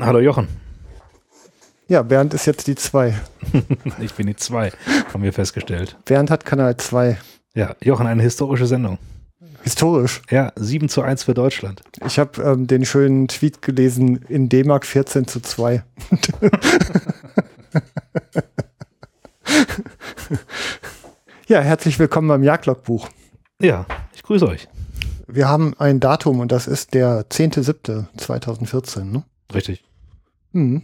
Hallo Jochen. Ja, Bernd ist jetzt die 2. ich bin die 2, haben wir festgestellt. Bernd hat Kanal 2. Ja, Jochen, eine historische Sendung. Historisch? Ja, 7 zu 1 für Deutschland. Ich habe ähm, den schönen Tweet gelesen, in D-Mark 14 zu 2. ja, herzlich willkommen beim Jagdlogbuch. Ja, ich grüße euch. Wir haben ein Datum und das ist der 10.07.2014. Ne? Richtig. Mhm.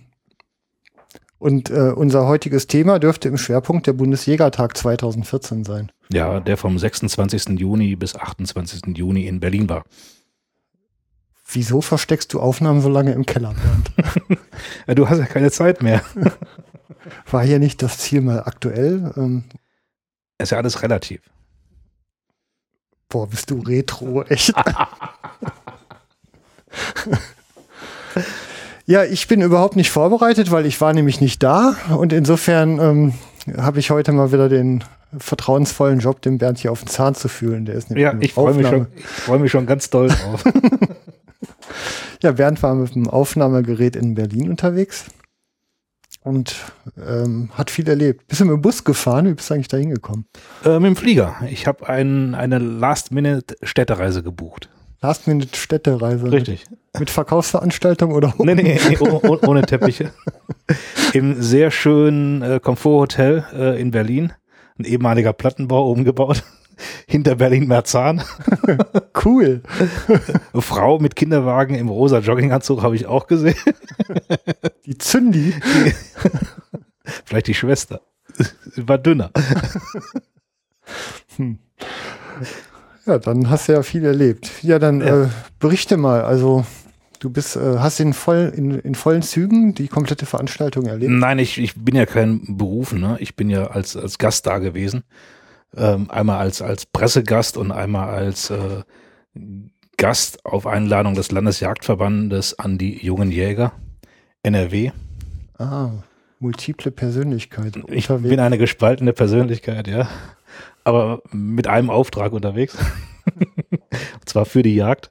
Und äh, unser heutiges Thema dürfte im Schwerpunkt der Bundesjägertag 2014 sein. Ja, der vom 26. Juni bis 28. Juni in Berlin war. Wieso versteckst du Aufnahmen so lange im Keller, Bernd? ja, du hast ja keine Zeit mehr. War hier nicht das Ziel mal aktuell? Ähm, ist ja alles relativ. Boah, bist du retro, echt. Ja, ich bin überhaupt nicht vorbereitet, weil ich war nämlich nicht da und insofern ähm, habe ich heute mal wieder den vertrauensvollen Job, dem Bernd hier auf den Zahn zu fühlen. Der ist ja, ich freue mich, schon, freu mich schon ganz doll drauf. ja, Bernd war mit dem Aufnahmegerät in Berlin unterwegs und ähm, hat viel erlebt. Bist du mit dem Bus gefahren? Wie bist du eigentlich da hingekommen? Äh, mit dem Flieger. Ich habe ein, eine Last-Minute-Städtereise gebucht. Last-Minute-Städtereise? Richtig. Mit, mit Verkaufsveranstaltung oder? Nee, nee, nee ohne, ohne Teppiche. Im sehr schönen äh, Komforthotel äh, in Berlin. Ein ehemaliger Plattenbau umgebaut hinter Berlin-Merzahn. cool. Eine Frau mit Kinderwagen im rosa Jogginganzug habe ich auch gesehen. Die Zündi. Vielleicht die Schwester. Sie war dünner. Hm. Ja, dann hast du ja viel erlebt. Ja, dann ja. Äh, berichte mal. Also du bist, äh, hast in, voll, in, in vollen Zügen die komplette Veranstaltung erlebt? Nein, ich, ich bin ja kein Berufener. Ich bin ja als, als Gast da gewesen. Ähm, einmal als, als Pressegast und einmal als äh, Gast auf Einladung des Landesjagdverbandes an die jungen Jäger NRW. Ah, multiple Persönlichkeit. Ich bin eine gespaltene Persönlichkeit, ja. Aber mit einem Auftrag unterwegs. Und zwar für die Jagd.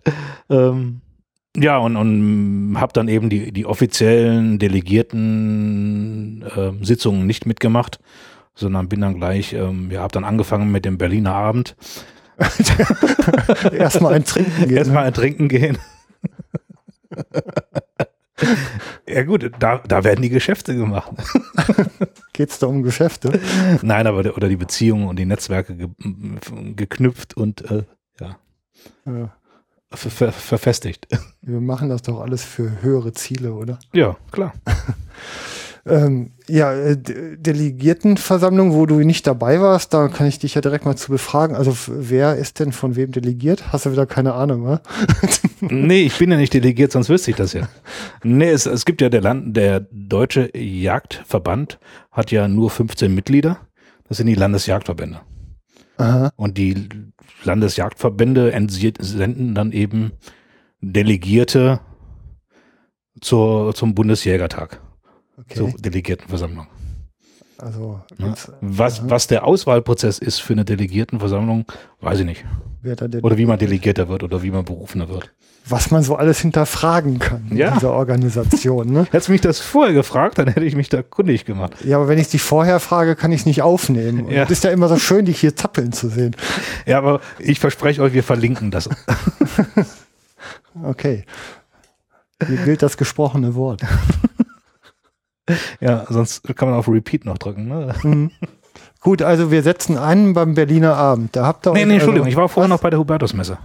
Ähm, ja, und, und habe dann eben die, die offiziellen Delegierten äh, Sitzungen nicht mitgemacht, sondern bin dann gleich, ähm, ja, habe dann angefangen mit dem Berliner Abend. Erstmal ein Trinken gehen. Erstmal ein Trinken gehen. ja gut, da, da werden die Geschäfte gemacht. Geht es da um Geschäfte? Nein, aber oder die Beziehungen und die Netzwerke ge, geknüpft und äh, ja. ja. Ver, ver, verfestigt. Wir machen das doch alles für höhere Ziele, oder? Ja, klar. Ähm, ja, äh, Delegiertenversammlung, wo du nicht dabei warst, da kann ich dich ja direkt mal zu befragen. Also wer ist denn von wem delegiert? Hast du wieder keine Ahnung, wa? nee, ich bin ja nicht delegiert, sonst wüsste ich das ja. Nee, es, es gibt ja der Land, der Deutsche Jagdverband hat ja nur 15 Mitglieder. Das sind die Landesjagdverbände. Aha. Und die Landesjagdverbände senden dann eben Delegierte zur, zum Bundesjägertag. Okay. Zur Delegiertenversammlung. Also ja. was, was der Auswahlprozess ist für eine Delegiertenversammlung, weiß ich nicht. Oder wie man Delegierter wird oder wie man Berufener wird. Was man so alles hinterfragen kann ja. in dieser Organisation. Ne? Hättest du mich das vorher gefragt, dann hätte ich mich da kundig gemacht. Ja, aber wenn ich dich vorher frage, kann ich es nicht aufnehmen. Ja. Es ist ja immer so schön, dich hier zappeln zu sehen. Ja, aber ich verspreche euch, wir verlinken das. okay. Hier gilt das gesprochene Wort. ja, sonst kann man auf Repeat noch drücken. Ne? Mhm. Gut, also wir setzen ein beim Berliner Abend. Da habt ihr nee, nee, Entschuldigung, also, ich war vorher was? noch bei der Hubertusmesse.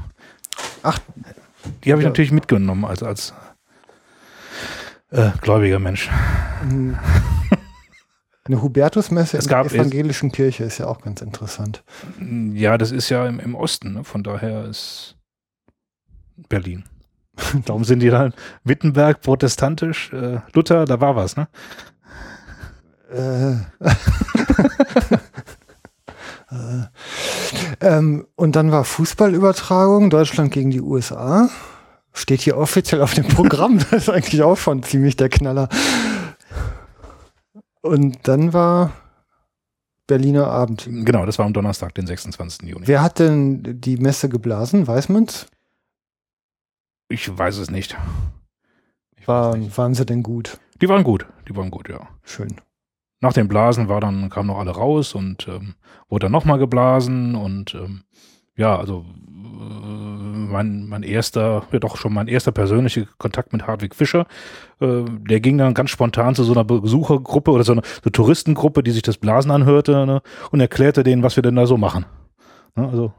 Ach. Die habe ich ja. natürlich mitgenommen, also als äh, gläubiger Mensch. Mhm. Eine Hubertusmesse in der evangelischen Kirche ist ja auch ganz interessant. Ja, das ist ja im, im Osten, ne? von daher ist Berlin. Darum sind die dann Wittenberg protestantisch, äh, Luther, da war was, ne? Äh. äh. ähm, und dann war Fußballübertragung, Deutschland gegen die USA. Steht hier offiziell auf dem Programm. das ist eigentlich auch schon ziemlich der Knaller. Und dann war Berliner Abend. Genau, das war am Donnerstag, den 26. Juni. Wer hat denn die Messe geblasen? Weiß man's? Ich weiß es nicht. Waren, waren sie denn gut? Die waren gut, die waren gut, ja. Schön. Nach dem Blasen war dann, kamen noch alle raus und ähm, wurde dann nochmal geblasen und ähm, ja, also äh, mein, mein erster, ja doch schon mein erster persönlicher Kontakt mit Hartwig Fischer, äh, der ging dann ganz spontan zu so einer Besuchergruppe oder so einer so Touristengruppe, die sich das Blasen anhörte ne, und erklärte denen, was wir denn da so machen. Ne, also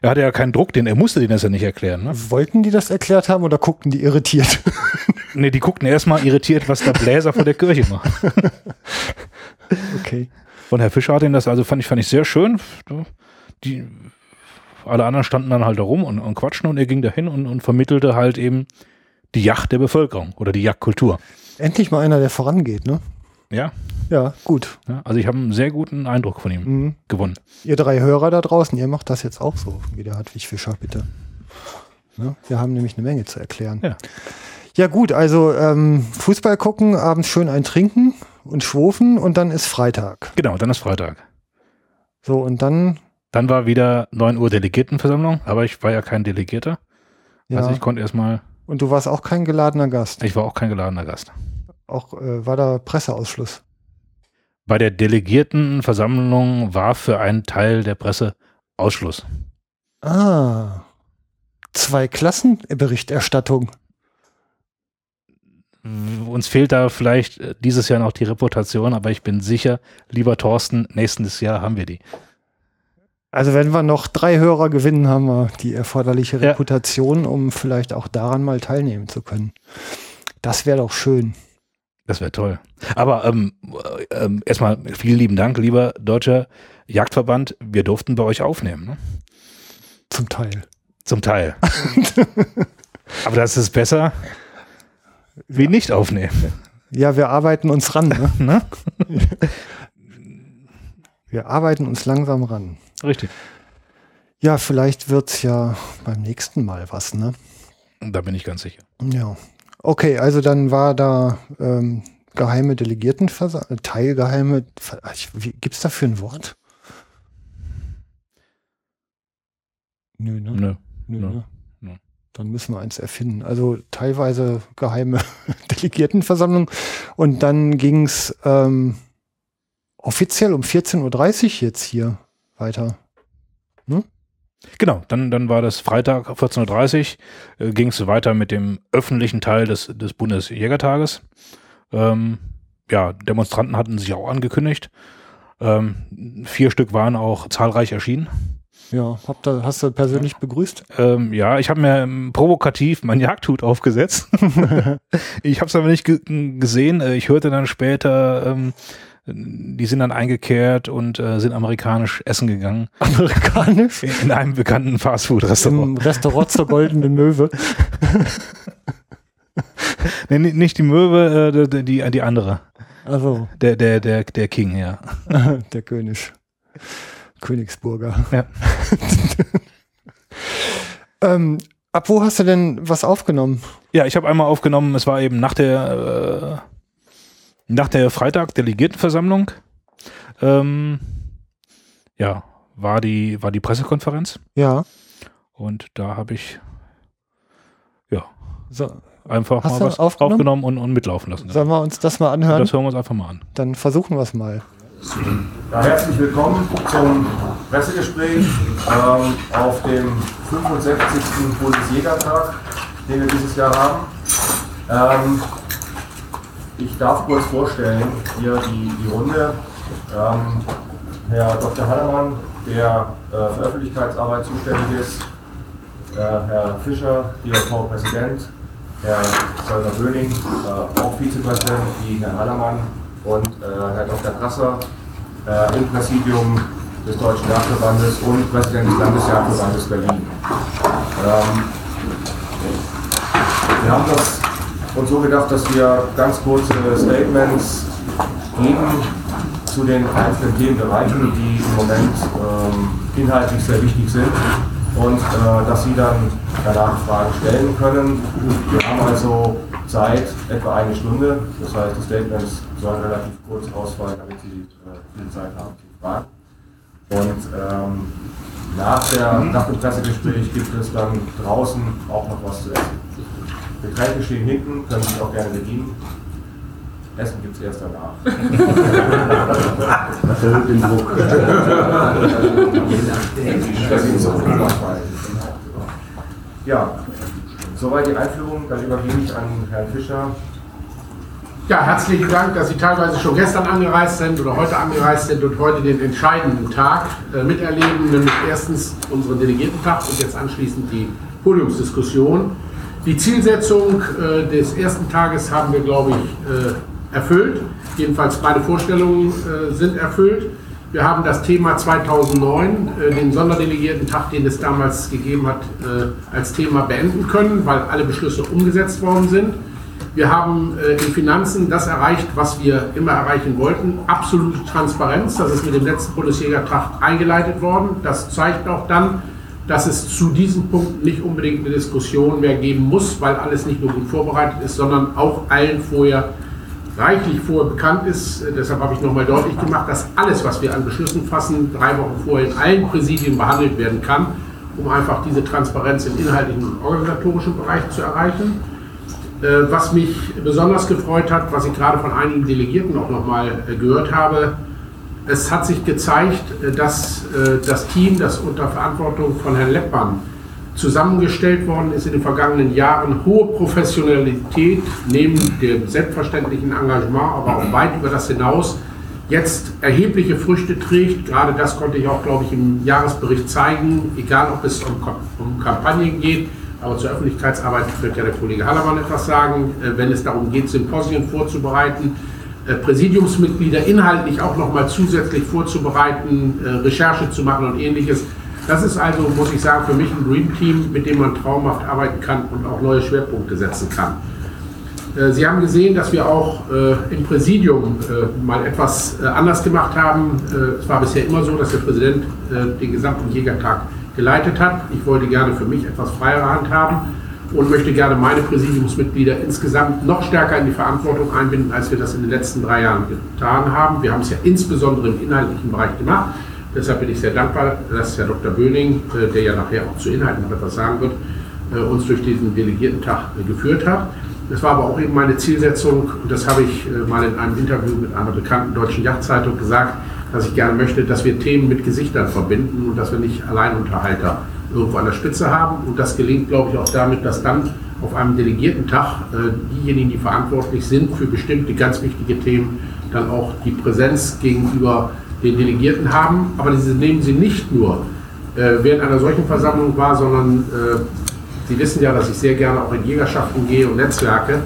er hatte ja keinen Druck, den er musste den das ja nicht erklären. Ne? Wollten die das erklärt haben oder guckten die irritiert? nee, die guckten erstmal irritiert, was der Bläser vor der Kirche macht. okay. Und Herr Fischer hat ihn das, also fand ich, fand ich sehr schön. Die, alle anderen standen dann halt da rum und, und quatschten und er ging dahin und, und vermittelte halt eben die Yacht der Bevölkerung oder die Yachtkultur. Endlich mal einer, der vorangeht, ne? Ja. Ja, gut. ja also ich habe einen sehr guten Eindruck von ihm Mhm. gewonnen. Ihr drei Hörer da draußen, ihr macht das jetzt auch so, wie der Hartwig Fischer, bitte. Ne? Wir haben nämlich eine Menge zu erklären. Ja. Ja gut, also ähm, Fußball gucken, abends schön ein Trinken und schwofen und dann ist Freitag. Genau, dann ist Freitag. So, und dann, Dann war wieder 9 Uhr Delegiertenversammlung, aber ich war ja kein Delegierter. ja, Also ich konnte erstmal, und du warst auch kein geladener Gast. ich war auch kein geladener Gast. Auch äh, war da Presseausschluss. Bei der Delegiertenversammlung war für einen Teil der Presse Ausschluss. Ah, zwei Klassenberichterstattung. Uns fehlt da vielleicht äh, dieses Jahr noch die Reputation, aber ich bin sicher, lieber Thorsten, nächstes Jahr haben wir die. Also wenn wir noch drei Hörer gewinnen, haben wir die erforderliche Ja. Reputation, um vielleicht auch daran mal teilnehmen zu können. Das wäre doch schön. Das wäre toll. Aber ähm, äh, ähm, erstmal vielen lieben Dank, lieber deutscher Jagdverband. Wir durften bei euch aufnehmen. Ne? Zum Teil. Zum Teil. aber das ist besser wie nicht aufnehmen. Ja, wir arbeiten uns ran. Ne? Ne? Wir arbeiten uns langsam ran. Richtig. Ja, vielleicht wird's ja beim nächsten Mal was, ne? Da bin ich ganz sicher. Ja. Okay, also dann war da ähm, geheime Delegiertenversammlung, teilgeheime, Ver- ich- wie, gibt's dafür ein Wort? Nö, ne? Nö. Nö, nö, ne? nö. Dann müssen wir eins erfinden. Also teilweise geheime Delegiertenversammlung. Und dann ging's ähm, offiziell um 14.30 Uhr jetzt hier weiter. Genau, dann, dann war das Freitag 14.30 Uhr, äh, ging es weiter mit dem öffentlichen Teil des, des Bundesjägertages. Ähm, ja, Demonstranten hatten sich auch angekündigt. Ähm, vier Stück waren auch zahlreich erschienen. Ja, habt ihr, hast du persönlich begrüßt? Ähm, ja, ich habe mir ähm, provokativ mein Jagdhut aufgesetzt. ich habe es aber nicht ge gesehen. Äh, Ich hörte dann später, ähm, die sind dann eingekehrt und äh, sind amerikanisch essen gegangen Amerikanisch? in, in einem bekannten Fastfood-Restaurant. Im Restaurant zur Goldenen Möwe. Nee, ni- nicht die Möwe, äh, die, die, die andere. Also, Der, der, der, der King, ja. der König. Königsburger. Ja. ähm, ab wo hast du denn was aufgenommen? Ja, ich habe einmal aufgenommen, es war eben nach der, äh, nach der Freitag Delegiertenversammlung. Ähm, ja, war die, war die Pressekonferenz Ja. und da habe ich So, einfach mal was aufgenommen? aufgenommen und, und mitlaufen lassen. sollen wir uns das mal anhören? Das hören wir uns einfach mal an. Dann versuchen wir es mal. Ja, herzlich willkommen zum Pressegespräch ähm, auf dem 65. Bundesjägertag, den wir dieses Jahr haben. Ähm, ich darf kurz vorstellen, hier die, die Runde. Ähm, Herr Dr. Hallermann, der äh, für Öffentlichkeitsarbeit zuständig ist, äh, Herr Fischer, DRV-Präsident, Herr Zöllner-Böning, äh, auch Vizepräsident, wie Herr Hallermann und äh, Herr Dr. Krasser äh, im Präsidium des Deutschen Jagdverbandes und Präsident des Landesjagdverbandes Berlin. Ähm, wir haben das uns so gedacht, dass wir ganz kurze Statements geben zu den einzelnen Themenbereichen, die im Moment ähm, inhaltlich sehr wichtig sind und äh, dass Sie dann danach Fragen stellen können. Wir haben also Zeit, etwa eine Stunde. Das heißt, die Statements sollen relativ kurz ausfallen, damit Sie äh, viel Zeit haben zu fragen. Und ähm, nach, der, nach dem Pressegespräch gibt es dann draußen auch noch was zu essen. Getränke stehen hinten, können sich auch gerne bedienen. Essen gibt es erst danach. Das erhöht den Druck. Ja, soweit die Einführung. Dann übergebe ich an Herrn Fischer. Ja, herzlichen Dank, dass Sie teilweise schon gestern angereist sind oder heute angereist sind und heute den entscheidenden Tag äh, miterleben, nämlich erstens unseren Delegiertentag und jetzt anschließend die Podiumsdiskussion. Die Zielsetzung äh, des ersten Tages haben wir, glaube ich, äh, erfüllt. Jedenfalls beide Vorstellungen äh, sind erfüllt. Wir haben das Thema 2009, äh, den Sonderdelegiertentag, den es damals gegeben hat, als Thema beenden können, weil alle Beschlüsse umgesetzt worden sind. Wir haben in Finanzen das erreicht, was wir immer erreichen wollten. Absolute Transparenz. Das ist mit dem letzten Bundesjägertag eingeleitet worden. Das zeigt auch dann, dass es zu diesem Punkt nicht unbedingt eine Diskussion mehr geben muss, weil alles nicht nur gut vorbereitet ist, sondern auch allen vorher reichlich vorher bekannt ist. Deshalb habe ich nochmal deutlich gemacht, dass alles, was wir an Beschlüssen fassen, drei Wochen vorher in allen Präsidien behandelt werden kann, um einfach diese Transparenz im inhaltlichen und organisatorischen Bereich zu erreichen. Äh, was mich besonders gefreut hat, was ich gerade von einigen Delegierten auch nochmal äh, gehört habe, es hat sich gezeigt, dass das Team, das unter Verantwortung von Herrn Leppmann zusammengestellt worden ist in den vergangenen Jahren, hohe Professionalität neben dem selbstverständlichen Engagement, aber auch weit über das hinaus, jetzt erhebliche Früchte trägt. Gerade das konnte ich auch, glaube ich, im Jahresbericht zeigen, egal ob es um, um Kampagnen geht, aber zur Öffentlichkeitsarbeit wird ja der Kollege Hallermann etwas sagen, äh, wenn es darum geht, Symposien vorzubereiten, äh, Präsidiumsmitglieder inhaltlich auch noch mal zusätzlich vorzubereiten, äh, Recherche zu machen und ähnliches. Das ist also, muss ich sagen, für mich ein Dream Team, mit dem man traumhaft arbeiten kann und auch neue Schwerpunkte setzen kann. Äh, Sie haben gesehen, dass wir auch äh, im Präsidium äh, mal etwas äh, anders gemacht haben. Äh, es war bisher immer so, dass der Präsident äh, den gesamten Jägertag geleitet hat. Ich wollte gerne für mich etwas freiere Hand haben und möchte gerne meine Präsidiumsmitglieder insgesamt noch stärker in die Verantwortung einbinden, als wir das in den letzten drei Jahren getan haben. Wir haben es ja insbesondere im inhaltlichen Bereich gemacht. Deshalb bin ich sehr dankbar, dass Herr Dr. Böning, äh, der ja nachher auch zu Inhalten noch etwas sagen wird, äh, uns durch diesen Delegiertentag äh, geführt hat. Das war aber auch eben meine Zielsetzung, und das habe ich mal in einem Interview mit einer bekannten deutschen Yachtzeitung gesagt, dass ich gerne möchte, dass wir Themen mit Gesichtern verbinden und dass wir nicht Alleinunterhalter irgendwo an der Spitze haben. Und das gelingt, glaube ich, auch damit, dass dann auf einem Delegiertentag diejenigen, die verantwortlich sind für bestimmte ganz wichtige Themen, dann auch die Präsenz gegenüber den Delegierten haben, aber diese nehmen sie nicht nur äh, während einer solchen Versammlung wahr, sondern äh, Sie wissen ja, dass ich sehr gerne auch in Jägerschaften gehe und Netzwerke.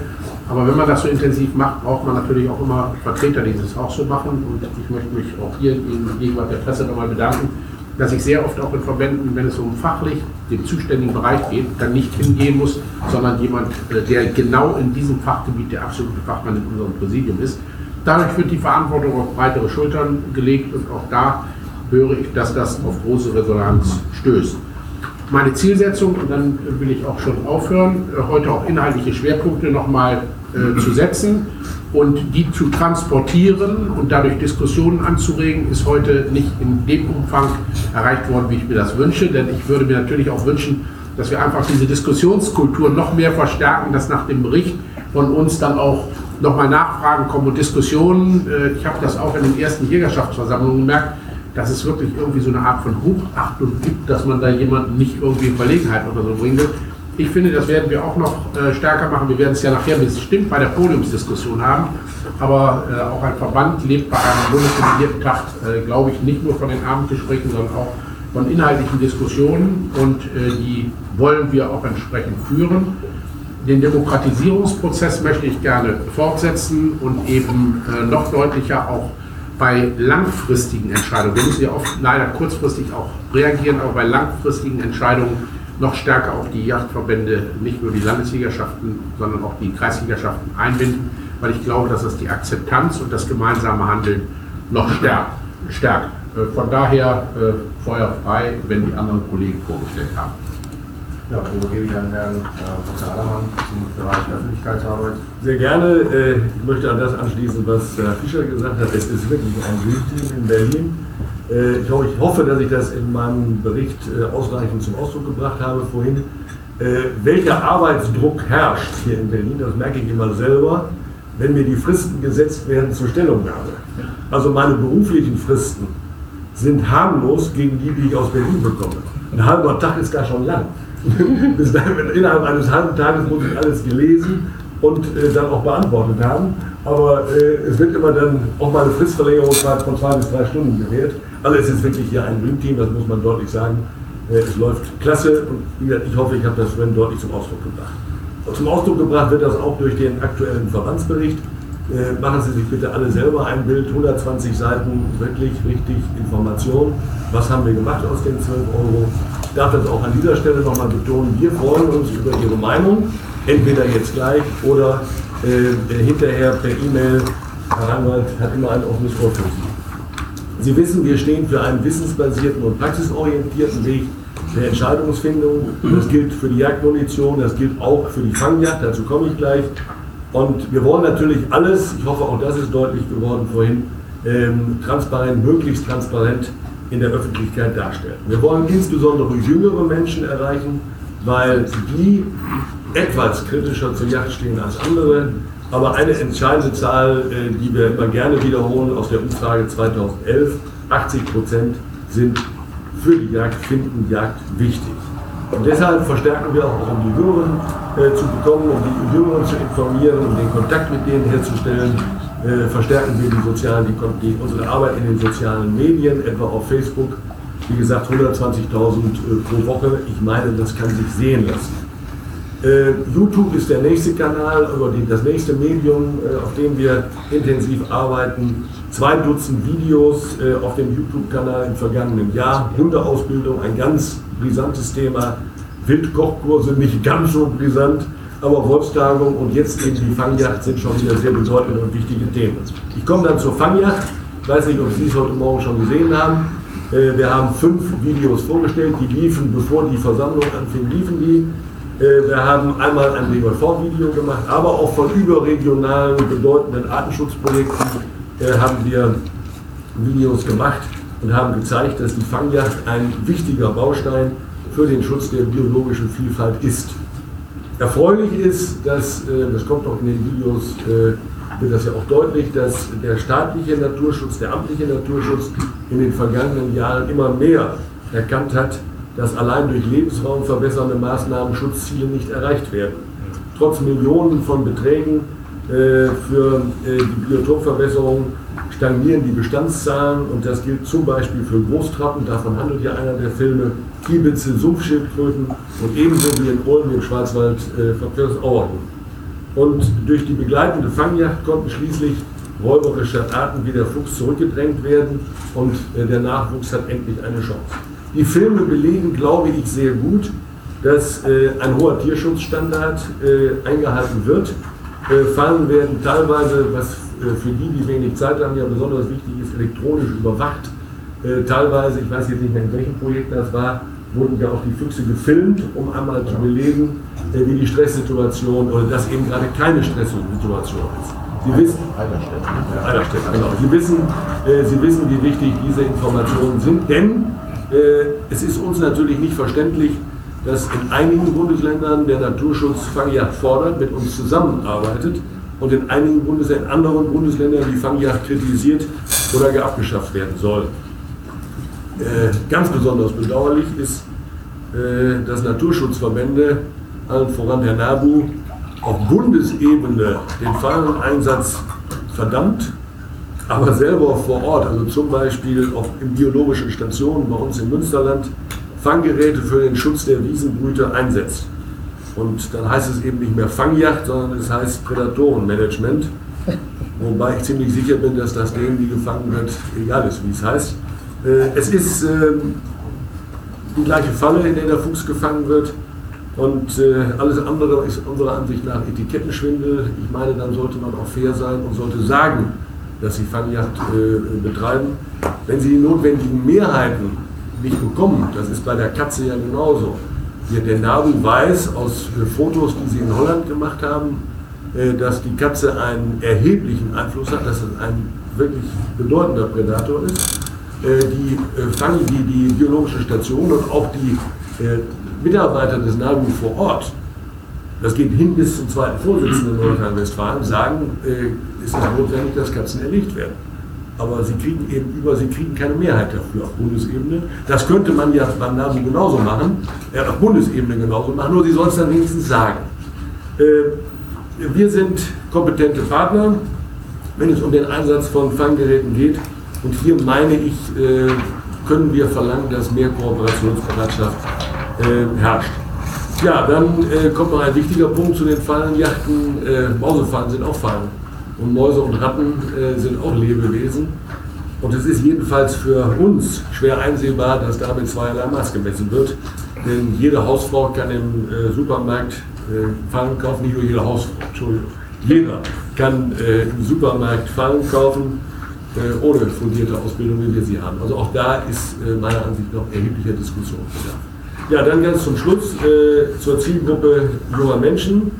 Aber wenn man das so intensiv macht, braucht man natürlich auch immer Vertreter, die das auch so machen. Und ich möchte mich auch hier in Gegenwart der Presse nochmal bedanken, dass ich sehr oft auch in Verbänden, wenn es um fachlich den zuständigen Bereich geht, dann nicht hingehen muss, sondern jemand, äh, der genau in diesem Fachgebiet der absolute Fachmann in unserem Präsidium ist. Dadurch wird die Verantwortung auf breitere Schultern gelegt und auch da höre ich, dass das auf große Resonanz stößt. Meine Zielsetzung, und dann will ich auch schon aufhören, äh, heute auch inhaltliche Schwerpunkte nochmal äh, zu setzen und die zu transportieren und dadurch Diskussionen anzuregen, ist heute nicht in dem Umfang erreicht worden, wie ich mir das wünsche. Denn ich würde mir natürlich auch wünschen, dass wir einfach diese Diskussionskultur noch mehr verstärken, dass nach dem Bericht von uns dann auch nochmal Nachfragen kommen und Diskussionen. Äh, ich habe das auch in den ersten Jägerschaftsversammlungen gemerkt, dass es wirklich irgendwie so eine Art von Hochachtung gibt, dass man da jemanden nicht irgendwie in Verlegenheit oder so bringen will. Ich finde, das werden wir auch noch äh, stärker machen. Wir werden es ja nachher bestimmt bei der Podiumsdiskussion haben. Aber äh, auch ein Verband lebt bei einem Bundesdelegierten Tag, glaube ich, nicht nur von den Abendgesprächen, sondern auch von inhaltlichen Diskussionen. Und die wollen wir auch entsprechend führen. Den Demokratisierungsprozess möchte ich gerne fortsetzen und eben äh, noch deutlicher auch bei langfristigen Entscheidungen, wir müssen ja oft leider kurzfristig auch reagieren, aber bei langfristigen Entscheidungen noch stärker auch die Yachtverbände, nicht nur die Landesligaschaften, sondern auch die Kreisligaschaften einbinden, weil ich glaube, dass das die Akzeptanz und das gemeinsame Handeln noch stärkt. stärkt. Äh, von daher äh, Feuer frei, wenn die anderen Kollegen vorgestellt haben. Ja, übergebe ich an Herrn äh, Dr. Allermann zum Bereich Öffentlichkeitsarbeit. Sehr gerne. Äh, ich möchte an das anschließen, was Herr Fischer gesagt hat. Es ist wirklich ein Dream in Berlin. Äh, ich hoffe, dass ich das in meinem Bericht ausreichend zum Ausdruck gebracht habe vorhin. äh, welcher Arbeitsdruck herrscht hier in Berlin, das merke ich immer selber, wenn mir die Fristen gesetzt werden zur Stellungnahme. Also meine beruflichen Fristen sind harmlos gegen die, die ich aus Berlin bekomme. Ein halber Tag ist da schon lang. Innerhalb eines halben Tages muss ich alles gelesen und äh, dann auch beantwortet haben. Aber äh, es wird immer dann auch mal eine Fristverlängerung von zwei bis drei Stunden gewährt. Also es ist wirklich hier ein Dreamteam, das muss man deutlich sagen. Äh, es läuft klasse und ich hoffe, ich habe das vorhin deutlich zum Ausdruck gebracht. Zum Ausdruck gebracht wird das auch durch den aktuellen Verbandsbericht. Äh, machen Sie sich bitte alle selber ein Bild, 120 Seiten, wirklich richtig Information. Was haben wir gemacht aus den 12 Euro? Ich darf das auch an dieser Stelle nochmal betonen. Wir freuen uns über Ihre Meinung, entweder jetzt gleich oder äh, hinterher per E-Mail. Herr Reinwald hat immer ein offenes Ohr für Sie. Sie wissen, wir stehen für einen wissensbasierten und praxisorientierten Weg der Entscheidungsfindung. Das gilt für die Jagdmunition, das gilt auch für die Fangjagd, dazu komme ich gleich. Und wir wollen natürlich alles, ich hoffe auch das ist deutlich geworden vorhin, ähm, transparent, möglichst transparent in der Öffentlichkeit darstellen. Wir wollen insbesondere jüngere Menschen erreichen, weil die etwas kritischer zur Jagd stehen als andere. Aber eine entscheidende Zahl, äh, die wir immer gerne wiederholen aus der Umfrage 2011, 80 Prozent sind für die Jagd, finden Jagd wichtig. Und deshalb verstärken wir auch, um die Jüngeren äh, zu bekommen, um die Jüngeren zu informieren, um den Kontakt mit denen herzustellen, äh, verstärken wir die sozialen, die, die, unsere Arbeit in den sozialen Medien, etwa auf Facebook. Wie gesagt, 120.000 äh, pro Woche. Ich meine, das kann sich sehen lassen. Äh, YouTube ist der nächste Kanal, oder die, das nächste Medium, äh, auf dem wir intensiv arbeiten. Zwei Dutzend Videos äh, auf dem YouTube-Kanal im vergangenen Jahr. Hundeausbildung, ein ganz brisantes Thema. Wildkochkurse, nicht ganz so brisant, aber Wolfstagung und jetzt eben die Fangjagd sind schon wieder sehr bedeutende und wichtige Themen. Ich komme dann zur Fangjagd. Ich weiß nicht, ob Sie es heute Morgen schon gesehen haben. Wir haben fünf Videos vorgestellt, die liefen, bevor die Versammlung anfing, liefen die. Äh, wir haben einmal ein BWV-Video gemacht, aber auch von überregionalen bedeutenden Artenschutzprojekten äh, haben wir Videos gemacht und haben gezeigt, dass die Fangjagd ein wichtiger Baustein für den Schutz der biologischen Vielfalt ist. Erfreulich ist, dass, äh, das kommt auch in den Videos, wird das ja auch deutlich, dass der staatliche Naturschutz, der amtliche Naturschutz in den vergangenen Jahren immer mehr erkannt hat, dass allein durch Lebensraum verbessernde Maßnahmen Schutzziele nicht erreicht werden. Trotz Millionen von Beträgen äh, für die Biotopverbesserung stagnieren die Bestandszahlen und das gilt zum Beispiel für Großtrappen, davon handelt ja einer der Filme, Kiebitze, Sumpfschildkröten und ebenso wie in Ulm im Schwarzwald äh, Verkehrsauerhuhn. Und durch die begleitende Fangjagd konnten schließlich räuberische Arten wie der Fuchs zurückgedrängt werden und äh, der Nachwuchs hat endlich eine Chance. Die Filme belegen, glaube ich, sehr gut, dass äh, ein hoher Tierschutzstandard äh, eingehalten wird. Äh, Fallen werden teilweise, was äh, für die, die wenig Zeit haben, ja besonders wichtig ist, elektronisch überwacht. Äh, teilweise, ich weiß jetzt nicht mehr in welchem Projekt das war, wurden ja auch die Füchse gefilmt, um einmal zu belegen, äh, wie die Stresssituation oder dass eben gerade keine Stresssituation ist. Sie wissen, Eiderstedt, genau. Sie wissen, Sie wissen, wie wichtig diese Informationen sind, denn es ist uns natürlich nicht verständlich, dass in einigen Bundesländern der Naturschutz Fangjagd fordert, mit uns zusammenarbeitet und in einigen Bundesländern, anderen Bundesländern die Fangjagd kritisiert oder abgeschafft werden soll. Äh, ganz besonders bedauerlich ist, äh, dass Naturschutzverbände, allen voran der NABU, auf Bundesebene den Falleneinsatz verdammt, aber selber vor Ort, also zum Beispiel auf, in biologischen Stationen bei uns im Münsterland, Fanggeräte für den Schutz der Wiesenbrüter einsetzt. Und dann heißt es eben nicht mehr Fangjagd, sondern es heißt Prädatorenmanagement. Wobei ich ziemlich sicher bin, dass das denen, die gefangen wird, egal ist, wie es heißt. Äh, es ist ähm, die gleiche Falle, in der der Fuchs gefangen wird. Und äh, alles andere ist unserer Ansicht nach Etikettenschwindel. Ich meine, dann sollte man auch fair sein und sollte sagen, dass sie Fangjagd äh, betreiben. Wenn sie die notwendigen Mehrheiten nicht bekommen, das ist bei der Katze ja genauso, der NABU weiß aus äh, Fotos, die sie in Holland gemacht haben, äh, dass die Katze einen erheblichen Einfluss hat, dass es ein wirklich bedeutender Prädator ist. Äh, die, die, die biologische Station und auch die Mitarbeiter des NABU vor Ort, das geht hin bis zum zweiten Vorsitzenden in Nordrhein-Westfalen, sagen, äh, ist es notwendig, dass Katzen erlegt werden. Aber sie kriegen eben über, sie kriegen keine Mehrheit dafür auf Bundesebene. Das könnte man ja beim NABU genauso machen, äh, auf Bundesebene genauso machen, nur sie sollen es dann wenigstens sagen. Äh, wir sind kompetente Partner, wenn es um den Einsatz von Fanggeräten geht. Und hier meine ich, äh, können wir verlangen, dass mehr Kooperationsbereitschaft äh, herrscht. Ja, dann äh, kommt noch ein wichtiger Punkt zu den Fallenjachten. Äh, Mausefallen sind auch Fallen. Und Mäuse und Ratten äh, sind auch Lebewesen. Und es ist jedenfalls für uns schwer einsehbar, dass damit zweierlei Maß gemessen wird. Denn jede Hausfrau kann im äh, Supermarkt äh, Fallen kaufen, nicht nur jede Hausfrau, Entschuldigung. Jeder kann äh, im Supermarkt Fallen kaufen, äh, ohne fundierte Ausbildung, wie wir sie haben. Also auch da ist meiner Ansicht nach erheblicher Diskussionsbedarf. Ja, dann ganz zum Schluss äh, zur Zielgruppe junger Menschen.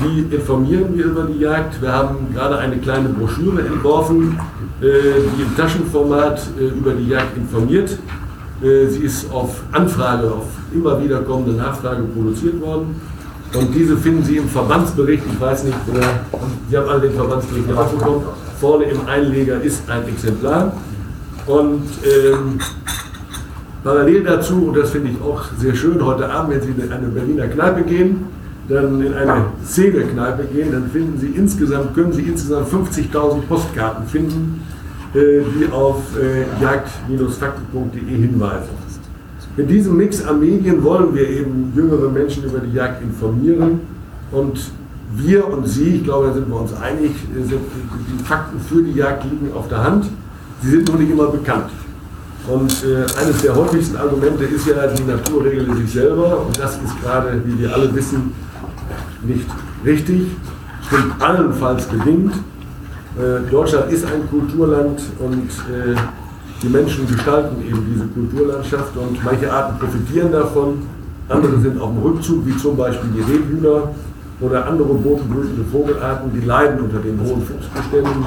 Wie informieren wir über die Jagd? Wir haben gerade eine kleine Broschüre entworfen, äh, die im Taschenformat äh, über die Jagd informiert. Äh, sie ist auf Anfrage, auf immer wieder kommende Nachfrage produziert worden. Und diese finden Sie im Verbandsbericht. Ich weiß nicht, Sie haben alle den Verbandsbericht ja bekommen. Vorne im Einleger ist ein Exemplar. Und ähm, parallel dazu, und das finde ich auch sehr schön, heute Abend, wenn Sie in eine Berliner Kneipe gehen, dann in eine Szene-Kneipe gehen, dann finden Sie insgesamt, können Sie insgesamt 50.000 Postkarten finden, äh, die auf äh, jagd-fakten.de hinweisen. Mit diesem Mix an Medien wollen wir eben jüngere Menschen über die Jagd informieren und wir und Sie, ich glaube, da sind wir uns einig, sind, die Fakten für die Jagd liegen auf der Hand. Sie sind nur nicht immer bekannt. Und äh, eines der häufigsten Argumente ist ja, die Natur regelt sich selber. Und das ist gerade, wie wir alle wissen, nicht richtig. Stimmt allenfalls bedingt. Äh, Deutschland ist ein Kulturland und äh, die Menschen gestalten eben diese Kulturlandschaft und manche Arten profitieren davon. Andere sind auf dem Rückzug, wie zum Beispiel die Rebhühner oder andere bodenbrütende Vogelarten, die leiden unter den hohen Fuchsbeständen.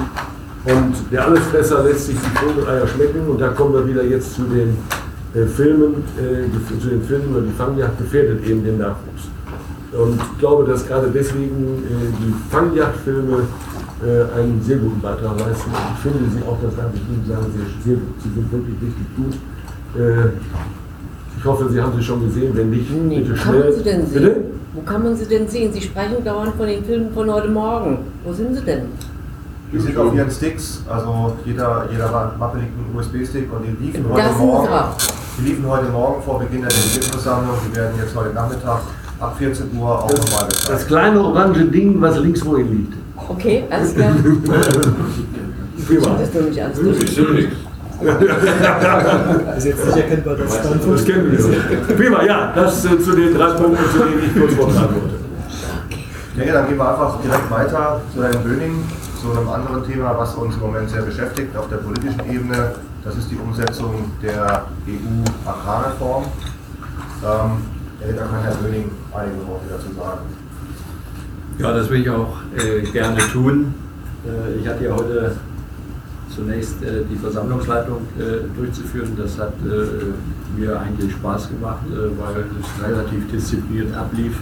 Und der Allesfresser lässt sich die Vogeleier schmecken und da kommen wir wieder jetzt zu den äh, Filmen, äh, zu den Filmen über die Fangjagd gefährdet eben den Nachwuchs. Und ich glaube, dass gerade deswegen äh, die Fangjagdfilme äh, einen sehr guten Beitrag leisten. Und ich finde sie auch, das darf ich Ihnen sagen, sehr, sehr gut. Sie sind wirklich richtig gut. Äh, ich hoffe, Sie haben sie schon gesehen. Wenn nicht, Nee, bitte wo kann schnell. man sie denn sehen? Bitte? Wo kann man sie denn sehen? Sie sprechen dauernd von den Filmen von heute Morgen. Wo sind sie denn? Die sind auf ihren Sticks, also jeder, jeder Mappe liegt ein USB-Stick und die liefen Das heute Morgen. Die liefen heute Morgen vor Beginn der Delegiertenversammlung. Die werden jetzt heute Nachmittag ab 14 Uhr auch nochmal Das gezeigt. kleine orange Ding, was links vor Ihnen liegt. Okay, alles klar. Prima. Das ist nur nicht alles durch. Ist jetzt nicht erkennbar, dass es dann Das kennen wir. Prima, ja, das äh, zu den drei Punkten, zu denen ich kurz vortragen wollte. Ich denke, dann gehen wir einfach direkt weiter zu Herrn Böning, zu einem anderen Thema, was uns im Moment sehr beschäftigt auf der politischen Ebene. Das ist die Umsetzung der EU-Agrarreform. Ähm, da kann Herr Böning einige Worte dazu sagen. Ja, das will ich auch äh, gerne tun. Äh, ich hatte ja heute zunächst äh, die Versammlungsleitung äh, durchzuführen. Das hat äh, mir eigentlich Spaß gemacht, äh, weil es relativ diszipliniert ablief.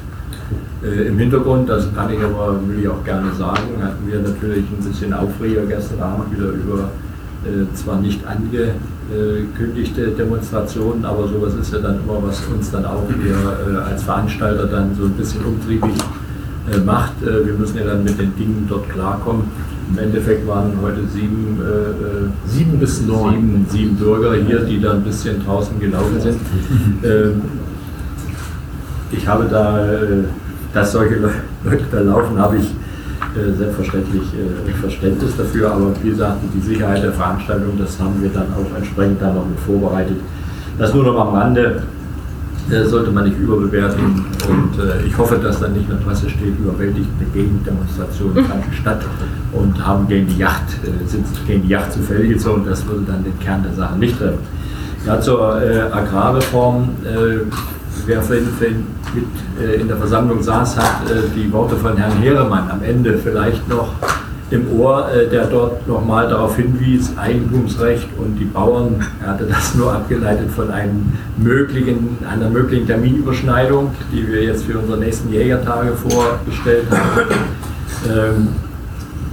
Äh, Im Hintergrund, das kann ich aber, will ich auch gerne sagen, hatten wir natürlich ein bisschen Aufreger gestern Abend wieder über äh, zwar nicht angekündigte Demonstrationen, aber sowas ist ja dann immer, was uns dann auch hier äh, als Veranstalter dann so ein bisschen umtriebig äh, macht. Äh, wir müssen ja dann mit den Dingen dort klarkommen. Im Endeffekt waren heute sieben, äh, äh, Sieben bis neun. sieben, sieben Bürger hier, die da ein bisschen draußen gelaufen sind. Ähm, ich habe da, äh, dass solche Le- Leute da laufen, habe ich äh, selbstverständlich äh, Verständnis dafür, aber wie gesagt, die Sicherheit der Veranstaltung, das haben wir dann auch entsprechend dann noch mit vorbereitet. Das nur noch am Rande sollte man nicht überbewerten und äh, ich hoffe, dass dann nicht in der Presse steht, überwältigende Gegendemonstrationen fanden statt und haben gegen die Yacht, äh, sind gegen die Yacht zu Fell gezogen, das würde dann den Kern der Sache nicht treffen. Ja, zur äh, Agrarreform, wer vorhin, mit äh, in der Versammlung saß, hat äh, die Worte von Herrn Heeremann am Ende vielleicht noch im Ohr, äh, der dort nochmal darauf hinwies, Eigentumsrecht und die Bauern, er hatte das nur abgeleitet von einem möglichen, einer möglichen Terminüberschneidung, die wir jetzt für unsere nächsten Jägertage vorgestellt haben. Ähm,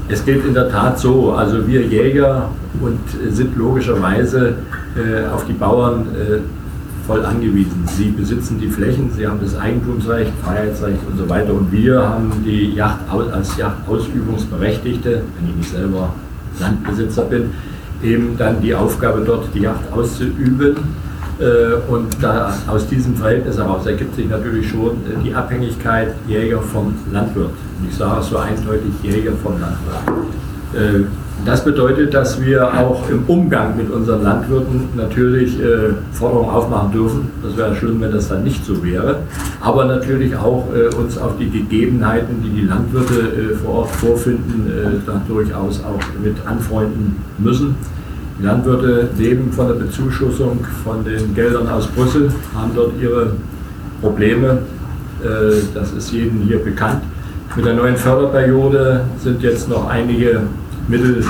es geht in der Tat so, also wir Jäger und sind logischerweise äh, auf die Bauern äh, voll angewiesen. Sie besitzen die Flächen, sie haben das Eigentumsrecht, Freiheitsrecht und so weiter. Und wir haben die Yacht als Yachtausübungsberechtigte, wenn ich nicht selber Landbesitzer bin, eben dann die Aufgabe dort die Yacht auszuüben. Äh, und da, aus diesem Verhältnis heraus ergibt sich natürlich schon äh, die Abhängigkeit Jäger vom Landwirt. Und ich sage es so eindeutig, Jäger vom Landwirt. Äh, das bedeutet, dass wir auch im Umgang mit unseren Landwirten natürlich äh, Forderungen aufmachen dürfen. Das wäre schlimm, wenn das dann nicht so wäre. Aber natürlich auch äh, uns auf die Gegebenheiten, die die Landwirte äh, vor Ort vorfinden, äh, da durchaus auch mit anfreunden müssen. Die Landwirte leben von der Bezuschussung von den Geldern aus Brüssel, haben dort ihre Probleme. Das ist jedem hier bekannt. Mit der neuen Förderperiode sind jetzt noch einige Mittel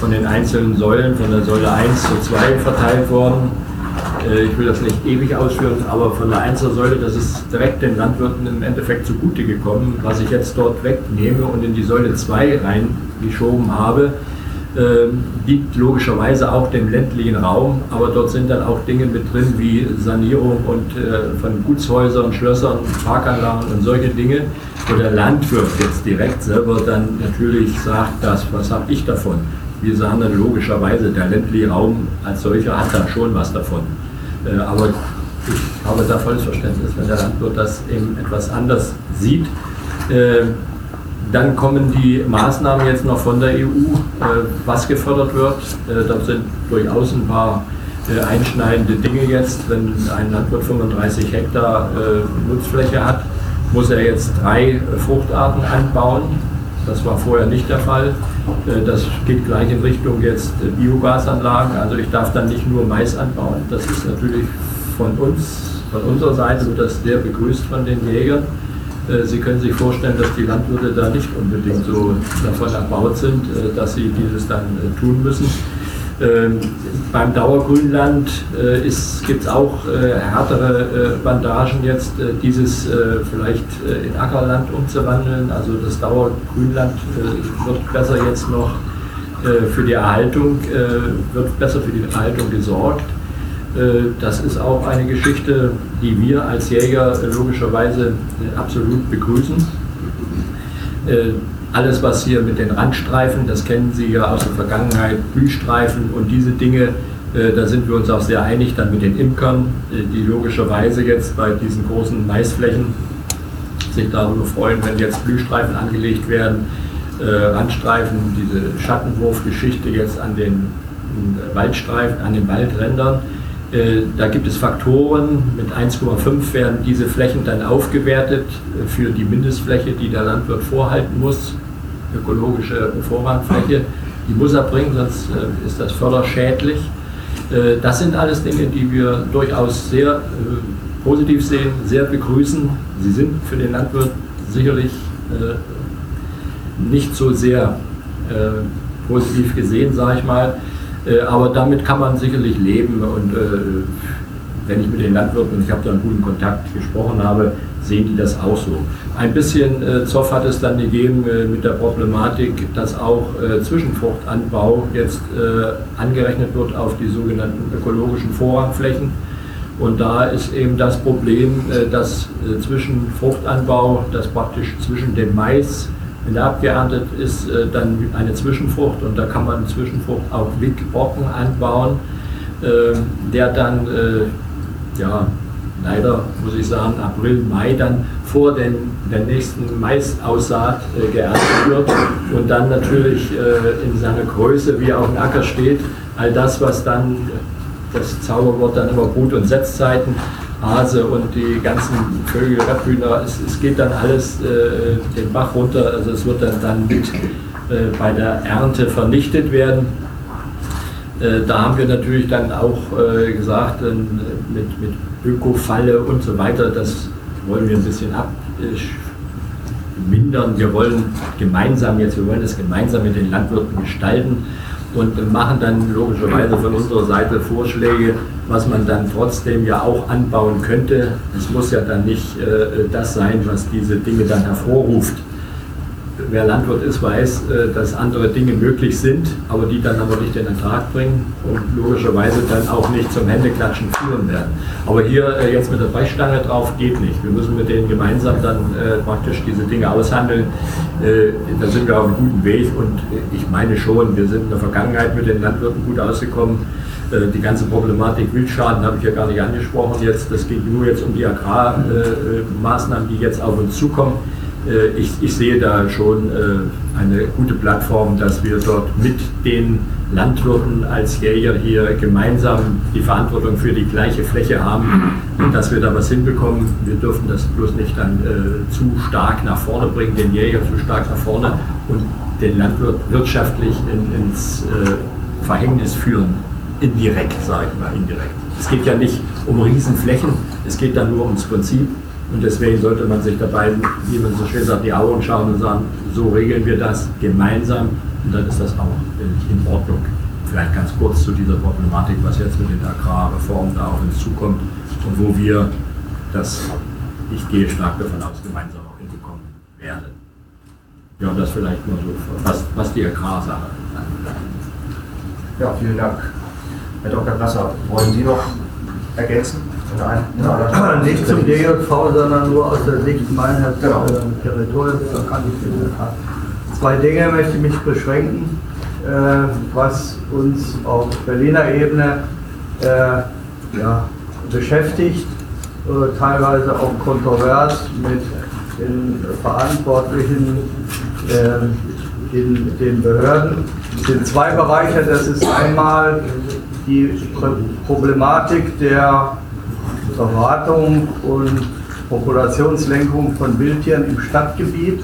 von den einzelnen Säulen, von der Säule 1 zu 2 verteilt worden. Äh, ich will das nicht ewig ausführen, aber von der 1 Säule, das ist direkt den Landwirten im Endeffekt zugute gekommen. Was ich jetzt dort wegnehme und in die Säule 2 reingeschoben habe, ähm, logischerweise auch dem ländlichen Raum, aber dort sind dann auch Dinge mit drin wie Sanierung und äh, von Gutshäusern, Schlössern, Parkanlagen und solche Dinge, wo der Landwirt jetzt direkt selber dann natürlich sagt, das, was habe ich davon? Wir sagen dann logischerweise, der ländliche Raum als solcher hat dann schon was davon. Äh, aber ich habe da volles Verständnis, wenn der Landwirt das eben etwas anders sieht. Äh, dann kommen die Maßnahmen jetzt noch von der EU, äh, was gefördert wird. Da sind durchaus ein paar einschneidende Dinge jetzt. Wenn ein Landwirt 35 Hektar Nutzfläche hat, muss er jetzt drei Fruchtarten anbauen. Das war vorher nicht der Fall. Das geht gleich in Richtung jetzt Biogasanlagen. Also ich darf dann nicht nur Mais anbauen. Das ist natürlich von uns, von unserer Seite wird das sehr begrüßt von den Jägern. Äh, Sie können sich vorstellen, dass die Landwirte da nicht unbedingt so davon erbaut sind, äh, dass sie dieses dann äh, tun müssen. Ähm, beim Dauergrünland gibt es auch härtere Bandagen jetzt, dieses vielleicht in Ackerland umzuwandeln. Also das Dauergrünland wird besser jetzt noch für die Erhaltung, wird besser für die Erhaltung gesorgt. Äh, das ist auch eine Geschichte, die wir als Jäger logischerweise äh, absolut begrüßen. Äh, alles, was hier mit den Randstreifen, das kennen Sie ja aus der Vergangenheit, Blühstreifen und diese Dinge, da sind wir uns auch sehr einig, dann mit den Imkern, die logischerweise jetzt bei diesen großen Maisflächen sich darüber freuen, wenn jetzt Blühstreifen angelegt werden, Randstreifen, diese Schattenwurfgeschichte jetzt an den Waldstreifen, an den Waldrändern. äh, da gibt es Faktoren, mit 1,5 werden diese Flächen dann aufgewertet äh, für die Mindestfläche, die der Landwirt vorhalten muss, ökologische Vorrangfläche. Die muss er bringen, sonst äh, ist das förderschädlich. Das sind alles Dinge, die wir durchaus sehr positiv sehen, sehr begrüßen. Sie sind für den Landwirt sicherlich nicht so sehr positiv gesehen, sage ich mal. Äh, aber damit kann man sicherlich leben und äh, wenn ich mit den Landwirten, und ich habe da einen guten Kontakt gesprochen habe, sehen die das auch so. Ein bisschen äh, Zoff hat es dann gegeben äh, mit der Problematik, dass auch äh, Zwischenfruchtanbau jetzt äh, angerechnet wird auf die sogenannten ökologischen Vorrangflächen. Und da ist eben das Problem, dass Zwischenfruchtanbau, das praktisch zwischen dem Mais wenn der abgeerntet ist, äh, dann eine Zwischenfrucht und da kann man Zwischenfrucht auch Wickbrocken anbauen, ähm, der dann, äh, ja, leider muss ich sagen, April, Mai dann vor den, der nächsten Maisaussaat äh, geerntet wird und dann natürlich in seiner Größe, wie er auf dem Acker steht, all das, was dann, das Zauberwort dann immer Brut- und Setzzeiten, Hase und die ganzen Vögel, Rebhühner, es, es geht dann alles äh, den Bach runter, also es wird dann, dann mit äh, bei der Ernte vernichtet werden. Äh, da haben wir natürlich dann auch äh, gesagt, mit, mit Ökofalle und so weiter, das wollen wir ein bisschen ab, mindern. Wir wollen gemeinsam jetzt, wir wollen es gemeinsam mit den Landwirten gestalten und machen dann logischerweise von unserer Seite Vorschläge, was man dann trotzdem ja auch anbauen könnte. Es muss ja dann nicht äh, das sein, was diese Dinge dann hervorruft wer Landwirt ist, weiß, äh, dass andere Dinge möglich sind, aber die dann aber nicht den Ertrag bringen und logischerweise dann auch nicht zum Händeklatschen führen werden. Aber hier äh, jetzt mit der Brechstange drauf geht nicht. Wir müssen mit denen gemeinsam dann äh, praktisch diese Dinge aushandeln. Da sind wir auf einem guten Weg und ich meine schon, wir sind in der Vergangenheit mit den Landwirten gut ausgekommen. Die ganze Problematik Wildschaden habe ich ja gar nicht angesprochen jetzt. Das geht nur jetzt um die Agrarmaßnahmen, die jetzt auf uns zukommen äh, ich, ich, sehe da schon äh, eine gute Plattform, dass wir dort mit den Landwirten als Jäger hier gemeinsam die Verantwortung für die gleiche Fläche haben und dass wir da was hinbekommen. Wir dürfen das bloß nicht dann äh, zu stark nach vorne bringen, den Jäger zu stark nach vorne und den Landwirt wirtschaftlich in, ins äh, Verhängnis führen. Indirekt, sage ich mal, indirekt. Es geht ja nicht um Riesenflächen, es geht dann nur ums Prinzip und deswegen sollte man sich dabei, wie man so schön sagt, die Augen schauen und sagen, so regeln wir das gemeinsam und dann ist das auch in Ordnung. Vielleicht ganz kurz zu dieser Problematik, was jetzt mit den Agrarreformen da auf uns zukommt und wo wir das, ich gehe stark davon aus, gemeinsam auch hinbekommen werden. Ja, das vielleicht mal so, was, was die Agrarsache anbelangt. Ja, vielen Dank. Herr Dr. Brasser, wollen Sie noch ergänzen? Nein, nicht zum DJV, sondern nur aus der Sicht meines genau. äh, Territoriums. Da kann ich äh, zwei Dinge möchte ich mich beschränken, äh, was uns auf Berliner Ebene äh, ja, beschäftigt, äh, teilweise auch kontrovers mit den Verantwortlichen äh, in den Behörden. Es sind zwei Bereiche. Das ist einmal die Problematik der Verwartung und Populationslenkung von Wildtieren im Stadtgebiet.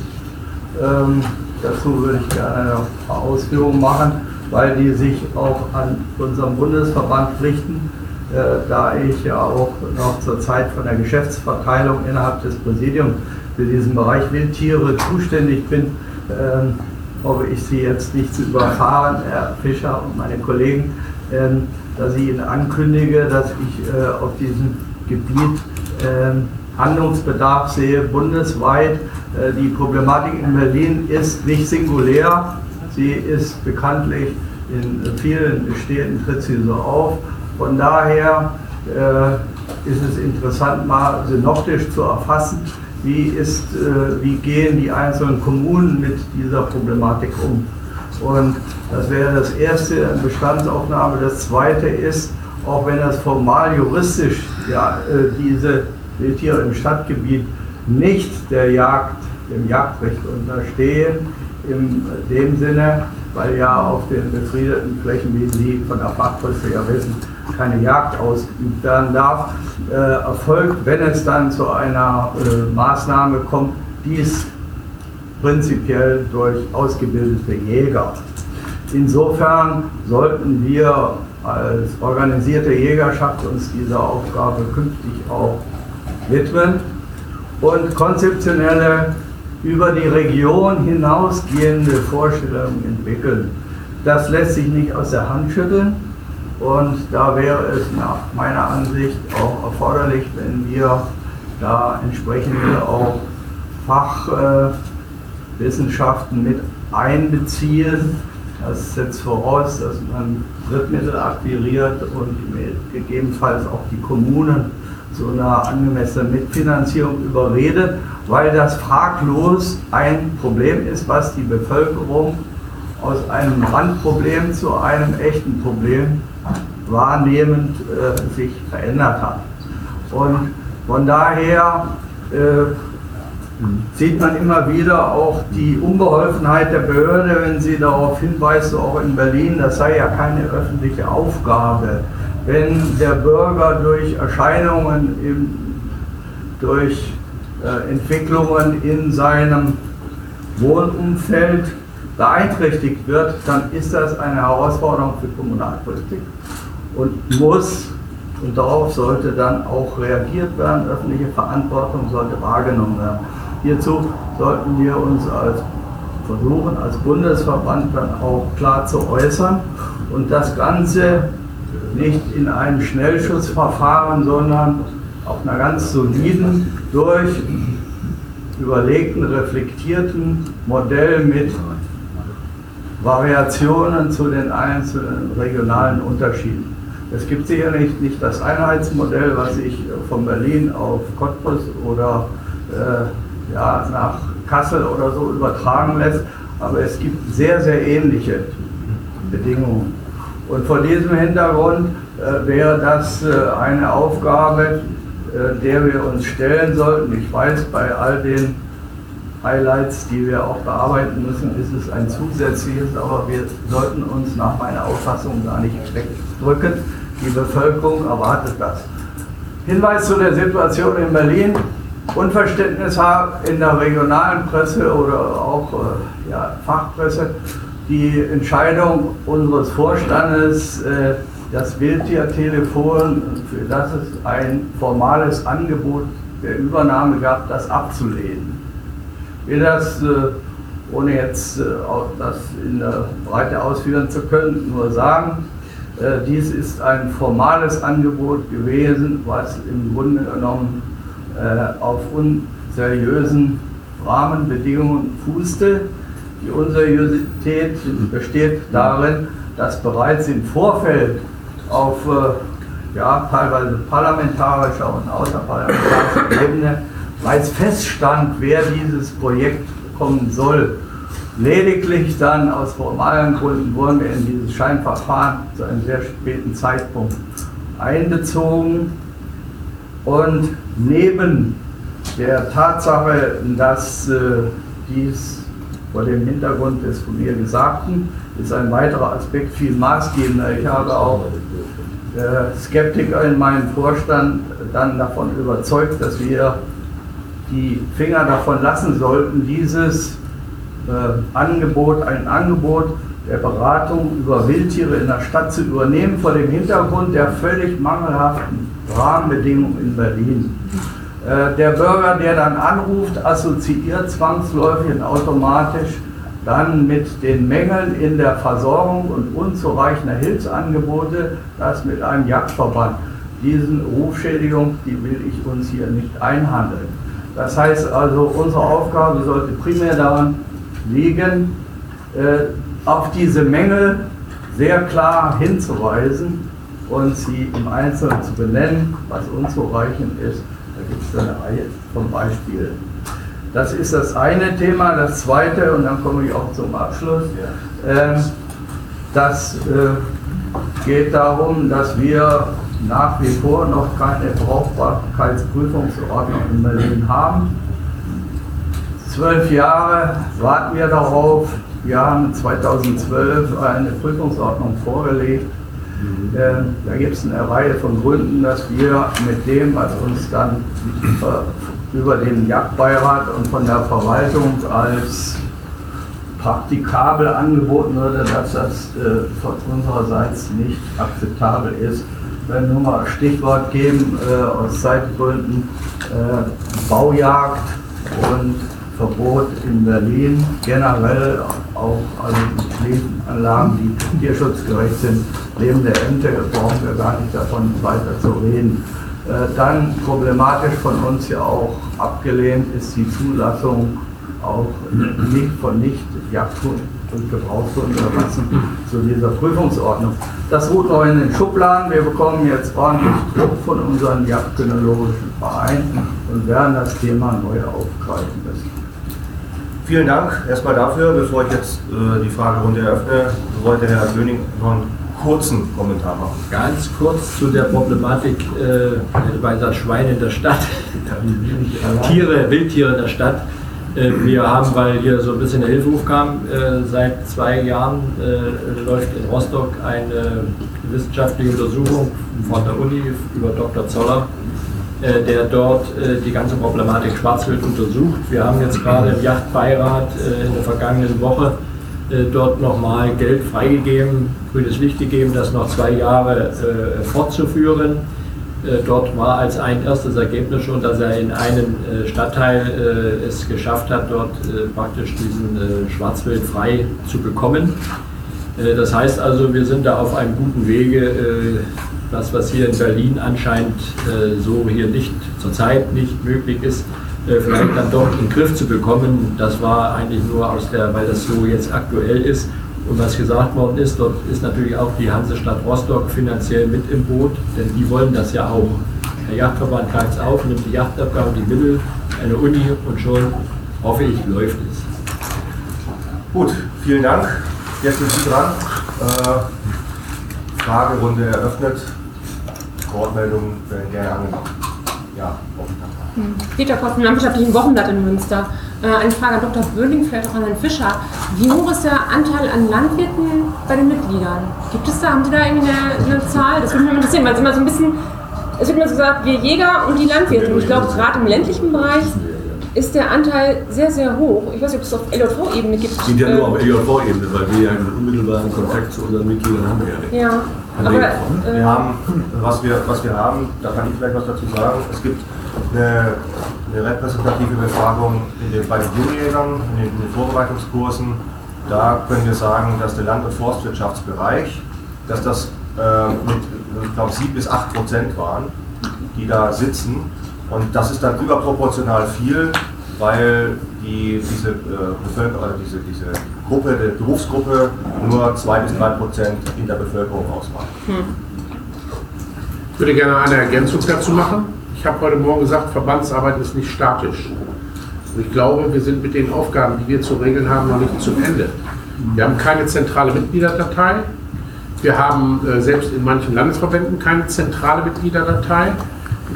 Ähm, dazu würde ich gerne ein paar Ausführungen machen, weil die sich auch an unseren Bundesverband richten, äh, da ich ja auch noch zur Zeit von der Geschäftsverteilung innerhalb des Präsidiums für diesen Bereich Wildtiere zuständig bin. Ähm, hoffe ich Sie jetzt nicht zu überfahren, Herr Fischer und meine Kollegen, dass ich Ihnen ankündige, dass ich äh, auf diesem Gebiet äh, Handlungsbedarf sehe, bundesweit. Äh, die Problematik in Berlin ist nicht singulär, sie ist bekanntlich in vielen Städten tritt sie so auf. Von daher äh, ist es interessant, mal synoptisch zu erfassen, wie, ist, wie gehen die einzelnen Kommunen mit dieser Problematik um. Und das wäre das erste, Bestandsaufnahme. Das zweite ist, auch wenn das formal juristisch ja, äh, diese Wildtiere im Stadtgebiet nicht der Jagd, dem Jagdrecht unterstehen, in dem Sinne, weil ja auf den befriedeten Flächen, wie Sie von der Fachpresse ja wissen, keine Jagd ausgeübt werden darf, äh, erfolgt, wenn es dann zu einer äh, Maßnahme kommt, dies prinzipiell durch ausgebildete Jäger. Insofern sollten wir als organisierte Jägerschaft uns dieser Aufgabe künftig auch widmen und konzeptionelle über die Region hinausgehende Vorstellungen entwickeln. Das lässt sich nicht aus der Hand schütteln und da wäre es nach meiner Ansicht auch erforderlich, wenn wir da entsprechende auch Fachwissenschaften mit einbeziehen, das setzt voraus, dass man Drittmittel akquiriert und gegebenenfalls auch die Kommunen zu einer angemessenen Mitfinanzierung überredet, weil das fraglos ein Problem ist, was die Bevölkerung aus einem Randproblem zu einem echten Problem wahrnehmend äh, sich verändert hat. Und von daher äh, sieht man immer wieder auch die Unbeholfenheit der Behörde, wenn sie darauf hinweist, auch in Berlin, das sei ja keine öffentliche Aufgabe. Wenn der Bürger durch Erscheinungen, im, durch äh, Entwicklungen in seinem Wohnumfeld beeinträchtigt wird, dann ist das eine Herausforderung für Kommunalpolitik und muss und darauf sollte dann auch reagiert werden, öffentliche Verantwortung sollte wahrgenommen werden. Hierzu sollten wir uns als versuchen, als Bundesverband dann auch klar zu äußern und das Ganze nicht in einem Schnellschussverfahren, sondern auf einer ganz soliden, durch überlegten, reflektierten Modell mit Variationen zu den einzelnen regionalen Unterschieden. Es gibt sicherlich nicht das Einheitsmodell, was sich von Berlin auf Cottbus oder äh, ja, nach Kassel oder so übertragen lässt, aber es gibt sehr, sehr ähnliche Bedingungen. Und vor diesem Hintergrund äh, wäre das äh, eine Aufgabe, äh, der wir uns stellen sollten. Ich weiß, bei all den Highlights, die wir auch bearbeiten müssen, ist es ein zusätzliches, aber wir sollten uns nach meiner Auffassung gar nicht wegdrücken. Die Bevölkerung erwartet das. Hinweis zu der Situation in Berlin. Unverständnis in der regionalen Presse oder auch äh, ja, Fachpresse. Die Entscheidung unseres Vorstandes, äh, das Wildtiertelefon, für das es ein formales Angebot der Übernahme gab, das abzulehnen. Wir das, äh, ohne jetzt das in der Breite ausführen zu können, nur sagen, dies ist ein formales Angebot gewesen, was im Grunde genommen auf unseriösen Rahmenbedingungen fußte. Die Unseriosität besteht darin, dass bereits im Vorfeld auf ja, teilweise parlamentarischer und außerparlamentarischer Ebene bereits feststand, wer dieses Projekt bekommen soll. Lediglich dann aus formalen Gründen wurden wir in dieses Scheinverfahren zu einem sehr späten Zeitpunkt einbezogen. Und neben der Tatsache, dass äh, dies vor dem Hintergrund des von mir Gesagten ist ein weiterer Aspekt viel maßgebender. Ich habe auch äh, Skeptiker in meinem Vorstand dann davon überzeugt, dass wir die Finger davon lassen sollten, dieses äh, Angebot, ein Angebot der Beratung über Wildtiere in der Stadt zu übernehmen, vor dem Hintergrund der völlig mangelhaften Rahmenbedingungen in Berlin. Äh, der Bürger, der dann anruft, assoziiert zwangsläufig und automatisch dann mit den Mängeln in der Versorgung und unzureichender Hilfsangebote, das mit einem Jagdverband. Diesen Rufschädigung, die will ich uns hier nicht einhandeln. Das heißt also, unsere Aufgabe sollte primär daran liegen, äh, auf diese Mängel sehr klar hinzuweisen und sie im Einzelnen zu benennen, was unzureichend ist. Da gibt es eine Reihe von Beispielen. Das ist das eine Thema. Das zweite, und dann komme ich auch zum Abschluss, ähm, das äh, geht darum, dass wir nach wie vor noch keine Brauchbarkeitsprüfungsordnung in Berlin haben. Zwölf Jahre warten wir darauf. Wir haben 2012 eine Prüfungsordnung vorgelegt. Da gibt es eine Reihe von Gründen, dass wir mit dem, was uns dann über den Jagdbeirat und von der Verwaltung als praktikabel angeboten würde, dass das äh, von unsererseits nicht akzeptabel ist. Wenn nur mal Stichwort geben äh, aus Zeitgründen äh, Baujagd und Verbot in Berlin, generell auch also Schließanlagen, die tierschutzgerecht sind, lebende Ente, brauchen wir gar nicht davon weiter zu reden. Äh, dann problematisch von uns ja auch abgelehnt ist die Zulassung auch nicht von nicht Jagdhunden und Gebrauchshunderassen zu dieser Prüfungsordnung. Das ruht noch in den Schubladen. Wir bekommen jetzt ordentlich Druck von unseren jagdkynologischen Vereinen und werden das Thema neu aufgreifen müssen. Vielen Dank erstmal dafür. Bevor ich jetzt äh, die Fragerunde eröffne, wollte Herr Böning noch einen kurzen Kommentar machen. Ganz kurz zu der Problematik äh, bei Schweine in der Stadt, Tiere, Wildtiere in der Stadt. Äh, wir haben, weil hier so ein bisschen der Hilferuf kam, äh, seit zwei Jahren äh, läuft in Rostock eine wissenschaftliche Untersuchung von der Uni über Dr. Zoller, der dort die ganze Problematik Schwarzwild untersucht. Wir haben jetzt gerade im Yachtbeirat in der vergangenen Woche dort nochmal Geld freigegeben, grünes Licht gegeben, das noch zwei Jahre fortzuführen äh, dort war als ein erstes Ergebnis schon, dass er in einem äh, Stadtteil äh, es geschafft hat, dort praktisch diesen Schwarzwild frei zu bekommen. Das heißt also, wir sind da auf einem guten Wege, das, was hier in Berlin anscheinend so hier nicht zurzeit nicht möglich ist, vielleicht dann doch in den Griff zu bekommen. Das war eigentlich nur aus der, weil das so jetzt aktuell ist, und was gesagt worden ist, dort ist natürlich auch die Hansestadt Rostock finanziell mit im Boot, denn die wollen das ja auch. Der Yachtverband greift es auf, nimmt die Yachtabgabe, die Mittel, eine Uni und schon, hoffe ich, läuft es. Gut, vielen Dank. Jetzt sind Sie dran. Äh, Fragerunde eröffnet. Wortmeldungen werden gerne angenommen. Ja, hm. Peter Kopp vom Landwirtschaftlichen Wochenblatt in Münster. Äh, eine Frage an Dr. Böhling, vielleicht auch an Herrn Fischer. Wie hoch ist der Anteil an Landwirten bei den Mitgliedern? Gibt es da, haben Sie da irgendwie eine, eine Zahl? Das würde mich interessieren, weil es immer so ein bisschen, es wird immer so gesagt, wir Jäger und die Landwirte. Und ich glaube, gerade im ländlichen Bereich ist der Anteil sehr, sehr hoch. Ich weiß nicht, ob es auf LJV-Ebene gibt. Es geht ja nur auf LJV-Ebene, weil wir ja einen unmittelbaren Kontakt zu unseren Mitgliedern haben. Wir ja, aber, wir, äh, haben, was wir, was wir haben, da kann ich vielleicht was dazu sagen. Es gibt eine, eine repräsentative Befragung in den, bei den Jungjägern, in den, in den Vorbereitungskursen. Da können wir sagen, dass der Land- und Forstwirtschaftsbereich, dass das äh, mit, ich glaube, 7 bis 8 Prozent waren, die da sitzen. Und das ist dann überproportional viel, weil die, diese, äh, Bevölkerung, also diese, diese Gruppe, die Berufsgruppe nur 2 bis 3 Prozent in der Bevölkerung ausmacht. Hm. Ich würde gerne eine Ergänzung dazu machen. Ich habe heute Morgen gesagt, Verbandsarbeit ist nicht statisch. Und ich glaube, wir sind mit den Aufgaben, die wir zu regeln haben, noch nicht zum Ende. Wir haben keine zentrale Mitgliederdatei. Wir haben äh, selbst in manchen Landesverbänden keine zentrale Mitgliederdatei.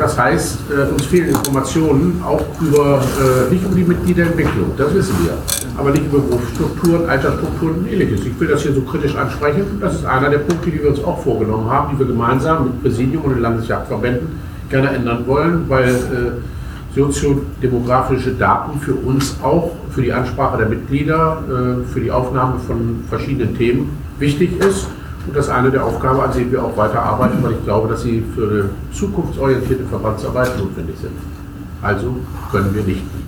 Das heißt, äh, uns fehlen Informationen auch über, äh, nicht über die Mitgliederentwicklung, das wissen wir, aber nicht über Berufsstrukturen, Altersstrukturen und ähnliches. Ich will das hier so kritisch ansprechen. Das ist einer der Punkte, die wir uns auch vorgenommen haben, die wir gemeinsam mit Präsidium und den Landesjagdverbänden gerne ändern wollen, weil äh, soziodemografische Daten für uns auch für die Ansprache der Mitglieder, äh, für die Aufnahme von verschiedenen Themen wichtig ist. Und das ist eine der Aufgaben, an denen wir auch weiterarbeiten, weil ich glaube, dass sie für eine zukunftsorientierte Verbandsarbeit notwendig sind. Also können wir nicht liefern.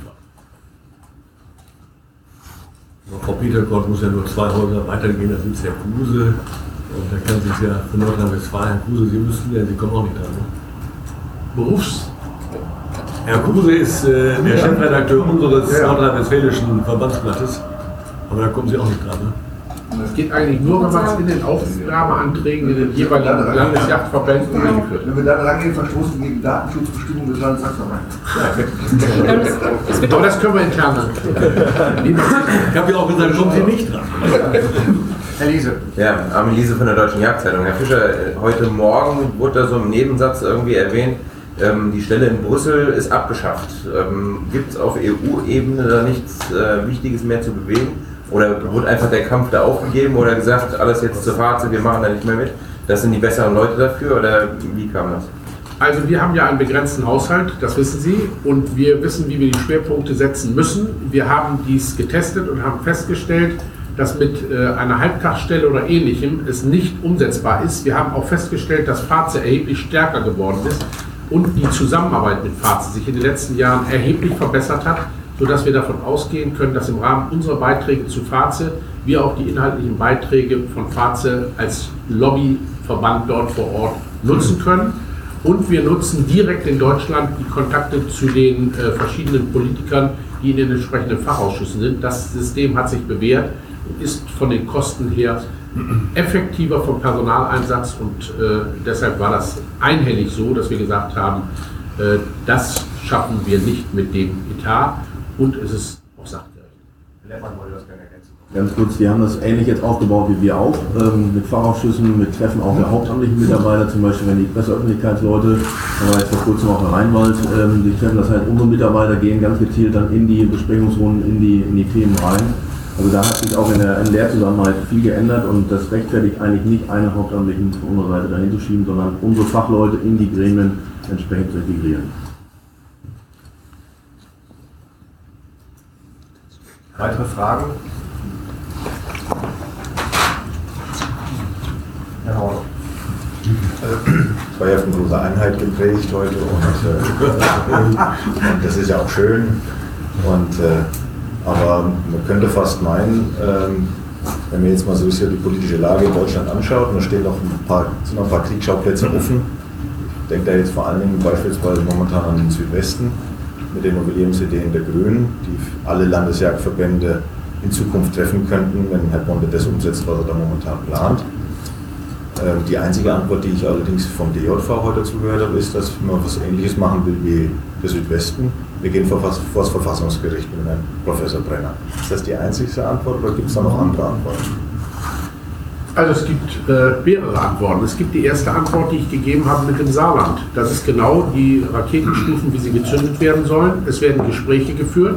Frau Petergott muss ja nur zwei Häuser weitergehen, da sind es Herr Kruse. Und da kann sich ja für Nordrhein-Westfalen, Herr Kruse, Sie müssten ja, Sie kommen auch nicht dran. Ne? Berufs. Herr Kruse ist äh, der Chefredakteur unseres ja. nordrhein-westfälischen Verbandsblattes. Aber da kommen Sie auch nicht dran. Ne? Das geht eigentlich nur, wenn man es in den Aufgabeanträgen in den jeweiligen Landesjachtverbänden einführt. Wenn wir da rangehen, verstoßen gegen Datenschutzbestimmungen des Landes Sachsen-Anhalt. Aber das können wir intern dann. Ich habe ja auch gesagt, kommen Sie nicht dran. Herr Liese. Ja, Armin Liese von der Deutschen Jagdzeitung. Herr Fischer, heute Morgen wurde da so im Nebensatz irgendwie erwähnt, ähm, die Stelle in Brüssel ist abgeschafft. Ähm, Gibt es auf EU-Ebene da nichts äh, Wichtiges mehr zu bewegen? Oder wurde einfach der Kampf da aufgegeben oder gesagt, alles jetzt zur Fahrt, wir machen da nicht mehr mit? Das sind die besseren Leute dafür oder wie kam das? Also wir haben ja einen begrenzten Haushalt, das wissen Sie, und wir wissen, wie wir die Schwerpunkte setzen müssen. Wir haben dies getestet und haben festgestellt, dass mit äh, einer Halbkraftstelle oder ähnlichem es nicht umsetzbar ist. Wir haben auch festgestellt, dass Farze erheblich stärker geworden ist und die Zusammenarbeit mit Farze sich in den letzten Jahren erheblich verbessert hat sodass wir davon ausgehen können, dass im Rahmen unserer Beiträge zu FAZE wir auch die inhaltlichen Beiträge von FAZE als Lobbyverband dort vor Ort nutzen können. Und wir nutzen direkt in Deutschland die Kontakte zu den äh, verschiedenen Politikern, die in den entsprechenden Fachausschüssen sind. Das System hat sich bewährt und ist von den Kosten her effektiver vom Personaleinsatz und äh, deshalb war das einhellig so, dass wir gesagt haben, äh, das schaffen wir nicht mit dem Etat und es ist auch sachgerecht. Ganz kurz, wir haben das ähnlich jetzt aufgebaut wie wir auch, ähm, mit Fachausschüssen, mit Treffen auch der hauptamtlichen Mitarbeiter, zum Beispiel wenn die Presseöffentlichkeitsleute, da war jetzt vor kurzem auch der Rheinwald, ähm, die treffen das halt, unsere Mitarbeiter gehen ganz gezielt dann in die Besprechungsrunden, in die, in die Themen rein. Also da hat sich auch in der, in der Zusammenarbeit viel geändert und das rechtfertigt eigentlich nicht einen Hauptamtlichen von unserer Seite dahin zu schieben, sondern unsere Fachleute in die Gremien entsprechend zu integrieren. Weitere Fragen? Herr. Also, es war ja von großer Einheit geprägt heute und, äh, das ist ja auch schön. Und, äh, aber man könnte fast meinen, ähm, wenn man jetzt mal so die politische Lage in Deutschland anschaut, da stehen noch ein paar, sind noch ein paar Kriegsschauplätze offen. Ich denke da jetzt vor allen Dingen beispielsweise momentan an den Südwesten mit den Novellierungsideen der Grünen, die alle Landesjagdverbände in Zukunft treffen könnten, wenn Herr Bonde das umsetzt, was er da momentan plant. Ähm, die einzige Antwort, die ich allerdings vom DJV heute zugehört habe, ist, dass man was Ähnliches machen will wie der Südwesten. Wir gehen vor, vor das Verfassungsgericht mit Herrn Professor Brenner. Ist das die einzigste Antwort oder gibt es da noch andere Antworten? Also es gibt äh, mehrere Antworten. Es gibt die erste Antwort, die ich gegeben habe mit dem Saarland. Das ist genau die Raketenstufen, wie sie gezündet werden sollen. Es werden Gespräche geführt.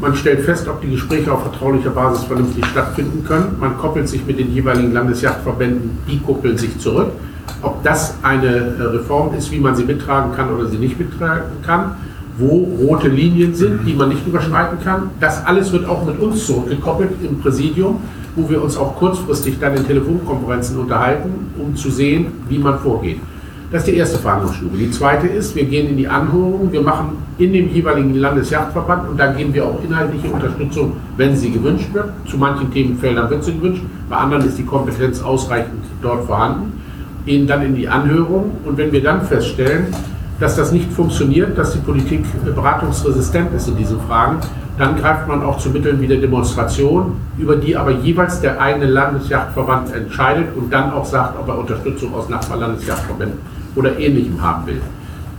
Man stellt fest, ob die Gespräche auf vertraulicher Basis vernünftig stattfinden können. Man koppelt sich mit den jeweiligen Landesjachtverbänden, die kuppeln sich zurück. Ob das eine äh, Reform ist, wie man sie mittragen kann oder sie nicht mittragen kann, wo rote Linien sind, die man nicht überschreiten kann. Das alles wird auch mit uns zurückgekoppelt im Präsidium, wo wir uns auch kurzfristig dann in Telefonkonferenzen unterhalten, um zu sehen, wie man vorgeht. Das ist die erste Verhandlungsstufe. Die zweite ist, wir gehen in die Anhörung, wir machen in dem jeweiligen Landesjagdverband und da geben wir auch inhaltliche Unterstützung, wenn sie gewünscht wird. Zu manchen Themenfeldern wird sie gewünscht, bei anderen ist die Kompetenz ausreichend dort vorhanden. Gehen dann in die Anhörung und wenn wir dann feststellen, dass das nicht funktioniert, dass die Politik beratungsresistent ist in diesen Fragen, dann greift man auch zu Mitteln wie der Demonstration, über die aber jeweils der eigene Landesjagdverband entscheidet und dann auch sagt, ob er Unterstützung aus Nachbarlandesjagdverbänden oder Ähnlichem haben will.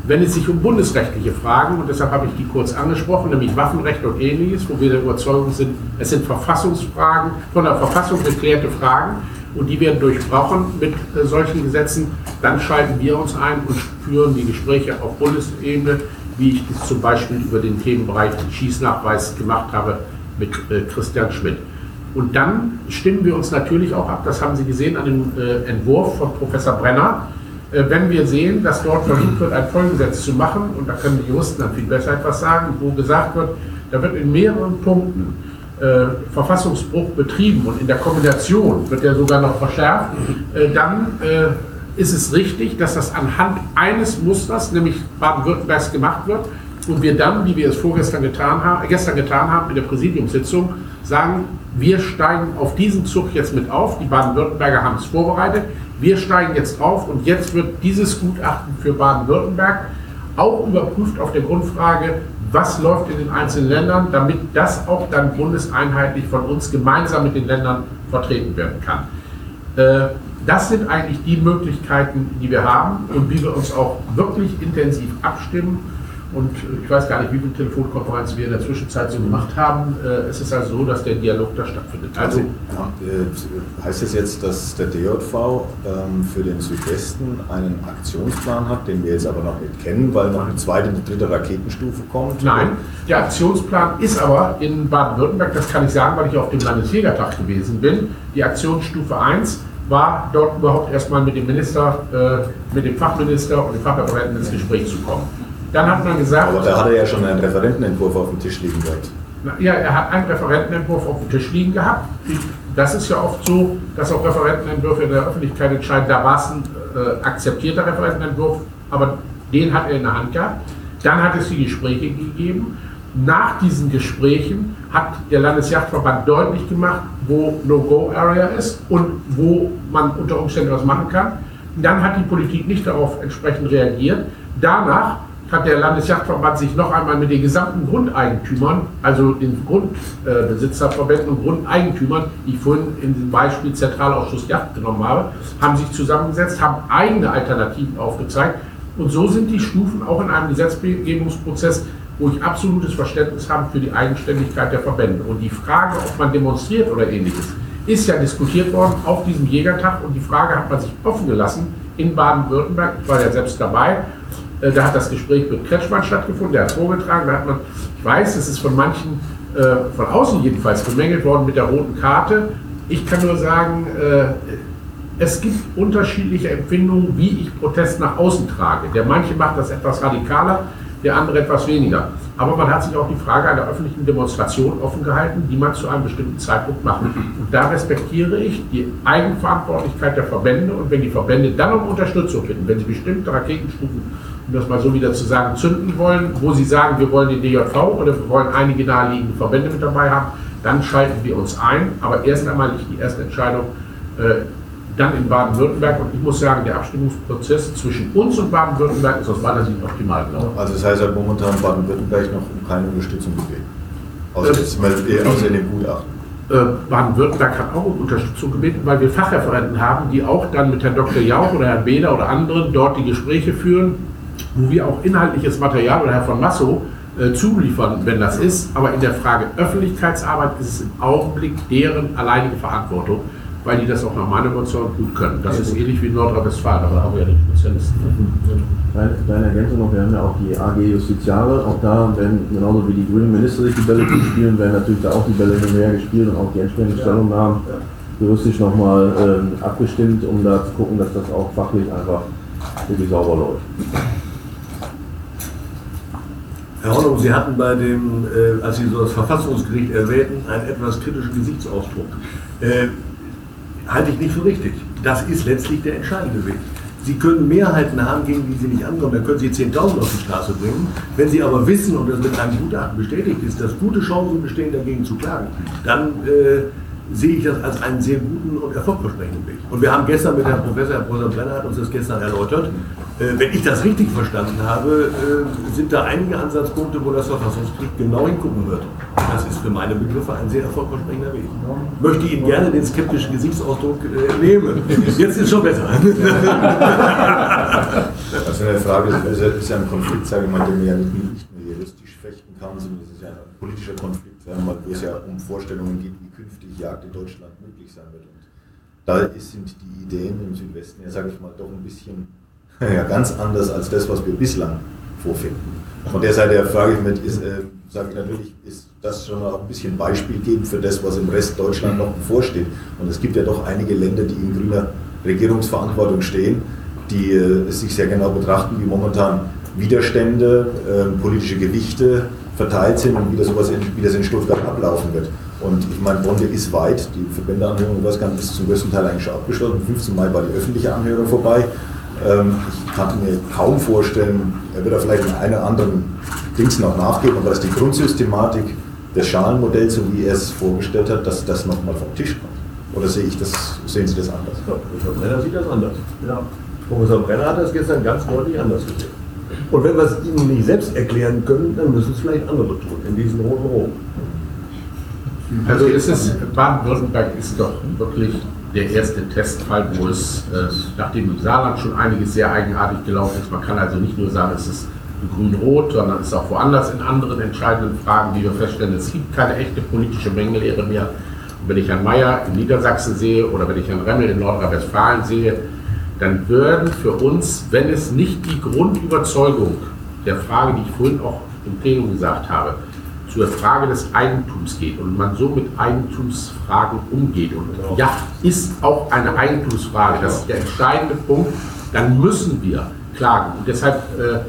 Wenn es sich um bundesrechtliche Fragen, und deshalb habe ich die kurz angesprochen, nämlich Waffenrecht und ähnliches, wo wir der Überzeugung sind, es sind Verfassungsfragen, von der Verfassung geklärte Fragen und die werden durchbrochen mit äh, solchen Gesetzen, dann schalten wir uns ein und führen die Gespräche auf Bundesebene, wie ich das zum Beispiel über den Themenbereich Schießnachweis gemacht habe mit äh, Christian Schmidt. Und dann stimmen wir uns natürlich auch ab, das haben Sie gesehen an dem äh, Entwurf von Professor Brenner, äh, wenn wir sehen, dass dort versucht wird, ein Folgengesetz zu machen, und da können die Juristen dann viel besser etwas sagen, wo gesagt wird, da wird in mehreren Punkten äh, Verfassungsbruch betrieben und in der Kombination wird er sogar noch verschärft, äh, dann äh, ist es richtig, dass das anhand eines Musters, nämlich Baden-Württembergs, gemacht wird und wir dann, wie wir es vorgestern getan haben, gestern getan haben in der Präsidiumssitzung, sagen, wir steigen auf diesen Zug jetzt mit auf. Die Baden-Württemberger haben es vorbereitet. Wir steigen jetzt drauf und jetzt wird dieses Gutachten für Baden-Württemberg auch überprüft auf der Grundfrage, was läuft in den einzelnen Ländern, damit das auch dann bundeseinheitlich von uns gemeinsam mit den Ländern vertreten werden kann. Äh, das sind eigentlich die Möglichkeiten, die wir haben und wie wir uns auch wirklich intensiv abstimmen und ich weiß gar nicht, wie viele Telefonkonferenzen wir in der Zwischenzeit so gemacht haben. Äh, es ist also so, dass der Dialog da stattfindet. Also, äh, heißt es jetzt, dass der DJV ähm, für den Südwesten einen Aktionsplan hat, den wir jetzt aber noch nicht kennen, weil noch eine zweite und dritte Raketenstufe kommt? Nein, der Aktionsplan ist aber in Baden-Württemberg, das kann ich sagen, weil ich auf dem Landesjägertag gewesen bin. Die Aktionsstufe 1 war dort überhaupt erstmal mit dem Minister, äh, mit dem Fachminister und dem Fachreferenten ins Gespräch zu kommen. Dann hat man gesagt. Aber da hat er ja schon einen Referentenentwurf auf dem Tisch liegen gehabt. Ja, er hat einen Referentenentwurf auf dem Tisch liegen gehabt. Das ist ja oft so, dass auch Referentenentwürfe in der Öffentlichkeit entscheiden. Da war es ein äh, akzeptierter Referentenentwurf, aber den hat er in der Hand gehabt. Dann hat es die Gespräche gegeben. Nach diesen Gesprächen hat der Landesjachtverband deutlich gemacht, wo No-Go-Area ist und wo man unter Umständen was machen kann. Dann hat die Politik nicht darauf entsprechend reagiert. Danach hat der Landesjachtverband sich noch einmal mit den gesamten Grundeigentümern, also den Grundbesitzerverbänden und Grundeigentümern, die ich vorhin in dem Beispiel Zentralausschuss Yacht genommen habe, haben sich zusammengesetzt, haben eigene Alternativen aufgezeigt. Und so sind die Stufen auch in einem Gesetzgebungsprozess, wo ich absolutes Verständnis habe für die Eigenständigkeit der Verbände. Und die Frage, ob man demonstriert oder ähnliches, ist ja diskutiert worden auf diesem Jägertag und die Frage hat man sich offen gelassen in Baden-Württemberg. Ich war ja selbst dabei äh, da hat das Gespräch mit Kretschmann stattgefunden, der hat vorgetragen. Da hat man, ich weiß, es ist von manchen, äh, von außen jedenfalls, bemängelt worden mit der roten Karte. Ich kann nur sagen, äh, es gibt unterschiedliche Empfindungen, wie ich Protest nach außen trage. Der manche macht das etwas radikaler, der andere etwas weniger. Aber man hat sich auch die Frage einer öffentlichen Demonstration offen gehalten, die man zu einem bestimmten Zeitpunkt macht. Und da respektiere ich die Eigenverantwortlichkeit der Verbände und wenn die Verbände dann um Unterstützung bitten, wenn sie bestimmte Raketenstufen, um das mal so wieder zu sagen, zünden wollen, wo sie sagen, wir wollen den DJV oder wir wollen einige naheliegende Verbände mit dabei haben, dann schalten wir uns ein. Aber erst einmal liegt die erste Entscheidung äh, dann in Baden-Württemberg. Und ich muss sagen, der Abstimmungsprozess zwischen uns und Baden-Württemberg ist aus meiner Sicht optimal gelaufen. Also das heißt, hat momentan Baden-Württemberg noch um keine Unterstützung gebeten. Außer, äh, außer in dem Gutachten. Äh, Baden-Württemberg hat auch um Unterstützung gebeten, weil wir Fachreferenten haben, die auch dann mit Herrn Dr. Jauch oder Herrn Beder oder anderen dort die Gespräche führen, wo wir auch inhaltliches Material oder Herr von Masso äh, zuliefern, wenn das ist. Aber in der Frage Öffentlichkeitsarbeit ist es im Augenblick deren alleinige Verantwortung weil die das auch nach meiner Überzeugung gut können. Das ist ähnlich wie in Nordrhein-Westfalen, aber da haben wir ja die Spezialisten. Kleine Ergänzung noch, wir haben ja auch die AG Justiziare, auch da werden genauso wie die grünen Minister sich die Bälle spielen, werden natürlich da auch die Bälle hinterher gespielt und auch die entsprechenden Stellungnahmen juristisch nochmal ähm, abgestimmt, um da zu gucken, dass das auch fachlich einfach wirklich sauber läuft. Herr Hornung, Sie hatten bei dem, äh, als Sie so das Verfassungsgericht erwähnten, einen etwas kritischen Gesichtsausdruck. Äh, halte ich nicht für richtig. Das ist letztlich der entscheidende Weg. Sie können Mehrheiten haben, gegen die Sie nicht ankommen. Dann können Sie 10.000 auf die Straße bringen. Wenn Sie aber wissen, und das mit einem Gutachten bestätigt ist, dass gute Chancen bestehen, dagegen zu klagen, dann äh, sehe ich das als einen sehr guten und erfolgversprechenden Weg. Und wir haben gestern mit Herrn Professor, Herr Professor Brenner hat uns das gestern erläutert. Äh, wenn ich das richtig verstanden habe, äh, sind da einige Ansatzpunkte, wo das Verfassungsgericht genau hingucken wird. Das ist für meine Begriffe ein sehr erfolgversprechender Weg. Ich möchte Ihnen gerne den skeptischen Gesichtsausdruck äh, nehmen. Jetzt ist schon besser. Also eine Frage ist, ist ja ein Konflikt, sage ich mal, den man ja nicht mehr kann, sondern es ist ja ein politischer Konflikt, wo es ja um Vorstellungen geht, wie künftig Jagd in Deutschland möglich sein wird. Und da sind die Ideen im Südwesten ja, sage ich mal, doch ein bisschen ja, ganz anders als das, was wir bislang vorfinden. Von der Seite her frage ich mich, ist, äh, sage ich natürlich, ist das schon mal ein bisschen Beispiel geben für das, was im Rest Deutschland noch bevorsteht. Und es gibt ja doch einige Länder, die in grüner Regierungsverantwortung stehen, die äh, sich sehr genau betrachten, wie momentan Widerstände, äh, politische Gewichte verteilt sind und wie das, sowas in, wie das in Stuttgart ablaufen wird. Und ich meine, Bonde ist weit, die Verbändeanhörung, weiß gar nicht, ist zum größten Teil eigentlich schon abgeschlossen. Am 15. Mai war die öffentliche Anhörung vorbei. Ähm, ich kann mir kaum vorstellen, er wird da vielleicht in einer anderen Dings noch nachgeben, aber dass die Grundsystematik des Schalenmodells, so wie er es vorgestellt hat, dass das nochmal vom Tisch kommt. Oder sehe ich das, sehen Sie das anders? Ja, Professor Brenner sieht das anders. Ja. Professor Brenner hat das gestern ganz deutlich anders gesehen. Und wenn wir es Ihnen nicht selbst erklären können, dann müssen es vielleicht andere tun, in diesen roten Rom. Also ist es, Baden-Württemberg ist doch wirklich der erste Testfall, wo es, äh, nachdem im Saarland schon einiges sehr eigenartig gelaufen ist, man kann also nicht nur sagen, es ist grün-rot, sondern es ist auch woanders in anderen entscheidenden Fragen, wie wir feststellen, es gibt keine echte politische Mengenlehre mehr. Und wenn ich Herrn Mayer in Niedersachsen sehe oder wenn ich Herrn Remmel in Nordrhein-Westfalen sehe, dann würden für uns, wenn es nicht die Grundüberzeugung der Frage, die ich vorhin auch im Plenum gesagt habe, zur Frage des Eigentums geht und man so mit Eigentumsfragen umgeht. Und Yacht ist auch eine Eigentumsfrage, das ist der entscheidende Punkt, dann müssen wir klagen. Und deshalb äh,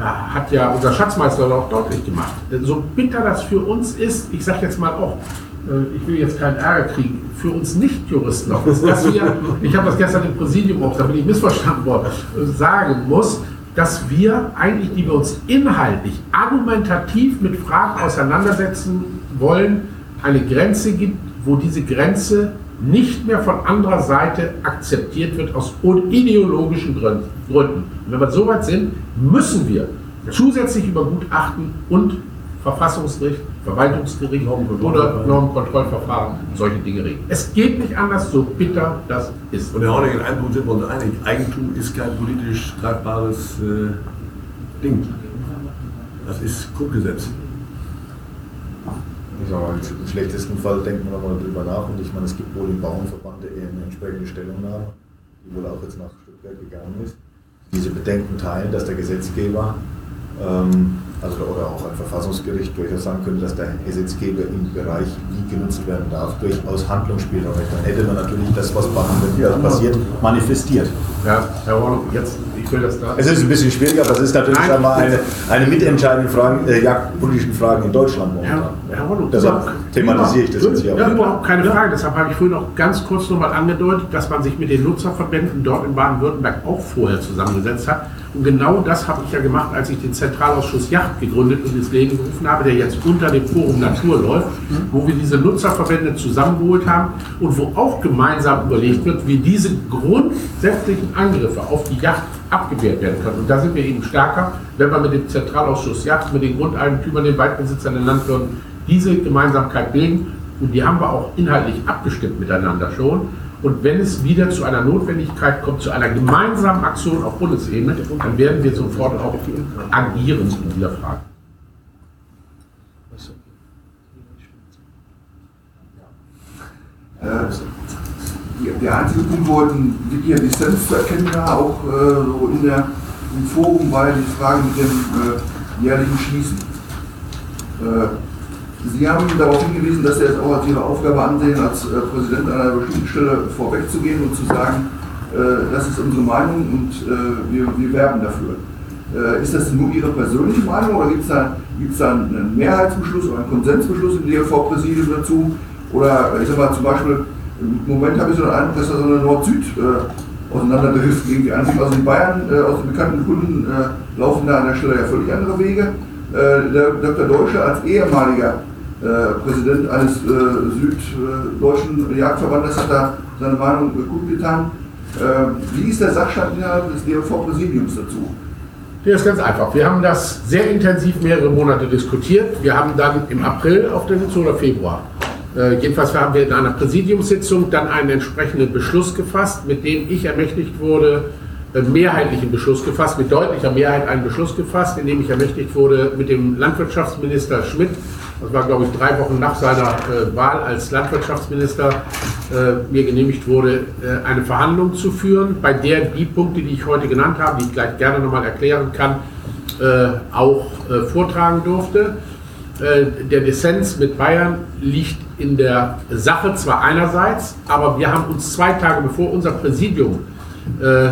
hat ja unser Schatzmeister auch deutlich gemacht, so bitter das für uns ist, ich sage jetzt mal auch, äh, ich will jetzt keinen Ärger kriegen, für uns Nicht-Juristen dass wir, ich habe das gestern im Präsidium auch, da bin ich missverstanden worden, sagen muss, dass wir eigentlich, die wir uns inhaltlich, argumentativ mit Fragen auseinandersetzen wollen, eine Grenze gibt, wo diese Grenze nicht mehr von anderer Seite akzeptiert wird aus ideologischen Gründen. Und wenn wir so weit sind, müssen wir zusätzlich über Gutachten und Verfassungsgericht, Verwaltungsgericht oder Normkontrollverfahren solche Dinge regeln. Es geht nicht anders, so bitter das ist. Und Herr Hornig, in einem Punkt sind wir uns einig. Eigentum ist kein politisch tragbares äh, Ding. Das ist Grundgesetz. Ich sage mal, Im schlechtesten Fall denkt man nochmal drüber nach und ich meine, es gibt wohl im Bauernverband eine entsprechende Stellungnahme, die wohl auch jetzt nach Stuttgart gegangen ist. Diese Bedenken teilen, dass der Gesetzgeber also oder auch ein Verfassungsgericht durchaus sagen könnte, dass der Gesetzgeber im Bereich, wie genutzt werden darf, durchaus Handlungsspielraum hat. Dann hätte man natürlich das, was passiert, manifestiert. Ja, Herr Horn, jetzt, ich will das da. Es ist ein bisschen schwieriger, aber es ist natürlich Nein. einmal eine, eine mitentscheidende Frage, äh, jagdpolitischen Fragen in Deutschland momentan. Herr Rollo, Deshalb überhaupt- thematisiere ich das jetzt hier Ja, auch. überhaupt keine Frage. Deshalb habe ich vorhin auch ganz kurz nochmal angedeutet, dass man sich mit den Nutzerverbänden dort in Baden-Württemberg auch vorher zusammengesetzt hat. Und genau das habe ich ja gemacht, als ich den Zentralausschuss Yacht gegründet und ins Leben gerufen habe, der jetzt unter dem Forum Natur läuft, wo wir diese Nutzerverbände zusammengeholt haben und wo auch gemeinsam überlegt wird, wie diese grundsätzlichen Angriffe auf die Yacht abgewehrt werden können. Und da sind wir eben stärker, wenn wir mit dem Zentralausschuss Yacht, mit den Grundeigentümern, den Waldbesitzern, den Landwirten diese Gemeinsamkeit bilden. Und die haben wir auch inhaltlich abgestimmt miteinander schon. Und wenn es wieder zu einer Notwendigkeit kommt, zu einer gemeinsamen Aktion auf Bundesebene, dann werden wir sofort auch agieren in dieser Frage. Äh, die- Punkt, wo ein wirklicher Dissens zu erkennen auch äh, so in der, im Forum, war die Frage mit dem äh, jährlichen Schließen. Äh, Sie haben darauf hingewiesen, dass Sie es auch als Ihre Aufgabe ansehen, als äh, Präsident einer bestimmten Stelle vorwegzugehen und zu sagen, äh, das ist unsere Meinung und äh, wir, wir werben dafür. Ist das nur Ihre persönliche Meinung oder gibt es da, gibt's da einen Mehrheitsbeschluss oder einen Konsensbeschluss im DLV-Präsidium dazu? Oder ich sag mal zum Beispiel, im Moment habe ich so den Eindruck, dass da so eine Nord-Süd auseinanderdrift gegen die Ansicht. Also die Bayern aus den bekannten Gründen laufen da an der Stelle ja völlig andere Wege. Äh, der Dr. Deutsche als ehemaliger äh, Präsident eines äh, süddeutschen Jagdverbandes hat da seine Meinung äh, kundgetan. Äh, wie ist der Sachstand innerhalb des DLV-Präsidiums dazu? Ja, ist ganz einfach. Wir haben das sehr intensiv mehrere Monate diskutiert. Wir haben dann im April auf der Sitzung oder Februar, äh, jedenfalls haben wir in einer Präsidiumssitzung dann einen entsprechenden Beschluss gefasst, mit dem ich ermächtigt wurde, mehrheitlichen Beschluss gefasst, mit deutlicher Mehrheit einen Beschluss gefasst, in dem ich ermächtigt wurde, mit dem Landwirtschaftsminister Schmidt, das war glaube ich drei Wochen nach seiner äh, Wahl als Landwirtschaftsminister, äh, mir genehmigt wurde, äh, eine Verhandlung zu führen, bei der die Punkte, die ich heute genannt habe, die ich gleich gerne nochmal erklären kann, äh, auch äh, vortragen durfte. Äh, Der Dissens mit Bayern liegt in der Sache zwar einerseits, aber wir haben uns zwei Tage bevor unser Präsidium äh,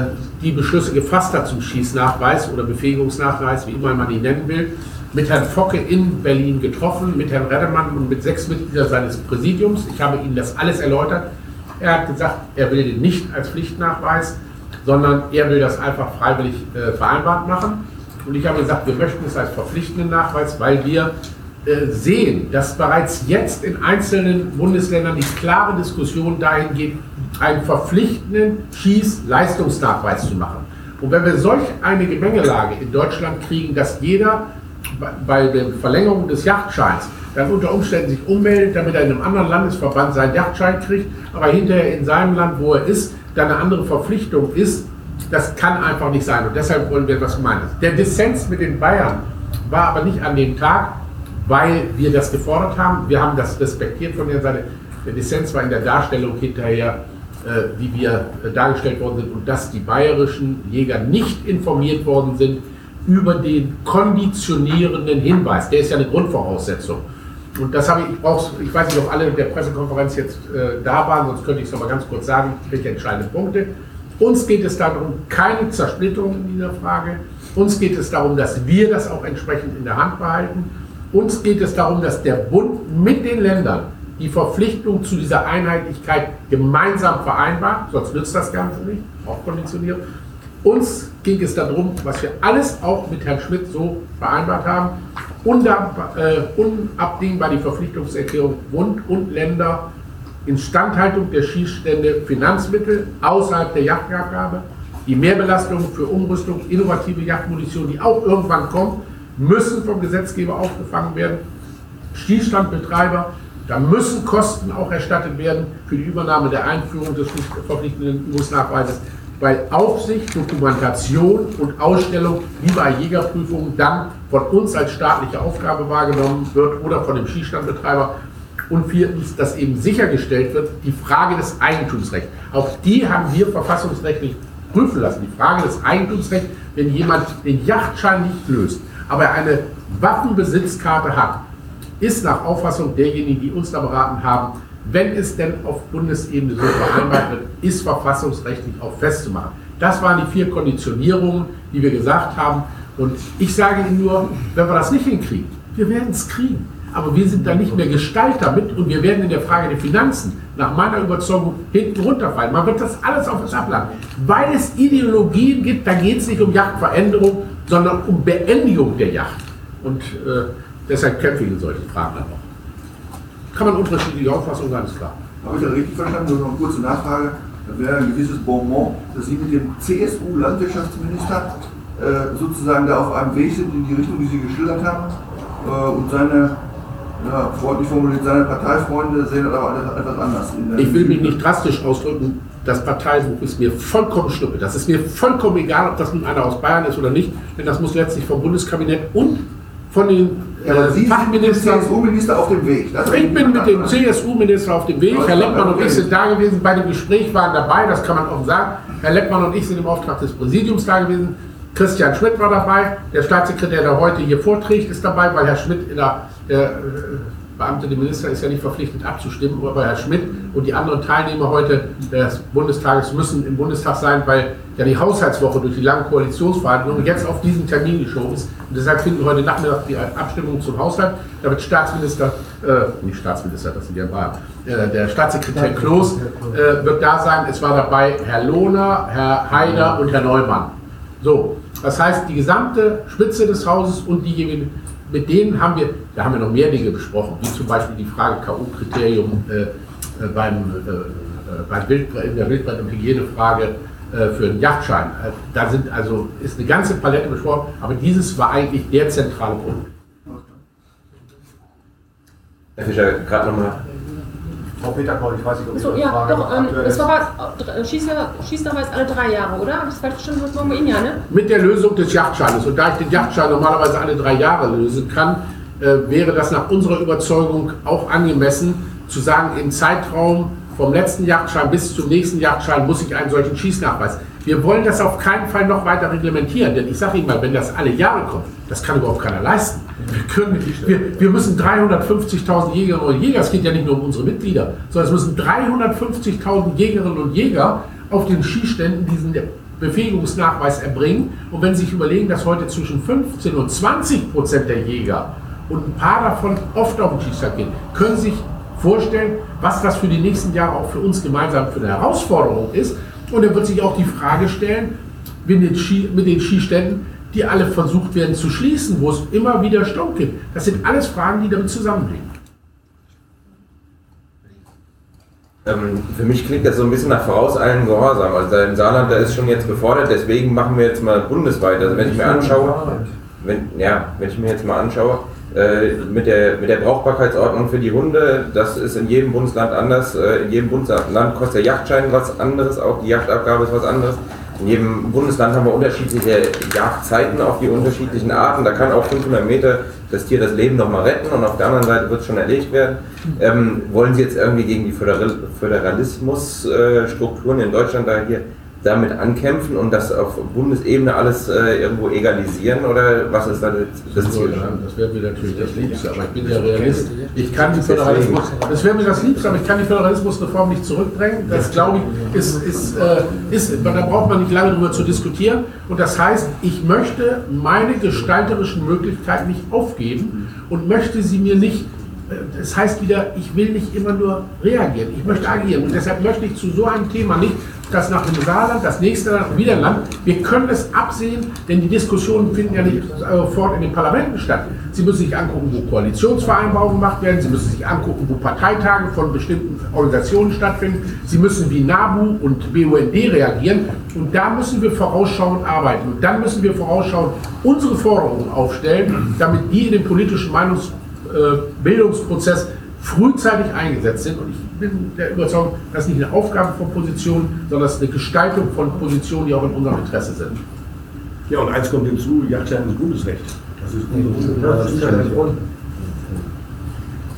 die Beschlüsse gefasst hat zum Schießnachweis oder Befähigungsnachweis, wie immer man ihn nennen will, mit Herrn Focke in Berlin getroffen, mit Herrn Reddemann und mit sechs Mitgliedern seines Präsidiums. Ich habe Ihnen das alles erläutert. Er hat gesagt, er will den nicht als Pflichtnachweis, sondern er will das einfach freiwillig äh, vereinbart machen. Und ich habe gesagt, wir möchten es als verpflichtenden Nachweis, weil wir äh, sehen, dass bereits jetzt in einzelnen Bundesländern die klare Diskussion dahin geht, einen verpflichtenden Schießleistungsnachweis zu machen. Und wenn wir solch eine Gemengelage in Deutschland kriegen, dass jeder bei- der Verlängerung des Yachtscheins dann unter Umständen sich ummeldet, damit er in einem anderen Landesverband seinen Yachtschein kriegt, aber hinterher in seinem Land, wo er ist, dann eine andere Verpflichtung ist, das kann einfach nicht sein. Und deshalb wollen wir etwas Gemeines. Der Dissens mit den Bayern war aber nicht an dem Tag, weil wir das gefordert haben. Wir haben das respektiert von der Seite. Der Dissens war in der Darstellung hinterher, wie wir äh, dargestellt worden sind und dass die bayerischen Jäger nicht informiert worden sind über den konditionierenden Hinweis. Der ist ja eine Grundvoraussetzung. Und das habe ich, ich brauch's, ich weiß nicht, ob alle in der Pressekonferenz jetzt äh, da waren, sonst könnte ich es noch mal ganz kurz sagen, welche entscheidenden Punkte. Uns geht es darum, keine Zersplitterung in dieser Frage. Uns geht es darum, dass wir das auch entsprechend in der Hand behalten. Uns geht es darum, dass der Bund mit den Ländern die Verpflichtung zu dieser Einheitlichkeit gemeinsam vereinbart, sonst nützt das Ganze nicht, auch konditioniert. Uns ging es darum, was wir alles auch mit Herrn Schmidt so vereinbart haben, äh, unabdingbar die Verpflichtungserklärung Bund und Länder Instandhaltung der Schießstände Finanzmittel außerhalb der Jagdabgabe, die Mehrbelastung für Umrüstung, innovative Jagdmunition, die auch irgendwann kommt, müssen vom Gesetzgeber aufgefangen werden. Schießstandbetreiber, da müssen Kosten auch erstattet werden für die Übernahme der Einführung des verpflichtenden Übungsnachweises, weil Aufsicht, Dokumentation und Ausstellung wie bei Jägerprüfungen dann von uns als staatliche Aufgabe wahrgenommen wird oder von dem Schießstandbetreiber. Und viertens, dass eben sichergestellt wird, die Frage des Eigentumsrechts. Auch die haben wir verfassungsrechtlich prüfen lassen. Die Frage des Eigentumsrechts, wenn jemand den Yachtschein nicht löst, aber er eine Waffenbesitzkarte hat, ist nach Auffassung derjenigen, die uns da beraten haben, wenn es denn auf Bundesebene so vereinbart wird, ist verfassungsrechtlich auch festzumachen. Das waren die vier Konditionierungen, die wir gesagt haben. Und ich sage Ihnen nur, wenn wir das nicht hinkriegen, wir werden es kriegen. Aber wir sind da nicht mehr Gestalter mit und wir werden in der Frage der Finanzen nach meiner Überzeugung hinten runterfallen. Man wird das alles auf das abladen. Weil es Ideologien gibt, da geht es nicht um Yachtveränderung, sondern um Beendigung der Yacht. Und äh, deshalb kämpfe ich in solchen Fragen dann auch. Kann man unterschiedliche Auffassungen, ganz klar. Habe ich das richtig verstanden? Nur noch eine kurze Nachfrage. Da wäre ein gewisses Bonbon, dass Sie mit dem CSU-Landwirtschaftsminister äh, sozusagen da auf einem Weg sind in die Richtung, die Sie geschildert haben. Äh, und seine, ja, freundlich formuliert, seine Parteifreunde sehen das aber etwas anders. Ich will mich nicht drastisch ausdrücken. Das Parteibuch ist mir vollkommen schnuppe. Das ist mir vollkommen egal, ob das nun einer aus Bayern ist oder nicht, denn das muss letztlich vom Bundeskabinett und von den Sie Fachministern. CSU-Minister auf dem Weg. Das ich bin mit dem CSU-Minister auf dem Weg. Herr Leppmann und ich sind da gewesen, bei dem Gespräch waren dabei, das kann man auch sagen. Herr Leppmann und ich sind im Auftrag des Präsidiums da gewesen. Christian Schmidt war dabei, der Staatssekretär, der heute hier vorträgt, ist dabei, weil Herr Schmidt in der, der äh, Beamte, der Minister ist ja nicht verpflichtet abzustimmen, aber Herr Schmidt und die anderen Teilnehmer heute des Bundestages müssen im Bundestag sein, weil ja die Haushaltswoche durch die langen Koalitionsverhandlungen jetzt auf diesen Termin geschoben ist. Und deshalb finden heute Nachmittag die Abstimmung zum Haushalt. Da wird Staatsminister, äh, nicht Staatsminister, das sind ja Bayern, äh, der Staatssekretär Kloß äh, wird da sein. Es war dabei Herr Lohner, Herr Haider und Herr Neumann. So, das heißt, die gesamte Spitze des Hauses und diejenigen, mit denen haben wir, da haben wir noch mehr Dinge besprochen, wie zum Beispiel die Frage K.O.-Kriterium äh, äh, beim, äh, äh, beim in der Wildbrand- und Hygienefrage äh, für einen Yachtschein. Äh, da sind also, ist eine ganze Palette besprochen, aber dieses war eigentlich der zentrale Punkt. Herr Fischer, gerade nochmal Frau Peter-Koll, ich weiß nicht, ob So, Ihre ja, Frage doch, ähm, das ist. war Schießer, Schießnachweis alle drei Jahre, oder? Habe ich das falsch verstanden? Das machen wir Ihnen ja, ne? Mit der Lösung des Yachtscheines. Und da ich den Yachtschein normalerweise alle drei Jahre lösen kann, äh, wäre das nach unserer Überzeugung auch angemessen, zu sagen, im Zeitraum vom letzten Yachtschein bis zum nächsten Yachtschein muss ich einen solchen Schießnachweis. Wir wollen das auf keinen Fall noch weiter reglementieren, denn ich sage Ihnen mal, wenn das alle Jahre kommt, das kann überhaupt keiner leisten. Wir, können, wir, wir müssen 350.000 Jägerinnen und Jäger, es geht ja nicht nur um unsere Mitglieder, sondern es müssen 350.000 Jägerinnen und Jäger auf den Skiständen diesen Befähigungsnachweis erbringen. Und wenn Sie sich überlegen, dass heute zwischen 15 und 20 Prozent der Jäger und ein paar davon oft auf den Schießstand gehen, können Sie sich vorstellen, was das für die nächsten Jahre auch für uns gemeinsam für eine Herausforderung ist. Und er wird sich auch die Frage stellen, mit den, Ski, mit den Skiständen, die alle versucht werden zu schließen, wo es immer wieder Stau gibt. Das sind alles Fragen, die damit zusammenhängen. Ähm, für mich klingt das so ein bisschen nach vorauseilendem Gehorsam. Also im Saarland, da ist schon jetzt gefordert, deswegen machen wir jetzt mal bundesweit. Also wenn ich mir anschaue, wenn, ja, wenn ich mir jetzt mal anschaue, mit, der, mit der Brauchbarkeitsordnung für die Hunde, das ist in jedem Bundesland anders. Äh, in jedem Bundesland kostet der Yachtschein was anderes, auch die Yachtabgabe ist was anderes. In jedem Bundesland haben wir unterschiedliche Jagdzeiten auf die unterschiedlichen Arten. Da kann auch 500 Meter das Tier das Leben nochmal retten und auf der anderen Seite wird es schon erlegt werden. Ähm, wollen Sie jetzt irgendwie gegen die Föderal Föderalismusstrukturen in Deutschland da hier damit ankämpfen und das auf Bundesebene alles äh, irgendwo egalisieren oder was ist da das Ziel? Das wäre mir natürlich das Liebste, aber ich bin ja Realist. Ich kann die Föderalismus, das wäre mir das Liebste, aber ich kann die Föderalismusreform nicht zurückdrängen. Das glaube ich, ist, ist, äh, ist, da braucht man nicht lange drüber zu diskutieren. Und das heißt, ich möchte meine gestalterischen Möglichkeiten nicht aufgeben und möchte sie mir nicht das heißt wieder, ich will nicht immer nur reagieren, ich möchte agieren. Und deshalb möchte ich zu so einem Thema nicht, dass nach dem Saarland, das nächste Land, wieder ein Land, wir können es absehen, denn die Diskussionen finden ja nicht äh, fort in den Parlamenten statt. Sie müssen sich angucken, wo Koalitionsvereinbarungen gemacht werden, Sie müssen sich angucken, wo Parteitage von bestimmten Organisationen stattfinden, Sie müssen wie NABU und BUND reagieren und da müssen wir vorausschauend arbeiten. Und dann müssen wir vorausschauend unsere Forderungen aufstellen, damit die in den politischen Meinungs Bildungsprozess frühzeitig eingesetzt sind. Und ich bin der Überzeugung, das ist nicht eine Aufgabe von Positionen, sondern das ist eine Gestaltung von Positionen, die auch in unserem Interesse sind. Ja, und eins kommt hinzu, Jagdschein ist Bundesrecht. Das ist unsere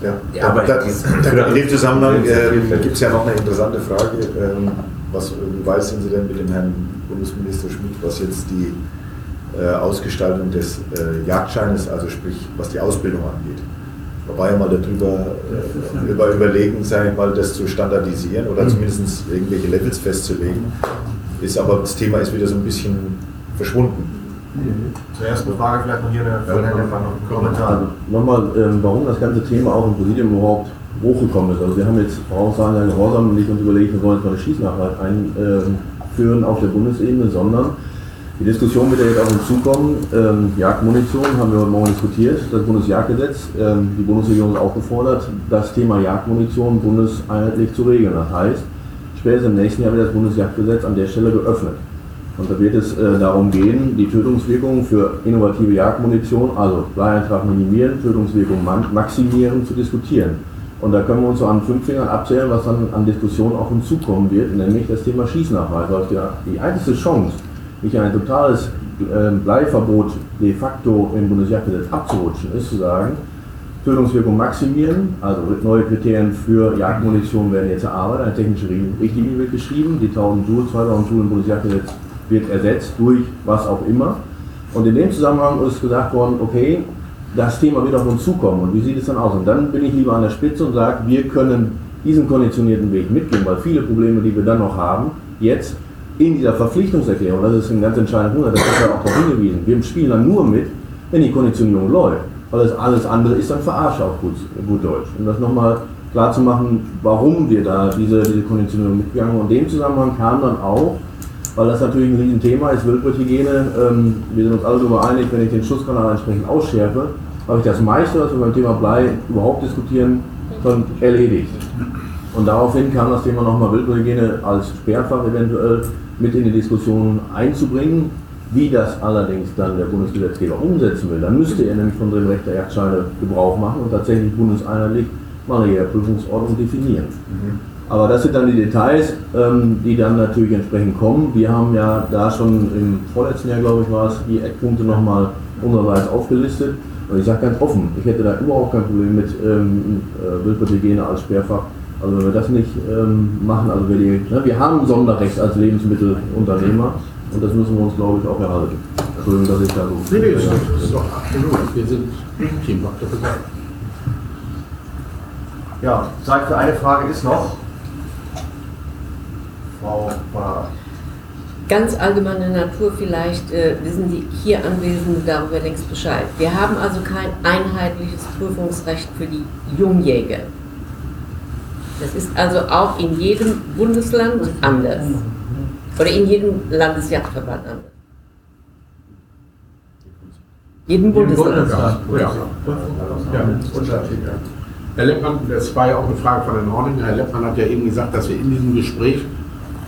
ja, ja, aber da, da, in dem Zusammenhang äh, gibt es ja noch eine interessante Frage. Ähm, was, weit sind Sie denn mit dem Herrn Bundesminister Schmidt, was jetzt die äh, Ausgestaltung des äh, Jagdscheines, also sprich was die Ausbildung angeht? Wobei ja mal darüber äh, über überlegen, sage ich mal, das zu standardisieren oder Mhm. zumindest irgendwelche Levels festzulegen. Ist aber das Thema ist wieder so ein bisschen verschwunden. Zur ersten Frage vielleicht noch hier eine Frage, noch einen Kommentar. Also nochmal, ähm, warum das ganze Thema auch im Präsidium überhaupt hochgekommen ist. Also wir haben jetzt Voraussagen Gehorsam nicht uns überlegt, wir wollen jetzt mal eine Schießnachweis einführen auf der Bundesebene, sondern die Diskussion wird ja jetzt auch hinzukommen. Ähm, Jagdmunition haben wir heute Morgen diskutiert, das Bundesjagdgesetz. Ähm, die Bundesregierung ist aufgefordert, das Thema Jagdmunition bundeseinheitlich zu regeln. Das heißt, spätestens im nächsten Jahr wird das Bundesjagdgesetz an der Stelle geöffnet. Und da wird es äh, darum gehen, die Tötungswirkung für innovative Jagdmunition, also Bleieintrag minimieren, Tötungswirkung maximieren, zu diskutieren. Und da können wir uns so an fünf Fingern abzählen, was dann an Diskussionen auch hinzukommen wird, nämlich das Thema Schießnachweis. Also die einzige Chance, nicht ein totales äh, Bleiverbot de facto im Bundesjagdgesetz abzurutschen, ist zu sagen, Tötungswirkung maximieren, also neue Kriterien für Jagdmunition werden jetzt erarbeitet, eine technische Richtlinie wird geschrieben, die 1000 Joule, 2000 Joule im Bundesjagdgesetz wird ersetzt durch was auch immer. Und in dem Zusammenhang ist gesagt worden, okay, das Thema wird auf uns zukommen und wie sieht es dann aus? Und dann bin ich lieber an der Spitze und sage, wir können diesen konditionierten Weg mitgehen, weil viele Probleme, die wir dann noch haben, jetzt in dieser Verpflichtungserklärung, das ist ein ganz entscheidender Punkt, das ist ja auch darauf hingewiesen, wir spielen dann nur mit, wenn die Konditionierung läuft. Weil alles andere ist dann Verarsche auf gut, gut Deutsch. Um das nochmal klar zu machen, warum wir da diese, diese Konditionierung mitgegangen sind. Und in dem Zusammenhang kam dann auch, weil das natürlich ein Riesenthema ist, Wildbrethygiene, ähm, wir sind uns alle darüber einig, wenn ich den Schusskanal entsprechend ausschärfe, habe ich das meiste, was wir beim Thema Blei überhaupt diskutieren, schon erledigt. Und daraufhin kam das Thema nochmal Wildbrethygiene als Sperrfach eventuell mit in die Diskussion einzubringen. Wie das allerdings dann der Bundesgesetzgeber umsetzen will, dann müsste er nämlich von dem Recht der Jagdscheine Gebrauch machen und tatsächlich bundeseinheitlich mal eine Prüfungsordnung definieren. Aber das sind dann die Details, ähm, die dann natürlich entsprechend kommen. Wir haben ja da schon im vorletzten Jahr, glaube ich, war es, die Eckpunkte nochmal unsererseits aufgelistet. Und ich sage ganz offen, ich hätte da überhaupt kein Problem mit ähm, äh, Wildbrethygiene als Sperrfach. Also wenn wir das nicht ähm, machen, also wir, die, ne, wir haben ein Sonderrecht als Lebensmittelunternehmer und das müssen wir uns, glaube ich, auch erhalten. Entschuldigung, dass ich da so... Nee, nee, das ist, das doch absolut. Wir sind Team, ihr gesagt. Ja, Zeit für eine Frage ist noch. Frau Bar. Ganz allgemeine Natur vielleicht äh, wissen die hier Anwesenden darüber längst Bescheid. Wir haben also kein einheitliches Prüfungsrecht für die Jungjäger. Das ist also auch in jedem Bundesland anders. Oder in jedem Landesjagdverband anders. Jedem Bundesland. Ja, ja. Herr Leppmann, das war ja auch eine Frage von Herrn Horning. Herr Leppmann hat ja eben gesagt, dass wir in diesem Gespräch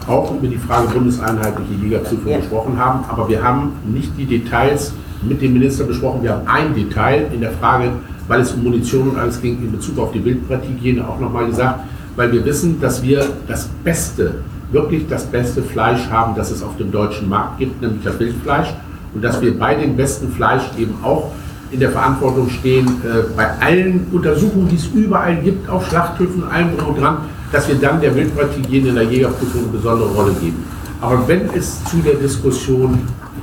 auch über die Frage bundeseinheitliche Ligaprüfung Ja. gesprochen haben, aber wir haben nicht die Details mit dem Minister besprochen. Wir haben ein Detail in der Frage, weil es um Munition und alles ging, in Bezug auf die Wildbretthygiene auch nochmal gesagt, weil wir wissen, dass wir das beste, wirklich das beste Fleisch haben, das es auf dem deutschen Markt gibt, nämlich das Wildfleisch. Und dass wir bei dem besten Fleisch eben auch in der Verantwortung stehen, äh, bei allen Untersuchungen, die es überall gibt, auf Schlachthöfen, allem drum und dran, dass wir dann der Wildbretthygiene in der Jägerprüfung eine besondere Rolle geben. Aber wenn es zu der Diskussion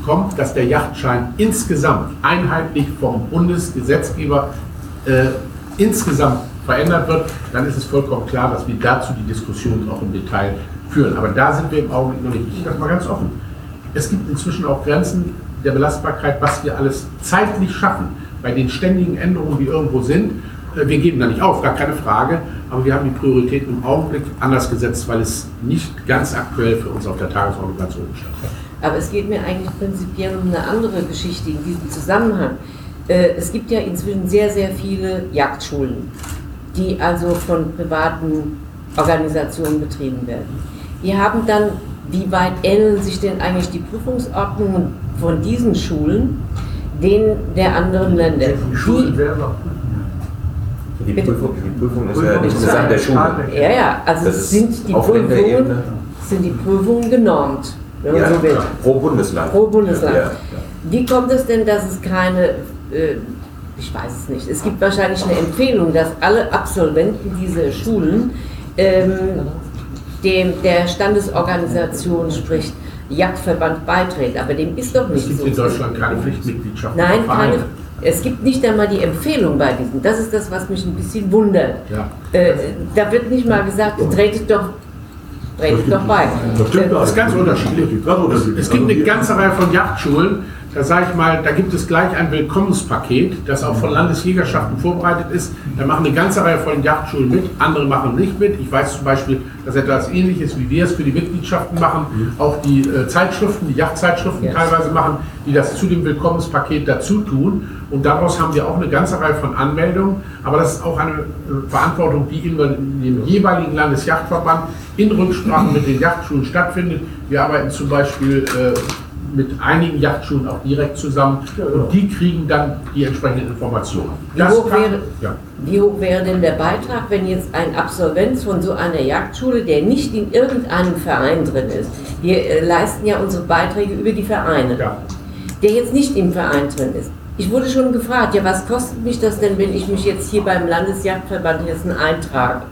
kommt, dass der Yachtschein insgesamt einheitlich vom Bundesgesetzgeber äh, insgesamt verändert wird, dann ist es vollkommen klar, dass wir dazu die Diskussion auch im Detail führen. Aber da sind wir im Augenblick noch nicht. Ich sage mal ganz offen. Es gibt inzwischen auch Grenzen der Belastbarkeit, was wir alles zeitlich schaffen. Bei den ständigen Änderungen, die irgendwo sind, äh, wir geben da nicht auf, gar keine Frage, aber wir haben die Prioritäten im Augenblick anders gesetzt, weil es nicht ganz aktuell für uns auf der Tagesordnung ganz oben stand. Aber es geht mir eigentlich prinzipiell um eine andere Geschichte in diesem Zusammenhang. Äh, Es gibt ja inzwischen sehr, sehr viele Jagdschulen, die also von privaten Organisationen betrieben werden. Die haben dann, wie weit ähneln sich denn eigentlich die Prüfungsordnungen von diesen Schulen denen der anderen Länder? Wie, Die Prüfung, die Prüfung ist ja nicht eine Sache der Schule. ja, ja, also sind die, Prüfungen, sind die Prüfungen genormt, wenn man Ja, so will. pro Bundesland. Pro Bundesland. Ja, ja. Wie kommt es denn, dass es keine, äh, ich weiß es nicht, es gibt wahrscheinlich eine Empfehlung, dass alle Absolventen dieser Schulen ähm, dem, der Standesorganisation, sprich Jagdverband beitreten, aber dem ist doch Es nicht gibt so. in Deutschland keine Pflichtmitgliedschaft. Nein, keine, Es gibt nicht einmal die Empfehlung bei diesen. Das ist das, was mich ein bisschen wundert. Ja. Äh, da wird nicht mal gesagt, tretet doch, tretet doch bei. Das stimmt, das ist ganz unterschiedlich. Es gibt eine ganze Reihe von Jagdschulen, da sage ich mal, da gibt es gleich ein Willkommenspaket, das auch von Landesjägerschaften vorbereitet ist. Da machen eine ganze Reihe von Jagdschulen mit, andere machen nicht mit. Ich weiß zum Beispiel, dass etwas ähnliches, wie wir es für die Mitgliedschaften machen, auch die äh, Zeitschriften, die Yachtzeitschriften Yes. teilweise machen, die das zu dem Willkommenspaket dazu tun. Und daraus haben wir auch eine ganze Reihe von Anmeldungen. Aber das ist auch eine äh, Verantwortung, die in dem jeweiligen Landesjachtverband in Rücksprache mit den Yachtschulen stattfindet. Wir arbeiten zum Beispiel äh, mit einigen Yachtschulen auch direkt zusammen und die kriegen dann die entsprechenden Informationen. Wie hoch, wäre, ja. wie hoch wäre denn der Beitrag, wenn jetzt ein Absolvent von so einer Jagdschule, der nicht in irgendeinem Verein drin ist, wir äh, leisten ja unsere Beiträge über die Vereine, der jetzt nicht im Verein drin ist. Ich wurde schon gefragt, ja, was kostet mich das denn, wenn ich mich jetzt hier beim Landesjagdverband Hessen eintrage?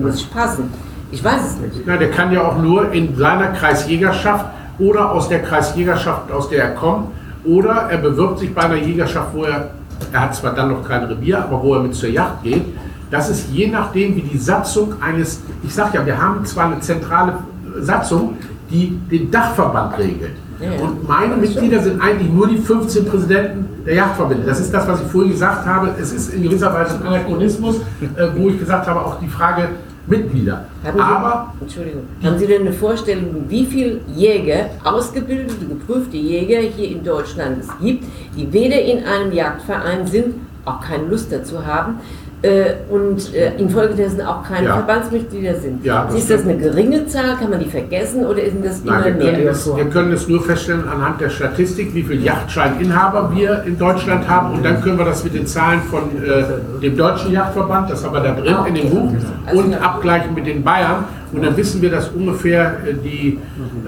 Muss ich passen. Ich weiß es nicht. Ja, der kann ja auch nur in seiner Kreisjägerschaft oder aus der Kreisjägerschaft, aus der er kommt, oder er bewirbt sich bei einer Jägerschaft, wo er, er hat zwar dann noch kein Revier, aber wo er mit zur Jagd geht. Das ist je nachdem, wie die Satzung eines, ich sage ja, wir haben zwar eine zentrale Satzung, die den Dachverband regelt. Und meine Mitglieder sind eigentlich nur die 15 Präsidenten der Jagdverbände. Das ist das, was ich vorhin gesagt habe. Es ist in gewisser Weise ein Anachronismus, äh, wo ich gesagt habe, auch die Frage Mitglieder. Haben Sie, Aber Entschuldigung, haben Sie denn eine Vorstellung, wie viele Jäger, ausgebildete, geprüfte Jäger hier in Deutschland es gibt, die weder in einem Jagdverein sind, auch keine Lust dazu haben äh, und äh, infolgedessen auch keine Ja. Verbandsmitglieder sind? Ja, das ist das eine geringe Zahl? Kann man die vergessen oder sind das immer Nein, wir mehr? können, das, wir können es nur feststellen anhand der Statistik, wie viele Yachtscheininhaber wir in Deutschland haben und dann können wir das mit den Zahlen von äh, dem Deutschen Yachtverband, das haben wir da drin in dem Buch, und abgleichen mit den Bayern und dann wissen wir, dass ungefähr äh, die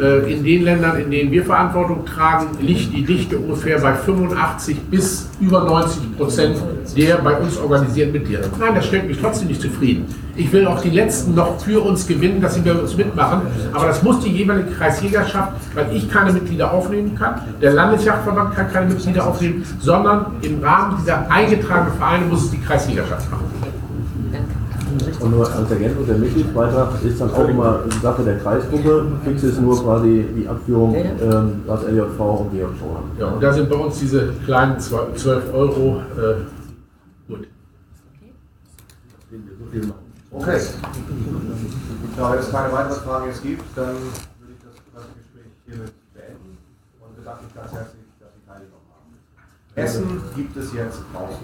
äh, in den Ländern, in denen wir Verantwortung tragen, liegt die Dichte ungefähr bei 85 bis über 90 Prozent der bei uns organisierten Mitglieder. Nein, das stellt mich trotzdem nicht zufrieden. Ich will auch die Letzten noch für uns gewinnen, dass sie bei uns mitmachen. Aber das muss die jeweilige Kreisjägerschaft, weil ich keine Mitglieder aufnehmen kann. Der Landesjachtverband kann keine Mitglieder aufnehmen, sondern im Rahmen dieser eingetragenen Vereine muss es die Kreisjägerschaft machen. Und nur als Ergänzung, der Mitgliedsbeitrag ist dann auch immer Sache der Kreisgruppe. Fix ist nur quasi die Abführung, ähm, was LJV und GJV haben. Ja, und da sind bei uns diese kleinen 12 Euro. Äh, gut. Okay. Da es keine weiteren Fragen jetzt gibt, dann würde ich das Gespräch hiermit beenden und bedanke mich ganz herzlich, dass Sie teilgenommen haben. Essen gibt es jetzt draußen.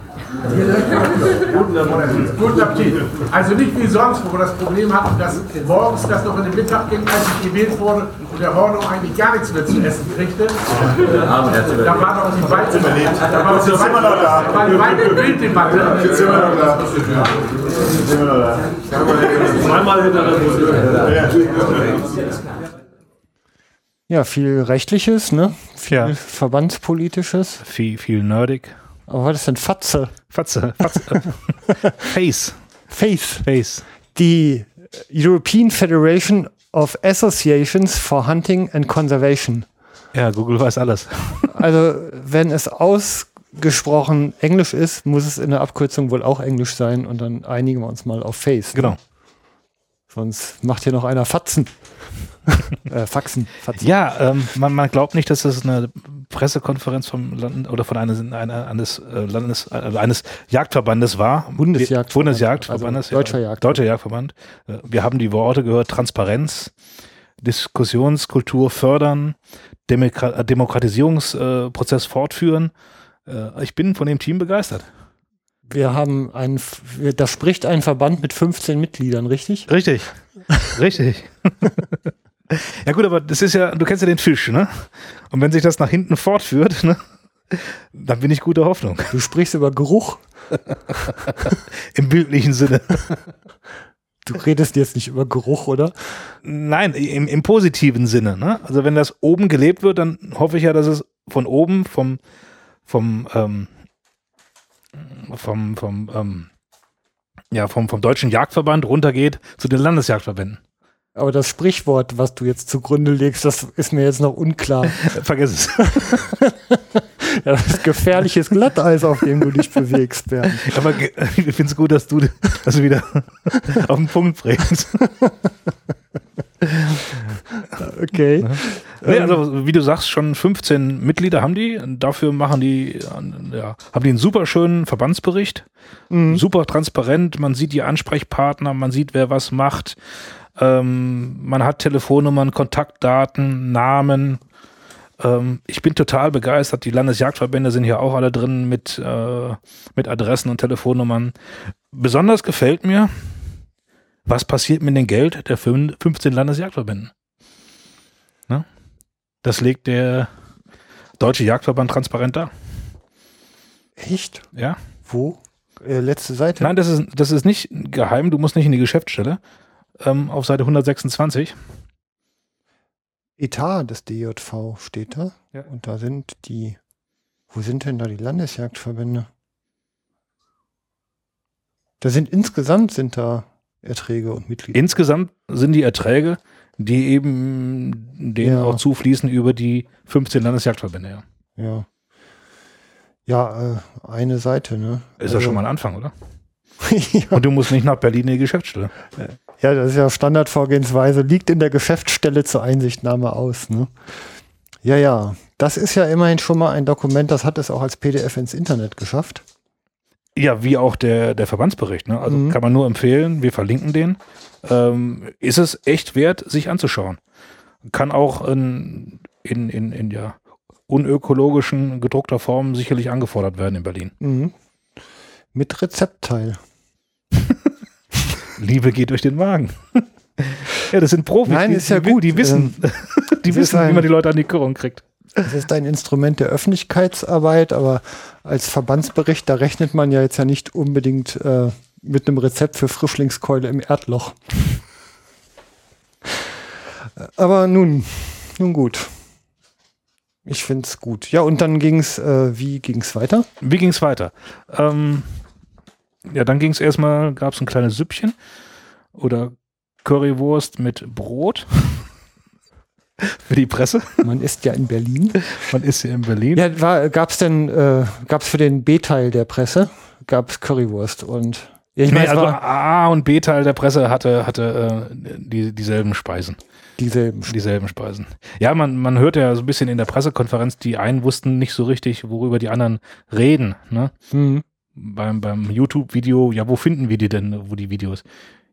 Guten Appetit. Guten Appetit. Also nicht wie sonst, wo wir das Problem hatten, dass morgens das noch in den Mittag ging, als ich gewählt wurde und der Hornung eigentlich gar nichts mehr zu essen kriegte. Da war noch die Weit da war noch die Jetzt sind wir noch da. Da war die Wilddebatte. Jetzt sind wir noch da. Jetzt sind wir noch da. Zweimal hintereinander. Ja, viel Rechtliches, ne? Viel Ja. Verbandspolitisches. Viel, viel nerdig. Aber was ist denn Fatze? Fatze. Fatze. Face. Face. Face. Die European Federation of Associations for Hunting and Conservation. Ja, Google weiß alles. Also, wenn es ausgesprochen Englisch ist, muss es in der Abkürzung wohl auch Englisch sein und dann einigen wir uns mal auf Face. Genau. Sonst macht hier noch einer Fatzen. äh, Faxen. Fatzen. Ja, ähm, man, man glaubt nicht, dass das eine Pressekonferenz vom Land oder von eines, einer, eines äh, Landes, äh, eines Jagdverbandes war. Bundesjagdverband. Bundesjagdverbandes. Also deutscher ja, Jagdverband. Deutscher Jagdverband. Äh, Wir haben die Worte gehört, Transparenz, Diskussionskultur fördern, Demokra Demokratisierungsprozess fortführen. Ich bin von dem Team begeistert. Wir haben ein, wir- da spricht ein Verband mit 15 Mitgliedern, richtig? Richtig. Richtig. ja gut, aber das ist ja, du kennst ja den Fisch, ne? Und wenn sich das nach hinten fortführt, ne? Dann bin ich guter Hoffnung. Du sprichst über Geruch. Im bildlichen Sinne. Du redest jetzt nicht über Geruch, oder? Nein, im, im positiven Sinne. Ne? Also wenn das oben gelebt wird, dann hoffe ich ja, dass es von oben, vom, vom, ähm, vom, vom, ähm, ja, vom, vom Deutschen Jagdverband runtergeht zu den Landesjagdverbänden. Aber das Sprichwort, was du jetzt zugrunde legst, das ist mir jetzt noch unklar. Vergiss es. ja, das ist gefährliches Glatteis, auf dem du dich bewegst, Bernd. Aber ich finde es gut, dass du das wieder auf den Punkt bringst. Okay. Nee, also, wie du sagst, schon 15 Mitglieder haben die. Dafür machen die, äh, ja, haben die einen super schönen Verbandsbericht. Super transparent. Man sieht die Ansprechpartner, man sieht, wer was macht. Ähm, man hat Telefonnummern, Kontaktdaten, Namen. Ähm, ich bin total begeistert. Die Landesjagdverbände sind hier auch alle drin mit, äh, mit Adressen und Telefonnummern. Besonders gefällt mir, was passiert mit dem Geld der fün- 15 Landesjagdverbänden. Das legt der Deutsche Jagdverband transparent dar. Echt? Ja. Wo? Äh, letzte Seite? Nein, das ist, das ist nicht geheim. Du musst nicht in die Geschäftsstelle. Ähm, auf Seite 126. Etat des DJV steht da. Ja. Und da sind die. Wo sind denn da die Landesjagdverbände? Da sind insgesamt sind da Erträge und Mitglieder. Insgesamt sind die Erträge, die eben denen Ja. auch zufließen über die 15 Landesjagdverbände. Ja. Ja. Ja, äh, eine Seite, ne? Ist ja schon mal ein Anfang, oder? ja. Und du musst nicht nach Berlin in die Geschäftsstelle. Ja, das ist ja Standardvorgehensweise, liegt in der Geschäftsstelle zur Einsichtnahme aus. Ne? Ja, ja, das ist ja immerhin schon mal ein Dokument, das hat es auch als PDF ins Internet geschafft. Ja, wie auch der, der Verbandsbericht. Ne? Also Mhm. kann man nur empfehlen, wir verlinken den. Ähm, ist es echt wert, sich anzuschauen. Kann auch in, in, in, in ja, unökologischen gedruckter Form sicherlich angefordert werden in Berlin. Mhm. Mit Rezeptteil. Liebe geht durch den Magen. ja, das sind Profis. Nein, die, ist ja die, gut. Die wissen, Ähm, die wissen wie man die Leute an die Kurung kriegt. Es ist ein Instrument der Öffentlichkeitsarbeit, aber als Verbandsbericht, da rechnet man ja jetzt ja nicht unbedingt äh, mit einem Rezept für Frischlingskeule im Erdloch. Aber nun, nun gut. Ich finde es gut. Ja, und dann ging es, äh, wie ging es weiter? Wie ging es weiter? Ähm, ja, dann ging es erstmal, gab es ein kleines Süppchen oder Currywurst mit Brot für die Presse. Man ist ja in Berlin. Man ist ja in Berlin. Ja, gab es denn, äh, gab es für den B-Teil der Presse, gab es Currywurst und ja, ich nee, meine, also A und B-Teil der Presse hatte, hatte äh, die, dieselben Speisen. dieselben. Dieselben Speisen. Ja, man, man hört ja so ein bisschen in der Pressekonferenz, die einen wussten nicht so richtig, worüber die anderen reden. Ne? Mhm. Beim, beim YouTube-Video, ja, wo finden wir die denn, wo die Videos?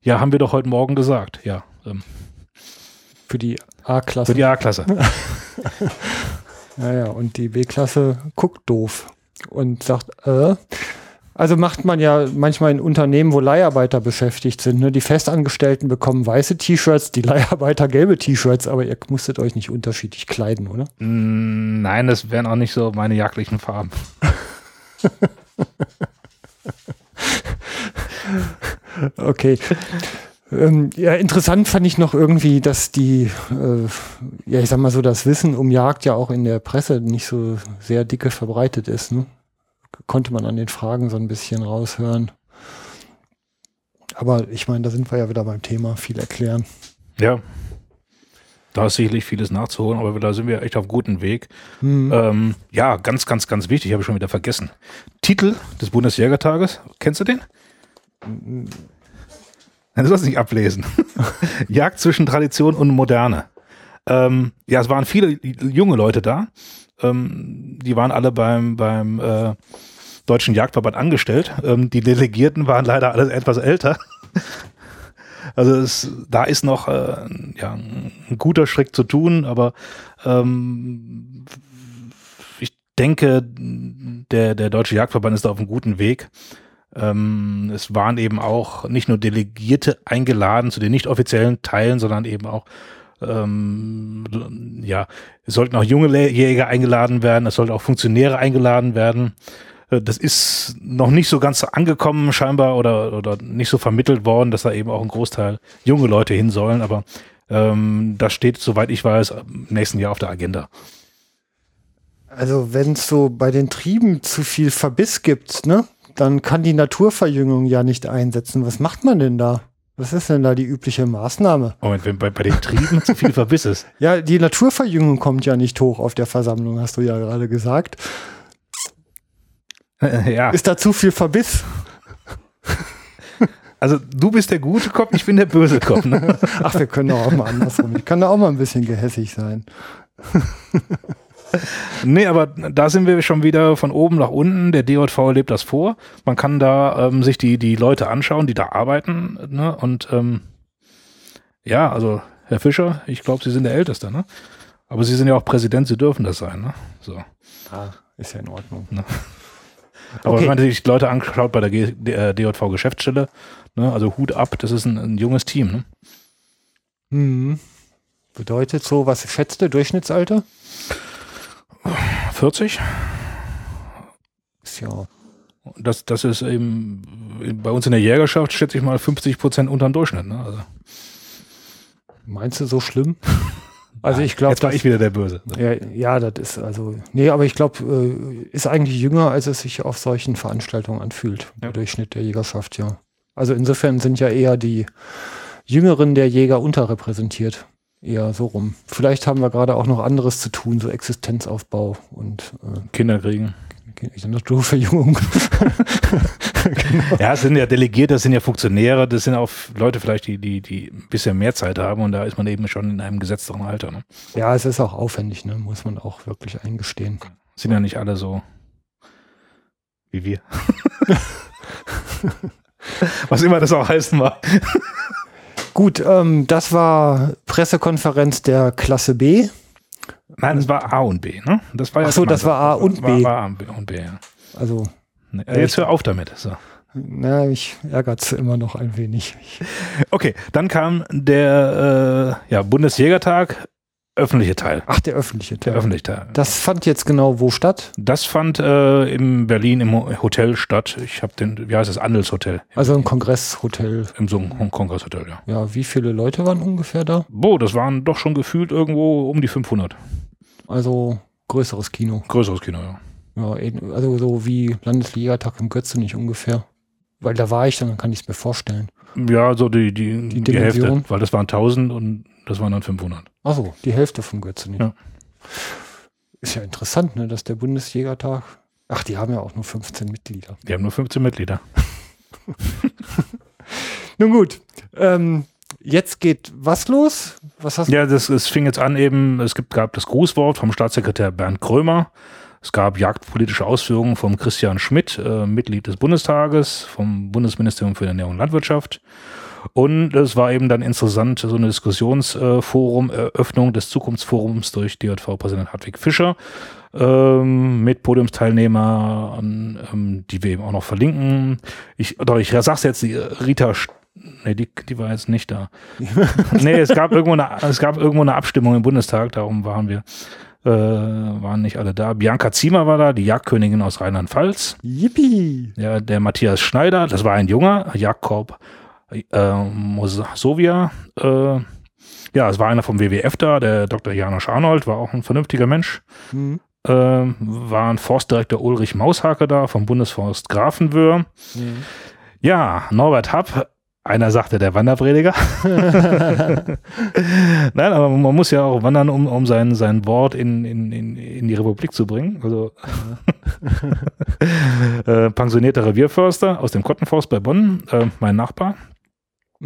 Ja, haben wir doch heute Morgen gesagt. Ja, ähm, Für die A-Klasse. für die A-Klasse. Naja, und die B-Klasse guckt doof und sagt, äh, also macht man ja manchmal in Unternehmen, wo Leiharbeiter beschäftigt sind. Ne? Die Festangestellten bekommen weiße T-Shirts, die Leiharbeiter gelbe T-Shirts, aber ihr musstet euch nicht unterschiedlich kleiden, oder? Mm, Nein, das wären auch nicht so meine jagdlichen Farben. Okay. Ähm, ja, interessant fand ich noch irgendwie, dass die, äh, ja, ich sag mal so, das Wissen um Jagd ja auch in der Presse nicht so sehr dicke verbreitet ist. Ne? Konnte man an den Fragen so ein bisschen raushören. Aber ich meine, da sind wir ja wieder beim Thema, viel erklären. Ja. Da ist sicherlich vieles nachzuholen, aber da sind wir echt auf gutem Weg. Hm. Ähm, ja, ganz, ganz, ganz wichtig, habe ich schon wieder vergessen. Titel des Bundesjägertages, kennst du den? Nein, Du sollst nicht ablesen. Jagd zwischen Tradition und Moderne. Ähm, ja, es waren viele junge Leute da. Ähm, die waren alle beim, beim äh, Deutschen Jagdverband angestellt. Ähm, die Delegierten waren leider alle etwas älter. Also es, da ist noch äh, ja, ein guter Schritt zu tun, aber ähm, ich denke, der, der Deutsche Jagdverband ist da auf einem guten Weg. Ähm, es waren eben auch nicht nur Delegierte eingeladen zu den nicht offiziellen Teilen, sondern eben auch ähm, ja, es sollten auch junge Jäger eingeladen werden, es sollten auch Funktionäre eingeladen werden. Äh, Das ist noch nicht so ganz angekommen scheinbar oder, oder nicht so vermittelt worden, dass da eben auch ein Großteil junge Leute hin sollen, aber ähm, das steht, soweit ich weiß, im nächsten Jahr auf der Agenda. Also wenn es so bei den Trieben zu viel Verbiss gibt, ne, dann kann die Naturverjüngung ja nicht einsetzen. Was macht man denn da? Was ist denn da die übliche Maßnahme? Moment, wenn bei, bei den Trieben zu viel Verbiss ist. Ja, die Naturverjüngung kommt ja nicht hoch auf der Versammlung, hast du ja gerade gesagt. ja. Ist da zu viel Verbiss? Also du bist der gute Kopf, ich bin der böse Kopf. Ne? Ach, wir können doch auch mal andersrum. Ich kann da auch mal ein bisschen gehässig sein. nee, aber da sind wir schon wieder von oben nach unten. Der DJV lebt das vor. Man kann da ähm, sich die, die Leute anschauen, die da arbeiten. Ne? Und ähm, ja, also Herr Fischer, ich glaube, Sie sind der Älteste, ne? Aber Sie sind ja auch Präsident, Sie dürfen das sein, ne? So. Ah, ist ja in Ordnung. Ne? Aber Okay. wenn man sich die Leute anschaut bei der G der DJV Geschäftsstelle, ne? also Hut ab, das ist ein, ein junges Team. Ne? Mhm. Bedeutet so, was schätzt du, Durchschnittsalter? 40? Ist ja. Das, das ist eben bei uns in der Jägerschaft, schätze ich mal, 50 Prozent unter dem Durchschnitt. Ne? Also, Meinst du so schlimm? Also ich glaube, jetzt war ich wieder der Böse. Ja, ja, das ist also. Nee, aber ich glaube, äh, ist eigentlich jünger, als es sich auf solchen Veranstaltungen anfühlt. Der Durchschnitt der Jägerschaft, ja. Also insofern sind ja eher die Jüngeren der Jäger unterrepräsentiert. Eher so rum. Vielleicht haben wir gerade auch noch anderes zu tun, so Existenzaufbau und äh, Kinder kriegen. Naturverjüngung. Ja, es sind ja Delegierte, das sind ja Funktionäre, das sind auch Leute vielleicht, die, die, die ein bisschen mehr Zeit haben und da ist man eben schon in einem gesetzteren Alter. Ne? ja, es ist auch aufwendig, ne? muss man auch wirklich eingestehen. Sind ja nicht alle so wie wir. Was immer das auch heißen mag. Gut, ähm, das war Pressekonferenz der Klasse B. Nein, das war A und B, ne? Das war ja Ach so, das war A und B. War, war A und B, ja. Also. Nee, jetzt hör auf damit. So. Na, ich ärgert immer noch ein wenig. Okay, dann kam der äh, ja, Bundesjägertag, öffentliche Teil. Ach, der öffentliche Teil. Der öffentliche Teil. Das fand jetzt genau wo statt? Das fand äh, in Berlin im Ho- Hotel statt. Ich habe den, wie heißt das, Andelshotel. Also ein Kongresshotel. Im so einem Kongresshotel, ja. Ja, wie viele Leute waren ungefähr da? Boah, das waren doch schon gefühlt irgendwo um die 500. Also größeres Kino. Größeres Kino, ja. Ja, also so wie Landesligatag im Götze nicht ungefähr. Weil da war ich, dann kann ich es mir vorstellen. Ja, so die, die, die, Dimension? Hälfte, weil das waren 1000 und das waren dann 500. Achso, die Hälfte vom Götze nicht. Ja. Ist ja interessant, ne, dass der Bundesjägertag. Ach, die haben ja auch nur 15 Mitglieder. Die haben nur 15 Mitglieder. Nun gut. Ähm, jetzt geht was los? Was hast Ja, das, es fing jetzt an eben, es gibt, gab das Grußwort vom Staatssekretär Bernd Krömer. Es gab jagdpolitische Ausführungen vom Christian Schmidt, äh, Mitglied des Bundestages, vom Bundesministerium für Ernährung und Landwirtschaft. Und es war eben dann interessant, so eine Diskussionsforum, Eröffnung des Zukunftsforums durch DJV-Präsident Hartwig Fischer ähm, mit Podiumsteilnehmern, ähm, die wir eben auch noch verlinken. Ich, doch, ich sag's jetzt, die Rita, St- nee, die, die war jetzt nicht da. nee, es gab irgendwo eine, es gab irgendwo eine Abstimmung im Bundestag, darum waren wir, äh, waren nicht alle da. Bianca Ziemer war da, die Jagdkönigin aus Rheinland-Pfalz. Yippie! Ja, der Matthias Schneider, das war ein junger Jagdkorb äh, Mosovia. Äh, ja, es war einer vom WWF da, der Dr. Janosch Arnold, war auch ein vernünftiger Mensch. Mhm. Äh, war ein Forstdirektor Ulrich Maushake da vom Bundesforst Grafenwöhr. Ja, Norbert Happ, einer sagte der Wanderprediger. Nein, aber man muss ja auch wandern, um, um sein, sein Wort in, in, in, in die Republik zu bringen. Also äh, pensionierter Revierförster aus dem Kottenforst bei Bonn, äh, mein Nachbar.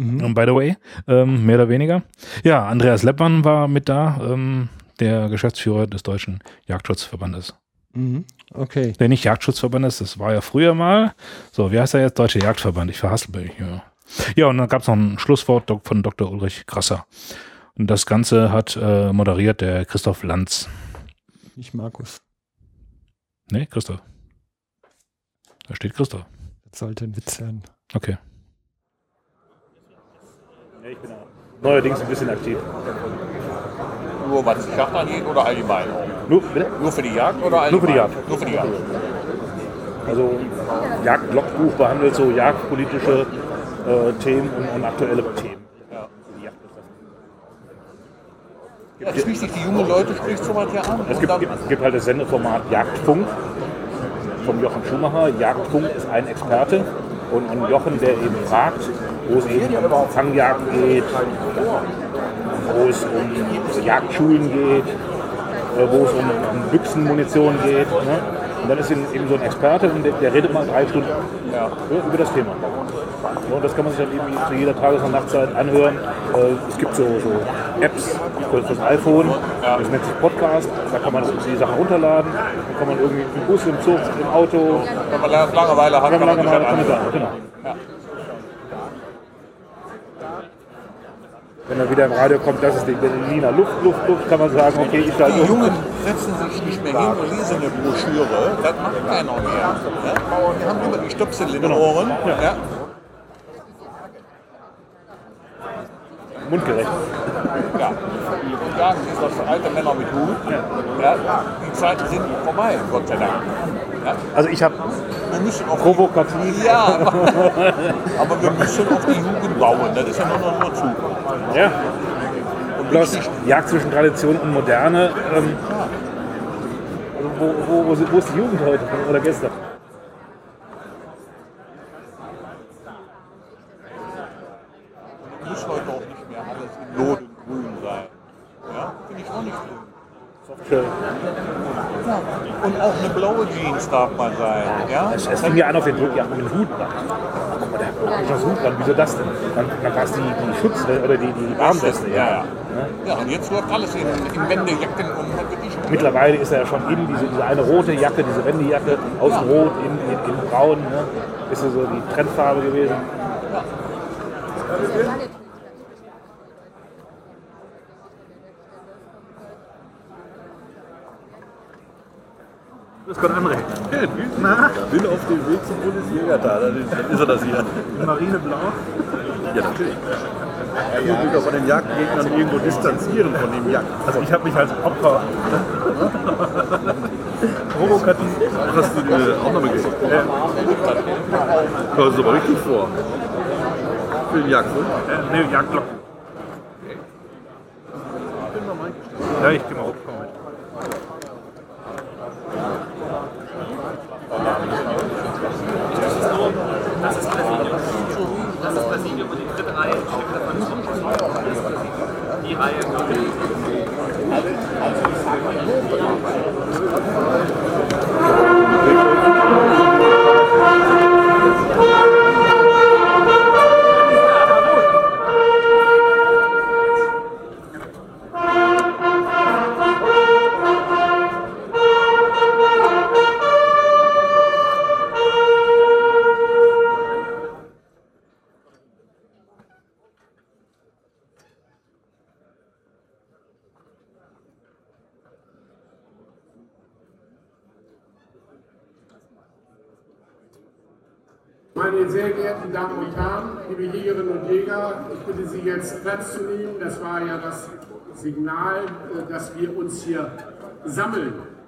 Mhm. By the way, ähm, mehr oder weniger. Ja, Andreas Leppmann war mit da, ähm, der Geschäftsführer des Deutschen Jagdschutzverbandes. Mhm. Okay. Der nicht Jagdschutzverband ist, das war ja früher mal. So, wie heißt er jetzt? Deutscher Jagdverband. Ich verhaspel mich. Ja. ja, und dann gab es noch ein Schlusswort von Dr. Ulrich Krasser. Und das Ganze hat äh, moderiert der Christoph Lanz. Nicht Markus. Nee, Christoph. Da steht Christoph. Das sollte ein Witz sein. Okay. Ich bin neuerdings ein bisschen aktiv. Nur was die Jagd angeht oder allgemein? Nur, Nur für die Jagd oder allgemein? Nur für die Jagd. Nur für die Jagd. Also Jagdlogbuch behandelt so jagdpolitische äh, Themen und, und aktuelle Themen. Ja, schließlich die jungen Leute spricht so was ja an. Es gibt, gibt, gibt halt das Sendeformat Jagdfunk vom Jochen Schumacher. Jagdfunk ist ein Experte und, und Jochen, der eben fragt, wo es eben um Fangjagd geht, wo es um Jagdschulen geht, äh, wo es um, um Büchsenmunition geht. Ne? Und dann ist eben so ein Experte und der, der redet mal drei Stunden ja, über das Thema. Und das kann man sich dann irgendwie zu jeder Tages- und Nachtzeit anhören. Äh, es gibt so, so Apps für das iPhone, das nennt sich Podcast. Da kann man die Sachen runterladen. Da kann man irgendwie im Bus, im Zug, im Auto. Wenn man Langeweile hat, kann man man sich Langeweile das kann man sagen, anhören. genau. Wenn dann wieder im Radio kommt, das ist die Berliner Luft, Luft, Luft, kann man sagen, okay, ich schalte Die. Jungen setzen sich nicht mehr hin und lesen eine Broschüre. Das macht keiner mehr. Ne? Die haben immer die Stöpsel in den Genau. Ohren. Ja. Mundgerecht. Ja. Ja, das ist was für alte Männer mit Hut. Ja. Die Zeiten sind vorbei, Gott sei Dank. Ja. Also ich habe Wir müssen auf provokativ. Ja, aber, aber wir müssen auf die Jugend bauen. Das ist ja noch nur zu. Ja. Und bloß Jagd zwischen Tradition und Moderne. Ähm, wo, wo, wo ist die Jugend heute oder gestern? Muss heute auch nicht mehr alles in Lodengrün sein. Ja, finde ich auch nicht schlimm. Softshell. Ja. Und auch eine blaue Jeans darf mal sein. Ja? Es, es fing ja an auf den Druck, ja, mit dem Hut. Guck mal, der hat nicht das Hut dran, wieso das denn? Dann, dann war es die, die Schutz- oder die, die Armweste. Ja, ja. Ja, und jetzt läuft alles in, in Wendejacken ich. Mittlerweile ist er ja schon in diese, diese eine rote Jacke, diese Wendejacke, aus Rot in, in, in Braun. Ne? Ist ja so die Trendfarbe gewesen. Das kann André. Na? Bin auf dem Weg zum Bundesjägertal. Dann ist, er das hier. Marineblau? Ja, natürlich. Ich muss mich doch von den Jagdgegnern irgendwo distanzieren von dem Jagd. Also ich habe mich als Opfer provokativ. Hast du dir auch noch gegeben? Ja. Kommst du aber richtig vor. Für den Jagdfunk? Äh, ne, Jagdglocken. Hier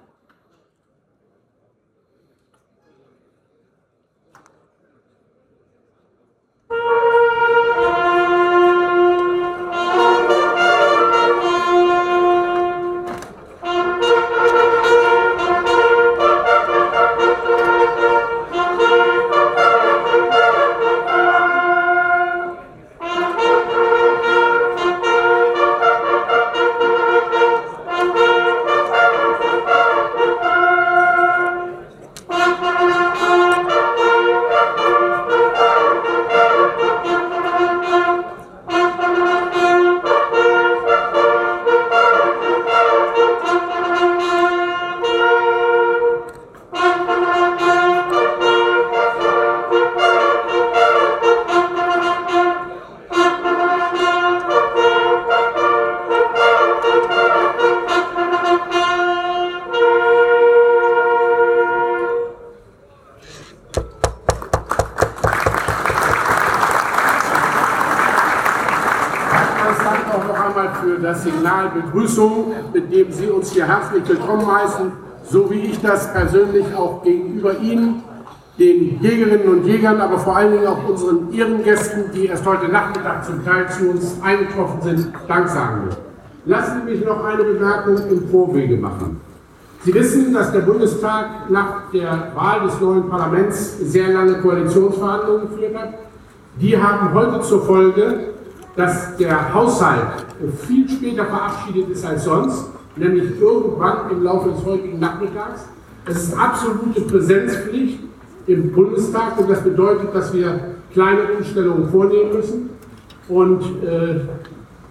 Begrüßung, mit dem Sie uns hier herzlich willkommen heißen, so wie ich das persönlich auch gegenüber Ihnen, den Jägerinnen und Jägern, aber vor allen Dingen auch unseren Ehrengästen, die erst heute Nachmittag zum Teil zu uns eingetroffen sind, Dank sagen will. Lassen Sie mich noch eine Bemerkung im Vorwege machen. Sie wissen, dass der Bundestag nach der Wahl des neuen Parlaments sehr lange Koalitionsverhandlungen geführt hat. Die haben heute zur Folge, dass der Haushalt viel später verabschiedet ist als sonst, nämlich irgendwann im Laufe des heutigen Nachmittags. Es ist absolute Präsenzpflicht im Bundestag und das bedeutet, dass wir kleine Umstellungen vornehmen müssen. Und äh,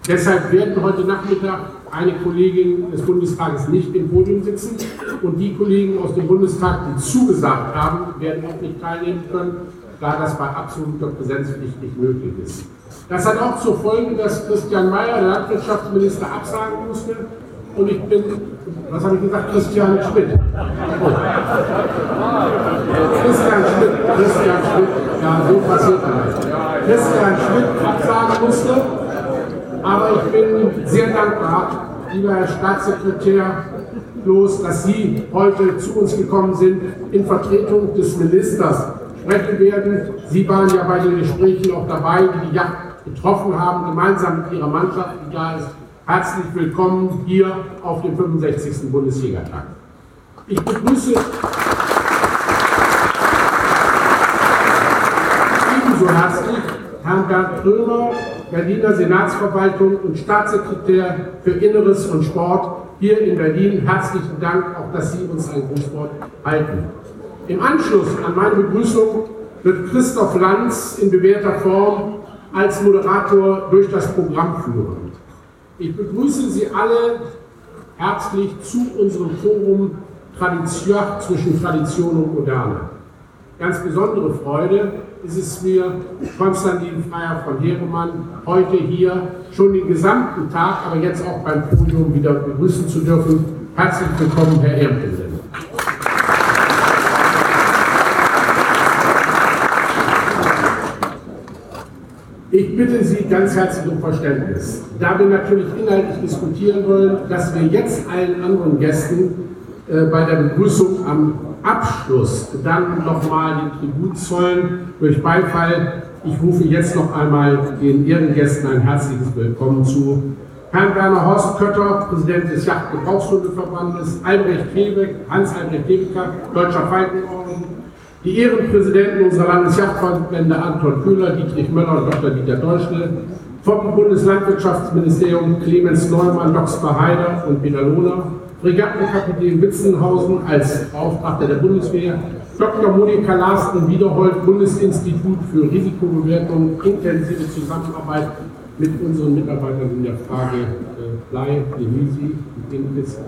deshalb werden heute Nachmittag eine Kollegin des Bundestages nicht im Podium sitzen und die Kollegen aus dem Bundestag, die zugesagt haben, werden auch nicht teilnehmen können, da das bei absoluter Präsenzpflicht nicht möglich ist. Das hat auch zur Folge, dass Christian Mayer, der Landwirtschaftsminister, absagen musste. Und ich bin, was habe ich gesagt, Christian Schmidt. Christian Schmidt, Christian Schmidt, ja, so passiert das. Christian Schmidt absagen musste. Aber ich bin sehr dankbar, lieber Herr Staatssekretär, bloß, dass Sie heute zu uns gekommen sind in Vertretung des Ministers sprechen werden. Sie waren ja bei den Gesprächen auch dabei, die die Yacht getroffen haben, gemeinsam mit Ihrer Mannschaft, die da ist. Herzlich willkommen hier auf dem 65. Bundesjägertag. Ich begrüße ebenso herzlich Herrn Bernd Krömer, Berliner Senatsverwaltung und Staatssekretär für Inneres und Sport hier in Berlin. Herzlichen Dank, auch dass Sie uns ein Grußwort halten. Im Anschluss an meine Begrüßung wird Christoph Lanz in bewährter Form als Moderator durch das Programm führen. Ich begrüße Sie alle herzlich zu unserem Forum Tradition zwischen Tradition und Moderne. Ganz besondere Freude ist es mir, Konstantin Freier von Heeremann heute hier schon den gesamten Tag, aber jetzt auch beim Podium wieder begrüßen zu dürfen. Herzlich willkommen, Herr Ehrenpräsident. Ich bitte Sie ganz herzlich um Verständnis. Da wir natürlich inhaltlich diskutieren wollen, dass wir jetzt allen anderen Gästen äh, bei der Begrüßung am Abschluss dann nochmal den Tribut zollen durch Beifall. Ich rufe jetzt noch einmal den Ehrengästen ein herzliches Willkommen zu. Herrn Werner Horst Kötter, Präsident des Yachtgebrauchshundeverbandes, Albrecht Hebeck, Hans-Albrecht Hebecker, Deutscher Falkenorden, die Ehrenpräsidenten unserer Landesjachtverbände Anton Köhler, Dietrich Möller und Dr. Dieter Deutschle, vom Bundeslandwirtschaftsministerium Clemens Neumann, Doxper Heider und Lohner, Fregattenkapitän Witzenhausen als Beauftragter der Bundeswehr, Dr. Monika Larsten Wiederhold, Bundesinstitut für Risikobewertung, intensive Zusammenarbeit mit unseren Mitarbeitern in der Frage äh, Blei, Lemisi und Inkis.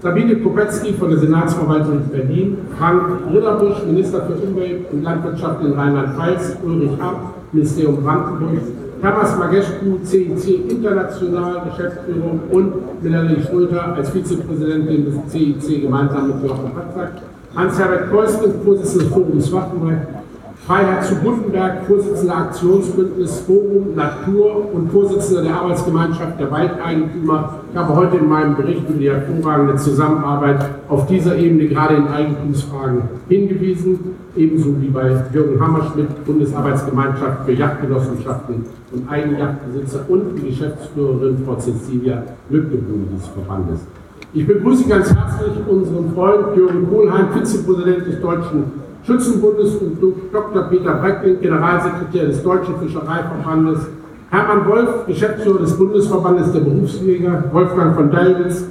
Sabine Kopetzky von der Senatsverwaltung Berlin, Frank Ritterbusch, Minister für Umwelt und Landwirtschaft in Rheinland-Pfalz, Ulrich Ab, Ministerium Brandenburg, Thomas Mageschku, CIC International Geschäftsführung und Melanie Schröter als Vizepräsidentin des CIC gemeinsam mit Joachim Patzak, Hans-Herbert Keusken, Vorsitzender des Forums Waffenrecht, Freiheit zu Gutenberg, Vorsitzender Aktionsbündnis Forum Natur und Vorsitzender der Arbeitsgemeinschaft der Waldeigentümer. Ich habe heute in meinem Bericht über die hervorragende Zusammenarbeit auf dieser Ebene gerade in Eigentumsfragen hingewiesen, ebenso wie bei Jürgen Hammerschmidt, Bundesarbeitsgemeinschaft für Yachtgenossenschaften und Eigenjachtbesitzer und die Geschäftsführerin Frau Cecilia Lückebrun des Verbandes. Ich begrüße ganz herzlich unseren Freund Jürgen Kohlheim, Vizepräsident des Deutschen Schützenbundes und Dr. Peter Breckling, Generalsekretär des Deutschen Fischereiverbandes, Hermann Wolf, Geschäftsführer des Bundesverbandes der Berufsjäger, Wolfgang von Dallwitz,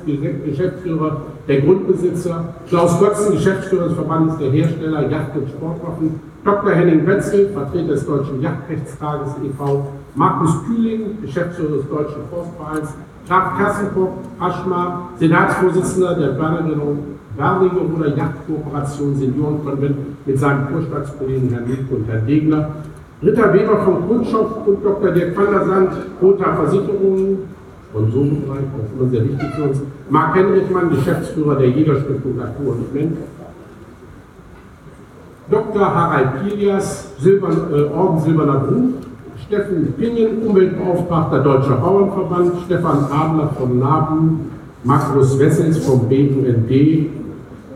Geschäftsführer der Grundbesitzer, Klaus Götzen, Geschäftsführer des Verbandes der Hersteller Yacht- und Sportwaffen, Dr. Henning Wetzel, Vertreter des Deutschen Yachtrechtstages e.V., Markus Kühling, Geschäftsführer des Deutschen Forstvereins, Graf Kassenburg, Aschmar, Senatsvorsitzender der Bernerin Garlinger oder Jagdkooperation Seniorenkonvent mit seinem Vorstandskollegen Herrn Milke und Herrn Degler, Ritter Weber von Kuntschow und Dr. Dirk van der Sand, Rota Versicherungen, Sponsorenbereich, das ist immer sehr wichtig für uns, Marc Henrichmann, Geschäftsführer der Jägerstiftung Natur und Mensch, Dr. Harald Kilias, Silbern, äh, Orden Silberner Buch, Steffen Pingen, Umweltbeauftragter Deutscher Bauernverband, Stefan Adler von NABU, Markus Wessels vom BUND,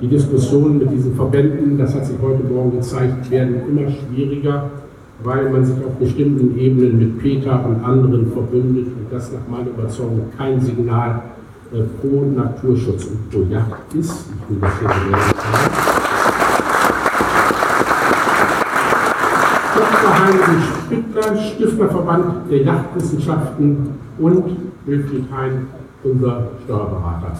die Diskussionen mit diesen Verbänden, das hat sich heute Morgen gezeigt, werden immer schwieriger, weil man sich auf bestimmten Ebenen mit Peter und anderen verbündet und das nach meiner Überzeugung kein Signal äh, pro Naturschutz und pro Jagd ist. Ich will das hier. Heinrich Spittler, Stifterverband der Yachtwissenschaften und Wilfried Hein, unser Steuerberater.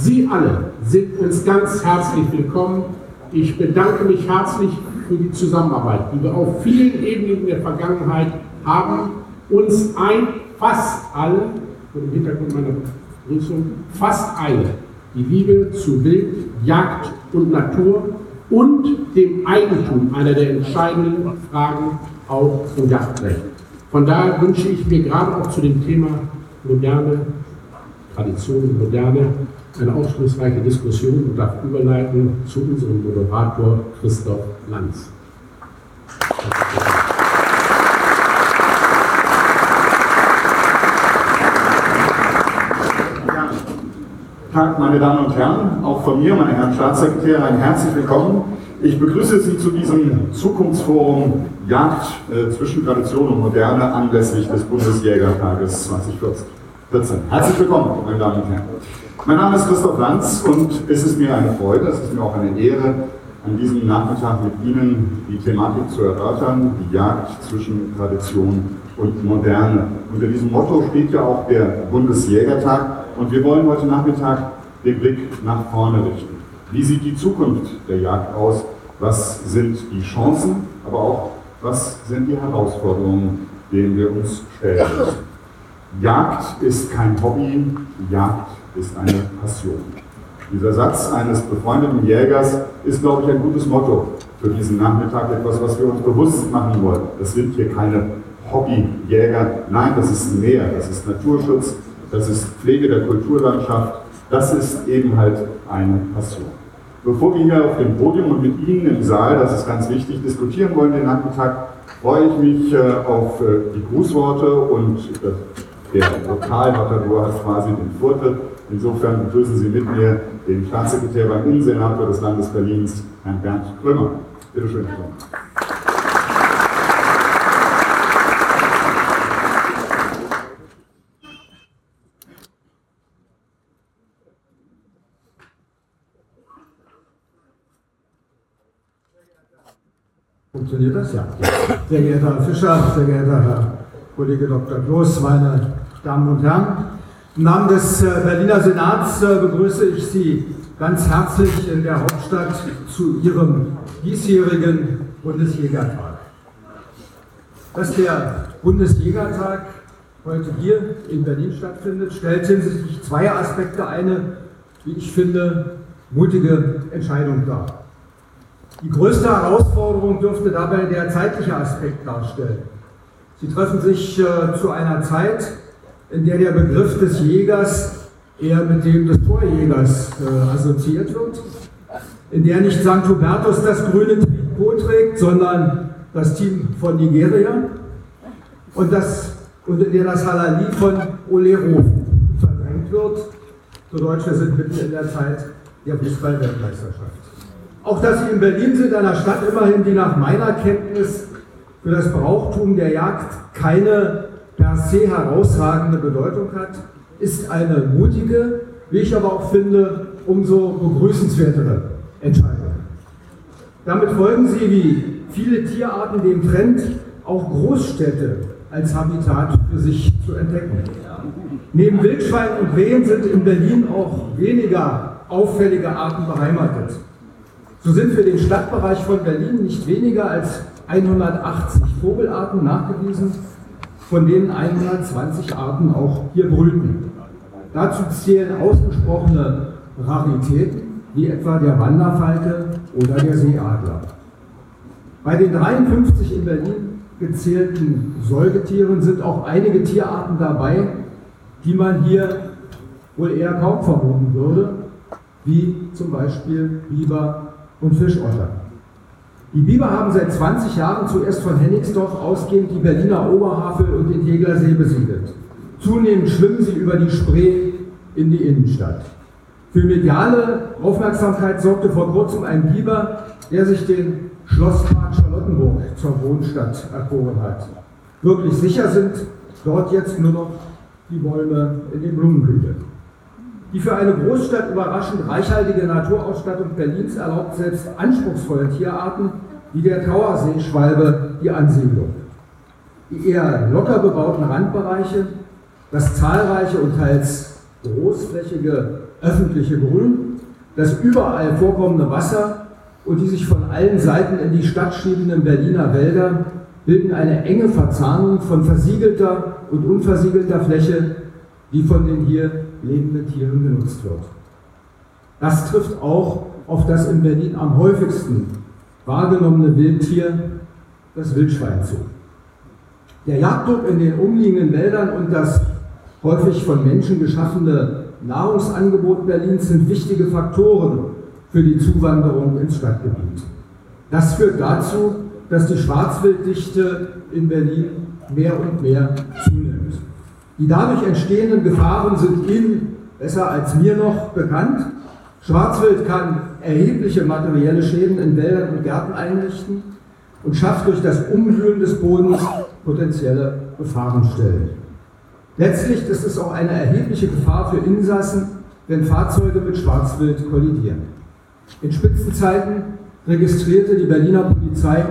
Sie alle sind uns ganz herzlich willkommen. Ich bedanke mich herzlich für die Zusammenarbeit, die wir auf vielen Ebenen in der Vergangenheit haben. Uns ein, fast alle, vor dem Hintergrund meiner Begrüßung, fast alle, die Liebe zu Wild, Jagd und Natur und dem Eigentum einer der entscheidenden Fragen auch zum Jagdrecht. Von daher wünsche ich mir gerade auch zu dem Thema moderne Tradition, moderne, eine aufschlussreiche Diskussion und darf überleiten zu unserem Moderator Christoph Lanz. Tag, meine Damen und Herren, auch von mir, meine Herren Staatssekretäre, ein herzlich willkommen. Ich begrüße Sie zu diesem Zukunftsforum Jagd äh, zwischen Tradition und Moderne anlässlich des Bundesjägertages 2014. Herzlich willkommen, meine Damen und Herren. Mein Name ist Christoph Lanz und es ist mir eine Freude, es ist mir auch eine Ehre, an diesem Nachmittag mit Ihnen die Thematik zu erörtern, die Jagd zwischen Tradition und Moderne. Unter diesem Motto steht ja auch der Bundesjägertag und wir wollen heute Nachmittag den Blick nach vorne richten. Wie sieht die Zukunft der Jagd aus? Was sind die Chancen, aber auch was sind die Herausforderungen, denen wir uns stellen müssen? Jagd ist kein Hobby, Jagd ist eine Passion. Dieser Satz eines befreundeten Jägers ist, glaube ich, ein gutes Motto für diesen Nachmittag, etwas, was wir uns bewusst machen wollen. Das sind hier keine Hobbyjäger, nein, das ist mehr, das ist Naturschutz, das ist Pflege der Kulturlandschaft, das ist eben halt eine Passion. Bevor wir hier auf dem Podium und mit Ihnen im Saal, das ist ganz wichtig, diskutieren wollen den Nachmittag, freue ich mich äh, auf äh, die Grußworte und äh, der Lokalmatador hat quasi den Vortritt. Insofern begrüßen Sie mit mir den Staatssekretär beim Innensenator des Landes Berlins, Herrn Bernd Krümmer. Bitte schön, Herr Funktioniert das? Ja. Sehr geehrter Herr Fischer, sehr geehrter Herr Kollege Dr. Kloß, meine Damen und Herren, im Namen des äh, Berliner Senats äh, begrüße ich Sie ganz herzlich in der Hauptstadt zu Ihrem diesjährigen Bundesjägertag. Dass der Bundesjägertag heute hier in Berlin stattfindet, stellt hinsichtlich zweier Aspekte eine, wie ich finde, mutige Entscheidung dar. Die größte Herausforderung dürfte dabei der zeitliche Aspekt darstellen. Sie treffen sich äh, zu einer Zeit, in der der Begriff des Jägers eher mit dem des Torjägers äh, assoziiert wird, in der nicht St. Hubertus das grüne Trikot trägt, sondern das Team von Nigeria und, das, und in der das Halali von Olero verdrängt wird. So Deutsch, wir sind mitten in der Zeit der Fußball-Weltmeisterschaft. Auch dass Sie in Berlin sind, einer Stadt immerhin, die nach meiner Kenntnis für das Brauchtum der Jagd keine per se herausragende Bedeutung hat, ist eine mutige, wie ich aber auch finde, umso begrüßenswertere Entscheidung. Damit folgen Sie wie viele Tierarten dem Trend, auch Großstädte als Habitat für sich zu entdecken. Neben Wildschweinen und Rehen sind in Berlin auch weniger auffällige Arten beheimatet. So sind für den Stadtbereich von Berlin nicht weniger als 180 Vogelarten nachgewiesen, von denen 120 Arten auch hier brüten. Dazu zählen ausgesprochene Raritäten, wie etwa der Wanderfalke oder der Seeadler. Bei den 53 in Berlin gezählten Säugetieren sind auch einige Tierarten dabei, die man hier wohl eher kaum vermuten würde, wie zum Beispiel Biber und Fischotter. Die Biber haben seit 20 Jahren zuerst von Hennigsdorf ausgehend die Berliner Oberhavel und den Teglersee besiedelt. Zunehmend schwimmen sie über die Spree in die Innenstadt. Für mediale Aufmerksamkeit sorgte vor kurzem ein Biber, der sich den Schlosspark Charlottenburg zur Wohnstadt erkoren hat. Wirklich sicher sind dort jetzt nur noch die Bäume in den Blumenkübeln. Die für eine Großstadt überraschend reichhaltige Naturausstattung Berlins erlaubt selbst anspruchsvolle Tierarten wie der Trauerseeschwalbe die Ansiedlung. Die eher locker bebauten Randbereiche, das zahlreiche und teils großflächige öffentliche Grün, das überall vorkommende Wasser und die sich von allen Seiten in die Stadt schiebenden Berliner Wälder bilden eine enge Verzahnung von versiegelter und unversiegelter Fläche, die von den hier lebenden Tieren genutzt wird. Das trifft auch auf das in Berlin am häufigsten wahrgenommene Wildtier, das Wildschwein zu. Der Jagddruck in den umliegenden Wäldern und das häufig von Menschen geschaffene Nahrungsangebot Berlins sind wichtige Faktoren für die Zuwanderung ins Stadtgebiet. Das führt dazu, dass die Schwarzwilddichte in Berlin mehr und mehr zunimmt. Die dadurch entstehenden Gefahren sind Ihnen besser als mir noch bekannt. Schwarzwild kann erhebliche materielle Schäden in Wäldern und Gärten einrichten und schafft durch das Umwühlen des Bodens potenzielle Gefahrenstellen. Letztlich ist es auch eine erhebliche Gefahr für Insassen, wenn Fahrzeuge mit Schwarzwild kollidieren. In Spitzenzeiten registrierte die Berliner Polizei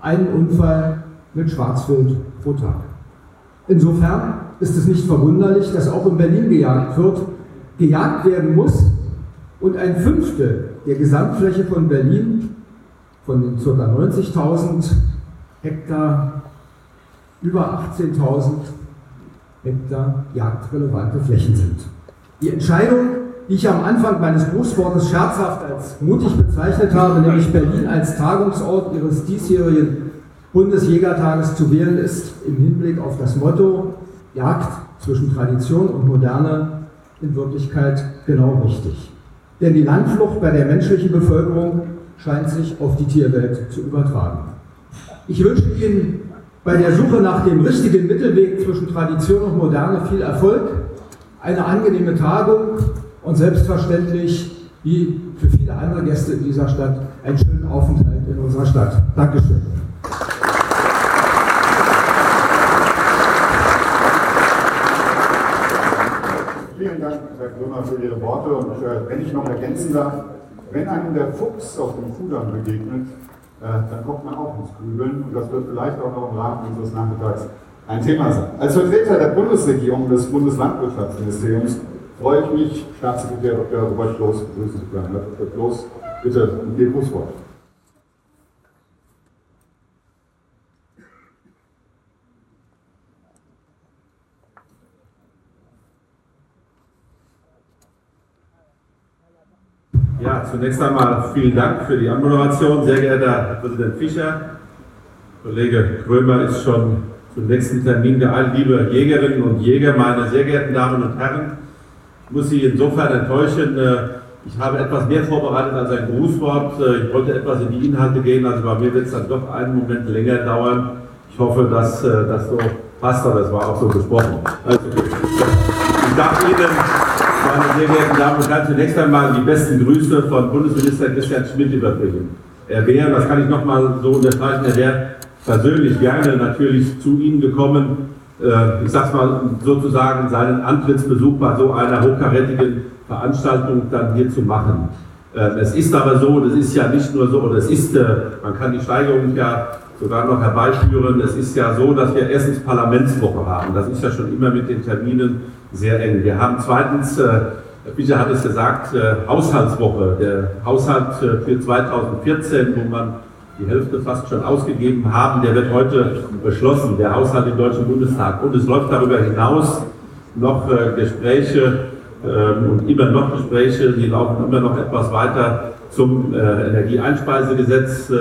einen Unfall mit Schwarzwild pro Tag. Insofern ist es nicht verwunderlich, dass auch in Berlin gejagt wird, gejagt werden muss und ein Fünftel der Gesamtfläche von Berlin, von den ca. 90.000 Hektar, über 18.000 Hektar jagdrelevante Flächen sind. Die Entscheidung, die ich am Anfang meines Grußwortes scherzhaft als mutig bezeichnet habe, nämlich Berlin als Tagungsort ihres diesjährigen Bundesjägertages zu wählen, ist im Hinblick auf das Motto Jagd zwischen Tradition und Moderne in Wirklichkeit genau richtig. Denn die Landflucht bei der menschlichen Bevölkerung scheint sich auf die Tierwelt zu übertragen. Ich wünsche Ihnen bei der Suche nach dem richtigen Mittelweg zwischen Tradition und Moderne viel Erfolg, eine angenehme Tagung und selbstverständlich, wie für viele andere Gäste in dieser Stadt, einen schönen Aufenthalt in unserer Stadt. Dankeschön. Vielen Dank, Herr Grömer, für Ihre Worte. Und wenn ich noch ergänzen darf, wenn einem der Fuchs auf dem Kudamm begegnet, äh, dann kommt man auch ins Grübeln. Und das wird vielleicht auch noch im Rahmen unseres Nachmittags ein Thema sein. Als Vertreter der Bundesregierung des Bundeslandwirtschaftsministeriums freue ich mich, Staatssekretär Dr. Robert Kloß begrüßen zu können. Herr Dr. Kloß, bitte um Ihr Grußwort. Ja, zunächst einmal vielen Dank für die Anmoderation. Sehr geehrter Herr Präsident Fischer, Kollege Krömer ist schon zum nächsten Termin geeilt. Liebe Jägerinnen und Jäger, meine sehr geehrten Damen und Herren, ich muss Sie insofern enttäuschen. äh, Ich habe etwas mehr vorbereitet als ein Grußwort. Äh, Ich wollte etwas in die Inhalte gehen, also bei mir wird es dann doch einen Moment länger dauern. Ich hoffe, dass äh, das so passt, aber es war auch so besprochen. Also, ich darf Ihnen meine sehr geehrten Damen und Herren, zunächst einmal die besten Grüße von Bundesminister Christian Schmidt überbringen. Er wäre, das kann ich nochmal so unterstreichen, er wäre persönlich gerne natürlich zu Ihnen gekommen, äh, ich sag's mal sozusagen, seinen Antrittsbesuch bei so einer hochkarätigen Veranstaltung dann hier zu machen. Äh, Es ist aber so, das ist ja nicht nur so, oder es ist, äh, man kann die Steigerung ja sogar noch herbeiführen, es ist ja so, dass wir erstens Parlamentswoche haben. Das ist ja schon immer mit den Terminen sehr eng. Wir haben zweitens, äh, Herr Fischer hat es gesagt, äh, Haushaltswoche. Der Haushalt äh, für 2014, wo man die Hälfte fast schon ausgegeben haben, der wird heute beschlossen, der Haushalt im Deutschen Bundestag. Und es läuft darüber hinaus noch äh, Gespräche ähm, und immer noch Gespräche, die laufen immer noch etwas weiter zum äh, Energieeinspeisegesetz. Äh,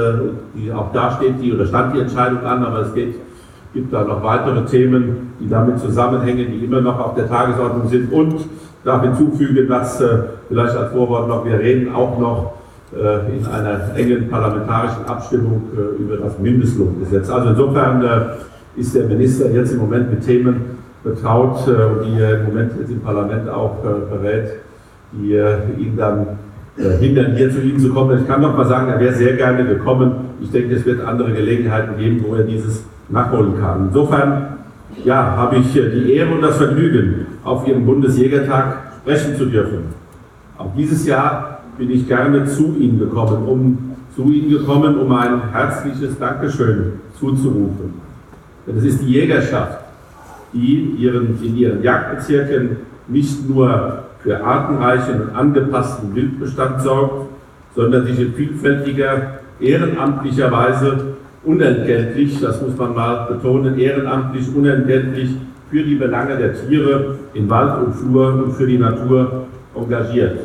die, auch da steht die oder stand die Entscheidung an, aber es geht, gibt da noch weitere Themen, die damit zusammenhängen, die immer noch auf der Tagesordnung sind. Und darf hinzufügen, dass äh, vielleicht als Vorwort noch, wir reden auch noch äh, in einer engen parlamentarischen Abstimmung äh, über das Mindestlohngesetz. Also insofern äh, ist der Minister jetzt im Moment mit Themen betraut, äh, die er im Moment jetzt im Parlament auch äh, berät, die ihn dann hindern, hier zu Ihnen zu kommen. Ich kann noch mal sagen, er wäre sehr gerne gekommen. Ich denke, es wird andere Gelegenheiten geben, wo er dieses nachholen kann. Insofern ja, habe ich äh, die Ehre und das Vergnügen, auf Ihrem Bundesjägertag sprechen zu dürfen. Auch dieses Jahr bin ich gerne zu Ihnen gekommen, um zu Ihnen gekommen, um ein herzliches Dankeschön zuzurufen. Denn es ist die Jägerschaft, die ihren, in ihren Jagdbezirken nicht nur für artenreichen und angepassten Wildbestand sorgt, sondern sich in vielfältiger, ehrenamtlicher Weise unentgeltlich, das muss man mal betonen, ehrenamtlich, unentgeltlich für die Belange der Tiere in Wald und Flur und für die Natur engagiert.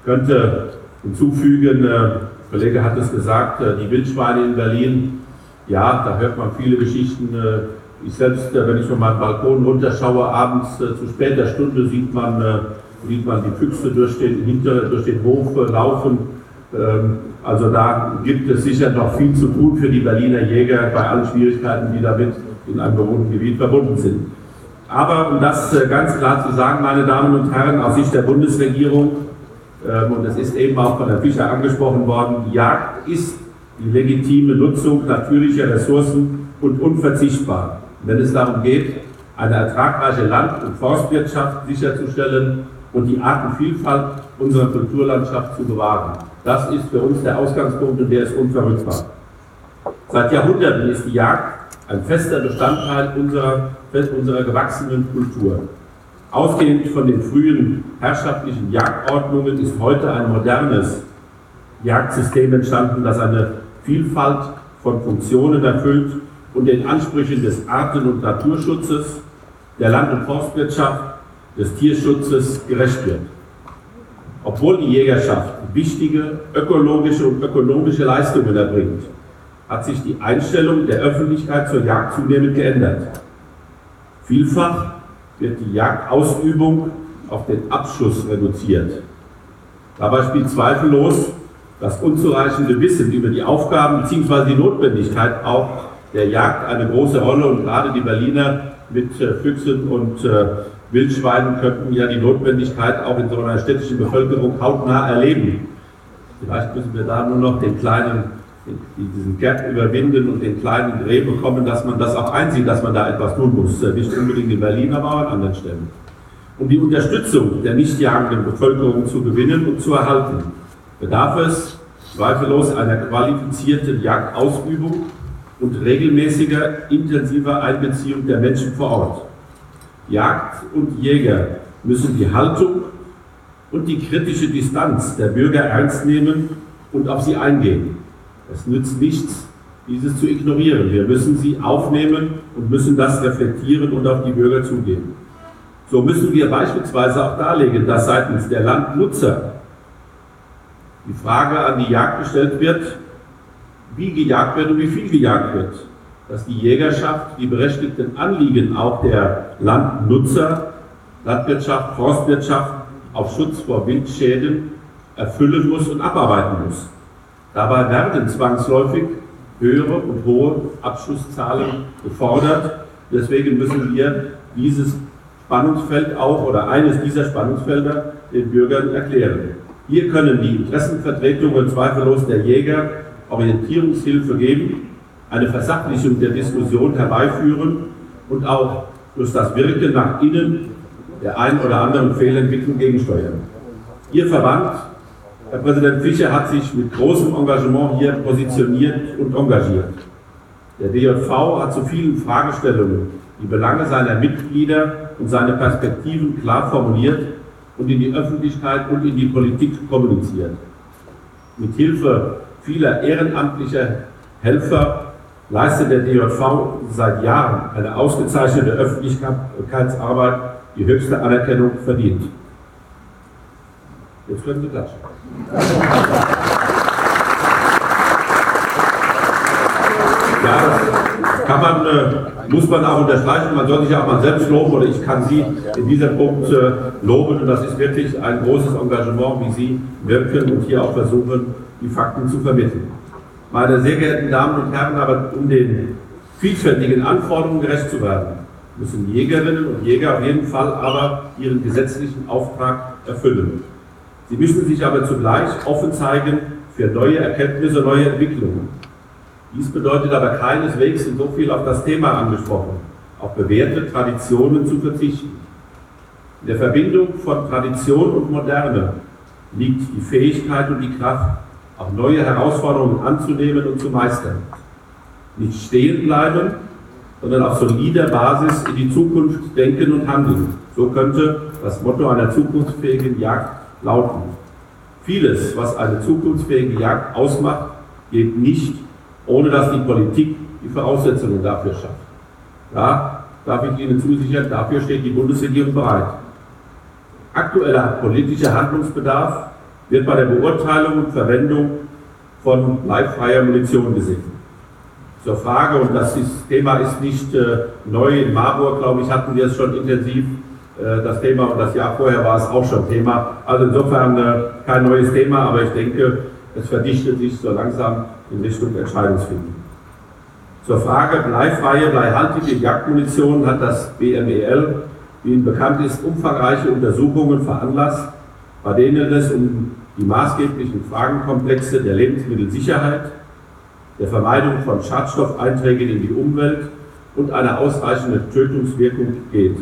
Ich könnte hinzufügen, der Kollege hat es gesagt, äh, die Wildschweine in Berlin, ja, da hört man viele Geschichten. äh, Ich selbst, äh, wenn ich von meinem Balkon runterschaue, abends zu später Stunde sieht man, sieht man die Füchse durch den, hinter, durch den Hof laufen. Also da gibt es sicher noch viel zu tun für die Berliner Jäger bei allen Schwierigkeiten, die damit in einem bewohnten Gebiet verbunden sind. Aber um das äh, ganz klar zu sagen, meine Damen und Herren, aus Sicht der Bundesregierung, ähm, und es ist eben auch von Herrn Fischer angesprochen worden, die Jagd ist die legitime Nutzung natürlicher Ressourcen und unverzichtbar, wenn es darum geht, eine ertragreiche Land- und Forstwirtschaft sicherzustellen und die Artenvielfalt unserer Kulturlandschaft zu bewahren. Das ist für uns der Ausgangspunkt und der ist unverrückbar. Seit Jahrhunderten ist die Jagd ein fester Bestandteil unserer, unserer gewachsenen Kultur. Ausgehend von den frühen herrschaftlichen Jagdordnungen ist heute ein modernes Jagdsystem entstanden, das eine Vielfalt von Funktionen erfüllt und den Ansprüchen des Arten- und Naturschutzes, der Land- und Forstwirtschaft, des Tierschutzes gerecht wird. Obwohl die Jägerschaft wichtige ökologische und ökonomische Leistungen erbringt, hat sich die Einstellung der Öffentlichkeit zur Jagd zunehmend geändert. Vielfach wird die Jagdausübung auf den Abschuss reduziert. Dabei spielt zweifellos das unzureichende Wissen über die Aufgaben bzw. die Notwendigkeit auch der Jagd eine große Rolle und gerade die Berliner mit äh, Füchsen und äh, Wildschweinen könnten ja die Notwendigkeit auch in so einer städtischen Bevölkerung hautnah erleben. Vielleicht müssen wir da nur noch den kleinen, diesen Gap überwinden und den kleinen Dreh bekommen, dass man das auch einsieht, dass man da etwas tun muss. Nicht unbedingt in Berlin, aber auch an anderen Stellen. Um die Unterstützung der nicht jagenden Bevölkerung zu gewinnen und zu erhalten, bedarf es zweifellos einer qualifizierten Jagdausübung und regelmäßiger, intensiver Einbeziehung der Menschen vor Ort. Jagd und Jäger müssen die Haltung und die kritische Distanz der Bürger ernst nehmen und auf sie eingehen. Es nützt nichts, dieses zu ignorieren. Wir müssen sie aufnehmen und müssen das reflektieren und auf die Bürger zugehen. So müssen wir beispielsweise auch darlegen, dass seitens der Landnutzer die Frage an die Jagd gestellt wird, wie gejagt wird und wie viel gejagt wird. Dass die Jägerschaft die berechtigten Anliegen auch der Landnutzer, Landwirtschaft, Forstwirtschaft auf Schutz vor Wildschäden erfüllen muss und abarbeiten muss. Dabei werden zwangsläufig höhere und hohe Abschusszahlen gefordert. Deswegen müssen wir dieses Spannungsfeld auch oder eines dieser Spannungsfelder den Bürgern erklären. Hier können die Interessenvertretungen zweifellos der Jäger Orientierungshilfe geben, eine Versachlichung der Diskussion herbeiführen und auch durch das Wirken nach innen der ein oder anderen Fehlentwicklung gegensteuern. Ihr Verband, Herr Präsident Fischer, hat sich mit großem Engagement hier positioniert und engagiert. Der DJV hat zu vielen Fragestellungen die Belange seiner Mitglieder und seine Perspektiven klar formuliert und in die Öffentlichkeit und in die Politik kommuniziert. Mit Hilfe vieler ehrenamtlicher Helfer leistet der DJV seit Jahren eine ausgezeichnete Öffentlichkeitsarbeit, die höchste Anerkennung verdient. Jetzt können Sie klatschen. Ja, das kann man, äh, muss man auch unterstreichen. Man soll sich auch mal selbst loben oder ich kann Sie in diesem Punkt äh, loben. Und das ist wirklich ein großes Engagement, wie Sie wirken und hier auch versuchen, die Fakten zu vermitteln. Meine sehr geehrten Damen und Herren, aber um den vielfältigen Anforderungen gerecht zu werden, müssen Jägerinnen und Jäger auf jeden Fall aber ihren gesetzlichen Auftrag erfüllen. Sie müssen sich aber zugleich offen zeigen für neue Erkenntnisse, neue Entwicklungen. Dies bedeutet aber keineswegs, in so viel auf das Thema angesprochen, auf bewährte Traditionen zu verzichten. In der Verbindung von Tradition und Moderne liegt die Fähigkeit und die Kraft, auch neue Herausforderungen anzunehmen und zu meistern. Nicht stehen bleiben, sondern auf solider Basis in die Zukunft denken und handeln. So könnte das Motto einer zukunftsfähigen Jagd lauten. Vieles, was eine zukunftsfähige Jagd ausmacht, geht nicht, ohne dass die Politik die Voraussetzungen dafür schafft. Da darf ich Ihnen zusichern, dafür steht die Bundesregierung bereit. Aktueller politischer Handlungsbedarf wird bei der Beurteilung und Verwendung von bleifreier Munition gesehen. Zur Frage, und das Thema ist nicht äh, neu, in Marburg, glaube ich, hatten wir es schon intensiv, äh, das Thema, und das Jahr vorher war es auch schon Thema. Also insofern äh, kein neues Thema, aber ich denke, es verdichtet sich so langsam in Richtung Entscheidungsfindung. Zur Frage bleifreie, bleihaltige Jagdmunition hat das BMEL, wie Ihnen bekannt ist, umfangreiche Untersuchungen veranlasst, bei denen es um die maßgeblichen Fragenkomplexe der Lebensmittelsicherheit, der Vermeidung von Schadstoffeinträgen in die Umwelt und einer ausreichenden Tötungswirkung geht.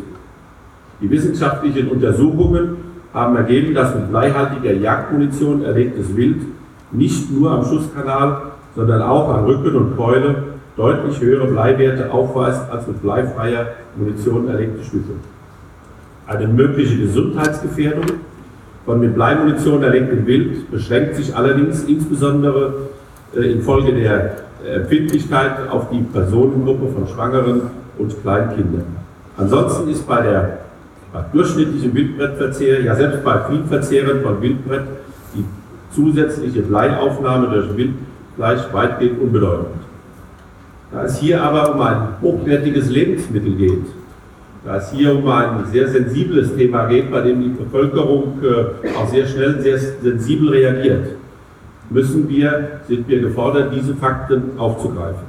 Die wissenschaftlichen Untersuchungen haben ergeben, dass mit bleihaltiger Jagdmunition erlegtes Wild nicht nur am Schusskanal, sondern auch an Rücken und Keule deutlich höhere Bleiwerte aufweist als mit bleifreier Munition erlegte Stücke. Eine mögliche Gesundheitsgefährdung von mit Bleimunition erlegtem Wild beschränkt sich allerdings insbesondere äh, infolge der Empfindlichkeit auf die Personengruppe von Schwangeren und Kleinkindern. Ansonsten ist bei der bei durchschnittlichem Wildbrettverzehr, ja selbst bei Vielverzehren von Wildbrett, die zusätzliche Bleiaufnahme durch Wildfleisch weitgehend unbedeutend. Da es hier aber um ein hochwertiges Lebensmittel geht, da es hier um ein sehr sensibles Thema geht, bei dem die Bevölkerung äh, auch sehr schnell, sehr sensibel reagiert, müssen wir, sind wir gefordert, diese Fakten aufzugreifen.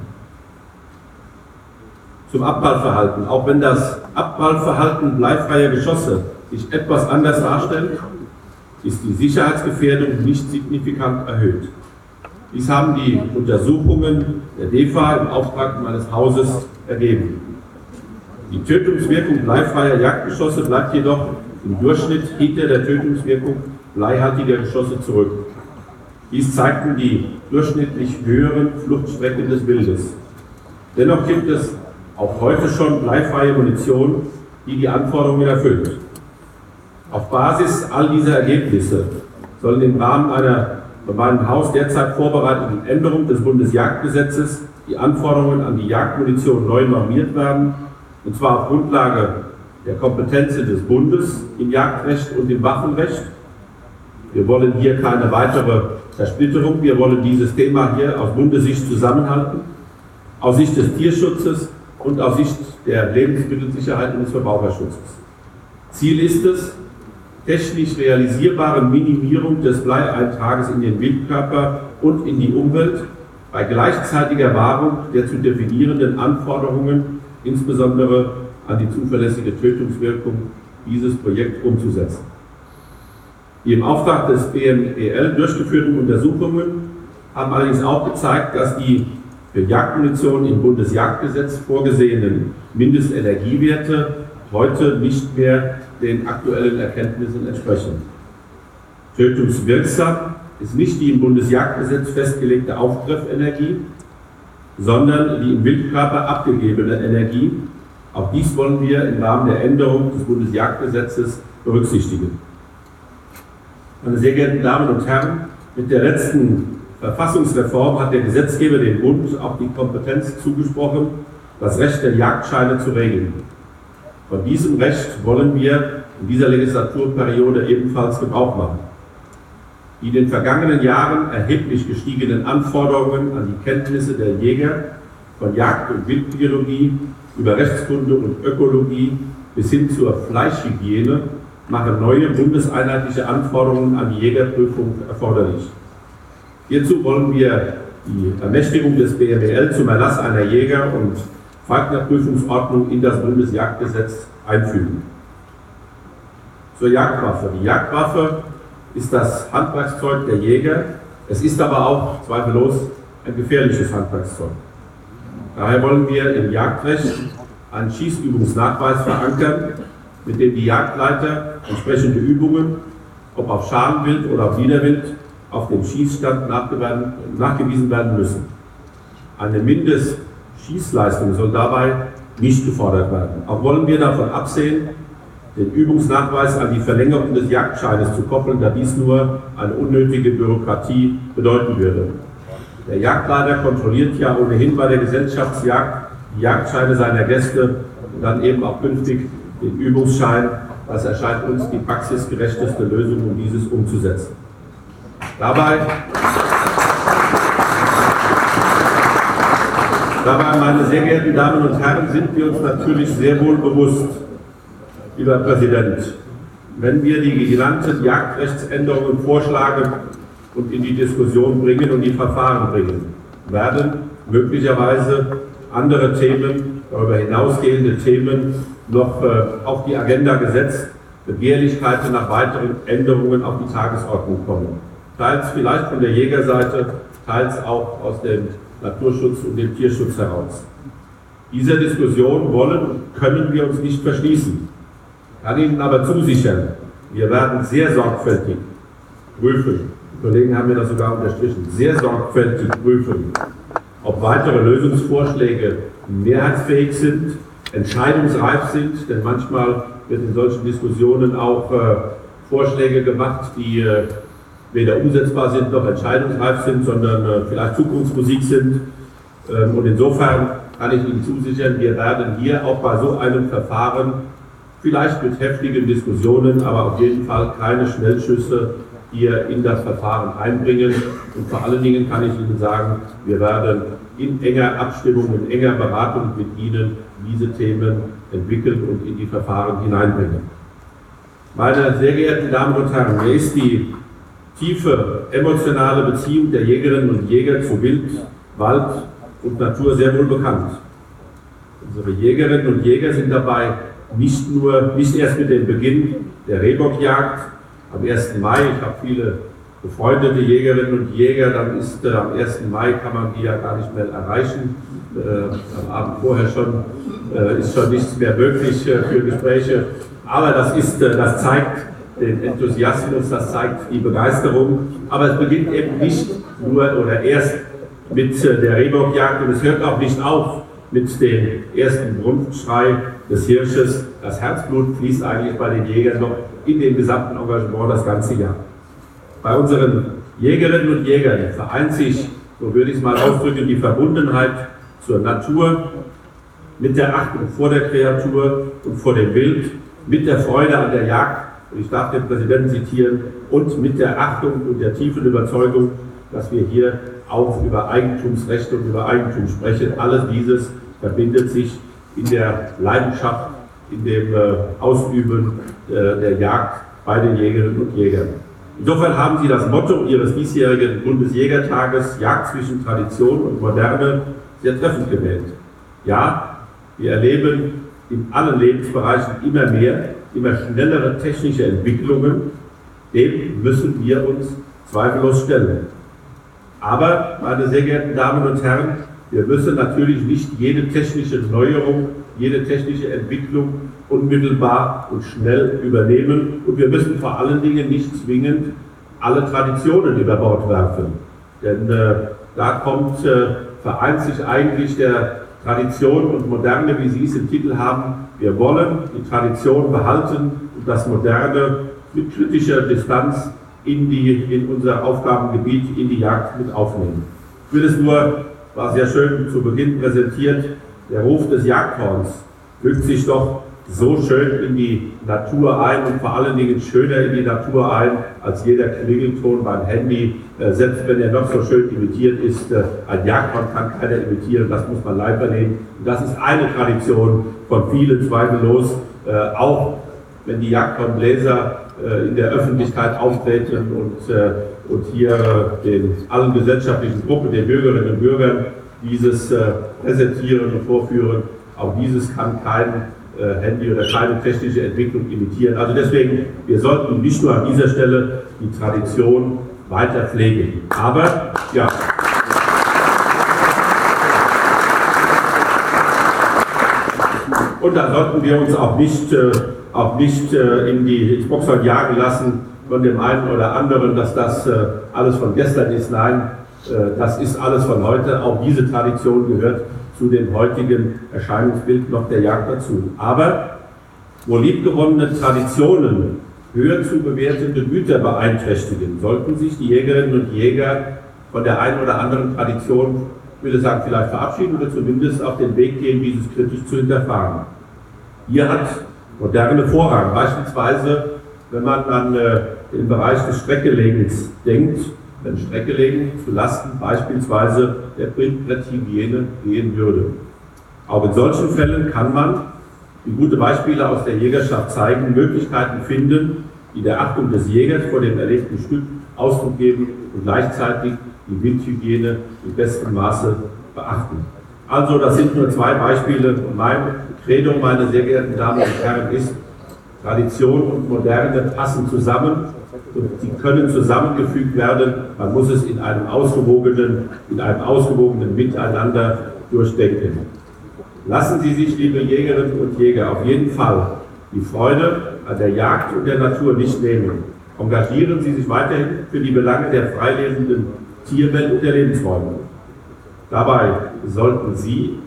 Zum Abprallverhalten. Auch wenn das Abprallverhalten bleifreier Geschosse sich etwas anders darstellt, ist die Sicherheitsgefährdung nicht signifikant erhöht. Dies haben die Untersuchungen der DEFA im Auftrag meines Hauses ergeben. Die Tötungswirkung bleifreier Jagdgeschosse bleibt jedoch im Durchschnitt hinter der Tötungswirkung bleihaltiger Geschosse zurück. Dies zeigten die durchschnittlich höheren Fluchtstrecken des Wildes. Dennoch gibt es auch heute schon bleifreie Munition, die die Anforderungen erfüllt. Auf Basis all dieser Ergebnisse sollen im Rahmen einer bei meinem Haus derzeit vorbereiteten Änderung des Bundesjagdgesetzes die Anforderungen an die Jagdmunition neu normiert werden, und zwar auf Grundlage der Kompetenzen des Bundes im Jagdrecht und im Waffenrecht. Wir wollen hier keine weitere Zersplitterung, wir wollen dieses Thema hier aus Bundessicht zusammenhalten, aus Sicht des Tierschutzes und aus Sicht der Lebensmittelsicherheit und des Verbraucherschutzes. Ziel ist es, technisch realisierbare Minimierung des Bleieintrages in den Wildkörper und in die Umwelt bei gleichzeitiger Wahrung der zu definierenden Anforderungen, insbesondere an die zuverlässige Tötungswirkung, dieses Projekt umzusetzen. Die im Auftrag des BMEL durchgeführten Untersuchungen haben allerdings auch gezeigt, dass die für Jagdmunition im Bundesjagdgesetz vorgesehenen Mindestenergiewerte heute nicht mehr den aktuellen Erkenntnissen entsprechen. Tötungswirksam ist nicht die im Bundesjagdgesetz festgelegte Aufgriffenergie, sondern die im Wildkörper abgegebene Energie. Auch dies wollen wir im Rahmen der Änderung des Bundesjagdgesetzes berücksichtigen. Meine sehr geehrten Damen und Herren, mit der letzten Verfassungsreform hat der Gesetzgeber dem Bund auch die Kompetenz zugesprochen, das Recht der Jagdscheine zu regeln. Von diesem Recht wollen wir in dieser Legislaturperiode ebenfalls Gebrauch machen. Die in den vergangenen Jahren erheblich gestiegenen Anforderungen an die Kenntnisse der Jäger von Jagd- und Wildbiologie über Rechtskunde und Ökologie bis hin zur Fleischhygiene machen neue bundeseinheitliche Anforderungen an die Jägerprüfung erforderlich. Hierzu wollen wir die Ermächtigung des BMWL zum Erlass einer Jäger- und Falknerprüfungsordnung in das Bundesjagdgesetz einfügen. Zur Jagdwaffe. Die Jagdwaffe ist das Handwerkszeug der Jäger. Es ist aber auch zweifellos ein gefährliches Handwerkszeug. Daher wollen wir im Jagdrecht einen Schießübungsnachweis verankern, mit dem die Jagdleiter entsprechende Übungen, ob auf Schalenwild oder auf Wiederwild, auf dem Schießstand nachgewiesen werden müssen. Eine Mindestschießleistung soll dabei nicht gefordert werden. Auch wollen wir davon absehen, den Übungsnachweis an die Verlängerung des Jagdscheines zu koppeln, da dies nur eine unnötige Bürokratie bedeuten würde. Der Jagdleiter kontrolliert ja ohnehin bei der Gesellschaftsjagd die Jagdscheine seiner Gäste und dann eben auch künftig den Übungsschein. Das erscheint uns die praxisgerechteste Lösung, um dieses umzusetzen. Dabei, dabei, meine sehr geehrten Damen und Herren, sind wir uns natürlich sehr wohl bewusst, lieber Präsident, wenn wir die genannten Jagdrechtsänderungen vorschlagen und in die Diskussion bringen und die Verfahren bringen, werden möglicherweise andere Themen, darüber hinausgehende Themen noch äh, auf die Agenda gesetzt, Begehrlichkeiten nach weiteren Änderungen auf die Tagesordnung kommen. Teils vielleicht von der Jägerseite, teils auch aus dem Naturschutz und dem Tierschutz heraus. Dieser Diskussion wollen und können wir uns nicht verschließen. Ich kann Ihnen aber zusichern, wir werden sehr sorgfältig prüfen, die Kollegen haben mir das sogar unterstrichen, sehr sorgfältig prüfen, ob weitere Lösungsvorschläge mehrheitsfähig sind, entscheidungsreif sind, denn manchmal wird in solchen Diskussionen auch äh, Vorschläge gemacht, die äh, weder umsetzbar sind noch entscheidungsreif sind, sondern äh, vielleicht Zukunftsmusik sind. Ähm, und insofern kann ich Ihnen zusichern, wir werden hier auch bei so einem Verfahren vielleicht mit heftigen Diskussionen, aber auf jeden Fall keine Schnellschüsse hier in das Verfahren einbringen. Und vor allen Dingen kann ich Ihnen sagen, wir werden in enger Abstimmung, in enger Beratung mit Ihnen diese Themen entwickeln und in die Verfahren hineinbringen. Meine sehr geehrten Damen und Herren, mir ist die tiefe emotionale Beziehung der Jägerinnen und Jäger zu Wild, Wald und Natur sehr wohl bekannt. Unsere Jägerinnen und Jäger sind dabei nicht nur, nicht erst mit dem Beginn der Rehbockjagd am 1. Mai, ich habe viele befreundete Jägerinnen und Jäger, dann ist äh, am 1. Mai kann man die ja gar nicht mehr erreichen. Äh, am Abend vorher schon äh, ist schon nichts mehr möglich äh, für Gespräche. Aber das, ist, äh, das zeigt den Enthusiasmus, das zeigt die Begeisterung. Aber es beginnt eben nicht nur oder erst mit äh, der Rehbockjagd und es hört auch nicht auf mit dem ersten Brunftschrei des Hirsches. Das Herzblut fließt eigentlich bei den Jägern noch in dem gesamten Engagement das ganze Jahr. Bei unseren Jägerinnen und Jägern vereint sich, so würde ich es mal ausdrücken, die Verbundenheit zur Natur mit der Achtung vor der Kreatur und vor dem Wild, mit der Freude an der Jagd, und ich darf den Präsidenten zitieren, und mit der Achtung und der tiefen Überzeugung, dass wir hier auch über Eigentumsrechte und über Eigentum sprechen. Alles dieses verbindet sich in der Leidenschaft, in dem äh, Ausüben äh, der Jagd bei den Jägerinnen und Jägern. Insofern haben Sie das Motto Ihres diesjährigen Bundesjägertages Jagd zwischen Tradition und Moderne sehr treffend gewählt. Ja, wir erleben in allen Lebensbereichen immer mehr, immer schnellere technische Entwicklungen. Dem müssen wir uns zweifellos stellen. Aber, meine sehr geehrten Damen und Herren, wir müssen natürlich nicht jede technische Neuerung, jede technische Entwicklung unmittelbar und schnell übernehmen. Und wir müssen vor allen Dingen nicht zwingend alle Traditionen über Bord werfen. Denn äh, da kommt, äh, vereint sich eigentlich der Tradition und Moderne, wie Sie es im Titel haben. Wir wollen die Tradition behalten und das Moderne mit kritischer Distanz in, die, in unser Aufgabengebiet, in die Jagd mit aufnehmen. Ich will es nur, war sehr schön zu Beginn präsentiert, der Ruf des Jagdhorns fügt sich doch so schön in die Natur ein und vor allen Dingen schöner in die Natur ein als jeder Klingelton beim Handy, äh, selbst wenn er noch so schön imitiert ist. Äh, ein Jagdhorn kann keiner imitieren, das muss man live erleben. Und das ist eine Tradition von vielen zweifellos, äh, auch wenn die Jagdhornbläser in der Öffentlichkeit auftreten und, äh, und hier den allen gesellschaftlichen Gruppen, den Bürgerinnen und Bürgern dieses äh, präsentieren und vorführen. Auch dieses kann kein Handy oder keine technische Entwicklung imitieren. Also deswegen, wir sollten nicht nur an dieser Stelle die Tradition weiter pflegen. Aber ja. Und da sollten wir uns auch nicht, auch nicht in die Xboxer jagen lassen, von dem einen oder anderen, dass das äh, alles von gestern ist. Nein, äh, das ist alles von heute. Auch diese Tradition gehört zu dem heutigen Erscheinungsbild noch der Jagd dazu. Aber wo liebgewonnene Traditionen höher zu bewertende Güter beeinträchtigen, sollten sich die Jägerinnen und Jäger von der einen oder anderen Tradition, ich würde sagen, vielleicht verabschieden oder zumindest auf den Weg gehen, dieses kritisch zu hinterfragen. Hier hat moderne Vorrang, beispielsweise wenn man an äh, den Bereich des Streckelegens denkt, wenn Streckelegen zu Lasten beispielsweise der Printbretthygiene gehen würde. Auch in solchen Fällen kann man, wie gute Beispiele aus der Jägerschaft zeigen, Möglichkeiten finden, die der Achtung des Jägers vor dem erlegten Stück Ausdruck geben und gleichzeitig die Windhygiene im besten Maße beachten. Also das sind nur zwei Beispiele. Mein Credo, meine sehr geehrten Damen und Herren, ist, Tradition und Moderne passen zusammen und sie können zusammengefügt werden. Man muss es in einem ausgewogenen, in einem ausgewogenen Miteinander durchdenken. Lassen Sie sich, liebe Jägerinnen und Jäger, auf jeden Fall die Freude an der Jagd und der Natur nicht nehmen. Engagieren Sie sich weiterhin für die Belange der freilebenden Tierwelt und der Lebensräume. Dabei sollten Sie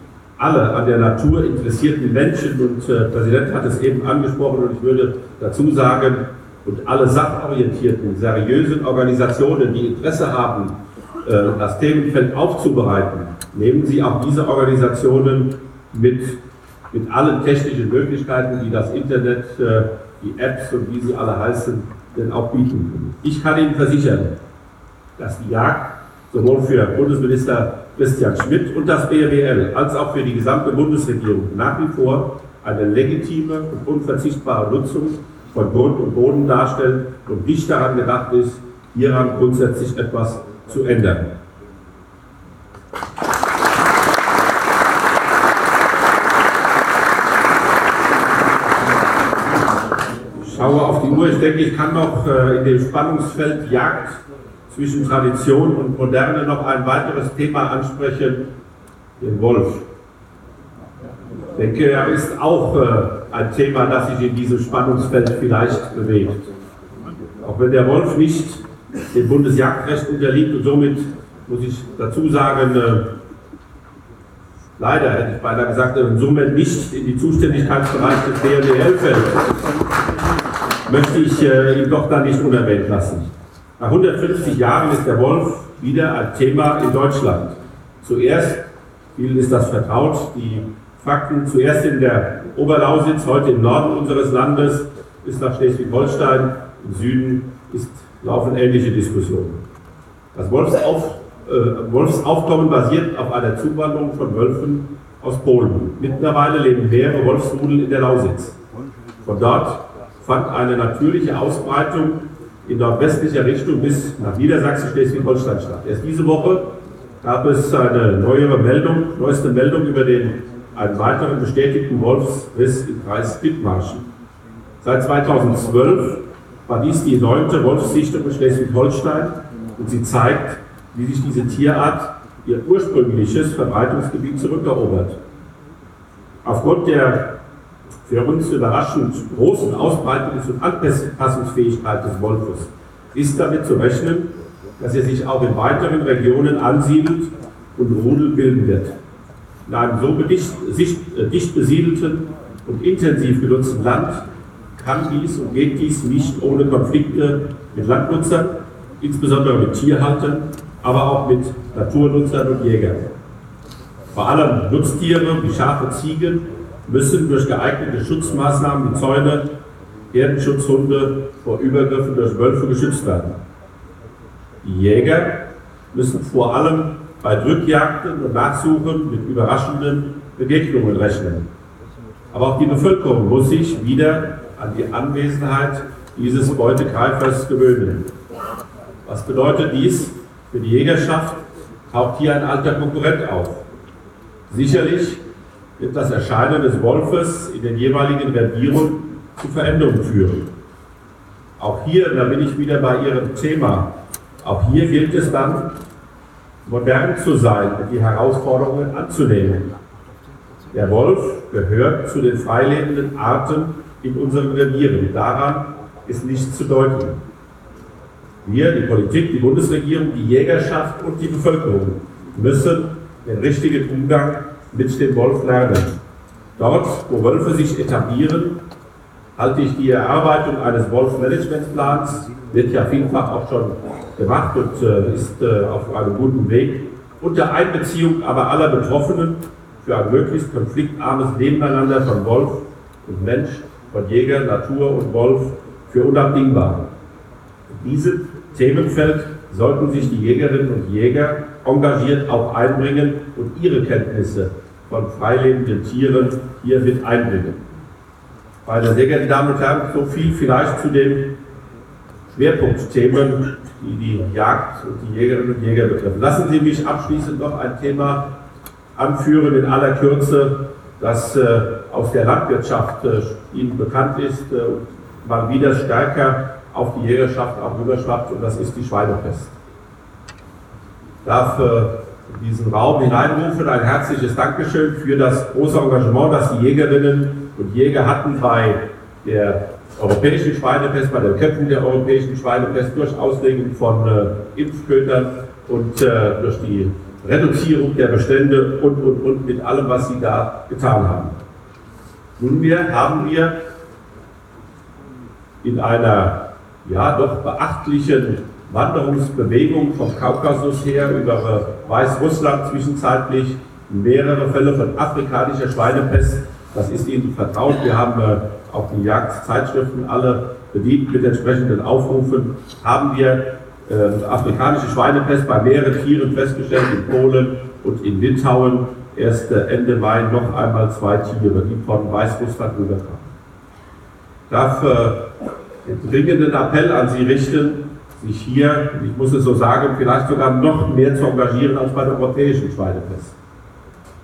alle an der Natur interessierten Menschen, und äh, der Präsident hat es eben angesprochen, und ich würde dazu sagen, und alle sachorientierten, seriösen Organisationen, die Interesse haben, äh, das Themenfeld aufzubereiten, nehmen Sie auch diese Organisationen mit, mit allen technischen Möglichkeiten, die das Internet, äh, die Apps und wie sie alle heißen, denn auch bieten. Ich kann Ihnen versichern, dass die Jagd sowohl für Bundesminister Christian Schmidt und das BRWL als auch für die gesamte Bundesregierung nach wie vor eine legitime und unverzichtbare Nutzung von Grund und Boden darstellt und nicht daran gedacht ist, hieran grundsätzlich etwas zu ändern. Ich schaue auf die Uhr, ich denke, ich kann noch äh, in dem Spannungsfeld Jagd zwischen Tradition und Moderne noch ein weiteres Thema ansprechen, den Wolf. Ich denke, er ist auch äh, ein Thema, das sich in diesem Spannungsfeld vielleicht bewegt. Auch wenn der Wolf nicht dem Bundesjagdrecht unterliegt und somit, muss ich dazu sagen, äh, leider hätte ich beinahe gesagt, äh, somit nicht in die Zuständigkeitsbereich des BRDL fällt, möchte ich äh, ihn doch da nicht unerwähnt lassen. Nach 150 Jahren ist der Wolf wieder ein Thema in Deutschland. Zuerst, vielen ist das vertraut, die Fakten, zuerst in der Oberlausitz, heute im Norden unseres Landes, bis nach Schleswig-Holstein, im Süden ist, laufen ähnliche Diskussionen. Das Wolfsauf, äh, Wolfsaufkommen basiert auf einer Zuwanderung von Wölfen aus Polen. Mittlerweile leben mehrere Wolfsrudel in der Lausitz. Von dort fand eine natürliche Ausbreitung in nordwestlicher Richtung bis nach Niedersachsen, Schleswig-Holstein statt. Erst diese Woche gab es eine neuere Meldung, neueste Meldung über den einen weiteren bestätigten Wolfsriss im Kreis Dithmarschen. Seit 2012 war dies die neunte Wolfssichtung in Schleswig-Holstein und sie zeigt, wie sich diese Tierart ihr ursprüngliches Verbreitungsgebiet zurückerobert. Aufgrund der für uns überraschend großen Ausbreitungs- und Anpassungsfähigkeit des Wolfes ist damit zu rechnen, dass er sich auch in weiteren Regionen ansiedelt und Rudel bilden wird. In einem so dicht, äh, dicht besiedelten und intensiv genutzten Land kann dies und geht dies nicht ohne Konflikte mit Landnutzern, insbesondere mit Tierhaltern, aber auch mit Naturnutzern und Jägern. Vor allem Nutztiere wie Schafe, Ziegen müssen durch geeignete Schutzmaßnahmen wie Zäune, Herdenschutzhunde vor Übergriffen durch Wölfe geschützt werden. Die Jäger müssen vor allem bei Drückjagden und Nachsuchen mit überraschenden Begegnungen rechnen. Aber auch die Bevölkerung muss sich wieder an die Anwesenheit dieses Beutegreifers gewöhnen. Was bedeutet dies für die Jägerschaft? Taucht hier ein alter Konkurrent auf. Sicherlich wird das Erscheinen des Wolfes in den jeweiligen Revieren zu Veränderungen führen. Auch hier, da bin ich wieder bei Ihrem Thema, auch hier gilt es dann, modern zu sein und die Herausforderungen anzunehmen. Der Wolf gehört zu den freilebenden Arten in unseren Revieren. Daran ist nichts zu deuten. Wir, die Politik, die Bundesregierung, die Jägerschaft und die Bevölkerung müssen den richtigen Umgang mit dem Wolf lernen. Dort, wo Wölfe sich etablieren, halte ich die Erarbeitung eines Wolf-Managementplans, wird ja vielfach auch schon gemacht und äh, ist äh, auf einem guten Weg, unter Einbeziehung aber aller Betroffenen für ein möglichst konfliktarmes Nebeneinander von Wolf und Mensch, von Jäger, Natur und Wolf für unabdingbar. In diesem Themenfeld sollten sich die Jägerinnen und Jäger engagiert auch einbringen und ihre Kenntnisse von freilebenden Tieren hier mit einbringen. Meine sehr geehrten Damen und Herren, so viel vielleicht zu den Schwerpunktthemen, die die Jagd und die Jägerinnen und Jäger betreffen. Lassen Sie mich abschließend noch ein Thema anführen in aller Kürze, das äh, aus der Landwirtschaft äh, Ihnen bekannt ist äh, und mal wieder stärker auf die Jägerschaft auch rüberschwappt und das ist die Schweinepest. Ich darf äh, in diesen Raum hineinrufen ein herzliches Dankeschön für das große Engagement, das die Jägerinnen und Jäger hatten bei der europäischen Schweinepest, bei der Bekämpfung der europäischen Schweinepest durch Auslegung von äh, Impfködern und äh, durch die Reduzierung der Bestände und, und, und mit allem, was sie da getan haben. Nunmehr haben wir in einer ja doch beachtlichen Wanderungsbewegung vom Kaukasus her über Weißrussland zwischenzeitlich mehrere Fälle von afrikanischer Schweinepest. Das ist Ihnen vertraut. Wir haben äh, auch die Jagdzeitschriften alle bedient mit entsprechenden Aufrufen. Haben wir äh, afrikanische Schweinepest bei mehreren Tieren festgestellt in Polen und in Litauen. Erst äh, Ende Mai noch einmal zwei Tiere, die von Weißrussland rüberkamen. Darf äh, dringenden Appell an Sie richten, sich hier, ich muss es so sagen, vielleicht sogar noch mehr zu engagieren als bei der europäischen Schweinepest.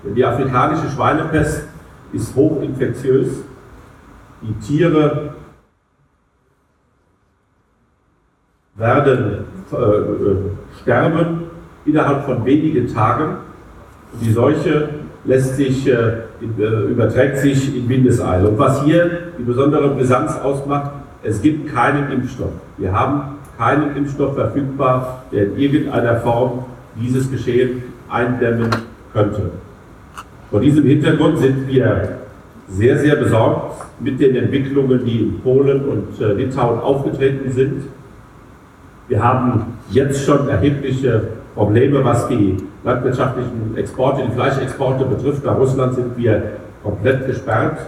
Denn die afrikanische Schweinepest ist hochinfektiös. Die Tiere werden äh, äh, sterben innerhalb von wenigen Tagen. Die Seuche lässt sich, äh, äh, überträgt sich in Windeseile. Und was hier die besondere Brisanz ausmacht, es gibt keinen Impfstoff. Wir haben keinen Impfstoff verfügbar, der in irgendeiner Form dieses Geschehen eindämmen könnte. Vor diesem Hintergrund sind wir sehr, sehr besorgt mit den Entwicklungen, die in Polen und äh, Litauen aufgetreten sind. Wir haben jetzt schon erhebliche Probleme, was die landwirtschaftlichen Exporte, die Fleischexporte betrifft. Nach Russland sind wir komplett gesperrt.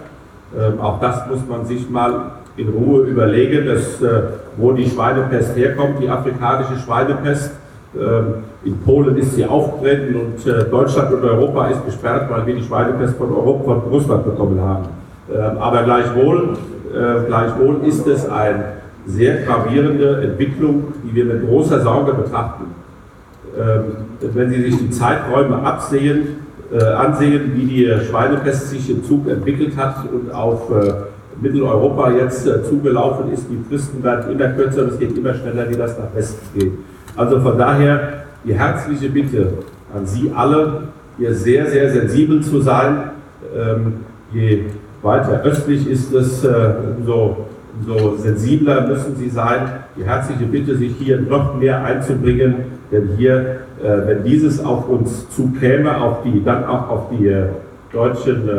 Ähm, auch das muss man sich mal in Ruhe überlegen, dass, äh, wo die Schweinepest herkommt, die afrikanische Schweinepest. Ähm, in Polen ist sie aufgetreten und äh, Deutschland und Europa ist gesperrt, weil wir die Schweinepest von, Europa, von Russland bekommen haben. Ähm, aber gleichwohl, äh, gleichwohl ist es eine sehr gravierende Entwicklung, die wir mit großer Sorge betrachten. Ähm, wenn Sie sich die Zeiträume absehen, ansehen, wie die Schweinepest sich im Zug entwickelt hat und auf Mitteleuropa jetzt äh, zugelaufen ist. Die Fristen werden immer kürzer es geht immer schneller, wie das nach Westen geht. Also von daher die herzliche Bitte an Sie alle, hier sehr, sehr sensibel zu sein. Ähm, je weiter östlich ist es, äh, umso, umso sensibler müssen Sie sein. Die herzliche Bitte, sich hier noch mehr einzubringen, denn hier, äh, wenn dieses auf uns zukäme, auf die, dann auch auf die äh, deutschen äh,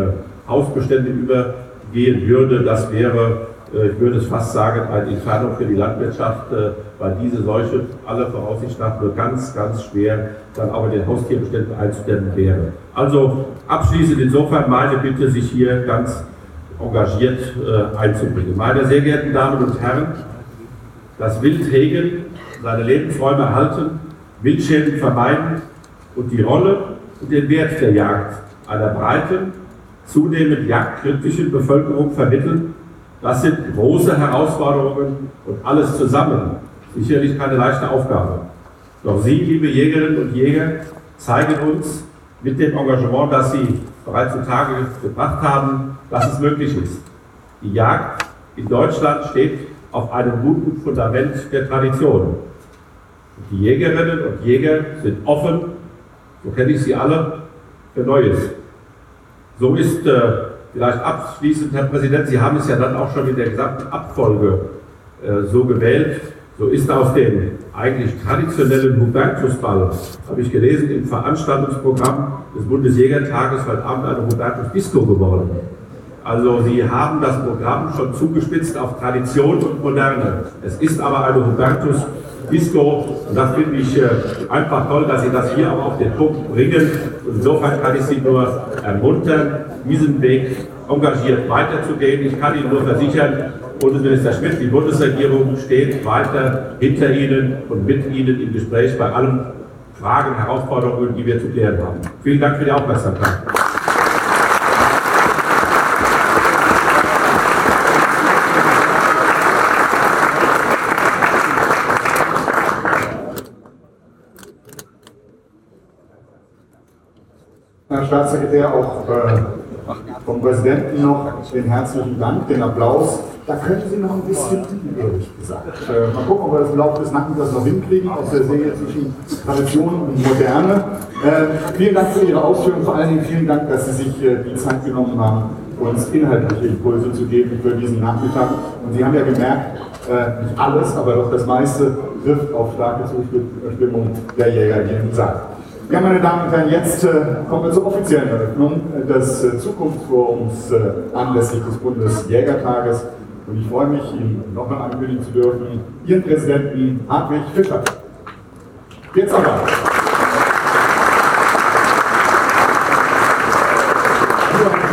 Hausbestände über gehen würde, das wäre, äh, ich würde es fast sagen, eine Entfernung für die Landwirtschaft, äh, weil diese Seuche aller Voraussicht nach nur ganz, ganz schwer dann auch in den Haustierbeständen einzudämmen wäre. Also abschließend insofern meine Bitte, sich hier ganz engagiert äh, einzubringen. Meine sehr geehrten Damen und Herren, das Wildhegen, seine Lebensräume erhalten, Wildschäden vermeiden und die Rolle und den Wert der Jagd einer breiten, zunehmend jagdkritischen Bevölkerung vermitteln. Das sind große Herausforderungen und alles zusammen sicherlich keine leichte Aufgabe. Doch Sie, liebe Jägerinnen und Jäger, zeigen uns mit dem Engagement, das Sie bereits zutage gebracht haben, dass es möglich ist. Die Jagd in Deutschland steht auf einem guten Fundament der Tradition. Die Jägerinnen und Jäger sind offen, so kenne ich sie alle, für Neues. So ist äh, vielleicht abschließend, Herr Präsident, Sie haben es ja dann auch schon in der gesamten Abfolge äh, so gewählt. So ist aus dem eigentlich traditionellen Hubertusball, habe ich gelesen, im Veranstaltungsprogramm des Bundesjägertages heute Abend eine Hubertus Disco geworden. Also Sie haben das Programm schon zugespitzt auf Tradition und Moderne. Es ist aber eine Hubertus Disco und das finde ich äh, einfach toll, dass Sie das hier auch auf den Punkt bringen. Insofern kann ich Sie nur ermuntern, diesen Weg engagiert weiterzugehen. Ich kann Ihnen nur versichern, Bundesminister Schmidt, die Bundesregierung steht weiter hinter Ihnen und mit Ihnen im Gespräch bei allen Fragen, Herausforderungen, die wir zu klären haben. Vielen Dank für die Aufmerksamkeit. Staatssekretär, auch äh, vom Präsidenten noch den herzlichen Dank, den Applaus. Da können Sie noch ein bisschen üben, ehrlich gesagt. Äh, mal gucken, ob wir das im Laufe des Nachmittags noch hinkriegen, aus der Serie zwischen Tradition und Moderne. Äh, vielen Dank für Ihre Ausführungen, vor allen Dingen vielen Dank, dass Sie sich äh, die Zeit genommen haben, uns inhaltliche Impulse zu geben für diesen Nachmittag. Und Sie haben ja gemerkt, äh, nicht alles, aber doch das meiste trifft auf starke Zustimmung der Jäger hier im Saal. Ja, meine Damen und Herren, jetzt äh, kommen wir zur offiziellen Eröffnung des äh, Zukunftsforums äh, anlässlich des Bundesjägertages. Und ich freue mich, Ihnen nochmal ankündigen zu dürfen, Ihren Präsidenten Hartwig Fischer. Jetzt aber.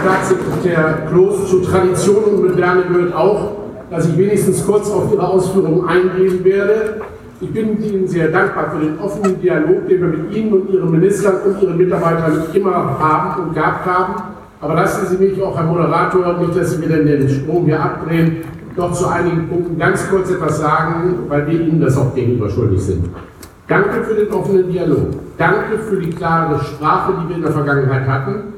Staatssekretär Kloß zu Tradition und Moderne gehört auch, dass ich wenigstens kurz auf Ihre Ausführungen eingehen werde. Ich bin Ihnen sehr dankbar für den offenen Dialog, den wir mit Ihnen und Ihren Ministern und Ihren Mitarbeitern immer haben und gehabt haben. Aber lassen Sie mich auch, Herr Moderator, nicht, dass Sie mir den Strom hier abdrehen, doch zu einigen Punkten ganz kurz etwas sagen, weil wir Ihnen das auch gegenüber schuldig sind. Danke für den offenen Dialog. Danke für die klare Sprache, die wir in der Vergangenheit hatten.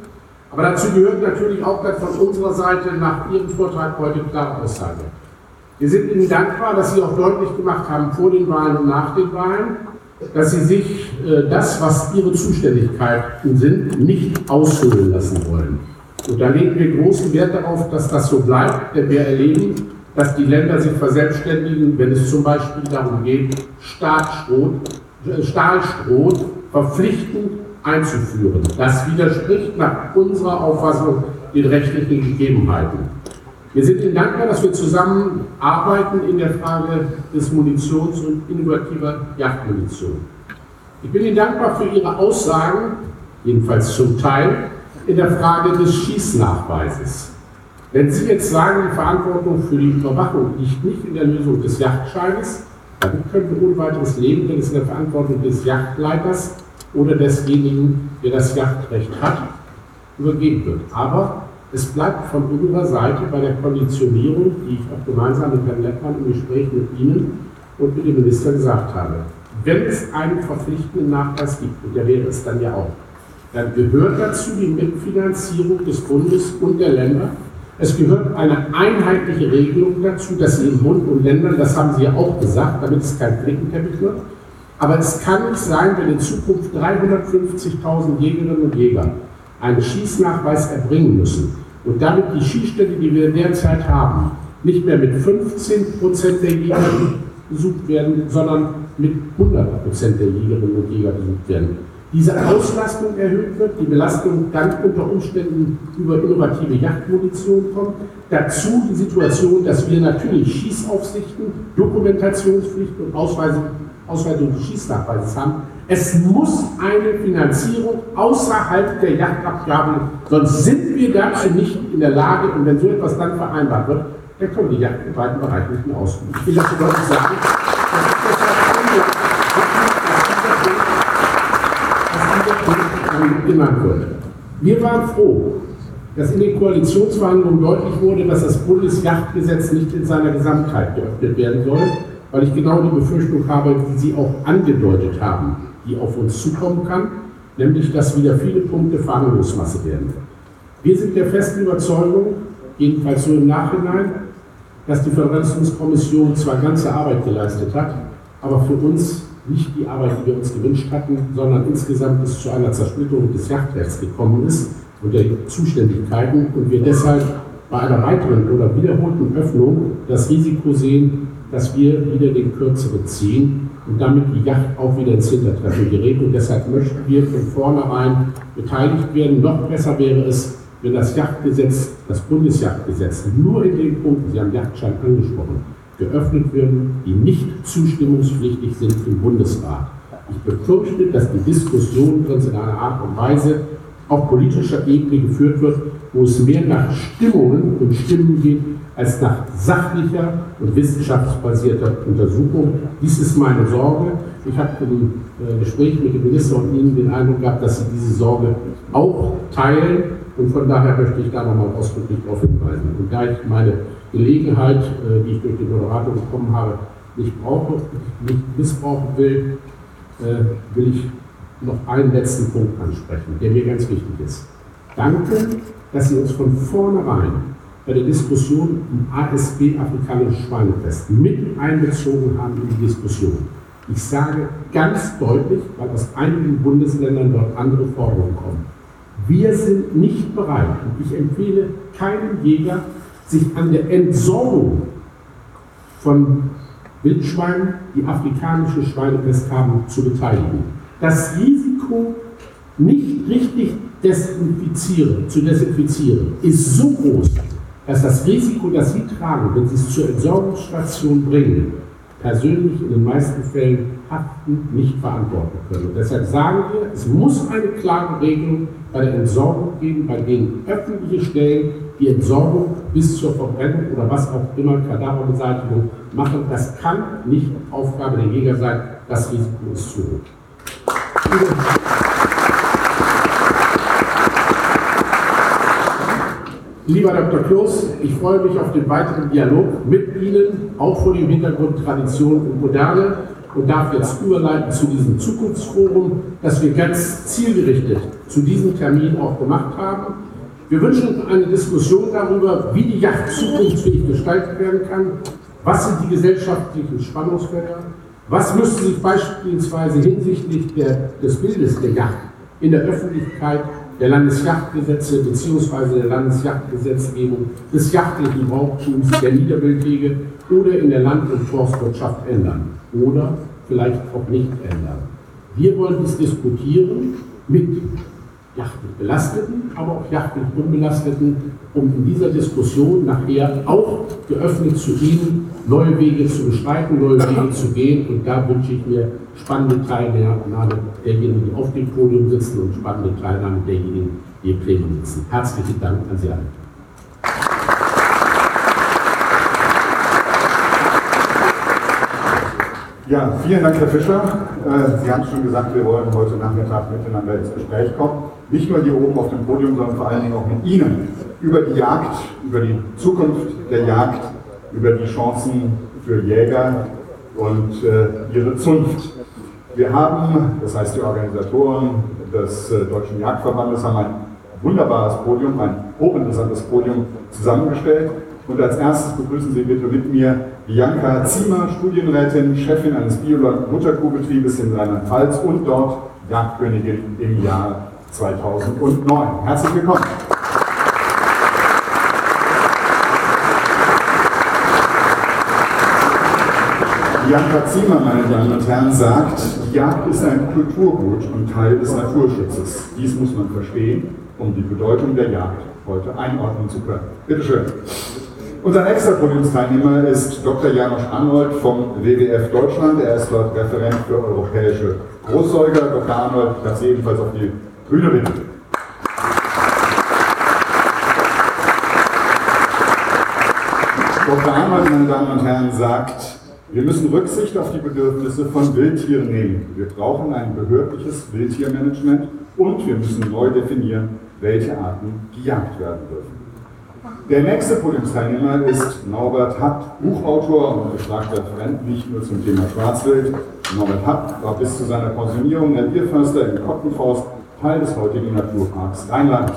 Aber dazu gehört natürlich auch dass von unserer Seite nach Ihrem Vortrag heute klare Aussage. Wir sind Ihnen dankbar, dass Sie auch deutlich gemacht haben vor den Wahlen und nach den Wahlen, dass Sie sich äh, das, was Ihre Zuständigkeiten sind, nicht aushöhlen lassen wollen. Und da legen wir großen Wert darauf, dass das so bleibt, denn wir erleben, dass die Länder sich verselbstständigen, wenn es zum Beispiel darum geht, äh, Stahlstroh verpflichtend einzuführen. Das widerspricht nach unserer Auffassung den rechtlichen Gegebenheiten. Wir sind Ihnen dankbar, dass wir zusammen arbeiten in der Frage des Munitions- und innovativer Jagdmunition. Ich bin Ihnen dankbar für Ihre Aussagen, jedenfalls zum Teil, in der Frage des Schießnachweises. Wenn Sie jetzt sagen, die Verantwortung für die Überwachung liegt nicht in der Lösung des Yachtscheines, dann können wir ohne weiteres leben, denn es ist in der Verantwortung des Yachtleiters oder desjenigen, der das Yachtrecht hat, übergeben wird. Aber es bleibt von unserer Seite bei der Konditionierung, die ich auch gemeinsam mit Herrn Lettmann im Gespräch mit Ihnen und mit dem Minister gesagt habe. Wenn es einen verpflichtenden Nachweis gibt, und der wäre es dann ja auch, dann gehört dazu die Mitfinanzierung des Bundes und der Länder. Es gehört eine einheitliche Regelung dazu, dass Sie in Bund und Ländern, das haben Sie ja auch gesagt, damit es kein Flickenteppich wird. Aber es kann nicht sein, wenn in Zukunft 350.000 Jägerinnen und Jäger einen Schießnachweis erbringen müssen und damit die Schießstände, die wir derzeit haben, nicht mehr mit 15 Prozent der Jäger besucht werden, sondern mit 100 Prozent der Jägerinnen und Jäger besucht werden. Diese Auslastung erhöht wird, die Belastung dann unter Umständen über innovative Jagdmunition kommt. Dazu die Situation, dass wir natürlich Schießaufsichten, Dokumentationspflichten und Ausweisung, Ausweitung des Schießnachweises haben. Es muss eine Finanzierung außerhalb der Jagdabgaben, sonst sind wir dazu nicht in der Lage, und wenn so etwas dann vereinbart wird, dann können die Jagd in weiten Bereichen nicht mehr ausüben. Ich will das deutlich sagen. genannt wird. Wir waren froh, dass in den Koalitionsverhandlungen deutlich wurde, dass das Bundesjachtgesetz nicht in seiner Gesamtheit geöffnet werden soll, weil ich genau die Befürchtung habe, die Sie auch angedeutet haben, die auf uns zukommen kann, nämlich dass wieder viele Punkte Verhandlungsmasse werden. Wir sind der festen Überzeugung, jedenfalls so im Nachhinein, dass die Vergrenzungskommission zwar ganze Arbeit geleistet hat, aber für uns nicht die Arbeit, die wir uns gewünscht hatten, sondern insgesamt es zu einer Zersplitterung des Jagdrechts gekommen ist und der Zuständigkeiten und wir deshalb bei einer weiteren oder wiederholten Öffnung das Risiko sehen, dass wir wieder den Kürzeren ziehen und damit die Yacht auch wieder ins Hintertreffen gerät. Und deshalb möchten wir von vornherein beteiligt werden. Noch besser wäre es, wenn das Yachtgesetz, das Bundesjachtgesetz, nur in den Punkten, Sie haben Yachtschein angesprochen, geöffnet werden, die nicht zustimmungspflichtig sind im Bundesrat. Ich befürchte, dass die Diskussion sonst in einer Art und Weise auf politischer Ebene geführt wird, wo es mehr nach Stimmungen und Stimmen geht, als nach sachlicher und wissenschaftsbasierter Untersuchung. Dies ist meine Sorge. Ich habe im äh, Gespräch mit dem Minister und Ihnen den Eindruck gehabt, dass Sie diese Sorge auch teilen. Und von daher möchte ich da nochmal ausdrücklich darauf hinweisen. Und da ich meine Gelegenheit, äh, die ich durch den Moderator bekommen habe, nicht, brauche, nicht missbrauchen will, äh, will ich noch einen letzten Punkt ansprechen, der mir ganz wichtig ist. Danke, dass Sie uns von vornherein bei der Diskussion um ASB afrikanisches Schweinepest mit einbezogen haben in die Diskussion. Ich sage ganz deutlich, weil aus einigen Bundesländern dort andere Forderungen kommen. Wir sind nicht bereit, und ich empfehle keinem Jäger, sich an der Entsorgung von Wildschweinen, die afrikanische Schweinepest haben, zu beteiligen. Das Risiko, nicht richtig desinfizieren, zu desinfizieren, ist so groß, dass das Risiko, das Sie tragen, wenn Sie es zur Entsorgungsstation bringen, persönlich in den meisten Fällen haften, nicht verantworten können. Und deshalb sagen wir, es muss eine klare Regelung bei der Entsorgung geben, bei denen öffentliche Stellen die Entsorgung bis zur Verbrennung oder was auch immer, Kadaverbeseitigung machen. Das kann nicht Aufgabe der Jäger sein. Das Risiko ist zu hoch. Lieber Dr. Kloß, ich freue mich auf den weiteren Dialog mit Ihnen, auch vor dem Hintergrund Tradition und Moderne und darf jetzt überleiten zu diesem Zukunftsforum, das wir ganz zielgerichtet zu diesem Termin auch gemacht haben. Wir wünschen eine Diskussion darüber, wie die Yacht zukunftsfähig gestaltet werden kann, was sind die gesellschaftlichen Spannungsfelder, was müsste sich beispielsweise hinsichtlich der, des Bildes der Yacht in der Öffentlichkeit der Landesjachtgesetze bzw. der Landesjachtgesetzgebung des jachtlichen Brauchtums der Niederwildwege oder in der Land- und Forstwirtschaft ändern oder vielleicht auch nicht ändern. Wir wollen dies diskutieren mit jachtlich Belasteten, aber auch jachtlich Unbelasteten, um in dieser Diskussion nachher auch geöffnet zu Ihnen neue Wege zu beschreiten, neue Wege zu gehen. Und da wünsche ich mir spannende Teilnahme derjenigen, die auf dem Podium sitzen und spannende Teilnahme derjenigen, die im Plenum sitzen. Herzlichen Dank an Sie alle. Ja, vielen Dank, Herr Fischer. Äh, Sie haben schon gesagt, wir wollen heute Nachmittag miteinander ins Gespräch kommen. Nicht nur hier oben auf dem Podium, sondern vor allen Dingen auch mit Ihnen über die Jagd, über die Zukunft der Jagd, über die Chancen für Jäger und äh, ihre Zunft. Wir haben, das heißt die Organisatoren des äh, Deutschen Jagdverbandes, haben ein wunderbares Podium, ein hochinteressantes Podium zusammengestellt. Und als erstes begrüßen Sie bitte mit mir Bianca Ziemer, Studienrätin, Chefin eines Bioland-Mutterkuhbetriebes in Rheinland-Pfalz und dort Jagdkönigin im Jahr 2009. Herzlich willkommen. Bianca Ziemer, meine Damen und Herren, sagt, die Jagd ist ein Kulturgut und Teil des Naturschutzes. Dies muss man verstehen, um die Bedeutung der Jagd heute einordnen zu können. Bitte schön. Unser nächster Podiumsteilnehmer ist Dr. Janosch Arnold vom WWF Deutschland. Er ist dort Referent für europäische Großsäuger. Dr. Arnold, Sie ebenfalls auf die Bühne bitten. Dr. Arnold, meine Damen und Herren, sagt, wir müssen Rücksicht auf die Bedürfnisse von Wildtieren nehmen. Wir brauchen ein behördliches Wildtiermanagement und wir müssen neu definieren, welche Arten gejagt werden dürfen. Der nächste Podiumsteilnehmer ist Norbert Happ, Buchautor und gefragter Referent, nicht nur zum Thema Schwarzwild. Norbert Happ war bis zu seiner Pensionierung Revierförster im Kottenforst, Teil des heutigen Naturparks Rheinland.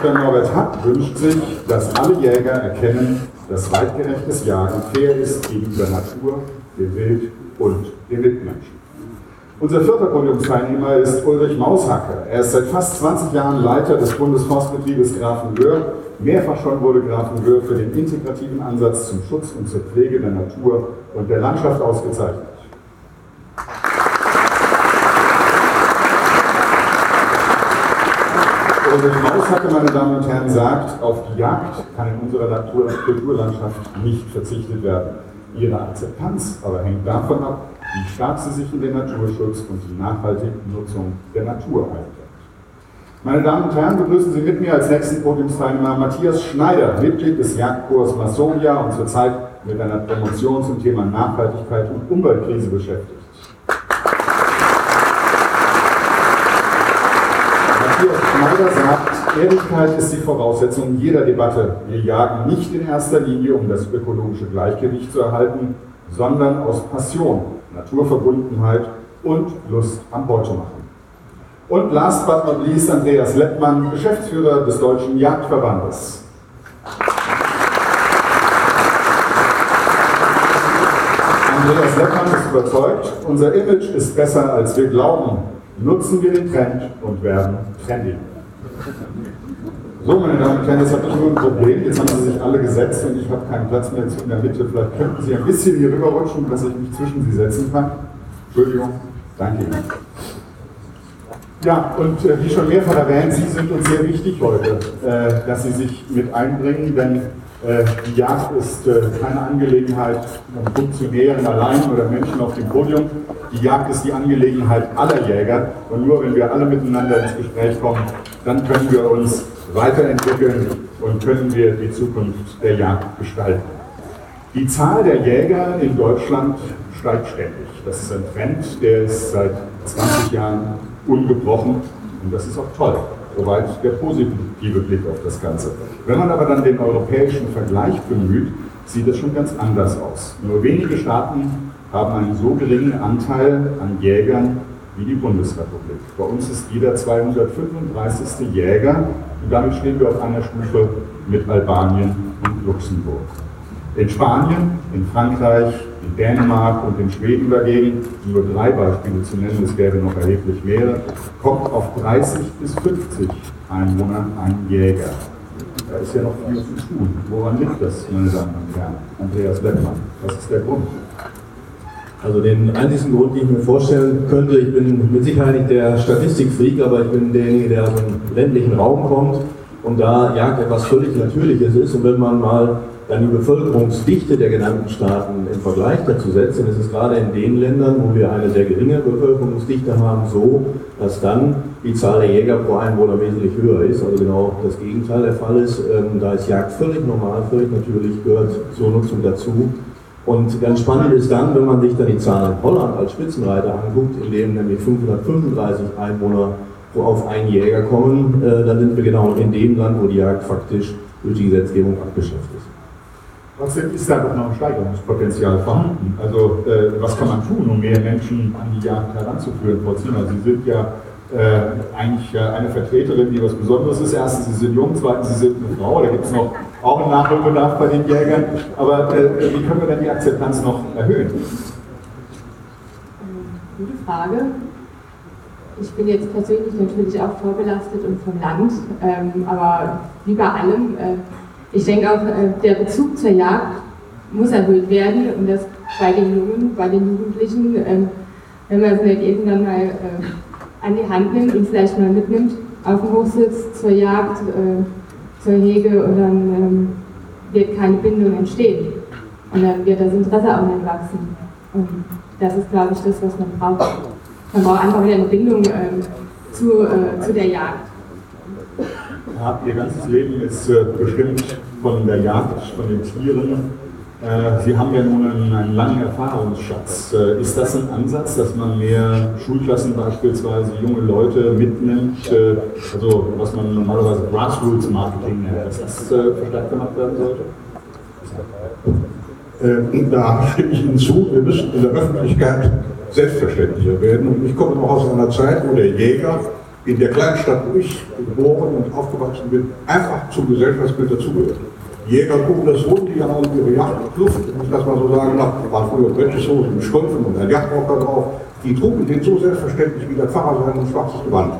Dr. Norbert Happ wünscht sich, dass alle Jäger erkennen, dass weitgerechtes Jagen fair ist gegenüber Natur, dem Wild und den Mitmenschen. Unser vierter Podiumsteilnehmer ist Ulrich Maushacke. Er ist seit fast 20 Jahren Leiter des Bundesforstbetriebes Grafenwöhr. Mehrfach schon wurde Grafenwöhr für den integrativen Ansatz zum Schutz und zur Pflege der Natur und der Landschaft ausgezeichnet. Ulrich Maushacke, meine Damen und Herren, sagt, auf die Jagd kann in unserer Natur Kulturlandschaft nicht verzichtet werden. Ihre Akzeptanz aber hängt davon ab, wie stark sie sich in den Naturschutz und die nachhaltige Nutzung der Natur einbringt. Meine Damen und Herren, begrüßen Sie mit mir als nächsten Podiumsteilnehmer Matthias Schneider, Mitglied des Jagdkorps Masonia und zurzeit mit einer Promotion zum Thema Nachhaltigkeit und Umweltkrise beschäftigt. Schneider sagt, Ehrlichkeit ist die Voraussetzung jeder Debatte. Wir jagen nicht in erster Linie, um das ökologische Gleichgewicht zu erhalten, sondern aus Passion, Naturverbundenheit und Lust am Beutemachen. Und last but not least Andreas Lettmann, Geschäftsführer des Deutschen Jagdverbandes. Andreas Lettmann ist überzeugt, unser Image ist besser als wir glauben. Nutzen wir den Trend und werden trendy. So, meine Damen und Herren, jetzt habe ich nur ein Problem. Jetzt haben Sie sich alle gesetzt und ich habe keinen Platz mehr in der Mitte. Vielleicht könnten Sie ein bisschen hier rüberrutschen, dass ich mich zwischen Sie setzen kann. Entschuldigung. Danke Ihnen. Ja, und äh, wie schon mehrfach erwähnt, Sie sind uns sehr wichtig heute, äh, dass Sie sich mit einbringen, denn äh, die Jagd ist äh, keine Angelegenheit von Funktionären allein oder Menschen auf dem Podium. Die Jagd ist die Angelegenheit aller Jäger und nur wenn wir alle miteinander ins Gespräch kommen, dann können wir uns weiterentwickeln und können wir die Zukunft der Jagd gestalten. Die Zahl der Jäger in Deutschland steigt ständig. Das ist ein Trend, der ist seit 20 Jahren ungebrochen und das ist auch toll. Soweit der positive Blick auf das Ganze. Wenn man aber dann den europäischen Vergleich bemüht, sieht es schon ganz anders aus. Nur wenige Staaten haben einen so geringen Anteil an Jägern wie die Bundesrepublik. Bei uns ist jeder 235. Jäger und damit stehen wir auf einer Stufe mit Albanien und Luxemburg. In Spanien, in Frankreich, in Dänemark und in Schweden dagegen, um nur drei Beispiele zu nennen, es gäbe noch erheblich mehr, kommt auf 30 bis 50 Einwohner ein Jäger. Da ist ja noch viel zu tun. Woran liegt das, meine Damen und Herren? Andreas Beckmann, was ist der Grund? Also den einzigen Grund, den ich mir vorstellen könnte, ich bin mit Sicherheit nicht der Statistikfreak, aber ich bin derjenige, der aus dem ländlichen Raum kommt und da Jagd etwas völlig Natürliches ist. Und wenn man mal dann die Bevölkerungsdichte der genannten Staaten im Vergleich dazu setzt, dann ist es gerade in den Ländern, wo wir eine sehr geringe Bevölkerungsdichte haben, so, dass dann die Zahl der Jäger pro Einwohner wesentlich höher ist. Also genau das Gegenteil der Fall ist. Ähm, da ist Jagd völlig normal, völlig natürlich, gehört zur Nutzung dazu. Und ganz spannend ist dann, wenn man sich dann die Zahlen in Holland als Spitzenreiter anguckt, in denen nämlich 535 Einwohner auf einen Jäger kommen, äh, dann sind wir genau in dem Land, wo die Jagd faktisch durch die Gesetzgebung abgeschafft ist. Trotzdem ist da noch ein Steigerungspotenzial vorhanden. Also äh, was kann man tun, um mehr Menschen an die Jagd heranzuführen, Frau Zimmer? Sie sind ja äh, eigentlich äh, eine Vertreterin, die was Besonderes ist. Erstens, Sie sind jung, zweitens, Sie sind eine Frau, da gibt es noch auch einen Nachholbedarf bei den Jägern. Aber äh, wie können wir denn die Akzeptanz noch erhöhen? Gute Frage. Ich bin jetzt persönlich natürlich auch vorbelastet und vom Land, ähm, aber wie bei allem, äh, ich denke auch, äh, der Bezug zur Jagd muss erhöht werden und das bei den Jungen, bei den Jugendlichen, äh, wenn man es nicht irgendwann mal äh, an die Hand nimmt und vielleicht mal mitnimmt auf den Hochsitz zur Jagd, Hege und dann ähm, wird keine Bindung entstehen. Und dann wird das Interesse auch nicht wachsen. Und das ist, glaube ich, das, was man braucht. Man braucht einfach wieder eine Bindung ähm, zu, äh, zu der Jagd. Ja, ihr ganzes Leben ist äh, bestimmt von der Jagd, von den Tieren. Äh, Sie haben ja nun einen, einen langen Erfahrungsschatz. Äh, ist das ein Ansatz, dass man mehr Schulklassen beispielsweise, junge Leute mitnimmt, äh, also was man normalerweise Grassroots-Marketing nennt, dass das verstärkt gemacht werden sollte? Da stimme ich Ihnen zu, wir müssen in der Öffentlichkeit selbstverständlicher werden. Und ich komme noch aus einer Zeit, wo der Jäger in der kleinen Stadt, wo ich geboren und aufgewachsen bin, einfach zum Gesellschaftsbild dazugehört. Jäger gucken das rund, die haben ihre Jagdkluft, wenn ich das mal so sagen darf. Da waren früher Bretscheshosen mit Strümpfen und ein Jagdrocker drauf. die trugen den so selbstverständlich wie der Pfarrer sein und schwarzes Gewand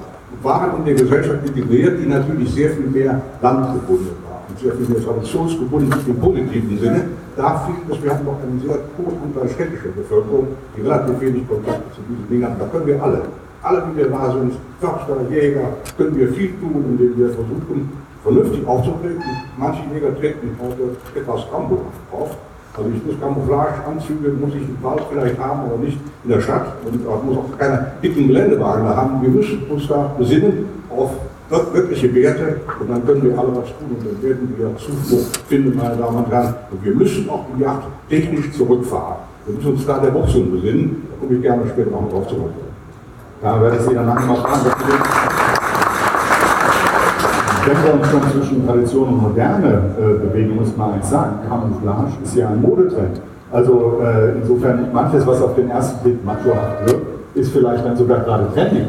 waren in der Gesellschaft integriert, die natürlich sehr viel mehr landgebunden war und sehr viel mehr traditionsgebunden im positiven Sinne. Da fehlt es, wir haben noch einen sehr hohen Anteil städtischer Bevölkerung, die relativ wenig Kontakt zu diesen Dingen haben. Da können wir alle, alle, die wir da sind, Förster, Jäger, können wir viel tun, indem wir versuchen, vernünftig aufzutreten. Manche Jäger treten heute etwas rambohaft auf. Also ich muss Camouflageanzüge, muss ich im Wald vielleicht haben, aber nicht in der Stadt. Und auch muss auch keine dicken Geländewagen da haben. Wir müssen uns da besinnen auf wirkliche Werte und dann können wir alle was tun und dann werden wir Zuflucht finden, meine Damen und Herren. Und wir müssen auch die Yacht technisch zurückfahren. Wir müssen uns da der Wurzeln besinnen. Da komme ich gerne später noch drauf zurück. Da werde ich Sie danach mal fragen, wenn wir uns schon zwischen Tradition und Moderne äh, bewegen, muss man eins sagen, Camouflage ist ja ein Modetrend. Also äh, insofern manches, was auf den ersten Blick machohaft wird, ist vielleicht dann sogar gerade trendy.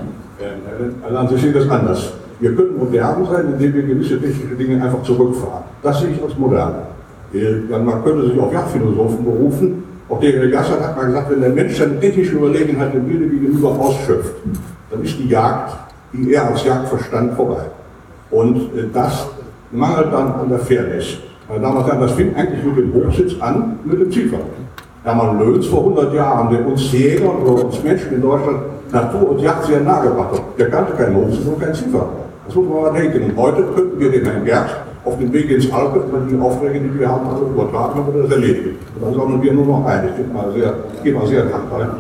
Also an sich sieht das anders. Wir können modern sein, indem wir gewisse technische Dinge einfach zurückfahren. Das sehe ich als modern. Man könnte sich auf Jagdphilosophen berufen. Auch der Gassert hat mal gesagt, wenn der Mensch seine technische Überlegenheit dem Wilde gegenüber ausschöpft, dann ist die Jagd, die er als Jagdverstand vorbei. Und äh, das mangelt dann an der Fairness. Meine Damen und Herren, das fing eigentlich mit dem Hochsitz an, mit dem Zielfahrer. Hermann Löns vor 100 Jahren, der uns Jäger oder uns Menschen in Deutschland Natur und Jagd sehr nahe gebracht hat, der kannte keinen Hochsitz und keinen Zielfahrer. Das muss man mal denken. Und heute könnten wir den Herrn Gerd auf dem Weg ins Alpen, wenn die Aufträge, die wir haben, alle übertragen oder das erledigen. Und dann sammeln wir nur noch ein. Ich bin mal sehr, ich mal sehr dankbar.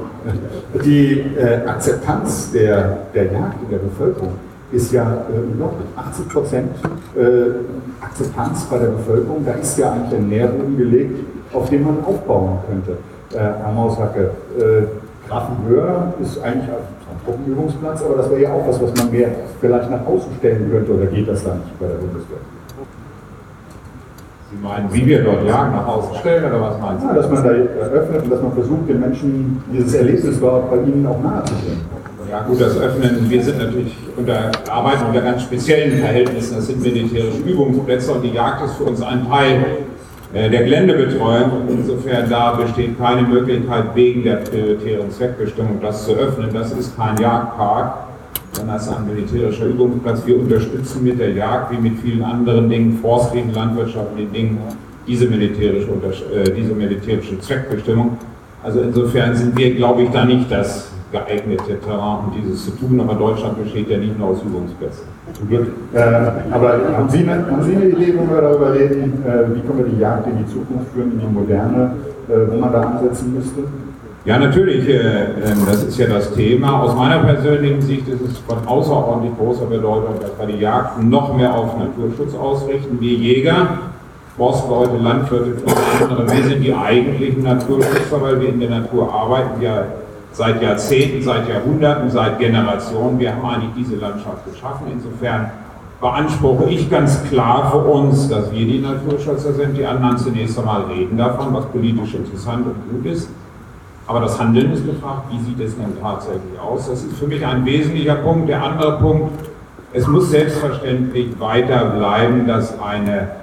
Die äh, Akzeptanz der, der Jagd in der Bevölkerung ist ja äh, unglaublich. 80 Prozent äh, Akzeptanz bei der Bevölkerung, da ist ja eigentlich ein Nährboden gelegt, auf dem man aufbauen könnte. Äh, Herr Maushacke, äh, Grafenhöher ist eigentlich ein Truppenübungsplatz, aber das wäre ja auch was, was man mehr vielleicht nach außen stellen könnte, oder geht das dann nicht bei der Bundeswehr? Sie meinen, wie wir dort Jagen nach außen stellen, oder was meinen Sie? Ja, dass man da eröffnet und dass man versucht, den Menschen dieses Erlebnis dort bei ihnen auch nahe zu bringen. Ja gut, das Öffnen, wir sind natürlich unter, arbeiten unter ganz speziellen Verhältnissen. Das sind militärische Übungsplätze und die Jagd ist für uns ein Teil äh, der Geländebetreuung. Insofern da besteht keine Möglichkeit wegen der prioritären Zweckbestimmung das zu öffnen. Das ist kein Jagdpark, sondern das ist ein militärischer Übungsplatz. Wir unterstützen mit der Jagd wie mit vielen anderen Dingen, Forstwegen, landwirtschaftlichen Dingen, diese militärische, äh, diese militärische Zweckbestimmung. Also insofern sind wir, glaube ich, da nicht das geeignete Terrain, um dieses zu tun. Aber Deutschland besteht ja nicht nur aus Übungsplätzen. Äh, aber haben Sie, eine, haben Sie, eine, Idee, wo wir darüber reden, äh, wie können wir die Jagd in die Zukunft führen, in die Moderne, äh, wo man da ansetzen müsste? Ja, natürlich, äh, ähm, das ist ja das Thema. Aus meiner persönlichen Sicht ist es von außerordentlich großer Bedeutung, dass wir die Jagd noch mehr auf Naturschutz ausrichten. Wir Jäger, Forstleute, Landwirte, andere, wir sind die eigentlichen Naturschützer, weil wir in der Natur arbeiten. Wir seit Jahrzehnten, seit Jahrhunderten, seit Generationen. Wir haben eigentlich diese Landschaft geschaffen. Insofern beanspruche ich ganz klar für uns, dass wir die Naturschützer sind. Die anderen zunächst einmal reden davon, was politisch interessant und gut ist. Aber das Handeln ist gefragt, wie sieht es denn tatsächlich aus? Das ist für mich ein wesentlicher Punkt. Der andere Punkt, es muss selbstverständlich weiter bleiben, dass eine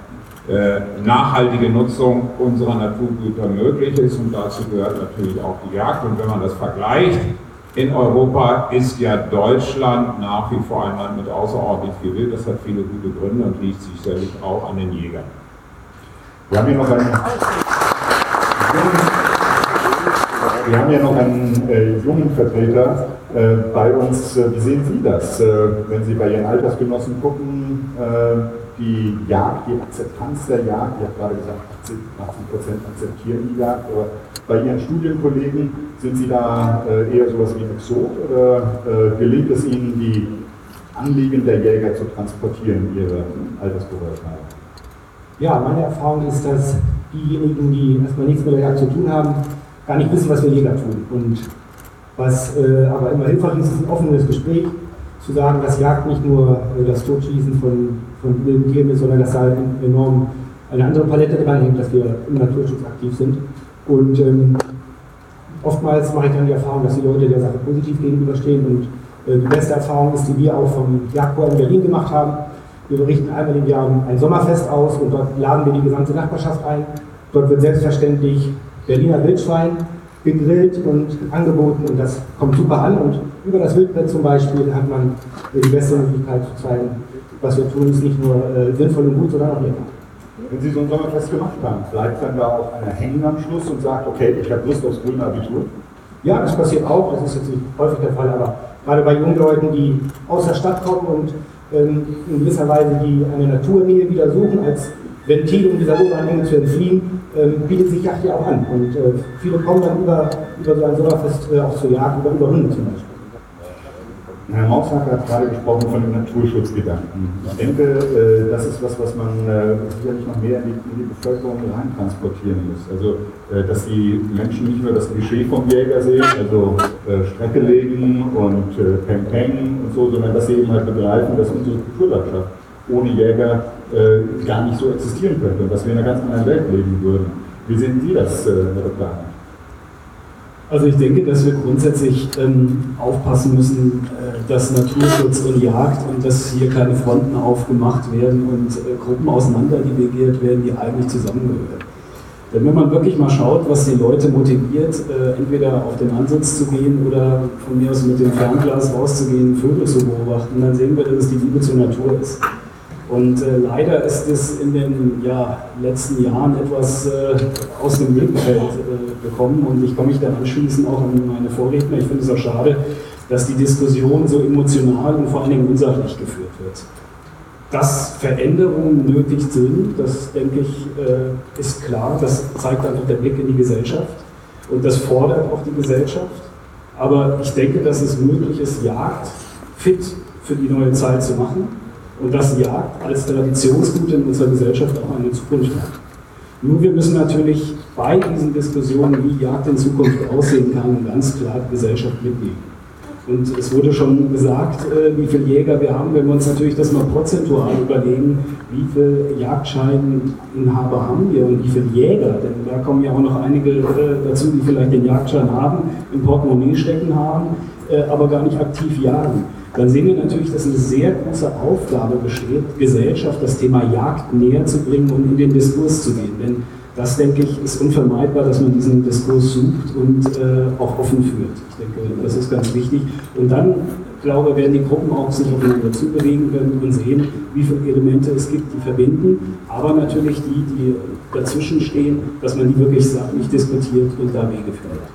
nachhaltige Nutzung unserer Naturgüter möglich ist und dazu gehört natürlich auch die Jagd. Und wenn man das vergleicht, in Europa ist ja Deutschland nach wie vor ein Land mit außerordentlich viel Wild. Das hat viele gute Gründe und liegt sicherlich auch an den Jägern. Wir haben hier noch einen, wir haben hier noch einen äh, jungen Vertreter äh, bei uns. Wie sehen Sie das, äh, wenn Sie bei Ihren Altersgenossen gucken? Die Jagd, die Akzeptanz der Jagd, ich habe gerade gesagt, 80 Prozent akzeptieren die Jagd, aber bei Ihren Studienkollegen sind Sie da äh, eher sowas wie ein Exot oder äh, gelingt es Ihnen, die Anliegen der Jäger zu transportieren Ihre Altersgehörigkeit? Ja, meine Erfahrung ist, dass diejenigen, die erstmal nichts mit der Jagd zu tun haben, gar nicht wissen, was wir Jäger tun. Und was äh, aber immer hilfreich ist, ist ein offenes Gespräch, zu sagen, dass Jagd nicht nur äh, das Totschießen von von wilden Tieren ist, sondern dass da halt enorm eine andere Palette dranhängt, dass wir im Naturschutz aktiv sind. Und ähm, oftmals mache ich dann die Erfahrung, dass die Leute der Sache positiv gegenüberstehen. Und äh, die beste Erfahrung ist, die wir auch vom Jagdchor in Berlin gemacht haben. Wir berichten einmal im Jahr ein Sommerfest aus und dort laden wir die gesamte Nachbarschaft ein. Dort wird selbstverständlich Berliner Wildschwein gegrillt und angeboten und das kommt super an. Und über das Wildbrett zum Beispiel hat man die beste Möglichkeit zu zeigen, was wir tun, ist nicht nur äh, sinnvoll und gut, sondern auch lecker. Wenn Sie so ein Sommerfest gemacht haben, bleibt dann da auch einer hängen am Schluss und sagt, okay, ich habe Lust aufs grüne Abitur? Ja, das passiert auch, das ist jetzt nicht häufig der Fall, aber gerade bei jungen Leuten, die aus der Stadt kommen und ähm, in gewisser Weise die eine Naturnähe wieder suchen, als Ventil, um dieser Ureinenge zu entfliehen, ähm, bietet sich Jagd ja auch an. Und äh, viele kommen dann über, über so ein Sommerfest äh, auch zur Jagd, über, über Hunde zum Beispiel. Herr Maushacker hat gerade gesprochen von dem Naturschutzgedanken. Ich denke, äh, das ist was, was man äh, sicherlich noch mehr in die, Bevölkerung rein transportieren muss. Also, äh, dass die Menschen nicht nur das Klischee vom Jäger sehen, also Strecke legen und Peng Peng und so, sondern dass sie eben halt begreifen, dass unsere Kulturlandschaft ohne Jäger gar nicht so existieren könnte und dass wir in einer ganz anderen Welt leben würden. Wie sehen Sie das, Herr Dr. Also ich denke, dass wir grundsätzlich ähm, aufpassen müssen, äh, dass Naturschutz und Jagd und dass hier keine Fronten aufgemacht werden und äh, Gruppen auseinanderdividiert werden, die eigentlich zusammengehören. Denn wenn man wirklich mal schaut, was die Leute motiviert, äh, entweder auf den Ansatz zu gehen oder von mir aus mit dem Fernglas rauszugehen, Vögel zu beobachten, dann sehen wir, dass es die Liebe zur Natur ist. Und äh, leider ist es in den ja, letzten Jahren etwas äh, aus dem Blickfeld äh, gekommen und ich komme mich da anschließen auch an meine Vorredner. Ich finde es auch schade, dass die Diskussion so emotional und vor allen Dingen unsachlich geführt wird. Dass Veränderungen nötig sind, das denke ich, äh, ist klar. Das zeigt einfach der Blick in die Gesellschaft und das fordert auch die Gesellschaft. Aber ich denke, dass es möglich ist, Jagd fit für die neue Zeit zu machen und dass Jagd als Traditionsgut in unserer Gesellschaft auch eine Zukunft hat. Nur wir müssen natürlich bei diesen Diskussionen, wie Jagd in Zukunft aussehen kann, ganz klar die Gesellschaft mitnehmen. Und es wurde schon gesagt, äh, wie viele Jäger wir haben. Wenn wir uns natürlich das mal prozentual überlegen, wie viele Jagdscheininhaber haben wir und wie viele Jäger, denn da kommen ja auch noch einige äh, dazu, die vielleicht den Jagdschein haben, im Portemonnaie stecken haben, äh, aber gar nicht aktiv jagen dann sehen wir natürlich, dass eine sehr große Aufgabe besteht, Gesellschaft das Thema Jagd näher zu bringen und in den Diskurs zu gehen. Denn das, denke ich, ist unvermeidbar, dass man diesen Diskurs sucht und äh, auch offen führt. Ich denke, das ist ganz wichtig. Und dann, glaube ich, werden die Gruppen auch sich aufeinander zubewegen können und sehen, wie viele Elemente es gibt, die verbinden, aber natürlich die, die dazwischen stehen, dass man die wirklich sachlich diskutiert und da Wege findet.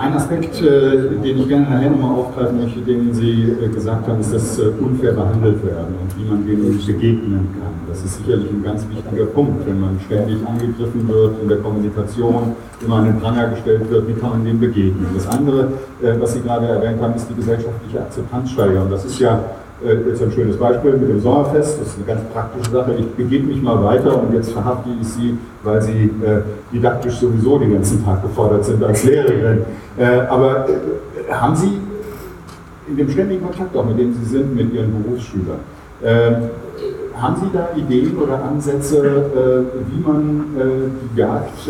Ein Aspekt, äh, den ich gerne nachher nochmal aufgreifen möchte, den Sie äh, gesagt haben, ist das äh, unfair behandelt werden und wie man dem begegnen kann. Das ist sicherlich ein ganz wichtiger Punkt, wenn man ständig angegriffen wird in der Kommunikation, immer an den Pranger gestellt wird, wie kann man dem begegnen. Das andere, was Sie gerade erwähnt haben, ist die gesellschaftliche Akzeptanz steigern. Das ist ja äh, jetzt ein schönes Beispiel mit dem Sommerfest, das ist eine ganz praktische Sache. Ich begebe mich mal weiter und jetzt verhafte ich Sie, weil Sie äh, didaktisch sowieso den ganzen Tag gefordert sind als Lehrerin. Äh, aber äh, haben Sie in dem ständigen Kontakt auch, mit dem Sie sind, mit Ihren Berufsschülern, äh, haben Sie da Ideen oder Ansätze, äh, wie man die Jagd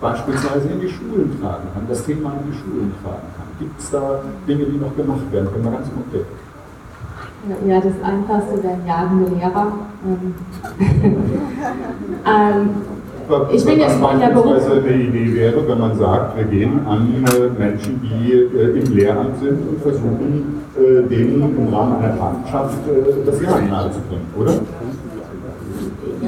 beispielsweise in die Schulen tragen kann, das Thema in die Schulen tragen kann? Gibt es da Dinge, die noch gemacht werden? Können wir ganz konkret. Ja, das Einfachste wären jagende Lehrer. Ähm, ähm, ich bin jetzt in der Beruf. eine Idee wäre, wenn man sagt, wir gehen an äh, Menschen, die äh, im Lehramt sind und versuchen, äh, denen im Rahmen einer Partnerschaft das Jagen nahezubringen, oder?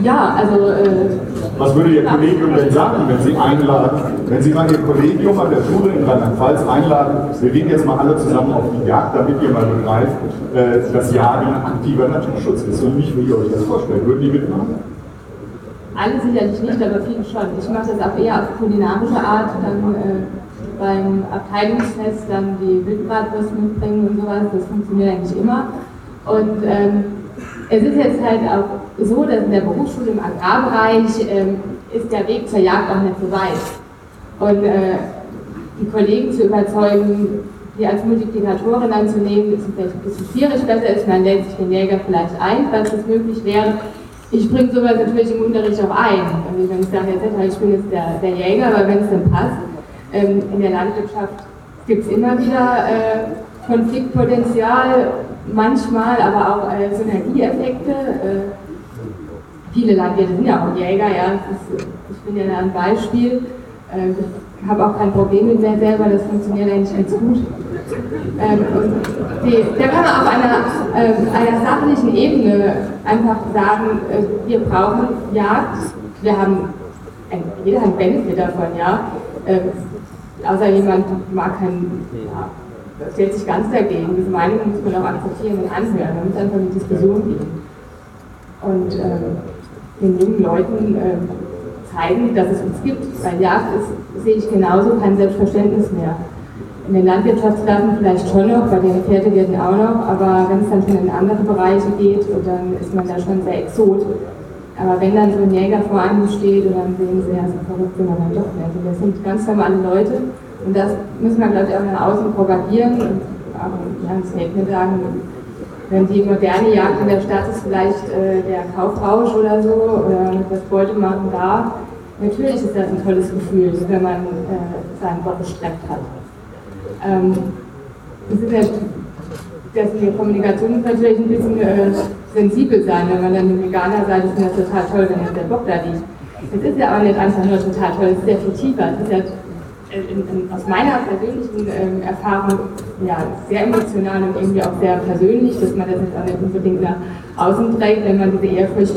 Ja, also. Äh, Was würde Ihr Kollegium denn sagen, wenn Sie einladen, wenn Sie mal Ihr Kollegium an der Schule in Rheinland-Pfalz einladen, wir gehen jetzt mal alle zusammen auf die Jagd, damit ihr mal begreift, äh, dass Jagen ein aktiver Naturschutz ist und nicht, wie ihr euch das vorstellt. Würden die mitmachen? Alle sicherlich nicht, aber viele schon. Ich mache das auch eher auf kulinarische Art, dann äh, beim Abteilungsfest dann die Wildbratwurst mitbringen und sowas. Das funktioniert eigentlich immer. Und ähm, es ist jetzt halt auch so, dass in der Berufsschule im Agrarbereich ähm, ist der Weg zur Jagd auch nicht so weit. Und äh, die Kollegen zu überzeugen, die als Multiplikatorin anzunehmen, ist vielleicht ein bisschen schwierig. Besser ist, man lädt sich den Jäger vielleicht ein, falls das möglich wäre. Ich bringe sowas natürlich im Unterricht auch ein. Also wenn ich sage, jetzt, ich bin jetzt der, der Jäger, aber wenn es dann passt, ähm, in der Landwirtschaft gibt es immer wieder äh, Konfliktpotenzial, manchmal aber auch äh, Synergieeffekte. Äh, viele Landwirte sind ja auch Jäger, ja. Ist, ich bin ja da ein Beispiel. Äh, ich habe auch kein Problem mit mir selber, das funktioniert eigentlich ganz gut. Ähm, die, da kann man auf einer, äh, einer sachlichen Ebene einfach sagen, äh, wir brauchen Jagd, wir haben, ein, jeder hat einen Benefit davon, ja. Äh, außer jemand mag keinen, ja, stellt sich ganz dagegen. Diese Meinung muss man auch akzeptieren und anhören, da muss einfach eine Diskussion gehen. Und äh, den jungen Leuten äh, zeigen, dass es uns gibt. Weil Jagd ist, sehe ich genauso, kein Selbstverständnis mehr. In den Landwirtschaftsklassen vielleicht schon noch, bei den Pferdewirten auch noch, aber wenn es dann schon in andere Bereiche geht, dann ist man da schon sehr exot. Aber wenn dann so ein Jäger vor einem steht und dann sehen sie, ja, so verrückt sind wir dann doch nicht. Also das sind ganz normale Leute und das müssen wir, glaube ich, auch nach außen propagieren und auch Statement sagen, wenn die moderne Jagd in der Stadt ist vielleicht äh, der Kaufrausch oder so oder das Beutemachen da. Natürlich ist das ein tolles Gefühl, wenn man äh, seinen Bock gestreckt hat. Ähm, das ist ja, dass die Kommunikation muss natürlich ein bisschen äh, sensibel sein, wenn man dann Veganer sagt, finde das total toll, wenn der Bock da liegt. Es ist ja auch nicht einfach nur total toll, es ist sehr viel tiefer. Es ist ja in, in, aus meiner persönlichen ähm, Erfahrung ja, sehr emotional und irgendwie auch sehr persönlich, dass man das jetzt auch nicht unbedingt nach außen trägt, wenn man diese Ehrfurcht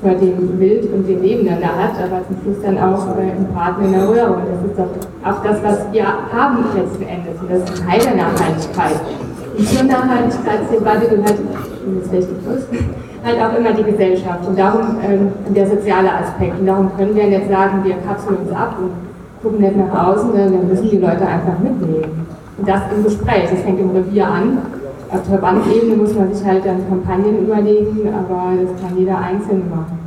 vor dem Wild und dem Leben dann da hat, aber zum Schluss dann auch äh, im Braten in der Röhre. Und das ist doch auch das, was wir haben letzten Endes. Und das ist Teil der Nachhaltigkeit. Und zur Nachhaltigkeitsdebatte gehört, das die größten, halt auch immer die Gesellschaft und darum ähm, der soziale Aspekt. Und darum können wir jetzt sagen, wir kapseln uns ab und gucken nicht nach außen, dann müssen die Leute einfach mitnehmen. Und das im Gespräch, das fängt im Revier an, auf Verbandsebene muss man sich halt dann Kampagnen überlegen, aber das kann jeder Einzelne machen.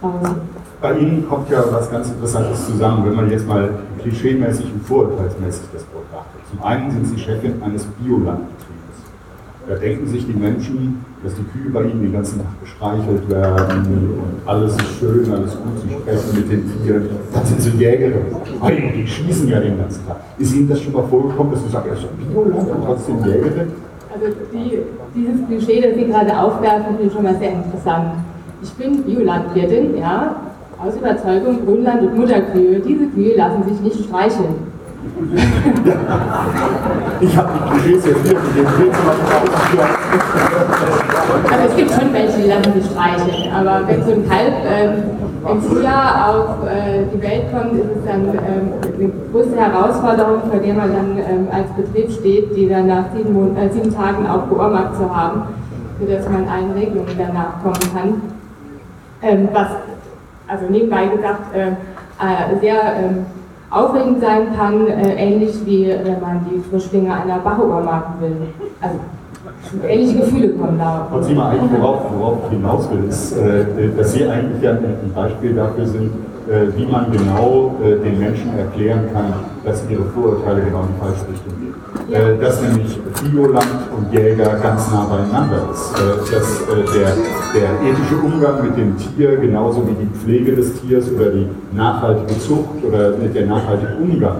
Also. Bei Ihnen kommt ja was ganz Interessantes zusammen, wenn man jetzt mal klischeemäßig und vorurteilsmäßig das betrachtet. Zum einen sind Sie Chefin eines Biolandbetriebs. Da denken sich die Menschen, dass die Kühe bei ihnen den ganzen Tag gestreichelt werden und alles ist schön, alles gut, sie sprechen mit den Tieren. Das sind so Jäger, die schießen ja den ganzen Tag. Ist Ihnen das schon mal vorgekommen, dass Sie sagen, er ist ein Bioland und trotzdem Jägerin? Also die, dieses Klischee, das Sie gerade aufwerfen, finde ich schon mal sehr interessant. Ich bin Biolandwirtin, ja, aus Überzeugung Grünland und Mutterkühe. Diese Kühe lassen sich nicht streicheln. Ich habe die Klischees jetzt wieder mit dem Also es gibt schon welche, die lassen sich streicheln, aber wenn so ein Kalb ähm, im Frühjahr auf äh, die Welt kommt, ist es dann ähm, eine große Herausforderung, vor der man dann ähm, als Betrieb steht, die dann nach sieben, Mon äh, sieben Tagen auch beobachtet zu haben, sodass man allen Regelungen danach kommen kann. Ähm, was, also nebenbei gesagt, äh, äh sehr ähm, aufregend sein kann, äh, ähnlich wie wenn man die Frischlinge einer Bachuhr machen will. Also ähnliche Gefühle kommen da. Und Sie mal eigentlich, worauf, worauf ich hinaus will, ist, äh, dass Sie eigentlich ja ein Beispiel dafür sind, äh, wie man genau äh, den Menschen erklären kann, dass ihre Vorurteile genau in die falsche Richtung gehen. Äh, dass nämlich Bioland und Jäger ganz nah beieinander ist. Äh, dass äh, der, der ethische Umgang mit dem Tier genauso wie die Pflege des Tiers oder die nachhaltige Zucht oder der nachhaltige Umgang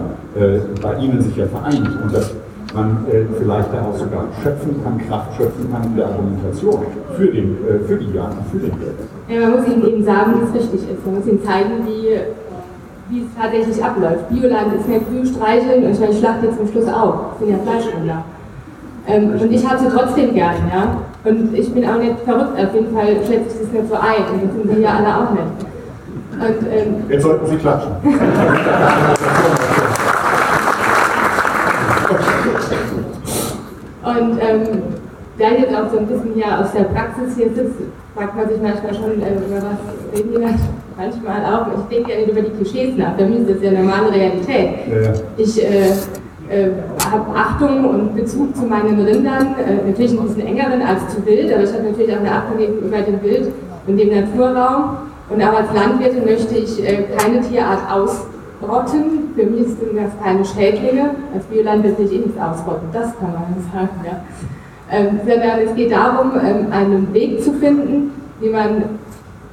bei Ihnen sich ja vereint und dass man vielleicht da auch sogar schöpfen kann, Kraft schöpfen kann in der Argumentation für, den, für die Jagd für den Jäger. Ja, man muss ihnen eben sagen, wie es richtig ist. Man muss ihnen zeigen, wie wie es tatsächlich abläuft. Bioland ist mehr Kühe streicheln und ich schlachte zum Schluss auch. Ich bin ja Fleischhändler. Ähm, und ich habe sie trotzdem gern, ja. Und ich bin auch nicht verrückt, auf jeden Fall schätze ich das nicht so ein. Und das sind sie ja alle auch nicht. Und, ähm, Jetzt sollten Sie klatschen. und ähm, da ich jetzt auch so ein bisschen hier aus der Praxis hier sitze, fragt man sich manchmal schon, äh, über was reden die manchmal auch, ich denke ja nicht über die Klischees nach, für mich ist das ja normale Realität. Ja. Ich äh, äh, habe Achtung und Bezug zu meinen Rindern, äh, natürlich ein bisschen engeren als zu Wild, aber ich habe natürlich auch eine Achtung gegenüber dem Wild und dem Naturraum. Und auch als Landwirtin möchte ich äh, keine Tierart ausrotten. Für mich sind das keine Schädlinge. Als Biolandwirt will ich eh nichts ausrotten, das kann man sagen. Ja. Ähm, sondern es geht darum, ähm, einen Weg zu finden, wie man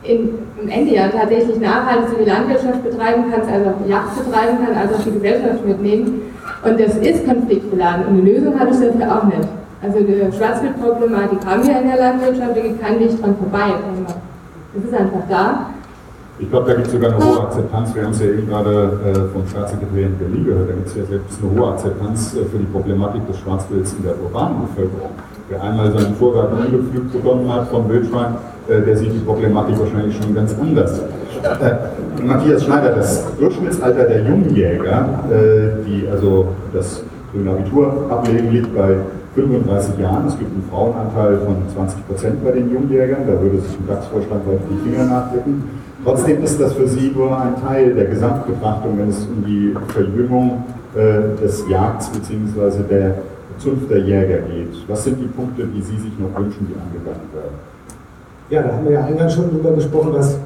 in, im Ende ja tatsächlich nachhaltig so die Landwirtschaft betreiben kann, also auch die Jagd betreiben kann, also auch die Gesellschaft mitnehmen. Und das ist konfliktbeladen. Und eine Lösung habe ich dafür auch nicht. Also die Schwarzwildproblematik haben wir in der Landwirtschaft, geht kein Weg dran vorbei. Das ist einfach da. Ich glaube, da gibt es sogar eine hohe Akzeptanz. Wir haben es ja eben gerade äh, vom Staatssekretär in Berlin gehört. Da gibt es ja selbst eine hohe Akzeptanz äh, für die Problematik des Schwarzwilds in der urbanen Bevölkerung. Wer einmal seinen Vorgarten umgepflügt bekommen hat vom Wildschwein, der sieht die Problematik wahrscheinlich schon ganz anders. Äh, Matthias Schneider, das Durchschnittsalter der Jungjäger, äh, die also das grüne Abitur ablegen, liegt bei 35 Jahren. Es gibt einen Frauenanteil von 20 Prozent bei den Jungjägern. Da würde sich ein DAX-Vorstand bei die Finger nachdrücken. Trotzdem ist das für Sie nur ein Teil der Gesamtbetrachtung, wenn es um die Verjüngung äh, des Jagds bzw. der Zunft der Jäger geht. Was sind die Punkte, die Sie sich noch wünschen, die angegangen werden? Ja, da haben wir ja eingangs schon drüber gesprochen, dass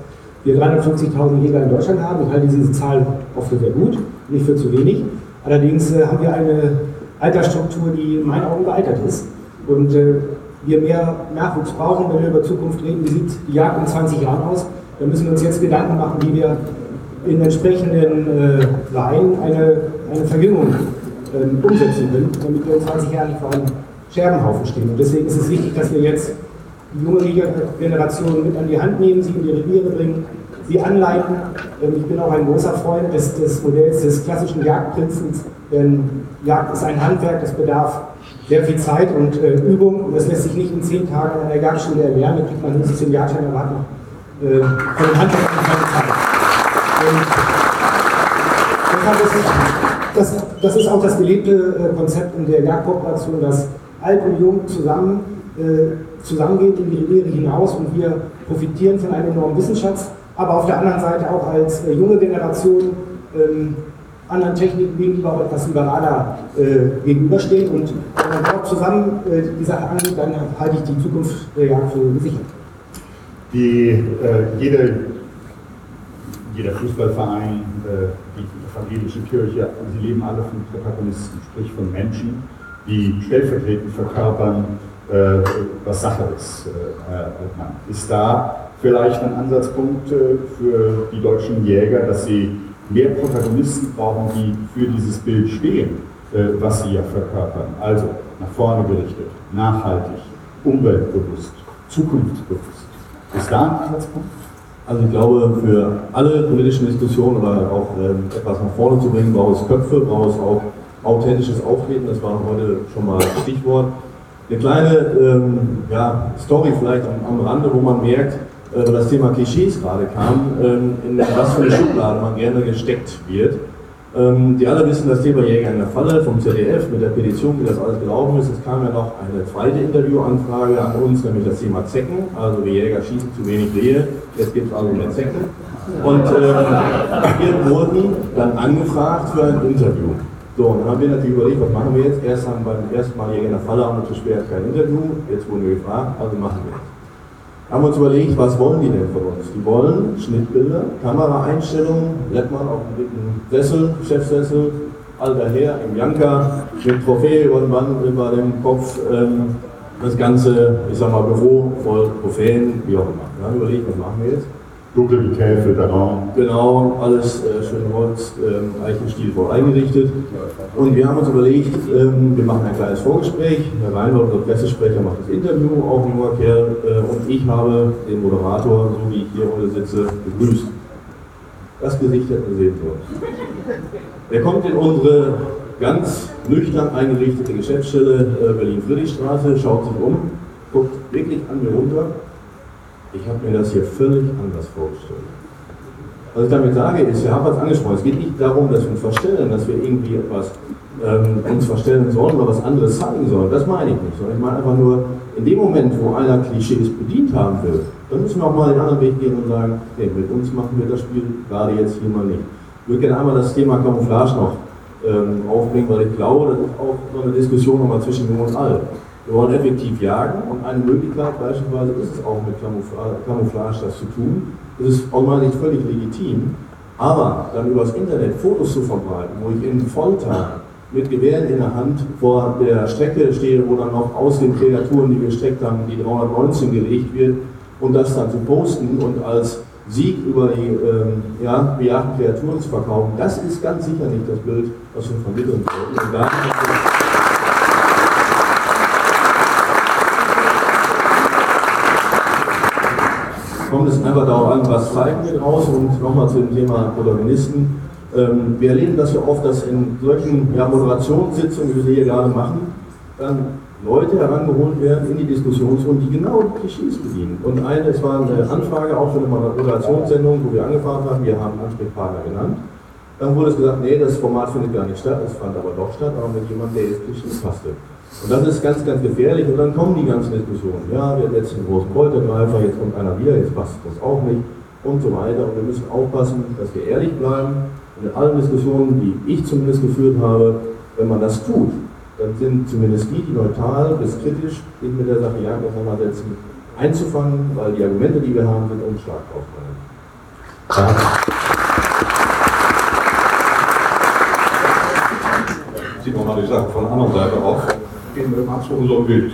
wir 350.000 Jäger in Deutschland haben. Ich halte diese Zahl auch für sehr gut, nicht für zu wenig. Allerdings äh, haben wir eine Altersstruktur, die in meinen Augen gealtert ist. Und äh, wir mehr Nachwuchs brauchen, wenn wir über Zukunft reden. Wie sieht die Jagd in 20 Jahren aus? Da müssen wir uns jetzt Gedanken machen, wie wir in entsprechenden äh, Reihen eine, eine Verjüngung ähm, umsetzen können, damit wir in 20 Jahren nicht vor einem Scherbenhaufen stehen. Und deswegen ist es wichtig, dass wir jetzt die junge Generation mit an die Hand nehmen, sie in die Reviere bringen, sie anleiten. Ich bin auch ein großer Freund des, des Modells des klassischen Jagdprinzens, denn Jagd ist ein Handwerk, das bedarf sehr viel Zeit und äh, Übung und das lässt sich nicht in zehn Tagen an der Jagdschule erlernen, da kriegt man höchstens den Jagdschein erwarten äh, von den Handwerkern keine Zeit. Das, das ist auch das gelebte äh, Konzept in der Jagdkooperation, dass alt und jung zusammen äh, zusammengehen in die Reviere hinaus und wir profitieren von einem enormen Wissensschatz, aber auf der anderen Seite auch als äh, junge Generation ähm, anderen Techniken gegenüber auch etwas liberaler äh, gegenüberstehen. Und wenn man dort zusammen äh, die Sache angeht, dann halte ich die Zukunft der Jagd für gesichert. Die, äh, jede, jeder Fußballverein, äh, die evangelische Kirche, sie leben alle von Protagonisten, sprich von Menschen, die stellvertretend verkörpern, äh, was Sache ist. Äh, Herr Altmann. Ist da vielleicht ein Ansatzpunkt äh, für die deutschen Jäger, dass sie mehr Protagonisten brauchen, die für dieses Bild stehen, was sie ja verkörpern? Also nach vorne gerichtet, nachhaltig, umweltbewusst, zukunftsbewusst. Ist da ein Ansatzpunkt? Also ich glaube, für alle politischen Diskussionen oder auch ähm, etwas nach vorne zu bringen, braucht es Köpfe, braucht es auch authentisches Auftreten, das war heute schon mal Stichwort. Eine kleine ähm, ja, Story vielleicht am, am, Rande, wo man merkt, äh, das Thema Klischees gerade kam, ähm, in was für eine Schublade man gerne gesteckt wird. Ähm, die alle wissen das Thema Jäger in der Falle vom ZDF mit der Petition, wie das alles gelaufen ist. Es kam ja noch eine zweite Interviewanfrage an uns, nämlich das Thema Zecken. Also die Jäger schießen zu wenig Rehe, jetzt gibt es also mehr Zecken. Und ähm, wir wurden dann angefragt für ein Interview. So, und dann haben wir natürlich überlegt, was machen wir jetzt? Erst haben beim ersten Mal hier in der Falle haben wir später kein Interview, jetzt wurden wir gefragt, also machen wir jetzt. Haben wir uns überlegt, was wollen die denn von uns? Die wollen Schnittbilder, Kameraeinstellungen, Lettmann auf dem Sessel, Chefsessel, alter Herr im Janka, mit Trophäe Band, über dem Kopf, ähm, das ganze, ich sag mal, Büro voll Trophäen, wie auch immer. Wir haben überlegt, was machen wir jetzt? Dunkel getäfelter Raum. Genau, alles äh, schön Holz, ähm, Eichenstilvoll eingerichtet. Und wir haben uns überlegt, ähm, wir machen ein kleines Vorgespräch. Herr Reinhold, unser Pressesprecher, macht das Interview, auch ein junger Kerl. Äh, und ich habe den Moderator, so wie ich hier heute sitze, begrüßt. Das Gesicht hätten wir sehen sollen. Er kommt in unsere ganz nüchtern eingerichtete Geschäftsstelle äh, Berlin-Friedrichstraße, schaut sich um, guckt wirklich an mir runter ich habe mir das hier völlig anders vorgestellt. Was ich damit sage, ist, wir haben was angesprochen. Es geht nicht darum, dass wir uns verstellen, dass wir irgendwie etwas ähm, uns verstellen sollen oder was anderes zeigen sollen. Das meine ich nicht. Sondern ich meine einfach nur, in dem Moment, wo einer Klischees bedient haben will, dann müssen wir auch mal den anderen Weg gehen und sagen, okay, mit uns machen wir das Spiel gerade jetzt hier mal nicht. Ich würde gerne einmal das Thema Camouflage noch ähm, aufbringen, weil ich glaube, das ist auch so eine Diskussion nochmal zwischen Jung und Alt. Wir wollen effektiv jagen und eine Möglichkeit beispielsweise ist es auch mit Camouflage das zu tun. Das ist aus meiner Sicht völlig legitim. Aber dann übers Internet Fotos zu verbreiten, wo ich in Volltag mit Gewehren in der Hand vor der Strecke stehe, wo dann noch aus den Kreaturen, die wir gestreckt haben, die 319 gelegt wird und das dann zu posten und als Sieg über die ähm, ja, Kreaturen zu verkaufen, das ist ganz sicher nicht das Bild, was wir vermitteln wollen. Kommt es einfach darauf an, was zeigen wir draußen und nochmal zu dem Thema Protagonisten. Ähm, wir erleben das ja oft, dass in solchen ja, Moderationssitzungen, wie wir sie hier gerade machen, dann Leute herangeholt werden in die Diskussionsrunde, die genau Klischees bedienen. Und eine, es war eine Anfrage auch für eine Moderationssendung, wo wir angefangen haben, wir haben Ansprechpartner genannt. Dann wurde es gesagt, nee, das Format findet gar nicht statt, es fand aber doch statt, aber mit jemandem, der ins Klischee passte. Und das ist ganz, ganz gefährlich und dann kommen die ganzen Diskussionen. Ja, wir jetzt einen großen Poltergreifer, jetzt kommt einer wieder, jetzt passt das auch nicht und so weiter. Und wir müssen aufpassen, dass wir ehrlich bleiben. Und in allen Diskussionen, die ich zumindest geführt habe, wenn man das tut, dann sind zumindest die, die neutral bis kritisch sich mit der Sache Jagd auseinandersetzen, einzufangen, weil die Argumente, die wir haben, sind umschlag aufbringen. Ziehen wir mal die Sache von der anderen Seite auf. Gehen wir zu unserem Bild.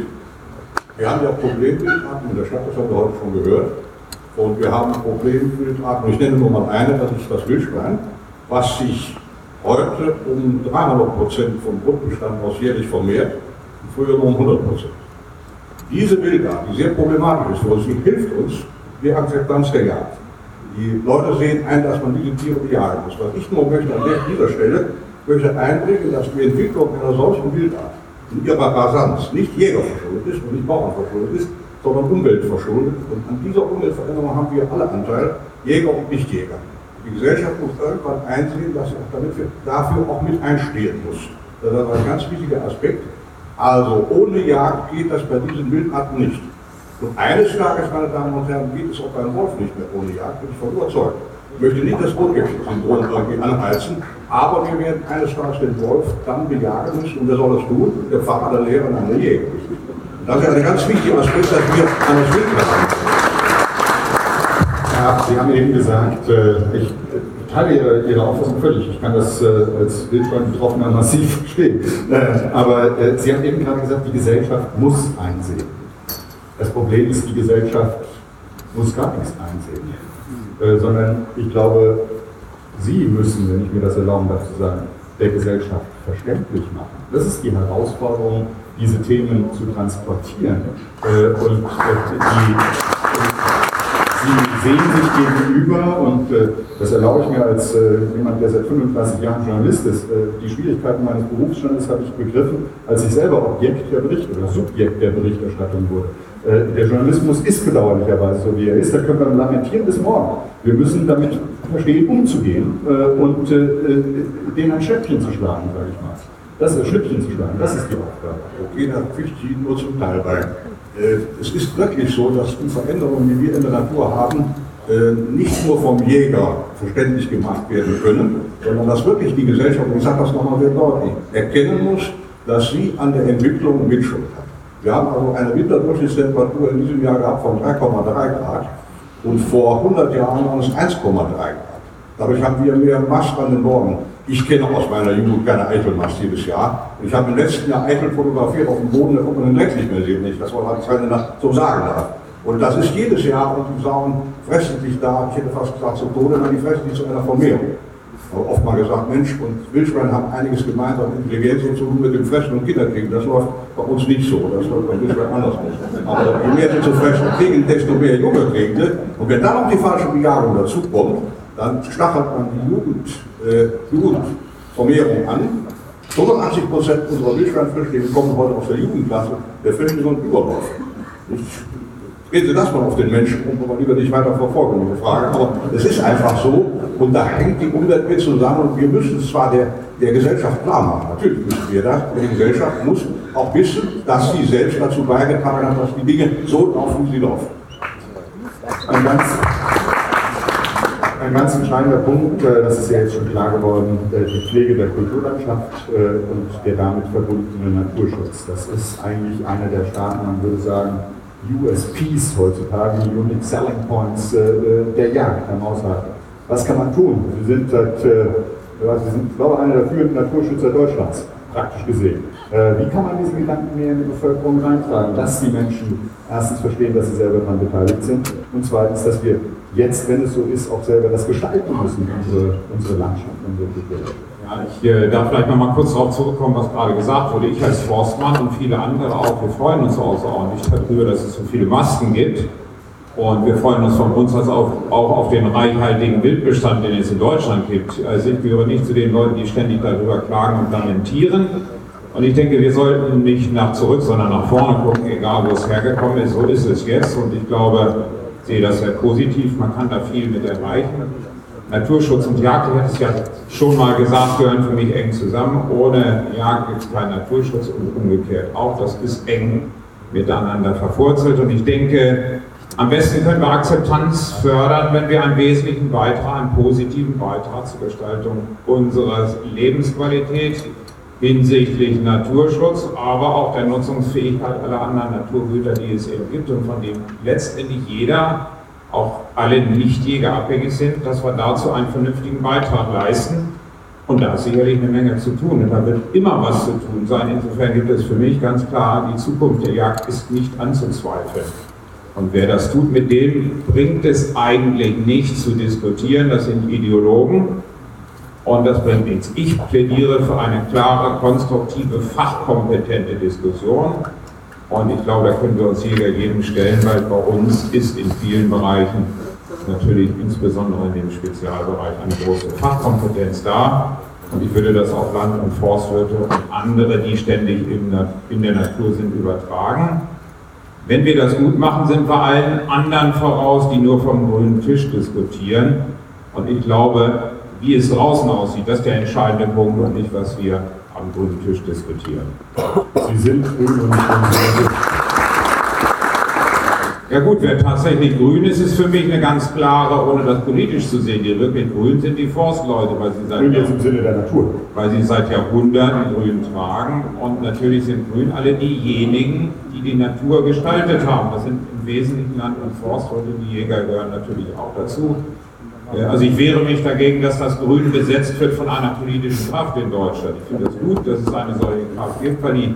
Wir haben ja Problembildarten in der Stadt, das haben wir heute schon gehört. Und wir haben Problembildarten, ich nenne nur mal eine, das ist das Wildschwein, was sich heute um 300 Prozent vom Grundbestand aus jährlich vermehrt, früher nur um 100 Prozent. Diese Bildart, die sehr problematisch ist für uns, die hilft uns die Akzeptanz der Jagd. Die Leute sehen ein, dass man diese Tiere jagen muss. Was ich nur möchte an dieser Stelle, möchte einbringen, dass die Entwicklung einer solchen Wildart in ihrer Rasanz nicht Jägerverschuldet ist und nicht Bauernverschuldet ist, sondern umweltverschuldet. Und an dieser Umweltveränderung haben wir alle Anteil, Jäger und Nichtjäger. Die Gesellschaft muss irgendwann einsehen, dass sie auch damit dafür auch mit einstehen muss. Das ist ein ganz wichtiger Aspekt. Also ohne Jagd geht das bei diesen Wildarten nicht. Und eines Tages, meine Damen und Herren, geht es auch beim Wolf nicht mehr ohne Jagd, bin ich von überzeugt. Ich möchte nicht das Rotkäppchen-Syndrom irgendwie anheizen, aber wir werden eines Tages den Wolf dann bejagen müssen und wer soll das tun? Der Pfarrer, der Lehrer und der Jäger. Das ist ein ganz wichtiger Aspekt, dass wir an das Wild haben. Sie haben eben gesagt, äh, ich teile Ihre, Ihre Auffassung völlig. Ich kann das äh, als Wildschwein-Betroffener massiv verstehen. Äh, aber Sie haben eben gerade gesagt, die Gesellschaft muss einsehen. Das Problem ist, die Gesellschaft muss gar nichts einsehen. Sondern ich glaube, Sie müssen, wenn ich mir das erlauben darf zu sagen, der Gesellschaft verständlich machen. Das ist die Herausforderung, diese Themen zu transportieren. Und die Sie sehen sich gegenüber und äh, das erlaube ich mir als äh, jemand, der seit 35 Jahren Journalist ist. Äh, die Schwierigkeiten meines Berufsstandes habe ich begriffen, als ich selber Objekt der Bericht oder Subjekt der Berichterstattung wurde. Äh, der Journalismus ist bedauerlicherweise so, wie er ist. Da können wir lamentieren bis morgen. Wir müssen damit verstehen, umzugehen äh, und äh, denen ein Schöpfchen zu schlagen, sage ich mal. Das ist ein Schüppchen zu schlagen, das ist die Aufgabe. Okay, da pflicht ich nur zum Teil bei. Es ist wirklich so, dass die Veränderungen, die wir in der Natur haben, nicht nur vom Jäger verständlich gemacht werden können, sondern dass wirklich die Gesellschaft, und ich sage das nochmal sehr deutlich, erkennen muss, dass sie an der Entwicklung Mitschuld hat. Wir haben also eine Winterdurchschnittstemperatur in diesem Jahr gehabt von 3,3 Grad und vor 100 Jahren waren es 1,3 Grad. Dadurch haben wir mehr Mast an den Norden. Ich kenne aus meiner Jugend keine Eichelmast jedes Jahr. Ich habe im letzten Jahr Eichel fotografiert auf dem Boden, da kommt man den Dreck nicht mehr sehen. Das war keiner so sagen darf. Und das ist jedes Jahr und die Sauen fressen sich da, ich hätte fast gesagt zu Tode, weil die fressen sich zu einer Vermehrung. Oft mal gesagt, Mensch und Wildschweine haben einiges gemeinsam, Intelligenz und so mit dem Fressen und Kinderkriegen. Das läuft bei uns nicht so, das läuft bei Wildschweinen anders. Aber je mehr sie zu fressen kriegen, desto mehr Junge kriegen sie. Und wenn dann noch die falsche Bejagung dazu kommt, dann stachelt man die Jugend, äh, Jugendvermehrung an. 85 Prozent unserer Wildschweinflüchtlinge kommen heute aus der Jugendklasse, der völlig gesund überlaufen. Sie das mal auf den Menschen um, aber lieber nicht weiter verfolgen, diese Frage. Aber es ist einfach so und da hängt die Umwelt mit zusammen und wir müssen es zwar der, der Gesellschaft klar machen, natürlich müssen wir das, aber die Gesellschaft muss auch wissen, dass sie selbst dazu beigetragen hat, dass die Dinge so laufen, wie sie laufen. Ein ganz ein ganz entscheidender Punkt, äh, das ist ja jetzt schon klar geworden, äh, die Pflege der Kulturlandschaft äh, und der damit verbundene Naturschutz. Das ist eigentlich einer der starken, man würde sagen, USPs heutzutage, Unique Selling Points der Jagd am Aushalten. Was kann man tun? Sie sind, seit, Sie sind, glaube einer der führenden Naturschützer Deutschlands, praktisch gesehen. Wie kann man diesen Gedanken mehr in die Bevölkerung reintragen, dass die Menschen erstens verstehen, dass sie selber daran beteiligt sind und zweitens, dass wir jetzt, wenn es so ist, auch selber das gestalten müssen, unsere, unsere Landschaft, unsere Kultur. Ich äh, darf vielleicht noch mal kurz darauf zurückkommen, was gerade gesagt wurde. Ich als Forstmann und viele andere auch, wir freuen uns außerordentlich darüber, dass es so viele Masken gibt. Und wir freuen uns von uns aus auch, auch auf den reichhaltigen Wildbestand, den es in Deutschland gibt. Also ich gehöre nicht zu den Leuten, die ständig darüber klagen und lamentieren. Und ich denke, wir sollten nicht nach zurück, sondern nach vorne gucken, egal wo es hergekommen ist. So ist es jetzt. Und ich glaube, sehe das sehr positiv. Man kann da viel mit erreichen. Naturschutz und Jagd, ich hatte es ja schon mal gesagt, gehören für mich eng zusammen. Ohne Jagd gibt es keinen Naturschutz und umgekehrt auch. Das ist eng miteinander verwurzelt. Und ich denke, am besten können wir Akzeptanz fördern, wenn wir einen wesentlichen Beitrag, einen positiven Beitrag zur Gestaltung unserer Lebensqualität hinsichtlich Naturschutz, aber auch der Nutzungsfähigkeit aller anderen Naturgüter, die es eben gibt und von denen letztendlich jeder, auch alle Nichtjäger abhängig sind, dass wir dazu einen vernünftigen Beitrag leisten. Und da ist sicherlich eine Menge zu tun und da wird immer was zu tun sein. Insofern gibt es für mich ganz klar, die Zukunft der Jagd ist nicht anzuzweifeln. Und wer das tut, mit dem bringt es eigentlich nicht zu diskutieren. Das sind Ideologen, und das bringt nichts. Ich plädiere für eine klare, konstruktive, fachkompetente Diskussion. Und ich glaube, da können wir uns Jäger jedem stellen, weil bei uns ist in vielen Bereichen, natürlich insbesondere in dem Spezialbereich, eine große Fachkompetenz da. Und ich würde das auf Land- und Forstwirte und andere, die ständig in der Natur sind, übertragen. Wenn wir das gut machen, sind wir allen anderen voraus, die nur vom grünen Tisch diskutieren. Und ich glaube, wie es draußen aussieht, das ist der entscheidende Punkt und nicht, was wir am grünen Tisch diskutieren. Sie sind grün und konservativ. Ja gut, wer tatsächlich grün ist, ist für mich eine ganz klare, ohne das politisch zu sehen. Die wirklich grün sind die Forstleute, weil sie seit, Grün jetzt im Sinne der Natur. weil sie seit Jahrhunderten grün tragen. Und natürlich sind grün alle diejenigen, die die Natur gestaltet haben. Das sind im Wesentlichen Land- und Forstleute, die Jäger gehören natürlich auch dazu. Also ich wehre mich dagegen, dass das Grün besetzt wird von einer politischen Kraft in Deutschland. Ich finde es gut, dass es eine solche Kraft gibt, weil die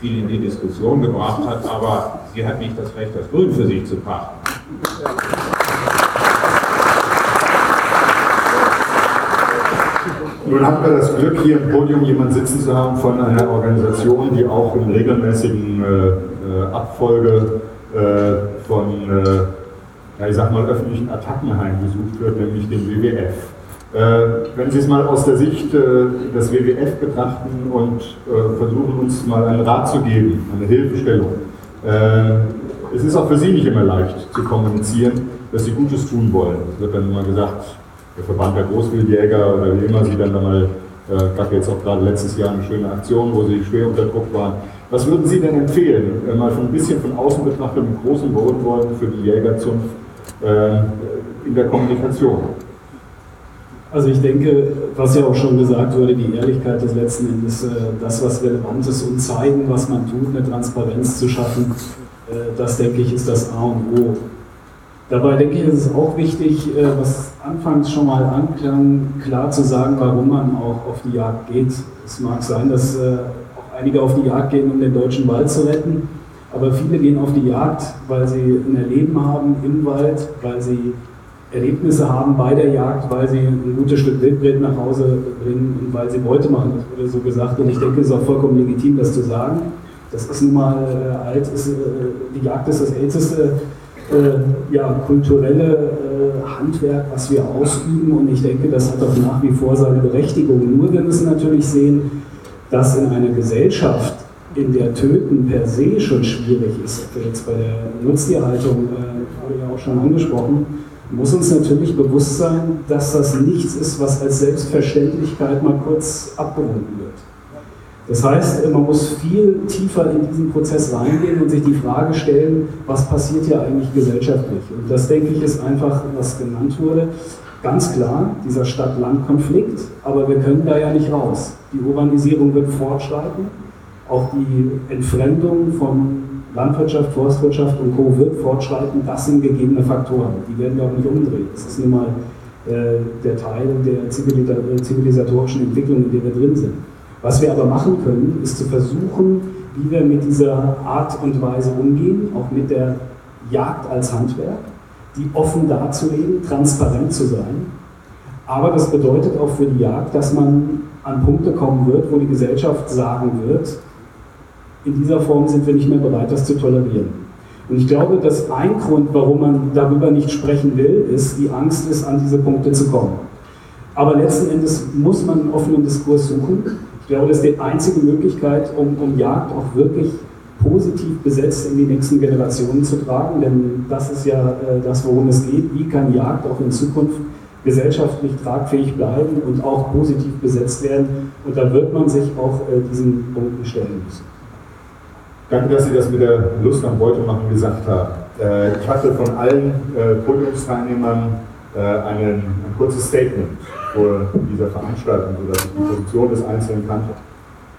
viel in die Diskussion gebracht hat, aber sie hat nicht das Recht, das Grün für sich zu pachten. Nun haben wir das Glück, hier im Podium jemanden sitzen zu haben von einer Organisation, die auch in regelmäßigen äh, äh, Abfolge äh, von, äh, ja, ich sag mal, öffentlichen Attacken heimgesucht wird, nämlich dem WWF. Äh, wenn Sie es mal aus der Sicht äh, des WWF betrachten und äh, versuchen, uns mal einen Rat zu geben, eine Hilfestellung. Äh, es ist auch für Sie nicht immer leicht zu kommunizieren, dass Sie Gutes tun wollen. Es wird dann immer gesagt, der Verband der Großwildjäger oder wie immer Sie dann da mal, äh, gab jetzt auch gerade letztes Jahr eine schöne Aktion, wo Sie schwer unter Druck waren. Was würden Sie denn empfehlen, äh, mal von ein bisschen von außen betrachtet, mit großen Wohlwollen für die Jägerzunft in der Kommunikation? Also ich denke, was ja auch schon gesagt wurde, die Ehrlichkeit des letzten Endes, äh, das, was relevant ist und zeigen, was man tut, eine Transparenz zu schaffen, äh, das denke ich, ist das A und O. Dabei denke ich, ist es auch wichtig, äh, was anfangs schon mal anklang, klar zu sagen, warum man auch auf die Jagd geht. Es mag sein, dass auch einige auf die Jagd gehen, um den deutschen Wald zu retten, aber viele gehen auf die Jagd, weil sie ein Erleben haben im Wald, weil sie Erlebnisse haben bei der Jagd, weil sie ein gutes Stück Wildbret nach Hause bringen und weil sie Beute machen, das wurde so gesagt. Und ich denke, es ist auch vollkommen legitim, das zu sagen. Das ist nun mal äh, alt, ist, äh, die Jagd ist das älteste äh, ja, kulturelle äh, Handwerk, was wir ausüben. Und ich denke, das hat auch nach wie vor seine Berechtigung. Nur wir müssen natürlich sehen, dass in einer Gesellschaft, in der Töten per se schon schwierig ist, jetzt bei der Nutztierhaltung äh, wurde ja auch schon angesprochen, muss uns natürlich bewusst sein, dass das nichts ist, was als Selbstverständlichkeit mal kurz abgewunken wird. Das heißt, man muss viel tiefer in diesen Prozess reingehen und sich die Frage stellen, was passiert hier eigentlich gesellschaftlich? Und das, denke ich, ist einfach, was genannt wurde, ganz klar, dieser Stadt-Land-Konflikt, aber wir können da ja nicht raus. Die Urbanisierung wird fortschreiten, auch die Entfremdung von Landwirtschaft, Forstwirtschaft und Co. wird fortschreiten, das sind gegebene Faktoren. Die werden wir auch nicht umdrehen. Das ist nun mal äh, der Teil der zivilisatorischen Entwicklung, in der wir drin sind. Was wir aber machen können, ist zu versuchen, wie wir mit dieser Art und Weise umgehen, auch mit der Jagd als Handwerk, die offen darzulegen, transparent zu sein. Aber das bedeutet auch für die Jagd, dass man an Punkte kommen wird, wo die Gesellschaft sagen wird, in dieser Form sind wir nicht mehr bereit, das zu tolerieren. Und ich glaube, dass ein Grund, warum man darüber nicht sprechen will, ist, die Angst ist, an diese Punkte zu kommen. Aber letzten Endes muss man einen offenen Diskurs suchen. Ich glaube, das ist die einzige Möglichkeit, um, um Jagd auch wirklich positiv besetzt in die nächsten Generationen zu tragen, denn das ist ja äh, das, worum es geht. Wie kann Jagd auch in Zukunft gesellschaftlich tragfähig bleiben und auch positiv besetzt werden? Und da wird man sich auch äh, diesen Punkten stellen müssen. Danke, dass Sie das mit der Lust am Beutemachen gesagt haben. Äh, ich hatte von allen äh, Podiumsteilnehmern äh, ein kurzes Statement vor dieser Veranstaltung, sodass ich die Position des Einzelnen kannte.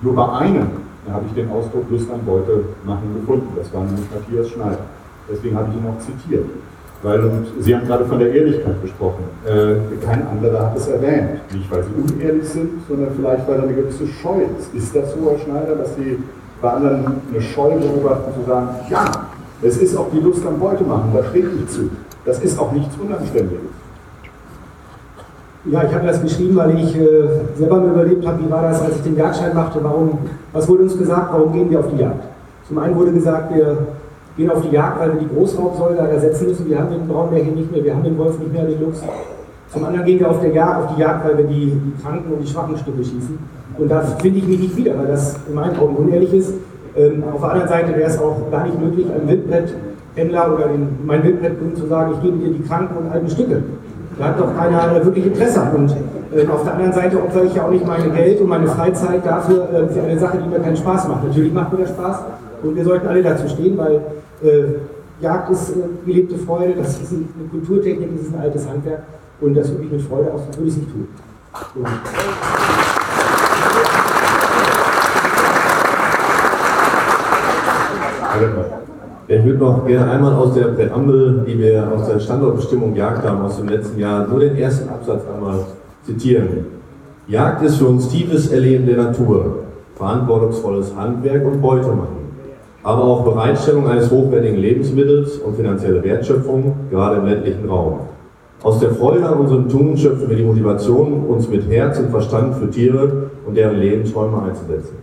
Nur bei einem habe ich den Ausdruck Lust am Beutemachen gefunden. Das war nämlich Matthias Schneider. Deswegen habe ich ihn auch zitiert. Weil, Sie haben gerade von der Ehrlichkeit gesprochen. Kein anderer hat es erwähnt. Nicht, weil Sie unehrlich sind, sondern vielleicht, weil da eine gewisse Scheu ist. Ist das so, Herr Schneider, dass Sie bei anderen eine Scheu beobachten, zu sagen, ja, es ist auch die Lust am Beutemachen, da steht ich zu. Das ist auch nichts Unanständiges. Ja, ich habe das geschrieben, weil ich äh, selber mir überlebt habe, wie war das, als ich den Jagdschein machte, warum, was wurde uns gesagt, warum gehen wir auf die Jagd? Zum einen wurde gesagt, wir gehen auf die Jagd, weil wir die Großraubsäule ersetzen müssen, wir haben den Braunbär nicht mehr, wir haben den Wolf nicht mehr, den Luchs. Zum anderen gehen wir auf, Jagd, auf die Jagd, weil wir die, Kranken und die schwachen Stücke schießen. Und da finde ich mich nicht wieder, weil das in meinen Augen unehrlich ist. Ähm, auf der anderen Seite wäre es auch gar nicht möglich, einem Wildbretthändler oder den, mein Wildbrettkunden zu sagen, ich gebe dir die kranken und alten Stücke. Da hat doch keiner wirklich Interesse. Und äh, auf der anderen Seite opfere ich ja auch nicht mein Geld und meine Freizeit dafür, äh, für eine Sache, die mir keinen Spaß macht. Natürlich macht mir das Spaß und wir sollten alle dazu stehen, weil äh, Jagd ist äh, gelebte Freude, das ist eine Kulturtechnik, das ist ein altes Handwerk und das übe ich mit Freude aus, würde ich nicht tun. Und Ich würde noch gerne einmal aus der Präambel, die wir aus der Standortbestimmung Jagd haben aus dem letzten Jahr, nur den ersten Absatz einmal zitieren. Jagd ist für uns tiefes Erleben der Natur, verantwortungsvolles Handwerk und Beute machen, aber auch Bereitstellung eines hochwertigen Lebensmittels und finanzielle Wertschöpfung, gerade im ländlichen Raum. Aus der Freude an unserem Tun schöpfen wir die Motivation, uns mit Herz und Verstand für Tiere und deren Lebensräume einzusetzen.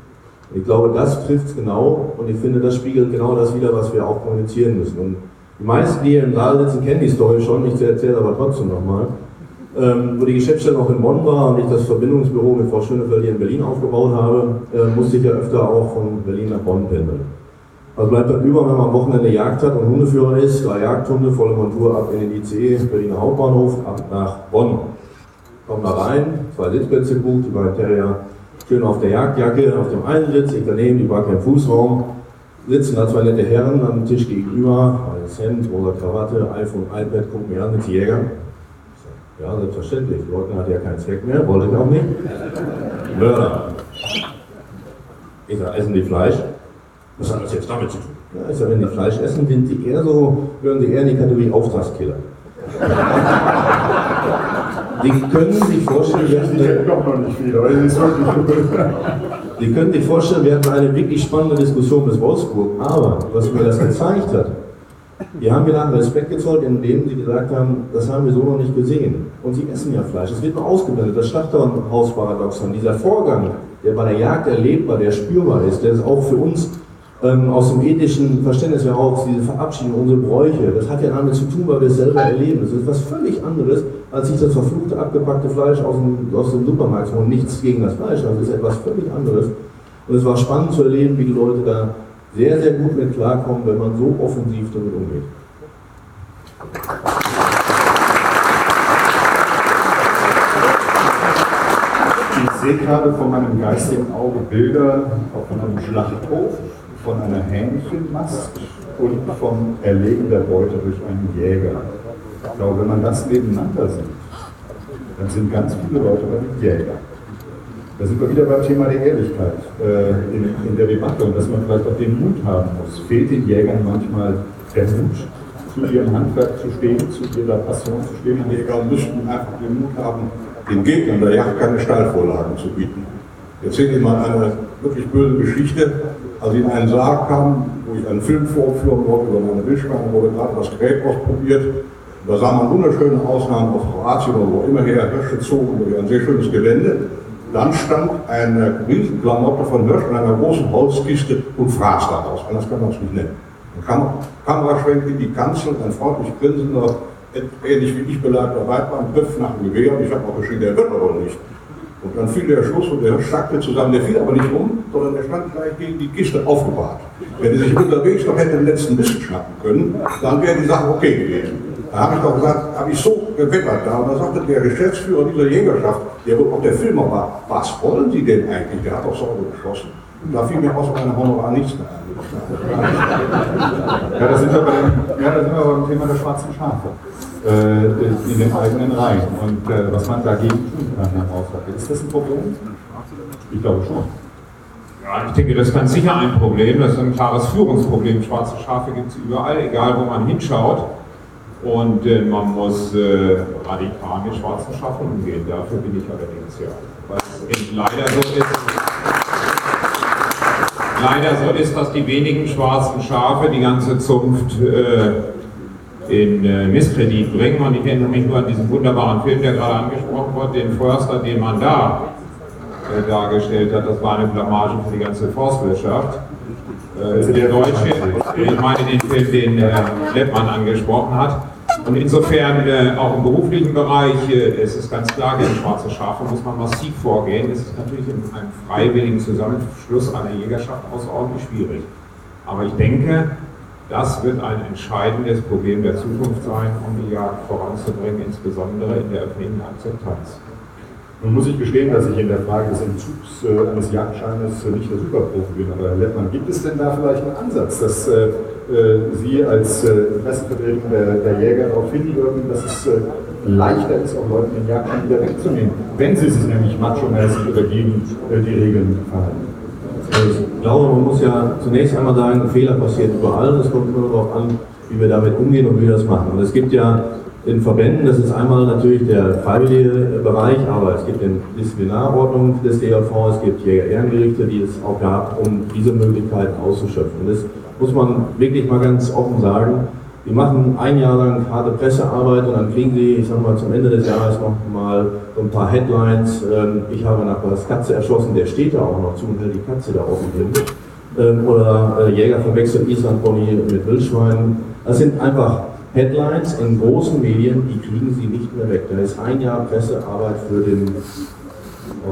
Ich glaube, das trifft es genau und ich finde, das spiegelt genau das wieder, was wir auch kommunizieren müssen. Und die meisten, die hier im Saal sitzen, kennen die Story schon, ich erzähle aber trotzdem nochmal. Ähm, wo die Geschäftsstelle noch in Bonn war und ich das Verbindungsbüro mit Frau Schönefeld hier in Berlin aufgebaut habe, äh, musste ich ja öfter auch von Berlin nach Bonn pendeln. Also bleibt dann über, wenn man am Wochenende Jagd hat und Hundeführer ist, drei Jagdhunde, volle Montur ab in den ICE, Berliner Hauptbahnhof, ab nach Bonn. Kommt da rein, zwei Sitzplätze gebucht, die beiden Terrier schön auf der Jagdjacke, auf dem einen Sitz, ich daneben, die war kein Fußraum, sitzen da zwei nette Herren am Tisch gegenüber, weißes Hemd, rosa Krawatte, iPhone, iPad, gucken mir an mit Jäger. Ja, selbstverständlich, Leuten hat ja keinen Zweck mehr, wollte ich auch nicht. Mörder. Ich sage, essen die Fleisch? Was hat das jetzt damit zu tun? Ja, sage, wenn die Fleisch essen, sind die eher so, hören die eher in die Kategorie Auftragskiller. Die können sich vorstellen, wir hatten Die können sich vorstellen, wir hatten eine wirklich spannende Diskussion bis Wolfsburg, aber was mir das gezeigt hat, die haben mir dann Respekt gezollt, indem sie gesagt haben, das haben wir so noch nicht gesehen. Und sie essen ja Fleisch. Es wird nur ausgeblendet, das Schlachterhausparadoxon. Dieser Vorgang, der bei der Jagd erlebbar, der spürbar ist, der ist auch für uns ähm, aus dem ethischen Verständnis heraus, diese Verabschiedung, unsere Bräuche, das hat ja damit zu tun, weil wir es selber erleben. Das ist was völlig anderes, als sich das verfluchte, abgepackte Fleisch aus dem, aus dem Supermarkt holen. Nichts gegen das Fleisch, das ist etwas völlig anderes. Und es war spannend zu erleben, wie die Leute da sehr, sehr gut mit klarkommen, wenn man so offensiv damit umgeht. Ich sehe gerade vor meinem geistigen Auge Bilder von einem Schlachthof, von einer Hähnchenmast und vom Erlegen der Beute durch einen Jäger. Ich glaube, wenn man das nebeneinander sieht, dann sind ganz viele Leute bei den Jäger. Da sind wir wieder beim Thema der Ehrlichkeit äh, in, in, der Debatte und dass man vielleicht auch den Mut haben muss. Fehlt den Jägern manchmal der Mut, zu ihrem Handwerk zu stehen, zu ihrer Passion zu stehen? Die Jäger müssten einfach den Mut haben, den Gegnern der Jagd keine Stallvorlagen zu bieten. Ich erzähle mal eine wirklich böse Geschichte. Als ich in einen Saal kam, wo ich einen Film vorführen wollte über meine Wildschweine, wurde gerade das Gerät ausprobiert. Da sah man wunderschöne Ausnahmen aus Kroatien oder wo immer her, Hirsche gezogen, durch ein sehr schönes Gelände. Dann stand eine Riesenklamotte von Hirsch in einer großen Holzkiste und fraß daraus. Anders kann man es nicht nennen. Kam Kameraschwenk in die Kanzel, ein freundlich grinsender, ähnlich wie ich belagter Weidmann, griff nach dem Gewehr und ich habe auch geschrien, der wird aber nicht. Und dann fiel der Schuss und der sackte zusammen. Der fiel aber nicht um, sondern er stand gleich gegen die Kiste aufgebahrt. Wenn er sich unterwegs noch hätte den letzten Mist schnappen können, dann wäre die Sache okay gewesen. Da habe ich doch gesagt, habe ich so gewettert da. Und da sagte der Geschäftsführer dieser Jägerschaft, der wohl auch der Filmer war, was wollen Sie denn eigentlich? Der hat doch sauber geschossen. Da fiel mir außer meiner Honorar nichts mehr ein. Ja, da sind wir, bei dem, ja, sind wir beim Thema der schwarzen Schafe äh, in den eigenen Reihen und äh, was man dagegen tun kann, Herr Haushalte. Ist das ein Problem? Ich glaube schon. Ja, ich denke, das ist ganz sicher ein Problem. Das ist ein klares Führungsproblem. Schwarze Schafe gibt es überall, egal wo man hinschaut. Und äh, man muss äh, radikal mit schwarzen Schafen umgehen. Dafür bin ich allerdings ja. Es leider so ist. Leider so ist, dass die wenigen schwarzen Schafe die ganze Zunft äh, in äh, Misskredit bringen. Und ich erinnere mich nur an diesen wunderbaren Film, der gerade angesprochen wurde, den Förster, den man da äh, dargestellt hat. Das war eine Blamage für die ganze Forstwirtschaft. Äh, der Deutsche, ich meine den Film, den äh, Leppmann angesprochen hat. Und insofern äh, auch im beruflichen Bereich äh, ist es ganz klar, gegen schwarze Schafe muss man massiv vorgehen. Es ist natürlich in einem freiwilligen Zusammenschluss einer Jägerschaft außerordentlich schwierig. Aber ich denke, das wird ein entscheidendes Problem der Zukunft sein, um die Jagd voranzubringen, insbesondere in der öffentlichen Akzeptanz. Nun muss ich gestehen, dass ich in der Frage des Entzugs äh, eines Jagdscheines äh, nicht der Superprofi bin. Aber Herr Lettmann, gibt es denn da vielleicht einen Ansatz, dass äh, äh Sie als äh, Pressevertretung der, der, Jäger darauf hinwirken, dass es äh, leichter ist, auch Leuten den Jagdschein wieder wegzunehmen, wenn sie sich nämlich macho-mäßig oder gegen die Regeln verhalten? Ich glaube, man muss ja zunächst einmal sagen, Fehler passieren überall. Es kommt immer darauf an, wie wir damit umgehen und wie wir das machen. Und es gibt ja in Verbänden, das ist einmal natürlich der freiwillige Bereich, aber es gibt den Disziplinarordnung des DRV, es gibt Jäger-Ehrengerichte, die es auch gab, um diese Möglichkeiten auszuschöpfen. Das muss man wirklich mal ganz offen sagen. Die machen ein Jahr lang harte Pressearbeit und dann kriegen sie, ich sag mal, zum Ende des Jahres noch mal so ein paar Headlines. Ähm, ich habe nach was Katze erschossen, der steht da auch noch zu und hält die Katze da oben drin. Ähm, oder äh, Jäger verwechselt Islandpony mit Wildschweinen. Das sind einfach Headlines in großen Medien, die kriegen sie nicht mehr weg. Da ist ein Jahr Pressearbeit für den.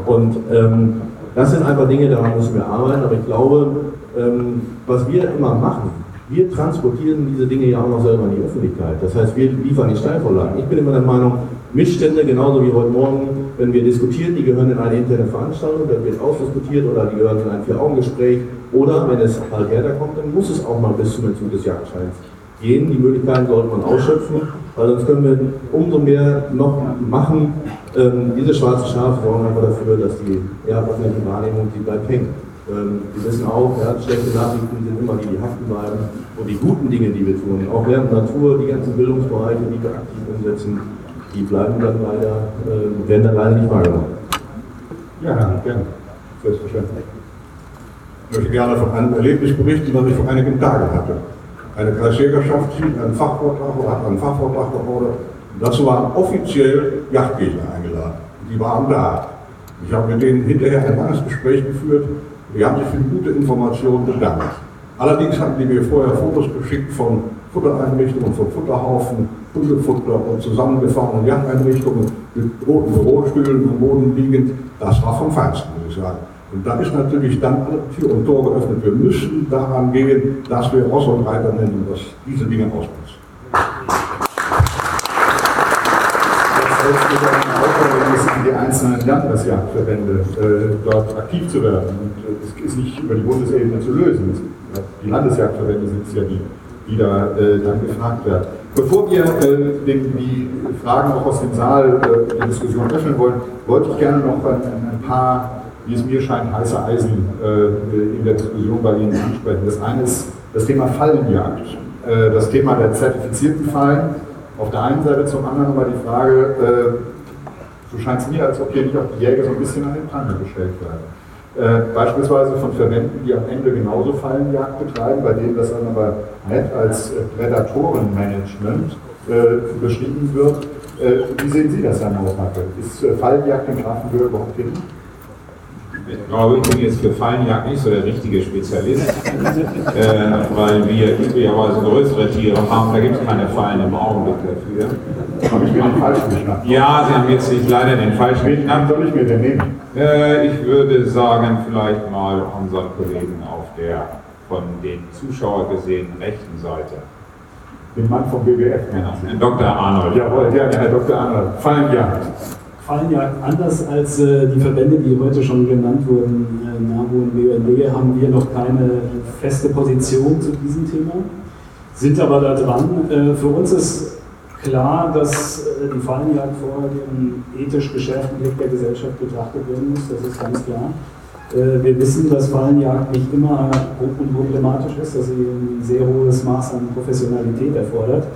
Und ähm, das sind einfach Dinge, daran müssen wir arbeiten. Aber ich glaube, ähm, was wir immer machen, wir transportieren diese Dinge ja auch noch selber in die Öffentlichkeit. Das heißt, wir liefern die Steilvorlagen. Ich bin immer der Meinung, Missstände, genauso wie heute Morgen, wenn wir diskutieren, die gehören in eine interne Veranstaltung, dann wird ausdiskutiert oder die gehören in ein Vier-Augen-Gespräch. Oder wenn es halt herkommt, dann muss es auch mal bis zum Entzug des Jagdscheins gehen. Die Möglichkeiten sollte man ausschöpfen, weil sonst können wir umso mehr noch machen. Ähm, diese schwarzen Schafe sorgen einfach dafür, dass die ja, öffentliche Wahrnehmung die bleibt hängen. Ähm, wir wissen auch, ja, schlechte Nachrichten sind immer die, die haften bleiben. Und die guten Dinge, die wir tun, auch während Natur, die ganzen Bildungsbereiche, die wir aktiv umsetzen, die bleiben dann leider, äh, werden dann leider nicht wahrgenommen. Ja, gerne. Selbstverständlich. Ich möchte gerne von einem Erlebnis berichten, das ich vor einigen Tagen hatte eine Kreisjägerschaft hielt einen Fachvortrag oder hat einen Fachvortrag geordert. dazu waren offiziell Yachtgegner eingeladen. Die waren da. Ich habe mit denen hinterher ein langes Gespräch geführt. Die haben sich für gute Information bedankt. Allerdings hatten die mir vorher Fotos geschickt von Futtereinrichtungen, von Futterhaufen, Hundefutter und zusammengefahrenen Yachteinrichtungen mit roten Bürostühlen am Boden liegend. Das war vom Feinsten, muss ich sagen. Und da ist natürlich dann Tür und Tor geöffnet. Wir müssen daran gehen, dass wir Ross und Reiter nennen und dass diese Dinge ausnutzen. Jetzt mit einer Aufforderung ist, in die einzelnen Landesjagdverbände äh, dort aktiv zu werden. Und äh, ist nicht über die Bundesebene zu lösen. Die Landesjagdverbände sind es ja die, die da äh, dann gefragt werden. Bevor wir äh, den, die Fragen auch aus dem Saal äh, die Diskussion öffnen wollen, wollte ich gerne noch ein, ein paar wie es mir scheint, heiße Eisen in der Diskussion bei Ihnen ansprechen. Das eine ist das Thema Fallenjagd, das Thema der zertifizierten Fallen. Auf der einen Seite zum anderen aber die Frage, so scheint es mir, als ob hier nicht auch die Jäger so ein bisschen an den Pranger gestellt werden. Äh, beispielsweise von Verbänden, die am Ende genauso Fallenjagd betreiben, bei denen das dann aber nett als äh, Prädatorenmanagement äh, beschrieben wird. wie sehen Sie das, Herr Mausnacke? Ist Fallenjagd in Grafenhöhe überhaupt hin? Ich glaube, ich bin jetzt für Fallenjagd nicht so der richtige Spezialist, äh, weil wir üblicherweise größere Tiere haben. Da gibt es keine Fallen im Augenblick dafür. Habe ich mir den falschen geschnappt? Ja, Sie haben jetzt nicht leider den falschen geschnappt. soll ich mir denn nehmen? Äh, ich würde sagen, vielleicht mal unseren Kollegen auf der von den Zuschauer gesehenen rechten Seite. Den Mann vom WWF. Genau, den Dr. Arnold. Jawohl, ja, Herr Dr. Arnold. Fallenjagd. Fallen ja anders als äh, die Verbände, die heute schon genannt wurden, äh, NABU und BUND, haben wir noch keine feste Position zu diesem Thema, sind aber da dran. Äh, für uns ist klar, dass äh, die Fallenjagd vor dem ethisch geschärften Blick der Gesellschaft betrachtet werden muss, das ist ganz klar. Äh, wir wissen, dass Fallenjagd nicht immer unproblematisch ist, dass sie ein sehr hohes Maß an Professionalität erfordert.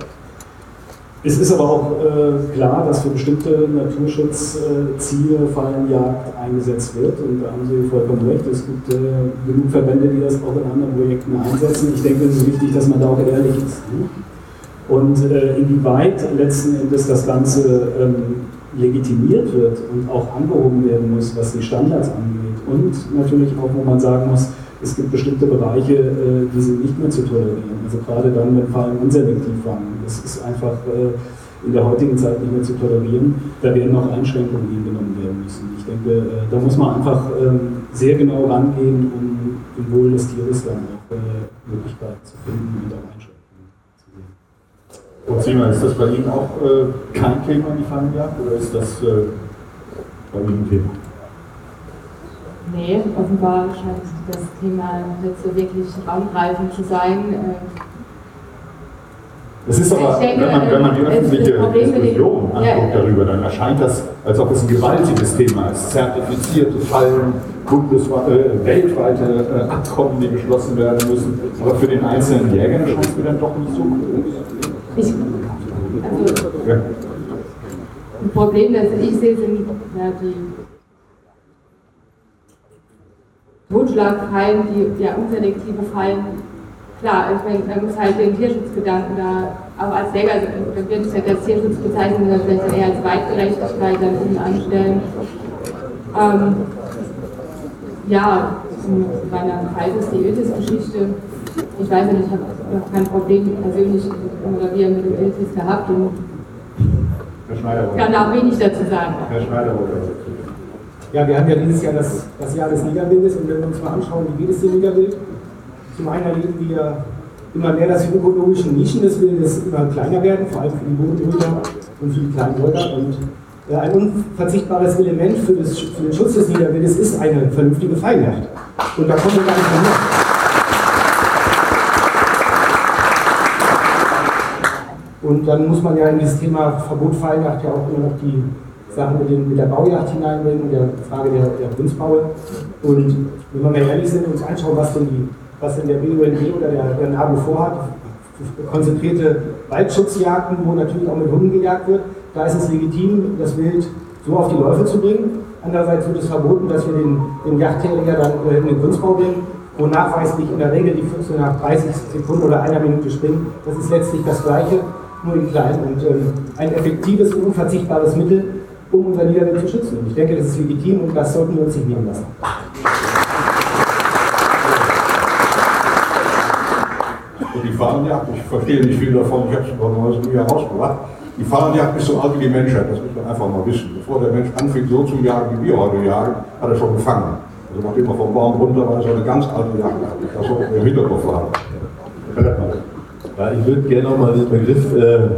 Es ist aber auch äh, klar, dass für bestimmte Naturschutzziele Fallenjagd eingesetzt wird. Und da haben Sie vollkommen recht. Es gibt äh, genug Verbände, die das auch in anderen Projekten einsetzen. Ich denke, es ist wichtig, dass man da auch ehrlich ist. Und äh, inwieweit letzten Endes das Ganze ähm, legitimiert wird und auch angehoben werden muss, was die Standards angeht. Und natürlich auch, wo man sagen muss, es gibt bestimmte Bereiche, äh, die sind nicht mehr zu tolerieren. Also gerade dann, wenn Fallen unselektiv fangen. Das ist einfach äh, in der heutigen Zeit nicht mehr zu tolerieren. Da werden noch Einschränkungen hingenommen werden müssen. Ich denke, äh, da muss man einfach ähm, sehr genau rangehen, um im Wohl des Tieres dann auch Möglichkeiten zu finden und auch Einschränkungen zu sehen. Und Sima, ist das bei Ihnen auch äh, kein Thema, die Fallenjagd, oder ist das äh, bei Ihnen ein Thema? Nee, offenbar scheint das Thema nicht so wirklich raumgreifend zu sein. Es ist aber, denke, wenn, man, wenn man die öffentliche Diskussion anguckt Ja, darüber, dann erscheint das, als ob es ein gewaltiges Thema ist. Zertifizierte Fallen, äh, weltweite äh, Abkommen, die geschlossen werden müssen. Aber für den einzelnen Jäger erscheint es mir dann doch nicht so groß. Ich, also, Ja. ein Problem, das ich sehe, sind ja, die Totschlagfallen, die ja unselektive Fallen. Klar, ich meine, man muss halt den Tierschutzgedanken da auch als Jäger, also, da wird es ja als Tierschutz bezeichnen, sondern vielleicht dann eher als Weitgerechtigkeit dann unten anstellen. Ähm, ja, zu meiner Faltes-Diötis-Geschichte. Ich weiß ja nicht, ich habe noch kein Problem persönlich oder wir mit dem Iltis gehabt und kann da auch wenig dazu sagen. Herr Schneider dazu. Ja, wir haben ja dieses Jahr das, das Jahr des Niederwildes und wenn wir uns mal anschauen, wie geht es dem Niederwild? Zum einen erleben wir immer mehr, dass die ökologischen Nischen des Wildes immer kleiner werden, vor allem für die Bodenbrüder und für die Kleinbürger. Und äh, ein unverzichtbares Element für, das, für den Schutz des Niederwildes ist eine vernünftige Feinjagd. Und da kommen wir gar nicht mehr hin. Und dann muss man ja in dieses Thema Verbot Feinjagd ja auch immer noch die Sache mit, den, mit der Baujacht hineinbringen der Frage der, der Kunstbaue. Und wenn wir mal ehrlich sind und uns anschauen, was denn, die, was denn der BUND oder der, der NABU vorhat, konzentrierte Waldschutzjagden, wo natürlich auch mit Hunden gejagt wird, da ist es legitim, das Wild so auf die Läufe zu bringen. Andererseits wird es verboten, dass wir den, den Jagdterrier dann in den Kunstbau bringen, wo nachweislich in der Regel die Füchse nach 30 Sekunden oder einer Minute springen. Das ist letztlich das Gleiche, nur in klein und ähm, ein effektives unverzichtbares Mittel, um unser Niederwild zu schützen. Und ich denke, das ist legitim und das sollten wir uns nicht nehmen lassen. Und die Fallenjagd, ich verstehe nicht viel davon, ich habe es noch neues nie herausgebracht. Die Fallenjagd ist so alt wie die Menschheit, das muss man einfach mal wissen. Bevor der Mensch anfing, so zu jagen, wie wir heute jagen, hat er schon gefangen. Also nachdem er vom Baum runter war, ist er eine ganz alte Jagd. Das soll man im Hinterkopf haben. Ja, ich würde gerne nochmal den Begriff, äh,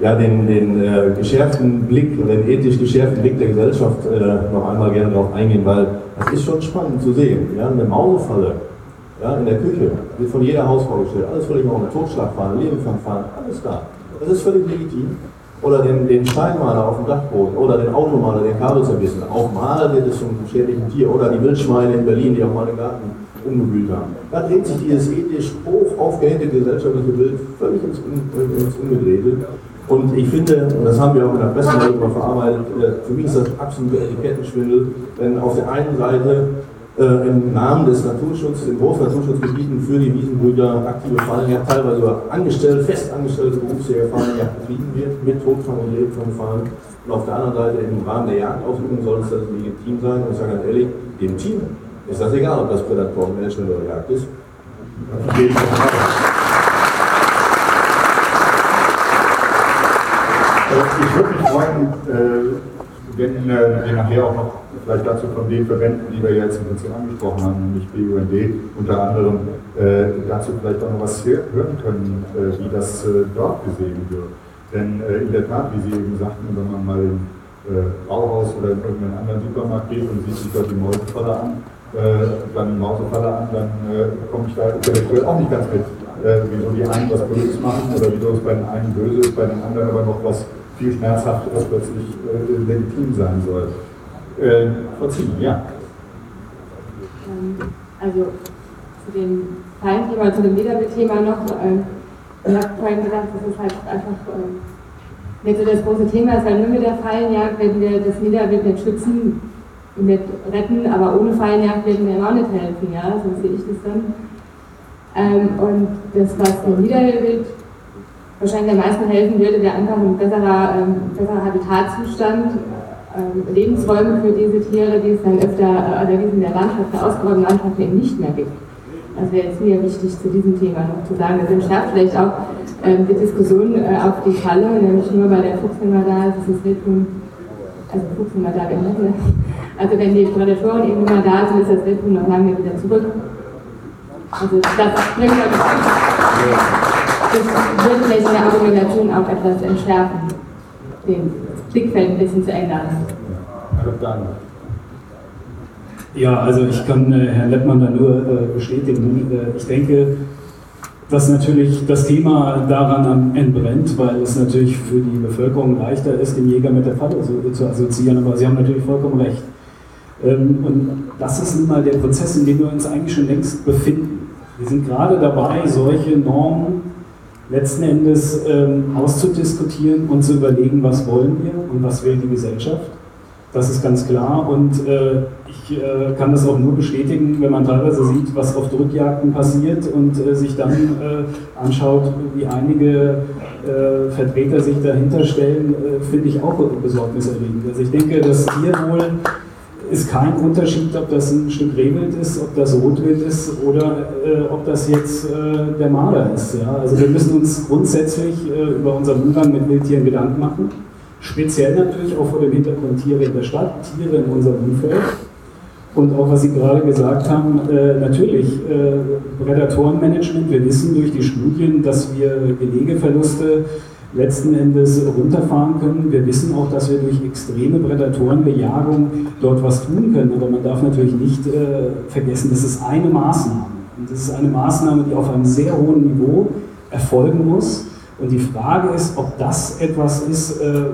ja, den, den äh, geschärften Blick, den ethisch geschärften Blick der Gesellschaft äh, noch einmal gerne darauf eingehen, weil das ist schon spannend zu sehen. Ja, eine Mausefalle ja, in der Küche wird von jeder Hausfrau gestellt, alles völlig normal. Totschlagfahren, Lebenfangfahren, alles da. Das ist völlig legitim. Oder den, den Steinmaler auf dem Dachboden oder den Automaler, den Kabel zerbissen. Auch mal wird es zum schädlichen Tier oder die Wildschweine in Berlin, die auch mal den Garten umgewühlt haben. Da dreht sich dieses ethisch hoch aufgehängte gesellschaftliche Bild völlig ins, ins Ungedrehte. Und ich finde, und das haben wir auch in der Presse mal verarbeitet, äh, für mich ist das absolute Etikettenschwindel, wenn auf der einen Seite äh, im Namen des Naturschutzes, in Großnaturschutzgebieten für die Wiesenbrüder aktive Fallenjagd, teilweise sogar angestellt, festangestellte Berufsjäger Fallenjagd betrieben wird, mit Totfang und Lebendfang Und auf der anderen Seite im Rahmen der Jagdausübung soll es also legitim sein. Und ich sage ganz ehrlich, dem Team ist das egal, ob das Prädatorenmanagement oder Jagd ist. Ich würde mich freuen, äh, wenn äh, wir nachher auch noch vielleicht dazu von den Verbänden, die wir jetzt im Prinzip angesprochen haben, nämlich BUND unter anderem, äh, dazu vielleicht auch noch was hören können, wie das dort gesehen wird. Denn in der Tat, wie Sie eben sagten, wenn man mal im Bauhaus oder in irgendeinen anderen Supermarkt geht und sieht sich dort die Mäusefalle an, dann Mausefalle an, dann komme ich da intellektuell auch nicht ganz mit, wieso die einen was Böses machen oder wieso es bei den einen böse ist, bei den anderen aber noch was viel schmerzhafteres plötzlich legitim sein soll. Äh, Frau Ziem, ja. Ähm, also zu dem Feinthema, zu dem Wiederbethema noch. Ähm, ich habe vorhin gesagt, das ist halt einfach ähm, nicht so das große Thema ist, weil nur mit der Fallenjagd werden wir das Niederwild nicht schützen, nicht retten, aber ohne Fallenjagd werden wir auch nicht helfen, ja, so sehe ich das dann. Ähm, und das, was dem Niederwild wahrscheinlich am meisten helfen würde, wäre einfach ein besserer, ähm, besserer Habitatzustand, ähm, Lebensräume für diese Tiere, die es dann öfter, äh, oder die es in der Landschaft, der ausgeräumten Landschaft eben nicht mehr gibt. Das wäre jetzt mir wichtig zu diesem Thema noch zu sagen. Das entschärft vielleicht auch ähm, die Diskussion äh, auf die Falle, nämlich nur weil der Fuchs immer da ist, ist es Wildhuhn, also Fuchs da, wenn ne? Also wenn die Prädatoren eben immer da sind, ist das Wildhuhn noch lange wieder zurück. Also das bringt das würde vielleicht in der Argumentation auch etwas entschärfen, den Blickfeld ein bisschen zu ändern. Ja, also ich kann äh, Herrn Leppmann da nur äh, bestätigen. Äh, ich denke, dass natürlich das Thema daran entbrennt, weil es natürlich für die Bevölkerung leichter ist, den Jäger mit der Falle so, zu assoziieren. Aber Sie haben natürlich vollkommen recht. Ähm, und das ist nun mal der Prozess, in dem wir uns eigentlich schon längst befinden. Wir sind gerade dabei, solche Normen letzten Endes ähm, auszudiskutieren und zu überlegen, was wollen wir und was will die Gesellschaft. Das ist ganz klar und äh, ich äh, kann das auch nur bestätigen, wenn man teilweise sieht, was auf Drückjagden passiert und äh, sich dann äh, anschaut, wie einige äh, Vertreter sich dahinter stellen, äh, finde ich auch besorgniserregend. Also ich denke, dass hier wohl ist kein Unterschied, ob das ein Stück Rehwild ist, ob das Rotwild ist oder äh, ob das jetzt äh, der Marder ist. Ja? Also wir müssen uns grundsätzlich äh, über unseren Umgang mit Wildtieren Gedanken machen. Speziell natürlich auch vor dem Hintergrund Tiere in der Stadt, Tiere in unserem Umfeld. Und auch was Sie gerade gesagt haben, äh, natürlich äh, Prädatorenmanagement. Wir wissen durch die Studien, dass wir Gelegeverluste letzten Endes runterfahren können. Wir wissen auch, dass wir durch extreme Prädatorenbejagung dort was tun können, aber man darf natürlich nicht äh, vergessen, das ist eine Maßnahme. Und das ist eine Maßnahme, die auf einem sehr hohen Niveau erfolgen muss. Und die Frage ist, ob das etwas ist, äh,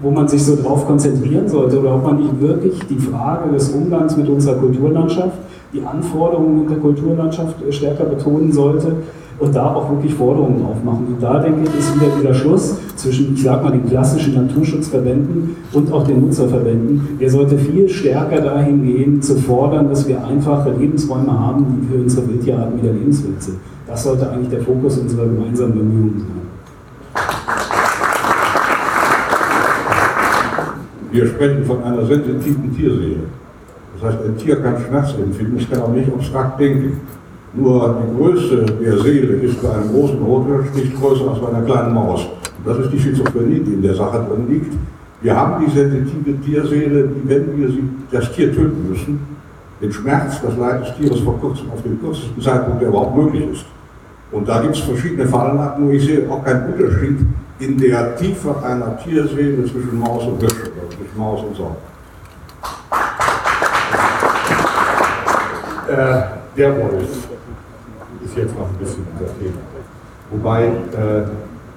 wo man sich so drauf konzentrieren sollte oder ob man nicht wirklich die Frage des Umgangs mit unserer Kulturlandschaft, die Anforderungen der Kulturlandschaft stärker betonen sollte und da auch wirklich Forderungen drauf machen. Und da denke ich, ist wieder dieser Schluss zwischen, ich sag mal, den klassischen Naturschutzverbänden und auch den Nutzerverbänden. Der sollte viel stärker dahin gehen, zu fordern, dass wir einfache Lebensräume haben, die für unsere Wildtierarten wieder lebenswert sind. Das sollte eigentlich der Fokus unserer gemeinsamen Bemühungen sein. Wir sprechen von einer sensitiven Tierseele. Das heißt, ein Tier kann Schmerz empfinden, es kann auch nicht abstrakt denken. Nur die Größe der Seele ist bei einem großen Rothirsch nicht größer als bei einer kleinen Maus. Und das ist die Schizophrenie, die in der Sache drin liegt. Wir haben die sensitive Tierseele, die, wenn wir sie, das Tier töten müssen, den Schmerz, das Leid des Tieres vor kurzem auf den kürzesten Zeitpunkt, der überhaupt möglich ist. Und da gibt es verschiedene Fallenarten, nur ich sehe auch keinen Unterschied in der Tiefe einer Tierseele zwischen Maus und Hirsch oder zwischen Maus und Sau. Äh, der Wolf ist jetzt noch ein bisschen unser Thema. Wobei, äh,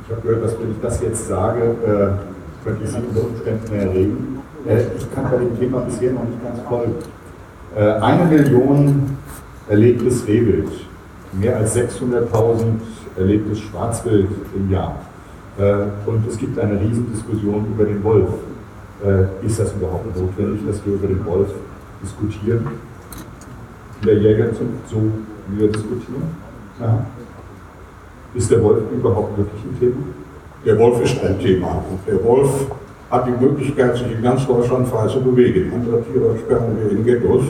ich habe gehört, dass wenn ich das jetzt sage, äh, könnte ich Sie unter Umständen erregen. Äh, ich kann bei dem Thema bisher noch nicht ganz folgen. Äh, eine Million erlegtes Rehwild, mehr als 600.000 erlegtes Schwarzwild im Jahr. Äh, und es gibt eine Riesendiskussion über den Wolf. Äh, ist das überhaupt notwendig, dass wir über den Wolf diskutieren? der Jägerzunft, so wir diskutieren? Ja. Ist der Wolf überhaupt wirklich ein Thema? Der Wolf ist ein Thema. Und der Wolf hat die Möglichkeit, sich in ganz Deutschland frei zu bewegen. Andere Tiere sperren wir in Ghettos.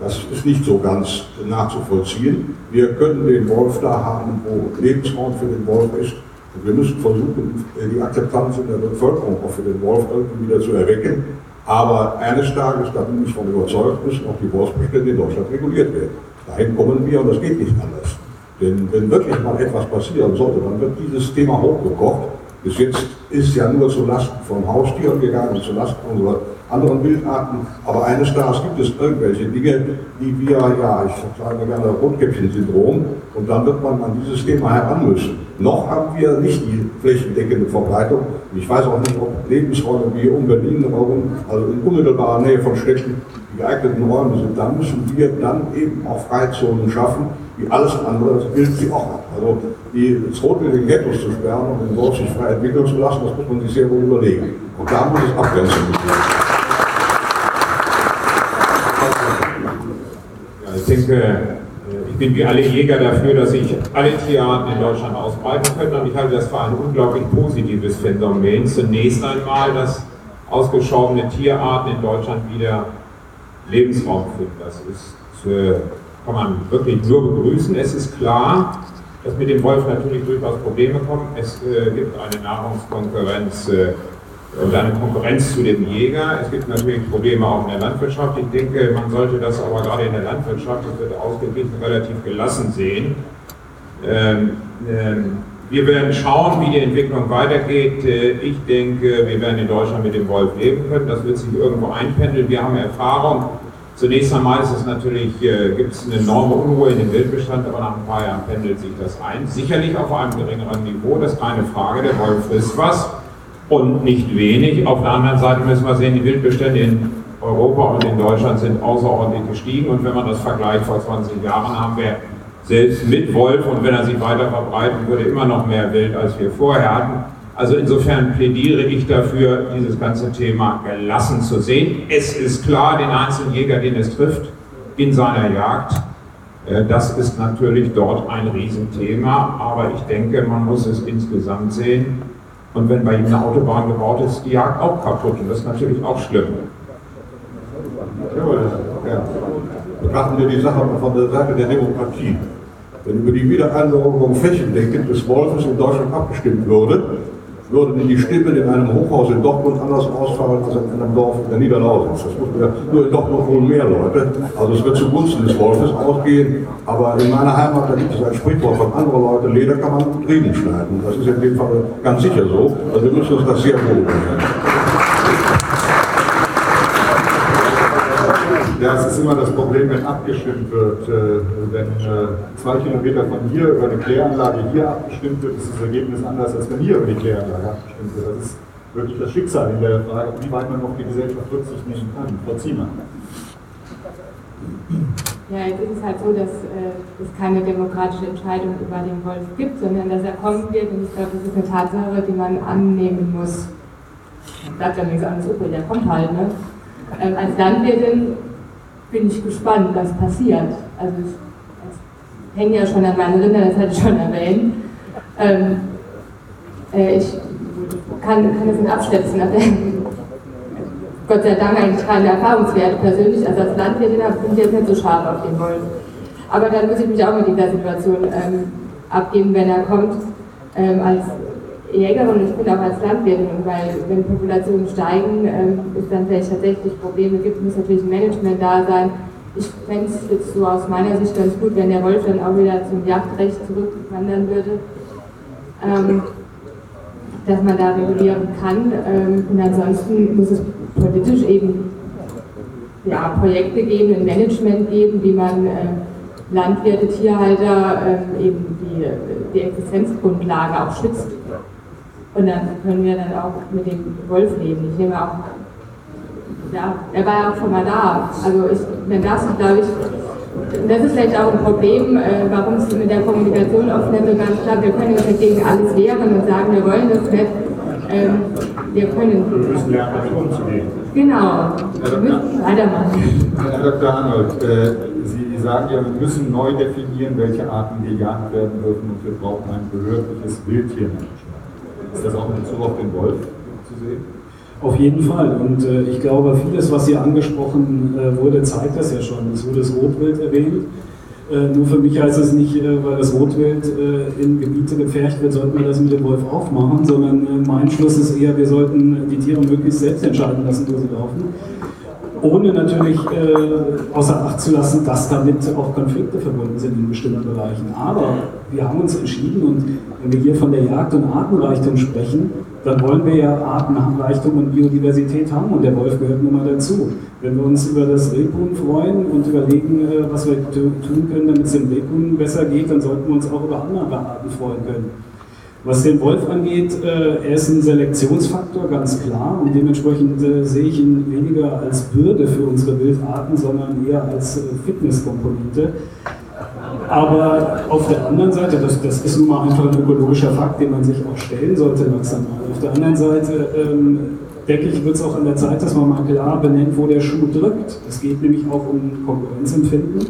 Das ist nicht so ganz nachzuvollziehen. Wir können den Wolf da haben, wo Lebensraum für den Wolf ist. Und wir müssen versuchen, die Akzeptanz in der Bevölkerung auch für den Wolf irgendwie wieder zu erwecken. Aber eines Tages, da bin ich von überzeugt, müssen auch die Wolfsbestände in Deutschland reguliert werden. Dahin kommen wir und das geht nicht anders. Denn wenn wirklich mal etwas passieren sollte, dann wird dieses Thema hochgekocht. Bis jetzt ist ja nur zu Lasten von Haustieren gegangen, zu Lasten unserer anderen Wildarten. Aber eines Tages gibt es irgendwelche Dinge, die wir, ja, ich sage gerne Rotkäppchen-Syndrom, und dann wird man an dieses Thema heran müssen. Noch haben wir nicht die flächendeckende Verbreitung. Ich weiß auch nicht, ob Lebensräume wie um Berlin also in unmittelbarer Nähe von Städten, geeigneten Räume sind. Dann müssen wir dann eben auch Freizonen schaffen, wie alles andere, das gilt sie auch ab. Also die rotwilligen Ghettos zu sperren und den Wolf sich frei entwickeln zu lassen, das muss man sich sehr wohl überlegen. Und da muss es Abgrenzungen geben. Ja, ich denke, äh, ich bin wie alle Jäger dafür, dass sich alle Tierarten in Deutschland ausbreiten können und ich halte das für ein unglaublich positives Phänomen. Zunächst einmal, dass ausgeschobene Tierarten in Deutschland wieder Lebensraum finden. Das ist, äh, kann man wirklich nur begrüßen. Es ist klar, dass mit dem Wolf natürlich durchaus Probleme kommen. Es äh, gibt eine Nahrungskonkurrenz und eine Konkurrenz zu dem Jäger. Es gibt natürlich Probleme auch in der Landwirtschaft. Ich denke, man sollte das aber gerade in der Landwirtschaft, das wird ausgeglichen, relativ gelassen sehen. Ähm, ähm, wir werden schauen, wie die Entwicklung weitergeht. Äh, ich denke, wir werden in Deutschland mit dem Wolf leben können. Das wird sich irgendwo einpendeln. Wir haben Erfahrung. Zunächst einmal ist es natürlich, äh, gibt es eine enorme Unruhe in dem Wildbestand, aber nach ein paar Jahren pendelt sich das ein. Sicherlich auf einem geringeren Niveau, das ist keine Frage. Der Wolf frisst was und nicht wenig. Auf der anderen Seite müssen wir sehen, die Wildbestände in Europa und in Deutschland sind außerordentlich gestiegen. Und wenn man das vergleicht, vor 20 Jahren haben wir selbst mit Wolf und wenn er sich weiter verbreiten würde, immer noch mehr Wild, als wir vorher hatten. Also insofern plädiere ich dafür, dieses ganze Thema gelassen zu sehen. Es ist klar, den einzelnen Jäger, den es trifft, in seiner Jagd, äh, das ist natürlich dort ein Riesenthema, aber ich denke, man muss es insgesamt sehen. Und wenn bei ihm eine Autobahn gebaut ist, ist die Jagd auch kaputt und das ist natürlich auch schlimm. Ja. Betrachten wir die Sache von der Seite der Demokratie. Wenn über die Wiedereinberufung flächendeckend des Wolfes in Deutschland abgestimmt würde, würden die Stimmen in einem Hochhaus in Dortmund anders ausfallen als in einem Dorf in der Niederlausitz. Das muss man nur in Dortmund wohl mehr Leute. Also es wird zugunsten des Wolfes ausgehen. Aber in meiner Heimat, da gibt es ein Sprichwort von anderen Leuten, Leder kann man gut Riemen schneiden. Das ist in dem Fall ganz sicher so. Also wir müssen uns das sehr wohl überlegen. Ja, es ist immer das Problem, wenn abgestimmt wird. Äh, wenn äh, zwei Kilometer von hier über eine Kläranlage hier abgestimmt wird, ist das Ergebnis anders, als wenn hier über die Kläranlage abgestimmt wird. Das ist wirklich das Schicksal in der Frage, wie weit man auf die Gesellschaft Rücksicht nehmen kann. Frau Ziemer. Ja, jetzt ist es halt so, dass äh, es keine demokratische Entscheidung über den Wolf gibt, sondern dass er kommen wird. Und ich glaube, das ist eine Tatsache, die man annehmen muss. Bleibt ja nichts anderes übrig, der kommt halt. Ne? Ähm, als Landwirtin bin ich gespannt, was passiert. Also ich, hänge ja schon an meinen Rindern, das hatte ich schon erwähnt. Ähm, äh, ich kann, kann das nicht abschätzen. Gott sei Dank eigentlich keine Erfahrungswerte persönlich. Also als Landwirtin bin ich jetzt nicht so scharf auf den Wolf. Aber dann muss ich mich auch mit dieser Situation ähm, abgeben, wenn er kommt. Ähm, als Jägerin ich bin auch als Landwirtin, weil wenn Populationen steigen, ähm, es dann vielleicht tatsächlich Probleme gibt, muss natürlich ein Management da sein. Ich fände es jetzt so aus meiner Sicht ganz gut, wenn der Wolf dann auch wieder zum Jagdrecht zurückwandern würde. Ähm, dass man da regulieren kann. Ähm, und ansonsten muss es politisch eben ja, Projekte geben, ein Management geben, wie man äh, Landwirte, Tierhalter äh, eben die, die Existenzgrundlage auch schützt. Und dann können wir dann auch mit dem Wolf leben. Ich nehme auch, ja, er war ja auch schon mal da. Also ich, wenn das, glaube ich, das ist vielleicht auch ein Problem, äh, warum es mit der Kommunikation oft nicht so ganz klappt. Wir können uns nicht gegen alles wehren und sagen, wir wollen das nicht. Ähm, wir können. Wir müssen lernen, damit umzugehen. Genau. Wir müssen weitermachen. Herr Dr. Arnold, äh, Sie sagen ja, wir müssen neu definieren, welche Arten gejagt werden dürfen und wir brauchen ein behördliches Wildtiermanagement. Ist das auch in Bezug auf den Wolf zu sehen? Auf jeden Fall. Und äh, ich glaube, vieles, was hier angesprochen äh, wurde, zeigt das ja schon. Es wurde das Rotwild erwähnt. Äh, nur für mich heißt es nicht, äh, weil das Rotwild äh, in Gebiete gepfercht wird, sollten wir das mit dem Wolf aufmachen, sondern äh, mein Schluss ist eher, wir sollten die Tiere möglichst selbst entscheiden lassen, wo sie laufen. Ohne natürlich äh, außer Acht zu lassen, dass damit auch Konflikte verbunden sind in bestimmten Bereichen. Aber wir haben uns entschieden und wenn wir hier von der Jagd und Artenreichtum sprechen, dann wollen wir ja Artenreichtum und Biodiversität haben und der Wolf gehört nun mal dazu. Wenn wir uns über das Rebhuhn freuen und überlegen, äh, was wir tun können, damit es dem Rebhuhn besser geht, dann sollten wir uns auch über andere Arten freuen können. Was den Wolf angeht, äh, er ist ein Selektionsfaktor, ganz klar, und dementsprechend äh, sehe ich ihn weniger als Bürde für unsere Wildarten, sondern eher als äh, Fitnesskomponente. Aber auf der anderen Seite, das, das ist nun mal einfach ein ökologischer Fakt, den man sich auch stellen sollte langsam. Auf der anderen Seite ähm, denke ich, wird es auch an der Zeit, dass man mal klar benennt, wo der Schuh drückt. Es geht nämlich auch um Konkurrenzempfinden.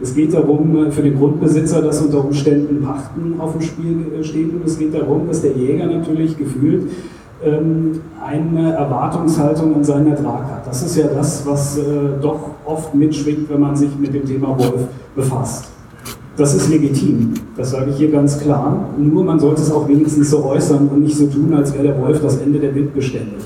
Es geht darum, äh, für den Grundbesitzer, dass unter Umständen Pachten auf dem Spiel äh, steht. Und es geht darum, dass der Jäger natürlich gefühlt ähm, eine Erwartungshaltung an seinen Ertrag hat. Das ist ja das, was äh, doch oft mitschwingt, wenn man sich mit dem Thema Wolf befasst. Das ist legitim, das sage ich hier ganz klar. Nur man sollte es auch wenigstens so äußern und nicht so tun, als wäre der Wolf das Ende der Wildbestände.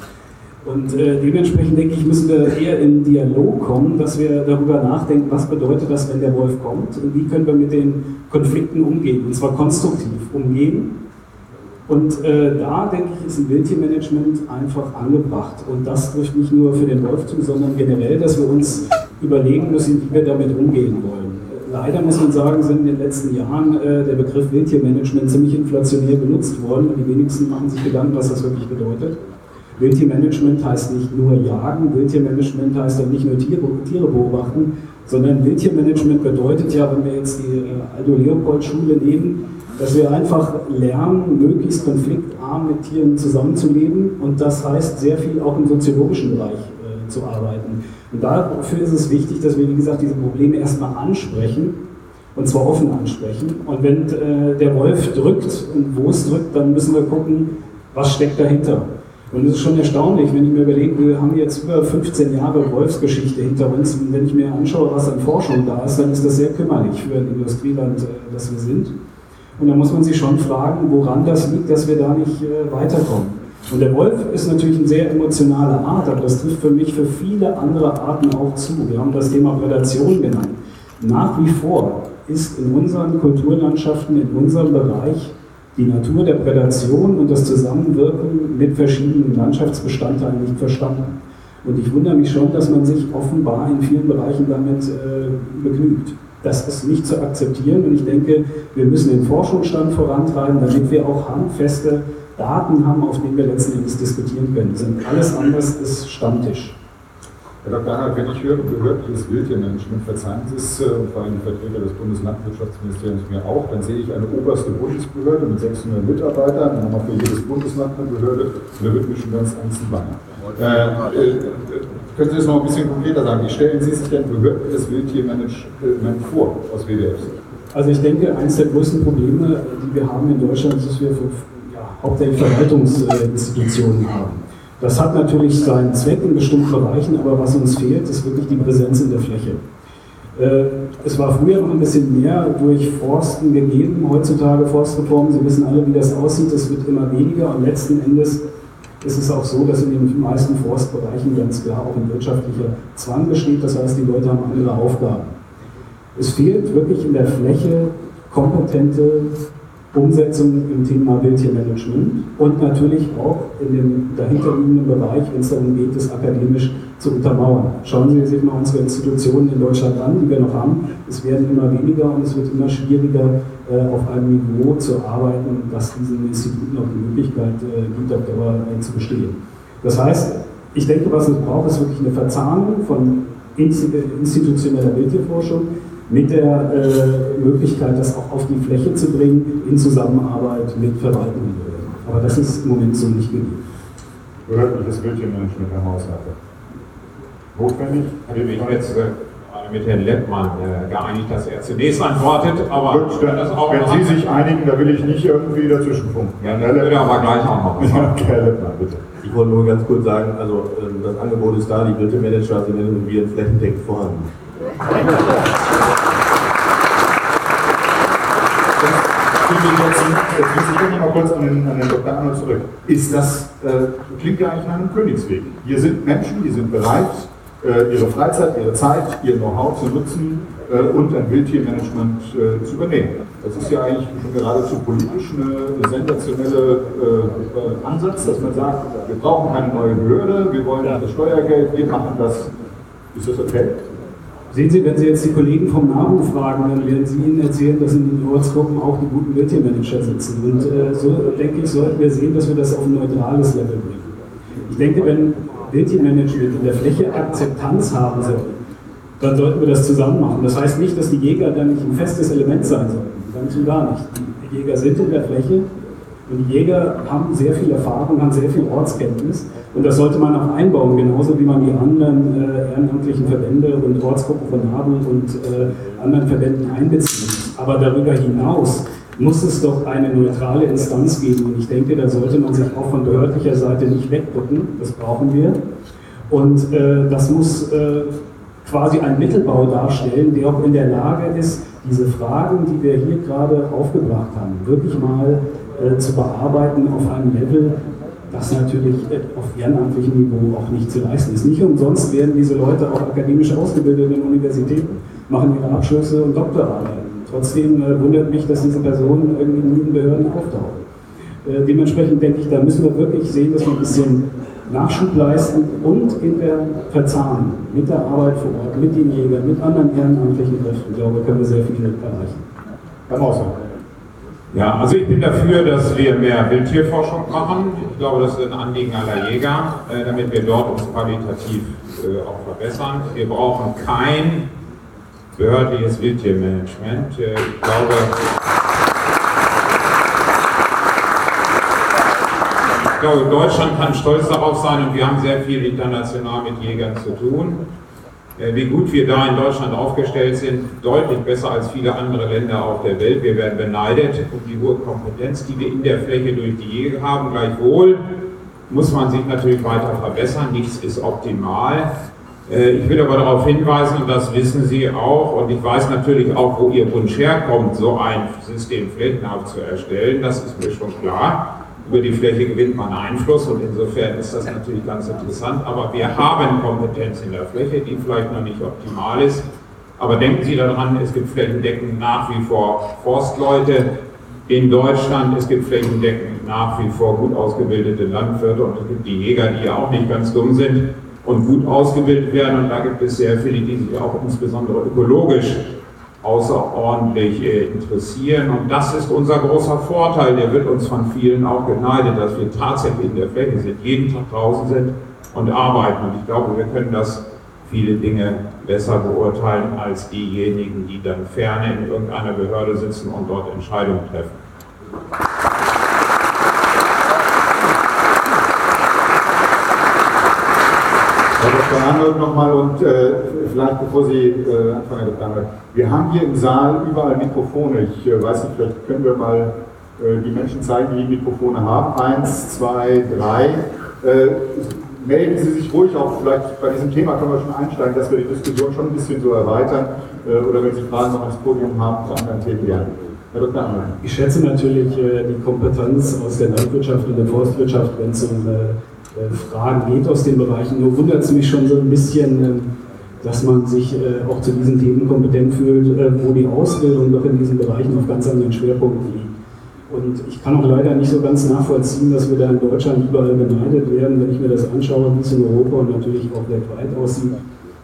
Und äh, dementsprechend denke ich, müssen wir eher in Dialog kommen, dass wir darüber nachdenken, was bedeutet das, wenn der Wolf kommt und wie können wir mit den Konflikten umgehen, und zwar konstruktiv umgehen. Und äh, da denke ich, ist ein Wildtiermanagement einfach angebracht. Und das trifft nicht nur für den Wolf zu, sondern generell, dass wir uns überlegen müssen, wie wir damit umgehen wollen leider muss man sagen, sind in den letzten Jahren äh, der Begriff Wildtiermanagement ziemlich inflationär benutzt worden und die wenigsten machen sich Gedanken, was das wirklich bedeutet. Wildtiermanagement heißt nicht nur jagen, Wildtiermanagement heißt dann nicht nur Tiere, Tiere beobachten, sondern Wildtiermanagement bedeutet ja, wenn wir jetzt die äh, Aldo Leopold Schule nehmen, dass wir einfach lernen, möglichst konfliktarm mit Tieren zusammenzuleben und das heißt sehr viel auch im soziologischen Bereich äh, zu arbeiten. Und dafür ist es wichtig, dass wir, wie gesagt, diese Probleme erstmal ansprechen und zwar offen ansprechen. Und wenn äh, der Wolf drückt und wo es drückt, dann müssen wir gucken, was steckt dahinter. Und es ist schon erstaunlich, wenn ich mir überlege, wir haben jetzt über 15 Jahre Wolfsgeschichte hinter uns. Und wenn ich mir anschaue, was an Forschung da ist, dann ist das sehr kümmerlich für ein Industrieland, äh, das wir sind. Und da muss man sich schon fragen, woran das liegt, dass wir da nicht äh, weiterkommen. Und der Wolf ist natürlich eine sehr emotionale Art, aber das trifft für mich für viele andere Arten auch zu. Wir haben das Thema Prädation genannt. Nach wie vor ist in unseren Kulturlandschaften, in unserem Bereich die Natur der Prädation und das Zusammenwirken mit verschiedenen Landschaftsbestandteilen nicht verstanden. Und ich wundere mich schon, dass man sich offenbar in vielen Bereichen damit äh, begnügt. Das ist nicht zu akzeptieren und ich denke, wir müssen den Forschungsstand vorantreiben, damit wir auch handfeste Daten haben, auf denen wir letzten Endes diskutieren können. Sind alles anderes ist Stammtisch. Herr Dr. Arnold, wenn ich höre, behördliches Wildtiermanagement, verzeihen Sie es, äh, vor allem die Vertreter des Bundeslandwirtschaftsministeriums mir auch, dann sehe ich eine oberste Bundesbehörde mit 600 Mitarbeitern, dann haben wir für jedes Bundesland eine Behörde und da wird mir schon ganz Angst und bange. Äh, äh, können Sie das noch ein bisschen konkreter sagen? Wie stellen Sie sich denn behördliches Wildtiermanagement vor aus WWF-Sicht? Also ich denke, eines der größten Probleme, die wir haben in Deutschland, ist, dass wir hauptsächlich Verwaltungsinstitutionen haben. Das hat natürlich seinen Zweck in bestimmten Bereichen, aber was uns fehlt, ist wirklich die Präsenz in der Fläche. Äh, es war früher noch ein bisschen mehr durch Forsten gegeben, heutzutage Forstreformen, Sie wissen alle, wie das aussieht, es wird immer weniger. Und letzten Endes ist es auch so, dass in den meisten Forstbereichen ganz klar auch ein wirtschaftlicher Zwang besteht, das heißt, die Leute haben andere Aufgaben. Es fehlt wirklich in der Fläche kompetente Umsetzung im Thema Wildtiermanagement und natürlich auch in dem dahinterliegenden Bereich, wenn es darum geht, das akademisch zu untermauern. Schauen Sie sich mal unsere Institutionen in Deutschland an, die wir noch haben. Es werden immer weniger und es wird immer schwieriger, äh, auf einem Niveau zu arbeiten, das diesen Instituten auch die Möglichkeit äh, gibt, auf Dauer äh, zu bestehen. Das heißt, ich denke, was es braucht, ist wirklich eine Verzahnung von institutioneller Wildtierforschung mit der äh, Möglichkeit, das auch auf die Fläche zu bringen, in Zusammenarbeit mit verwaltenden Behörden. Aber das ist im Moment so nicht gegeben. Behördliches Wildtiermanagement, Herr Hausleiter. Notwendig? Ich jetzt äh, mit Herrn Leppmann äh, geeinigt, dass er zunächst antwortet, aber Gut, dann, das auch wenn Sie sich einigen, da will ich nicht irgendwie dazwischen funken. Ja, dann würde er aber gleich auch noch was sagen. Herr Leppmann, bitte. Ich wollte nur ganz kurz sagen, also ähm, das Angebot ist da, die dritte Manager sind in Viren flächendeckend vorhanden. Ich will jetzt, will ich noch mal kurz an den, an den Dr. Arnold zurück. Ist das, äh, klingt ja eigentlich nach einem Königsweg. Hier sind Menschen, die sind bereit, äh, ihre Freizeit, ihre Zeit, ihr Know-how zu nutzen äh, und ein Wildtiermanagement äh, zu übernehmen. Das ist ja eigentlich schon geradezu politisch eine, eine sensationelle äh, Ansatz, dass man sagt, wir brauchen keine neue Behörde, wir wollen das Steuergeld, wir machen das. Ist das okay? Sehen Sie, wenn Sie jetzt die Kollegen vom NABU fragen, dann werden Sie Ihnen erzählen, dass in den Ortsgruppen auch die guten Wildtiermanager sitzen. Und äh, so denke ich, sollten wir sehen, dass wir das auf ein neutrales Level bringen. Ich denke, wenn Wildtiermanagement in der Fläche Akzeptanz haben soll, dann sollten wir das zusammen machen. Das heißt nicht, dass die Jäger dann nicht ein festes Element sein sollten. Ganz und gar nicht. Die Jäger sind in der Fläche und die Jäger haben sehr viel Erfahrung, haben sehr viel Ortskenntnis. Und das sollte man auch einbauen, genauso wie man die anderen äh, ehrenamtlichen Verbände und Ortsgruppen von NABU und äh, anderen Verbänden einbeziehen muss. Aber darüber hinaus muss es doch eine neutrale Instanz geben. Und ich denke, da sollte man sich auch von behördlicher Seite nicht wegducken. Das brauchen wir. Und äh, das muss äh, quasi einen Mittelbau darstellen, der auch in der Lage ist, diese Fragen, die wir hier gerade aufgebracht haben, wirklich mal äh, zu bearbeiten auf einem Level, das natürlich äh, auf ehrenamtlichem Niveau auch nicht zu leisten ist. Nicht umsonst werden diese Leute auch akademisch ausgebildet in Universitäten, machen ihre Abschlüsse und Doktorarbeiten. Trotzdem äh, wundert mich, dass diese Personen irgendwie in Behörden auftauchen. Dementsprechend denke ich, da müssen wir wirklich sehen, dass wir ein bisschen Nachschub leisten und in der Verzahnung mit der Arbeit vor Ort, mit den Jägern, mit anderen ehrenamtlichen Kräften, ich glaube, können wir sehr viel erreichen. Herr Mauser. Ja, also ich bin dafür, dass wir mehr Wildtierforschung machen. Ich glaube, das ist ein Anliegen aller Jäger, äh, damit wir dort uns qualitativ äh, auch verbessern. Wir brauchen kein behördliches Wildtiermanagement. Äh, Ich glaube, ich glaube, Deutschland kann stolz darauf sein und wir haben sehr viel international mit Jägern zu tun. Äh, Wie gut wir da in Deutschland aufgestellt sind, deutlich besser als viele andere Länder auf der Welt. Wir werden beneidet um die hohe Kompetenz, die wir in der Fläche durch die Jäger haben. Gleichwohl muss man sich natürlich weiter verbessern. Nichts ist optimal. Äh, Ich will aber darauf hinweisen, und das wissen Sie auch, und ich weiß natürlich auch, wo Ihr Wunsch herkommt, so ein System flächenhaft zu erstellen. Das ist mir schon klar. Über die Fläche gewinnt man Einfluss und insofern ist das natürlich ganz interessant. Aber wir haben Kompetenz in der Fläche, die vielleicht noch nicht optimal ist. Aber denken Sie daran, es gibt flächendeckend nach wie vor Forstleute in Deutschland. Es gibt flächendeckend nach wie vor gut ausgebildete Landwirte und es gibt die Jäger, die ja auch nicht ganz dumm sind und gut ausgebildet werden. Und da gibt es sehr viele, die sich auch insbesondere ökologisch außerordentlich äh, interessieren. Und das ist unser großer Vorteil. Der wird uns von vielen auch geneidet, dass wir tatsächlich in der Fläche sind, jeden Tag draußen sind und arbeiten. Und ich glaube, wir können das viele Dinge besser beurteilen als diejenigen, die dann ferne in irgendeiner Behörde sitzen und dort Entscheidungen treffen. Herr Dr. Arnold nochmal und äh, vielleicht bevor Sie äh, anfangen. Wir haben hier im Saal überall Mikrofone. Ich äh, weiß nicht, vielleicht können wir mal äh, die Menschen zeigen, die Mikrofone haben. Eins, zwei, drei. Äh, melden Sie sich ruhig auch, vielleicht bei diesem Thema können wir schon einsteigen, dass wir die Diskussion schon ein bisschen so erweitern. Äh, oder wenn Sie Fragen noch ans Podium haben zu anderen Themen gerne. Herr Dr. Arnold. Ich schätze natürlich die Kompetenz aus der Landwirtschaft und der Forstwirtschaft, wenn es um Fragen geht aus den Bereichen. Nur wundert es mich schon so ein bisschen, ähm, dass man sich äh, auch zu diesen Themen kompetent fühlt, äh, wo die Ausbildung doch in diesen Bereichen auf ganz anderen Schwerpunkten liegt. Und ich kann auch leider nicht so ganz nachvollziehen, dass wir da in Deutschland überall beneidet werden, wenn ich mir das anschaue, wie es in Europa und natürlich auch weltweit aussieht.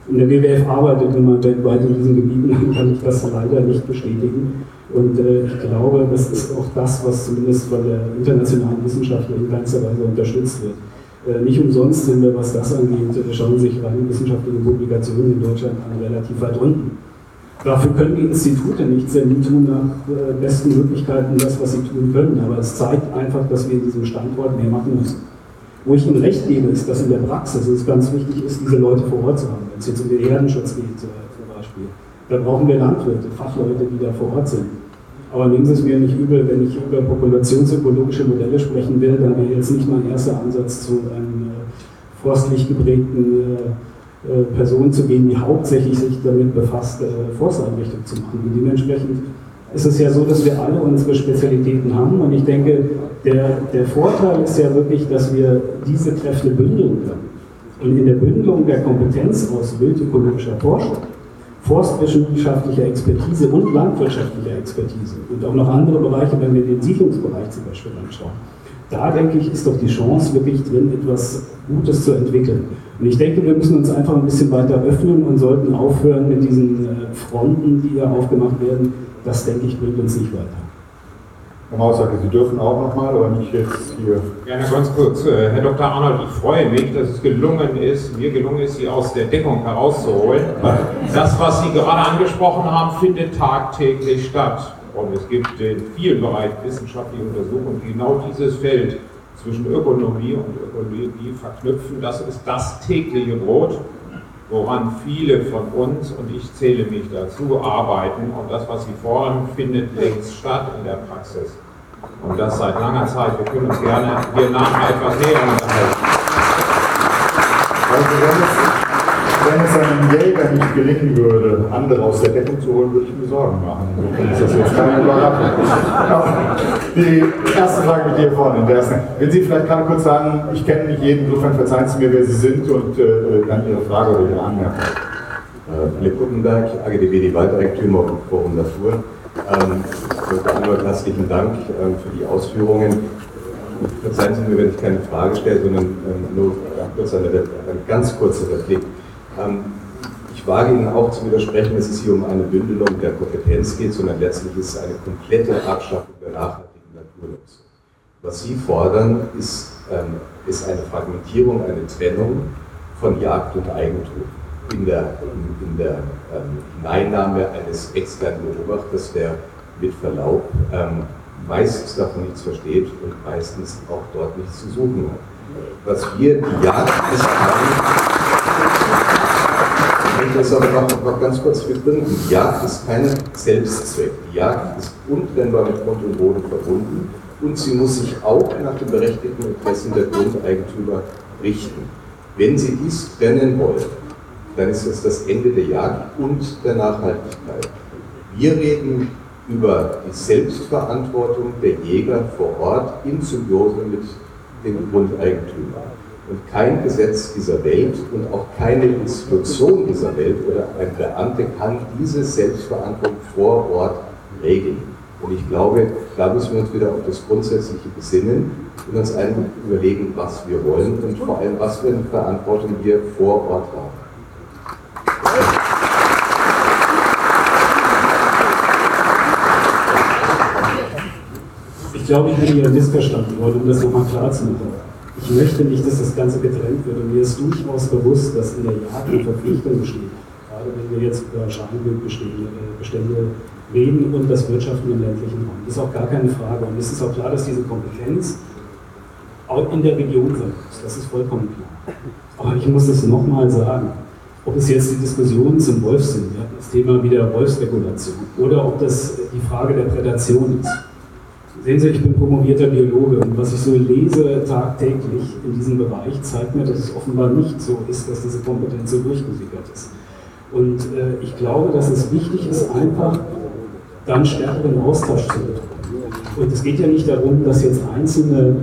Und der WWF arbeitet immer weltweit in diesen Gebieten, dann kann ich das leider nicht bestätigen. Und äh, ich glaube, das ist auch das, was zumindest von der internationalen Wissenschaft in keinster Weise unterstützt wird. Äh, nicht umsonst sind wir, was das angeht, äh, schauen sich reine wissenschaftliche Publikationen in Deutschland an, relativ weit unten. Dafür können die Institute nichts, denn die tun nach äh, besten Möglichkeiten das, was sie tun können. Aber es zeigt einfach, dass wir in diesem Standort mehr machen müssen. Wo ich Ihnen recht gebe, ist, dass in der Praxis es ganz wichtig ist, diese Leute vor Ort zu haben. Wenn es jetzt um den Herdenschutz geht, zum Beispiel. Da brauchen wir Landwirte, Fachleute, die da vor Ort sind. Aber nehmen Sie es mir nicht übel, wenn ich über populationsökologische Modelle sprechen will, dann wäre jetzt nicht mein erster Ansatz zu einem äh, forstlich geprägten äh, äh, Person zu gehen, die hauptsächlich sich damit befasst, äh, Forsteinrichtung zu machen. Und dementsprechend ist es ja so, dass wir alle unsere Spezialitäten haben. Und ich denke, der, der Vorteil ist ja wirklich, dass wir diese Kräfte bündeln können. Und in der Bündelung der Kompetenz aus wildökologischer Forschung forstwissenschaftlicher Expertise und landwirtschaftlicher Expertise und auch noch andere Bereiche, wenn wir den Siedlungsbereich zum Beispiel anschauen. Da denke ich, ist doch die Chance wirklich drin, etwas Gutes zu entwickeln. Und ich denke, wir müssen uns einfach ein bisschen weiter öffnen und sollten aufhören mit diesen äh, Fronten, die hier aufgemacht werden. Das, denke ich, bringt uns nicht weiter. Herr Sie dürfen auch nochmal, aber nicht jetzt hier. Gerne ganz kurz. Äh, Herr Dr. Arnold, ich freue mich, dass es gelungen ist, mir gelungen ist, Sie aus der Deckung herauszuholen. Das, was Sie gerade angesprochen haben, findet tagtäglich statt. Und es gibt in vielen Bereichen wissenschaftliche Untersuchungen, die genau dieses Feld zwischen Ökonomie und Ökologie verknüpfen. Das ist das tägliche Brot, woran viele von uns, und ich zähle mich dazu, arbeiten. Und das, was Sie fordern, findet längst statt in der Praxis. Und das seit langer Zeit. Wir können uns gerne hier nachher etwas näher unterhalten. Also wenn es, wenn es einem Jäger nicht gelingen würde, andere aus der Deckung zu holen, würde ich mir Sorgen machen. Insofern ist das jetzt keine Überraschung. Die erste Frage mit dir vorne. Wenn Sie vielleicht gerade kurz sagen, ich kenne nicht jeden, insofern verzeihen Sie mir, wer Sie sind und äh, dann Ihre Frage oder Ihre Anmerkung. Äh, Philipp Guttenberg, AGDW, die Waldeigentümer und Forum Natur. Ähm. Anwalt, herzlichen Dank ähm, für die Ausführungen. Verzeihen Sie mir, wenn ich keine Frage stelle, sondern ähm, nur kurz eine, eine, ganz kurze Replik. Ähm, ich wage Ihnen auch zu widersprechen, dass es hier um eine Bündelung der Kompetenz geht, sondern letztlich ist es eine komplette Abschaffung der nachhaltigen Naturnutzung. Was Sie fordern, ist, ähm, ist eine Fragmentierung, eine Trennung von Jagd und Eigentum in der, in, der ähm, Hineinnahme eines externen Beobachters, der mit Verlaub ähm, meistens davon nichts versteht und meistens auch dort nichts zu suchen hat. Was wir, die Jagd ist ich möchte das aber noch, noch ganz kurz begründen. Die Jagd ist kein Selbstzweck. Die Jagd ist untrennbar mit Grund und Boden verbunden und sie muss sich auch nach den berechtigten Interessen der Grundeigentümer richten. Wenn Sie dies trennen wollen, dann ist es das Ende der Jagd und der Nachhaltigkeit. Wir reden über die Selbstverantwortung der Jäger vor Ort in Symbiose mit den Grundeigentümern. Und kein Gesetz dieser Welt und auch keine Institution dieser Welt oder ein Beamte kann diese Selbstverantwortung vor Ort regeln. Und ich glaube, da müssen wir uns wieder auf das Grundsätzliche besinnen und uns überlegen, was wir wollen und vor allem, was für eine Verantwortung wir vor Ort haben. Ich glaube, ich bin hier missverstanden worden, um das nochmal klar zu machen. Ich möchte nicht, dass das Ganze getrennt wird. Und mir ist durchaus bewusst, dass in der Jagd eine Verpflichtung besteht. Gerade wenn wir jetzt über Schadenbildbestände reden und das Wirtschaften im ländlichen Raum. Das ist auch gar keine Frage. Und es ist auch klar, dass diese Kompetenz auch in der Region sein muss. Das ist vollkommen klar. Aber ich muss das nochmal sagen. Ob es jetzt die Diskussion zum Wolf sind, das Thema wieder Wolfsregulation, oder ob das die Frage der Prädation ist. Sehen Sie, ich bin promovierter Biologe und was ich so lese tagtäglich in diesem Bereich zeigt mir, dass es offenbar nicht so ist, dass diese Kompetenz so durchgesickert ist. Und äh, ich glaube, dass es wichtig ist, einfach dann stärkeren Austausch zu betreiben. Und es geht ja nicht darum, dass jetzt einzelne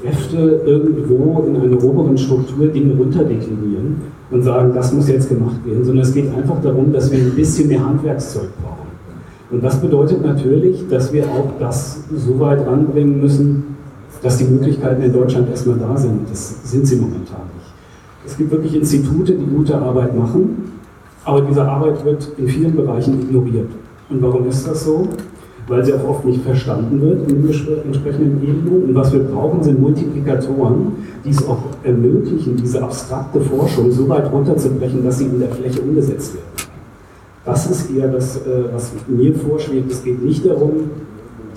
Kräfte irgendwo in einer oberen Struktur Dinge runterdeklinieren und sagen, das muss jetzt gemacht werden, sondern es geht einfach darum, dass wir ein bisschen mehr Handwerkszeug brauchen. Und das bedeutet natürlich, dass wir auch das so weit anbringen müssen, dass die Möglichkeiten in Deutschland erstmal da sind. Das sind sie momentan nicht. Es gibt wirklich Institute, die gute Arbeit machen, aber diese Arbeit wird in vielen Bereichen ignoriert. Und warum ist das so? Weil sie auch oft nicht verstanden wird in den entsprechenden Ebenen. Und was wir brauchen, sind Multiplikatoren, die es auch ermöglichen, diese abstrakte Forschung so weit runterzubrechen, dass sie in der Fläche umgesetzt wird. Das ist eher das, äh, was mir vorschwebt. Es geht nicht darum,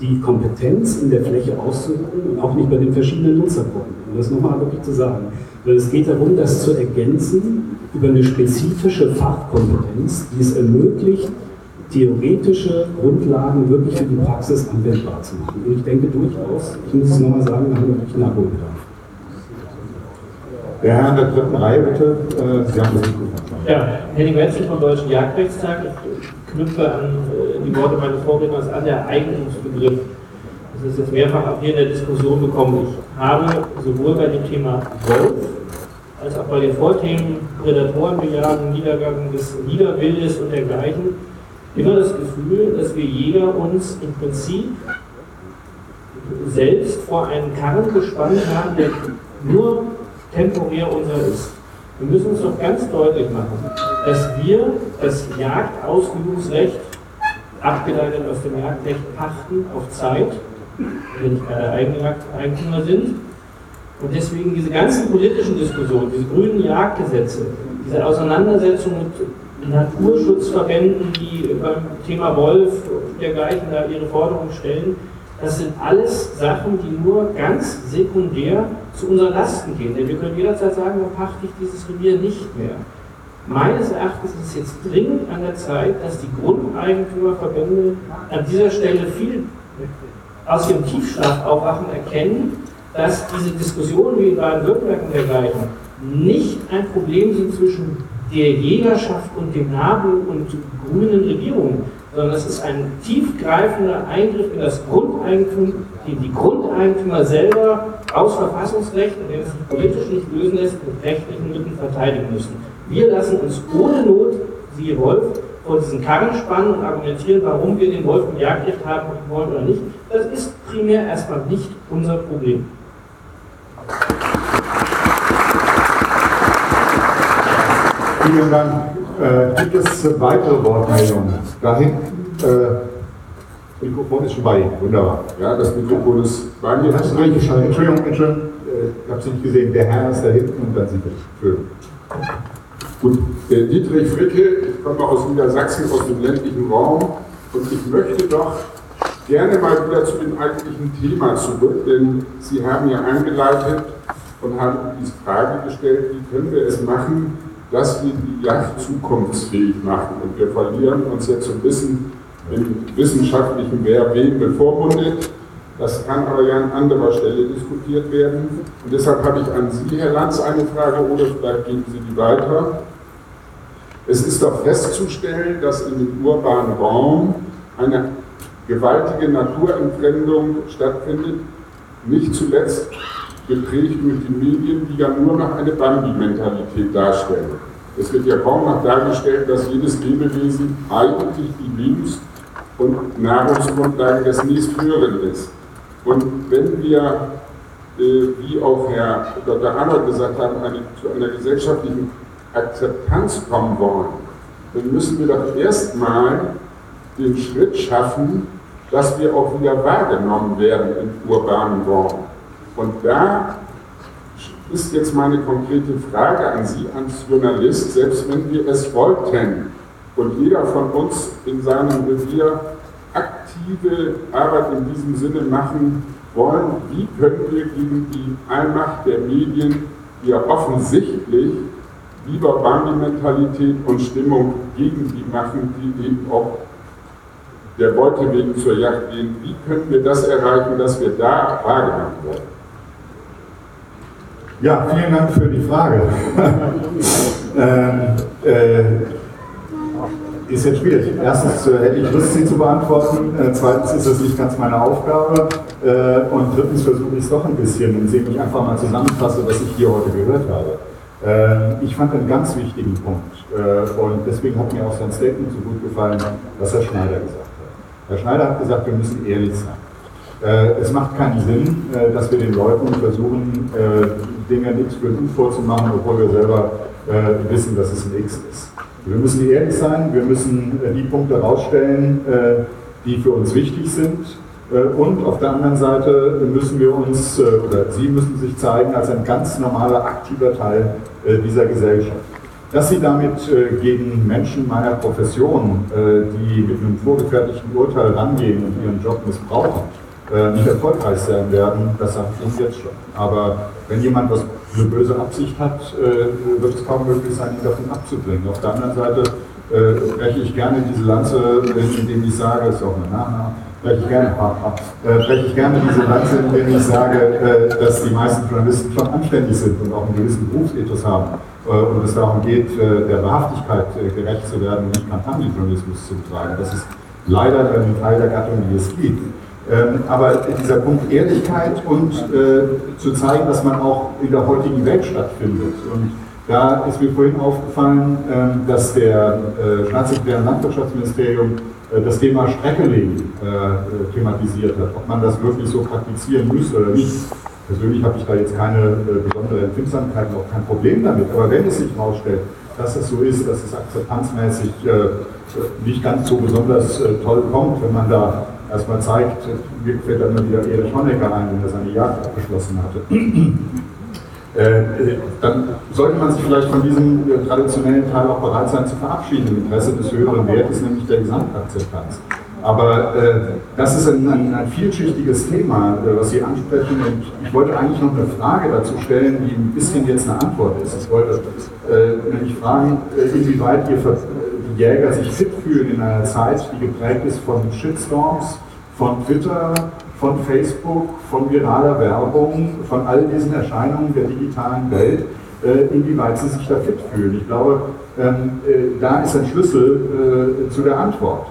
die Kompetenz in der Fläche auszuüben und auch nicht bei den verschiedenen Nutzergruppen. Um das nochmal wirklich zu sagen. Weil es geht darum, das zu ergänzen über eine spezifische Fachkompetenz, die es ermöglicht, theoretische Grundlagen wirklich für die Praxis anwendbar zu machen. Und ich denke durchaus, ich muss es nochmal sagen, wir haben natürlich Nachholbedarf. Der Herr in der dritten Reihe, bitte. Äh, Sie haben das Mikrofon. Ja, Henning Wenzel vom Deutschen Jagdrechtstag. Ich knüpfe an äh, die Worte meines Vorredners an, der Eignungsbegriff. Das ist jetzt mehrfach auch hier in der Diskussion bekommen. Ich habe sowohl bei dem Thema Wolf als auch bei den Vorthemen Prädatorenbejagen, Niedergang des Niederwildes und dergleichen immer das Gefühl, dass wir Jäger uns im Prinzip selbst vor einen Karren gespannt haben, der nur temporär unser ist. Wir müssen uns doch ganz deutlich machen, dass wir das Jagdausübungsrecht, abgeleitet aus dem Jagdrecht, pachten auf Zeit, wenn nicht keine Eigentümer sind. Und deswegen diese ganzen politischen Diskussionen, diese grünen Jagdgesetze, diese Auseinandersetzung mit Naturschutzverbänden, die beim Thema Wolf und dergleichen da ihre Forderungen stellen, das sind alles Sachen, die nur ganz sekundär zu unseren Lasten gehen. Denn wir können jederzeit sagen, dann pachte ich dieses Revier nicht mehr. Meines Erachtens ist es jetzt dringend an der Zeit, dass die Grundeigentümerverbände an dieser Stelle viel aus ihrem Tiefschlaf aufwachen, erkennen, dass diese Diskussionen wie in Baden-Württemberg und dergleichen nicht ein Problem sind zwischen der Jägerschaft und dem NABU und grünen Regierungen, sondern es ist ein tiefgreifender Eingriff in das Grundeigentum, den die Grundeigentümer selber aus Verfassungsrecht, den es sich politisch nicht lösen lässt, mit rechtlichen Mitteln verteidigen müssen. Wir lassen uns ohne Not, siehe Wolf, vor diesen Karren spannen und argumentieren, warum wir den Wolf im Jagdrecht haben wollen oder nicht. Das ist primär erstmal nicht unser Problem. Vielen Dank. Äh, gibt es weitere Wortmeldungen? Da hinten, äh, Mikrofon ist schon bei Ihnen. Wunderbar. Ja, das Mikrofon ist bei mir. Hast du eingeschaltet? Entschuldigung, Entschuldigung. Äh, ich habe Sie nicht gesehen. Der Herr ist da hinten und dann Sie bitte. Schön. Gut, äh, Dietrich Fricke, ich komme aus Niedersachsen, aus dem ländlichen Raum und ich möchte doch gerne mal wieder zu dem eigentlichen Thema zurück, denn Sie haben ja eingeleitet und haben diese Frage gestellt, wie können wir es machen, dass wir die Yacht zukunftsfähig machen. Und wir verlieren uns jetzt so ein bisschen im wissenschaftlichen Wer wem bevormundet. Das kann aber ja an anderer Stelle diskutiert werden. Und deshalb habe ich an Sie, Herr Lanz, eine Frage oder vielleicht geben Sie die weiter. Es ist doch festzustellen, dass in dem urbanen Raum eine gewaltige Naturentfremdung stattfindet, nicht zuletzt geprägt durch die Medien, die ja nur noch eine Bambi-Mentalität darstellen. Es wird ja kaum noch dargestellt, dass jedes Lebewesen eigentlich die Lebens- und Nahrungsgrundlage des nächsthöheren ist. Und wenn wir, äh, wie auch Herr Dr. Arnold gesagt hat, zu einer gesellschaftlichen Akzeptanz kommen wollen, dann müssen wir doch erstmal den Schritt schaffen, dass wir auch wieder wahrgenommen werden im urbanen Raum. Und da ist jetzt meine konkrete Frage an Sie als Journalist, selbst wenn wir es wollten und jeder von uns in seinem Revier aktive Arbeit in diesem Sinne machen wollen, wie können wir gegen die Allmacht der Medien, die ja offensichtlich lieber Bambi-Mentalität und Stimmung gegen die machen, die eben auch der Beute wegen zur Jagd gehen, wie können wir das erreichen, dass wir da wahrgenommen werden? Ja, vielen Dank für die Frage. ähm, äh, ist jetzt schwierig. Erstens äh, hätte ich Lust, sie zu beantworten. Äh, zweitens ist es nicht ganz meine Aufgabe. Äh, und drittens versuche ich es doch ein bisschen, indem ich einfach mal zusammenfasse, was ich hier heute gehört habe. Ähm, ich fand einen ganz wichtigen Punkt. Äh, und deswegen hat mir auch sein Statement so gut gefallen, was Herr Schneider gesagt hat. Herr Schneider hat gesagt, wir müssen ehrlich sein. Äh, es macht keinen Sinn, äh, dass wir den Leuten versuchen, Dinge ein X für ein vorzumachen, obwohl wir selber wissen, dass es ein X ist. Wir müssen ehrlich sein, wir müssen die Punkte herausstellen, die für uns wichtig sind. Und auf der anderen Seite müssen wir uns, oder Sie müssen sich zeigen als ein ganz normaler, aktiver Teil dieser Gesellschaft. Dass Sie damit gegen Menschen meiner Profession, die mit einem vorgefertigten Urteil rangehen und ihren Job missbrauchen, nicht erfolgreich sein werden, das sage ich Ihnen jetzt schon. Aber wenn jemand was eine böse Absicht hat, äh, wird es kaum möglich sein, ihn davon abzubringen. Auf der anderen Seite äh, breche ich gerne diese Lanze, indem ich sage, ist auch ein Nachname, breche ich gerne, äh, breche ich gerne diese Lanze, indem ich sage, äh, dass die meisten Journalisten schon anständig sind und auch einen gewissen Berufsethos haben äh, und es darum geht, äh, der Wahrhaftigkeit äh, gerecht zu werden und nicht Kampagnenjournalismus zu betreiben. Das ist leider ein Teil der Gattung, die es gibt. Ähm, aber dieser Punkt Ehrlichkeit und äh, zu zeigen, dass man auch in der heutigen Welt stattfindet. Und da ist mir vorhin aufgefallen, ähm, dass der äh, Staatssekretär im Landwirtschaftsministerium äh, das Thema Streckelegen äh, thematisiert hat, ob man das wirklich so praktizieren müsste oder nicht. Persönlich habe ich da jetzt keine besondere Empfindsamkeit und auch kein Problem damit. Aber wenn es sich herausstellt, dass es so ist, dass es akzeptanzmäßig nicht ganz so besonders toll kommt, wenn man da erstmal zeigt, mir fällt dann immer wieder Erich Honecker ein, wenn er seine Jagd abgeschlossen hatte. Äh, dann sollte man sich vielleicht von diesem äh, traditionellen Teil auch bereit sein zu verabschieden im Interesse des höheren Wertes, nämlich der Gesamtakzeptanz. Aber äh, das ist ein, ein, ein vielschichtiges Thema, äh, was Sie ansprechen. Und ich wollte eigentlich noch eine Frage dazu stellen, die ein bisschen jetzt eine Antwort ist. Ich wollte äh, nämlich fragen, äh, inwieweit die Jäger sich fit fühlen in einer Zeit, die geprägt ist von Shitstorms, von Twitter, von Facebook, von viraler Werbung, von all diesen Erscheinungen der digitalen Welt, äh, inwieweit sie sich da fit fühlen. Ich glaube, ähm, äh, da ist ein Schlüssel äh, zu der Antwort.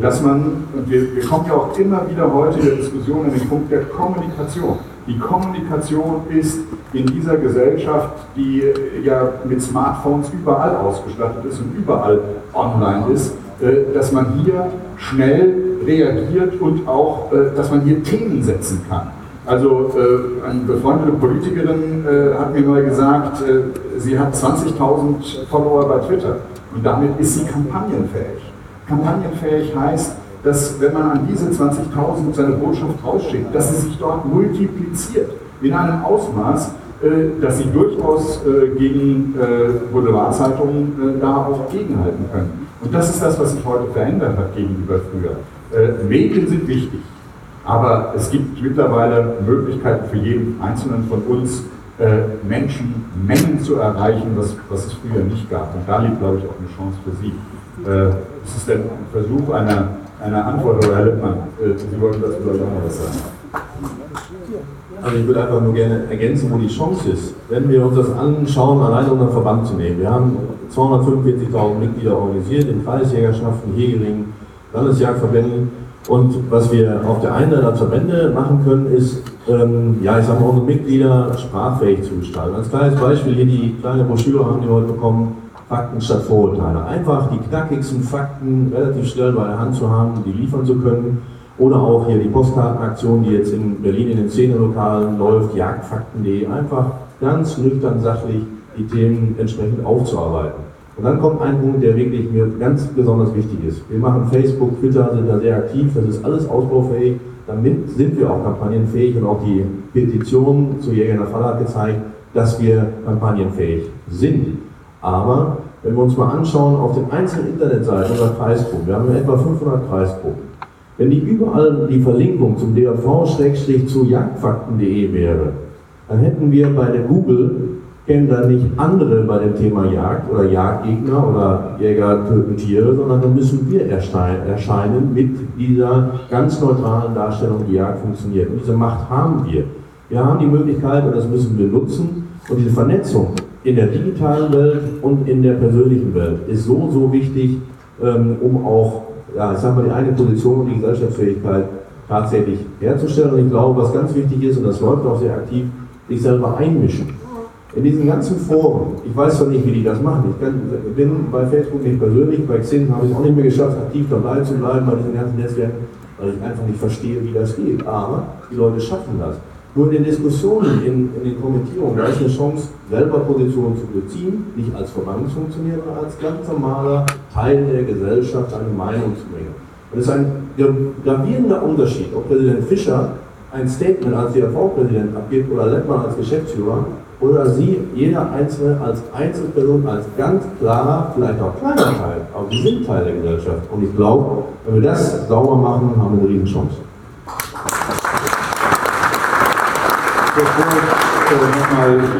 Dass man, und wir, wir kommen ja auch immer wieder heute in der Diskussion an den Punkt der Kommunikation. Die Kommunikation ist in dieser Gesellschaft, die ja mit Smartphones überall ausgestattet ist und überall online ist, dass man hier schnell reagiert und auch, äh, dass man hier Themen setzen kann. Also äh, eine befreundete Politikerin hat mir mal gesagt, sie hat 20.000 Follower bei Twitter und damit ist sie kampagnenfähig. Kampagnenfähig heißt, dass wenn man an diese 20.000 seine Botschaft rausschickt, dass sie sich dort multipliziert in einem Ausmaß, dass sie durchaus gegen Boulevardzeitungen da auch gegenhalten können. Und das ist das, was sich heute verändert hat gegenüber früher. Äh, Medien sind wichtig, aber es gibt mittlerweile Möglichkeiten für jeden Einzelnen von uns, äh, Menschen, Mengen zu erreichen, was, was es früher nicht gab. Und da liegt, glaube ich, auch eine Chance für Sie. Äh, ist ein Versuch einer, einer Antwort, oder Herr Lippmann, äh, Sie wollten dazu vielleicht auch noch was sagen. Also ich würde einfach nur gerne ergänzen, wo die Chance ist. Wenn wir uns das anschauen, allein unseren Verband zu nehmen. Wir haben 245.000 Mitglieder organisiert in Kreisjägerschaften, Hegeringen, Landesjagdverbänden. Und was wir auf der einen Seite als Verbände machen können, ist, ähm, ja, ich sag mal, unsere Mitglieder sprachfähig zu gestalten. Als kleines Beispiel hier die kleine Broschüre haben die heute bekommen, Fakten statt Vorurteile. Einfach die knackigsten Fakten relativ schnell bei der Hand zu haben, die liefern zu können. Oder auch hier die Postkartenaktion, die jetzt in Berlin in den Szenelokalen läuft, jagdfakten.de. Einfach ganz nüchtern, sachlich die Themen entsprechend aufzuarbeiten. Und dann kommt ein Punkt, der wirklich mir ganz besonders wichtig ist. Wir machen Facebook, Twitter, sind da sehr aktiv, das ist alles ausbaufähig. Damit sind wir auch kampagnenfähig und auch die Petition zu Jäger der Fall hat gezeigt, dass wir kampagnenfähig sind. Aber wenn wir uns mal anschauen auf den einzelnen Internetseiten unserer Kreisgruppen, wir haben etwa 500 Kreisgruppen, wenn die überall die Verlinkung zum DRV-zu jagdfakten.de wäre, dann hätten wir bei der Google kennen dann nicht andere bei dem Thema Jagd oder Jagdgegner oder Jäger töten Tiere, sondern dann müssen wir erscheinen mit dieser ganz neutralen Darstellung, wie Jagd funktioniert. Und diese Macht haben wir. Wir haben die Möglichkeit, und das müssen wir nutzen, und diese Vernetzung in der digitalen Welt und in der persönlichen Welt ist so, so wichtig, ähm, um auch, ja, ich sag mal, die eigene Position und die Gesellschaftsfähigkeit tatsächlich herzustellen. Und ich glaube, was ganz wichtig ist, und das läuft auch sehr aktiv, sich selber einmischen in diesen ganzen Foren, ich weiß zwar nicht, wie die das machen, ich bin bei Facebook nicht persönlich, bei Xing habe ich es auch nicht mehr geschafft, aktiv dabei zu bleiben bei diesen ganzen Netzwerken, weil ich einfach nicht verstehe, wie das geht. Aber die Leute schaffen das. Nur in den Diskussionen, in, in den Kommentierungen, da ist eine Chance, selber Positionen zu beziehen, nicht als Verbandsfunktionär, sondern als ganz normaler Teil der Gesellschaft eine Meinung zu bringen. Und es ist ein gravierender Unterschied, ob Präsident Fischer ein Statement als DRV-Präsident abgibt oder Lettmann als Geschäftsführer oder Sie, jeder Einzelne als Einzelperson, als ganz klarer, vielleicht auch kleiner Teil, aber Sie sind Teil der Gesellschaft. Und ich glaube, wenn wir das sauber machen, haben wir eine riesen Chance.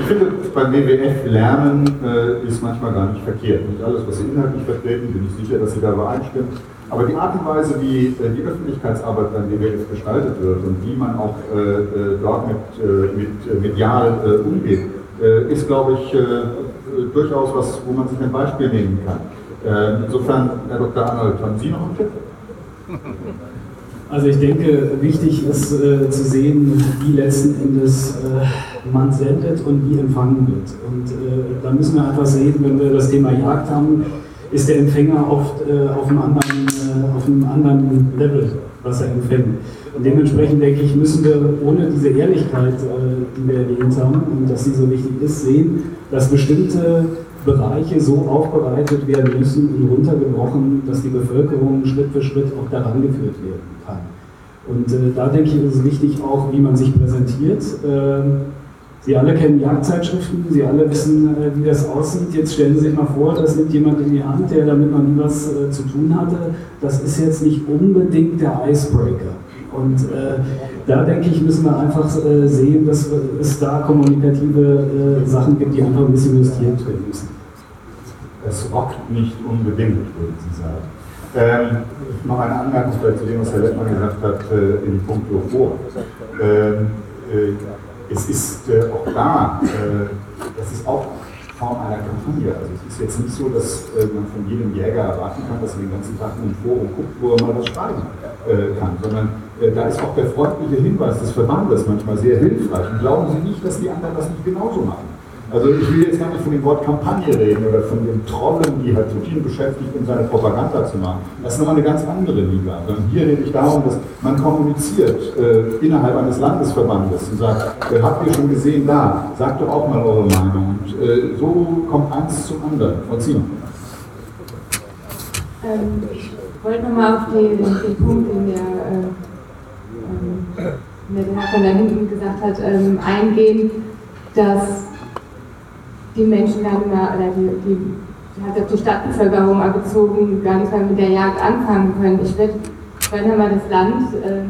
ich finde, beim WWF Lernen äh, ist manchmal gar nicht verkehrt. Nicht alles, was Sie inhaltlich vertreten, bin ich sicher, dass Sie da übereinstimmen. Aber die Art und Weise, wie äh, die Öffentlichkeitsarbeit beim WWF gestaltet wird und wie man auch äh, äh, dort mit, mit medial umgeht, ist, glaube ich, durchaus was, wo man sich ein Beispiel nehmen kann. Ähm, insofern, Herr Dr. Arnold, haben Sie noch einen Tipp? Also ich denke, wichtig ist äh, zu sehen, wie letzten Endes äh, man sendet und wie empfangen wird. Und äh, da müssen wir einfach sehen, wenn wir das Thema Jagd haben, ist der Empfänger oft äh, auf, einem anderen, äh, auf einem anderen Level, was er empfängt. Und dementsprechend denke ich, müssen wir ohne diese Ehrlichkeit, äh, die wir erwähnt haben und dass sie so wichtig ist, sehen, dass bestimmte Bereiche so aufbereitet werden müssen und runtergebrochen, dass die Bevölkerung Schritt für Schritt auch daran geführt werden kann. Und äh, da denke ich, ist es wichtig auch, wie man sich präsentiert. Ähm, Sie alle kennen Jagdzeitschriften, Sie alle wissen, äh, wie das aussieht. Jetzt stellen Sie sich mal vor, das nimmt jemand in die Hand, der damit noch nie was äh, zu tun hatte. Das ist jetzt nicht unbedingt der Icebreaker. Und äh, da denke ich, müssen wir einfach äh, sehen, dass es da kommunikative äh, Sachen gibt, die einfach ein bisschen justiert werden müssen. Es rockt nicht unbedingt, würden Sie sagen. Ähm, noch eine Anmerkung zu dem, was Herr Lettmann gesagt hat, in puncto vor. Ähm, es ist äh, auch da, äh, das ist auch Form einer Kampagne. Also es ist jetzt nicht so, dass äh, man von jedem Jäger erwarten kann, dass er den ganzen Tag in ein Forum guckt, wo er mal was schreiben äh, kann, sondern äh, da ist auch der freundliche Hinweis des Verbandes manchmal sehr hilfreich. Und glauben Sie nicht, dass die anderen das nicht genauso machen. Also ich will jetzt gar nicht von dem Wort Kampagne reden oder von den Trollen, die halt Putin beschäftigt, um seine Propaganda zu machen. Das ist nochmal eine ganz andere Liga. Sondern hier ich darum, dass man kommuniziert äh, innerhalb eines Landesverbandes und sagt, äh, habt ihr schon gesehen da, sagt doch auch mal eure Meinung. Und äh, so kommt eins zum anderen. Frau Ziemer. Ähm, ich wollte nochmal auf den, den Punkt, den der, äh, ähm, der Herr von da hinten gesagt hat, ähm, eingehen, dass die Menschen mehr, oder die, die, hat auf die Stadtbevölkerung bezogen, gar nicht mehr mit der Jagd anfangen können. Ich würde vorhin mal das Land äh,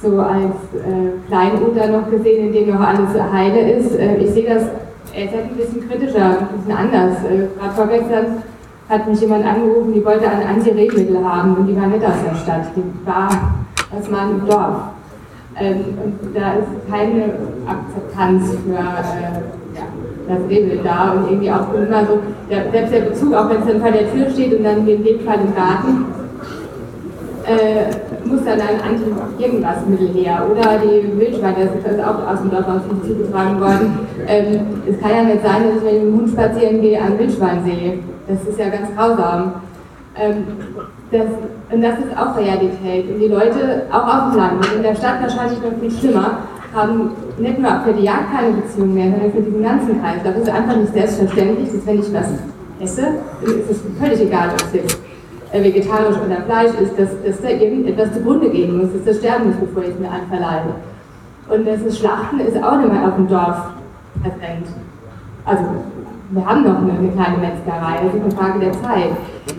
so als äh, Kleinunter noch gesehen, in dem noch alles heile ist. Äh, ich sehe das er ist halt ein bisschen kritischer, ein bisschen anders. Äh, Gerade vorgestern hat mich jemand angerufen, die wollte ein Anti-Rehmittel haben und die war nicht aus der Stadt, die war aus meinem Dorf. Ähm, und da ist keine Akzeptanz für äh, das Rehbild da und irgendwie auch immer so, der, selbst der Bezug, auch wenn es dann vor der Tür steht und dann in dem Fall im Garten, äh, muss dann ein Anti-Irgendwas-Mittel her. Oder die Wildschweine, das ist auch aus dem Dorf aus uns zugetragen worden. Ähm, es kann ja nicht sein, dass ich, mit dem Hund spazieren gehe, ein Wildschwein sehe. Das ist ja ganz grausam. Ähm, das, und das ist auch Realität. Und die Leute, auch auf dem Land, in der Stadt wahrscheinlich noch viel schlimmer, haben nicht nur für die Jagd keine Beziehung mehr, sondern für diesen ganzen Kreis. Das ist einfach nicht selbstverständlich, dass wenn ich was esse, ist es völlig egal, ob es jetzt äh, vegetarisch oder Fleisch ist, dass, dass da irgendetwas zugrunde gehen muss, dass das sterben muss, bevor ich es mir einverleibe. Und das ist Schlachten ist auch nicht mehr auf dem Dorf präsent. Also, wir haben noch eine, eine, kleine Metzgerei, das ist eine Frage der Zeit.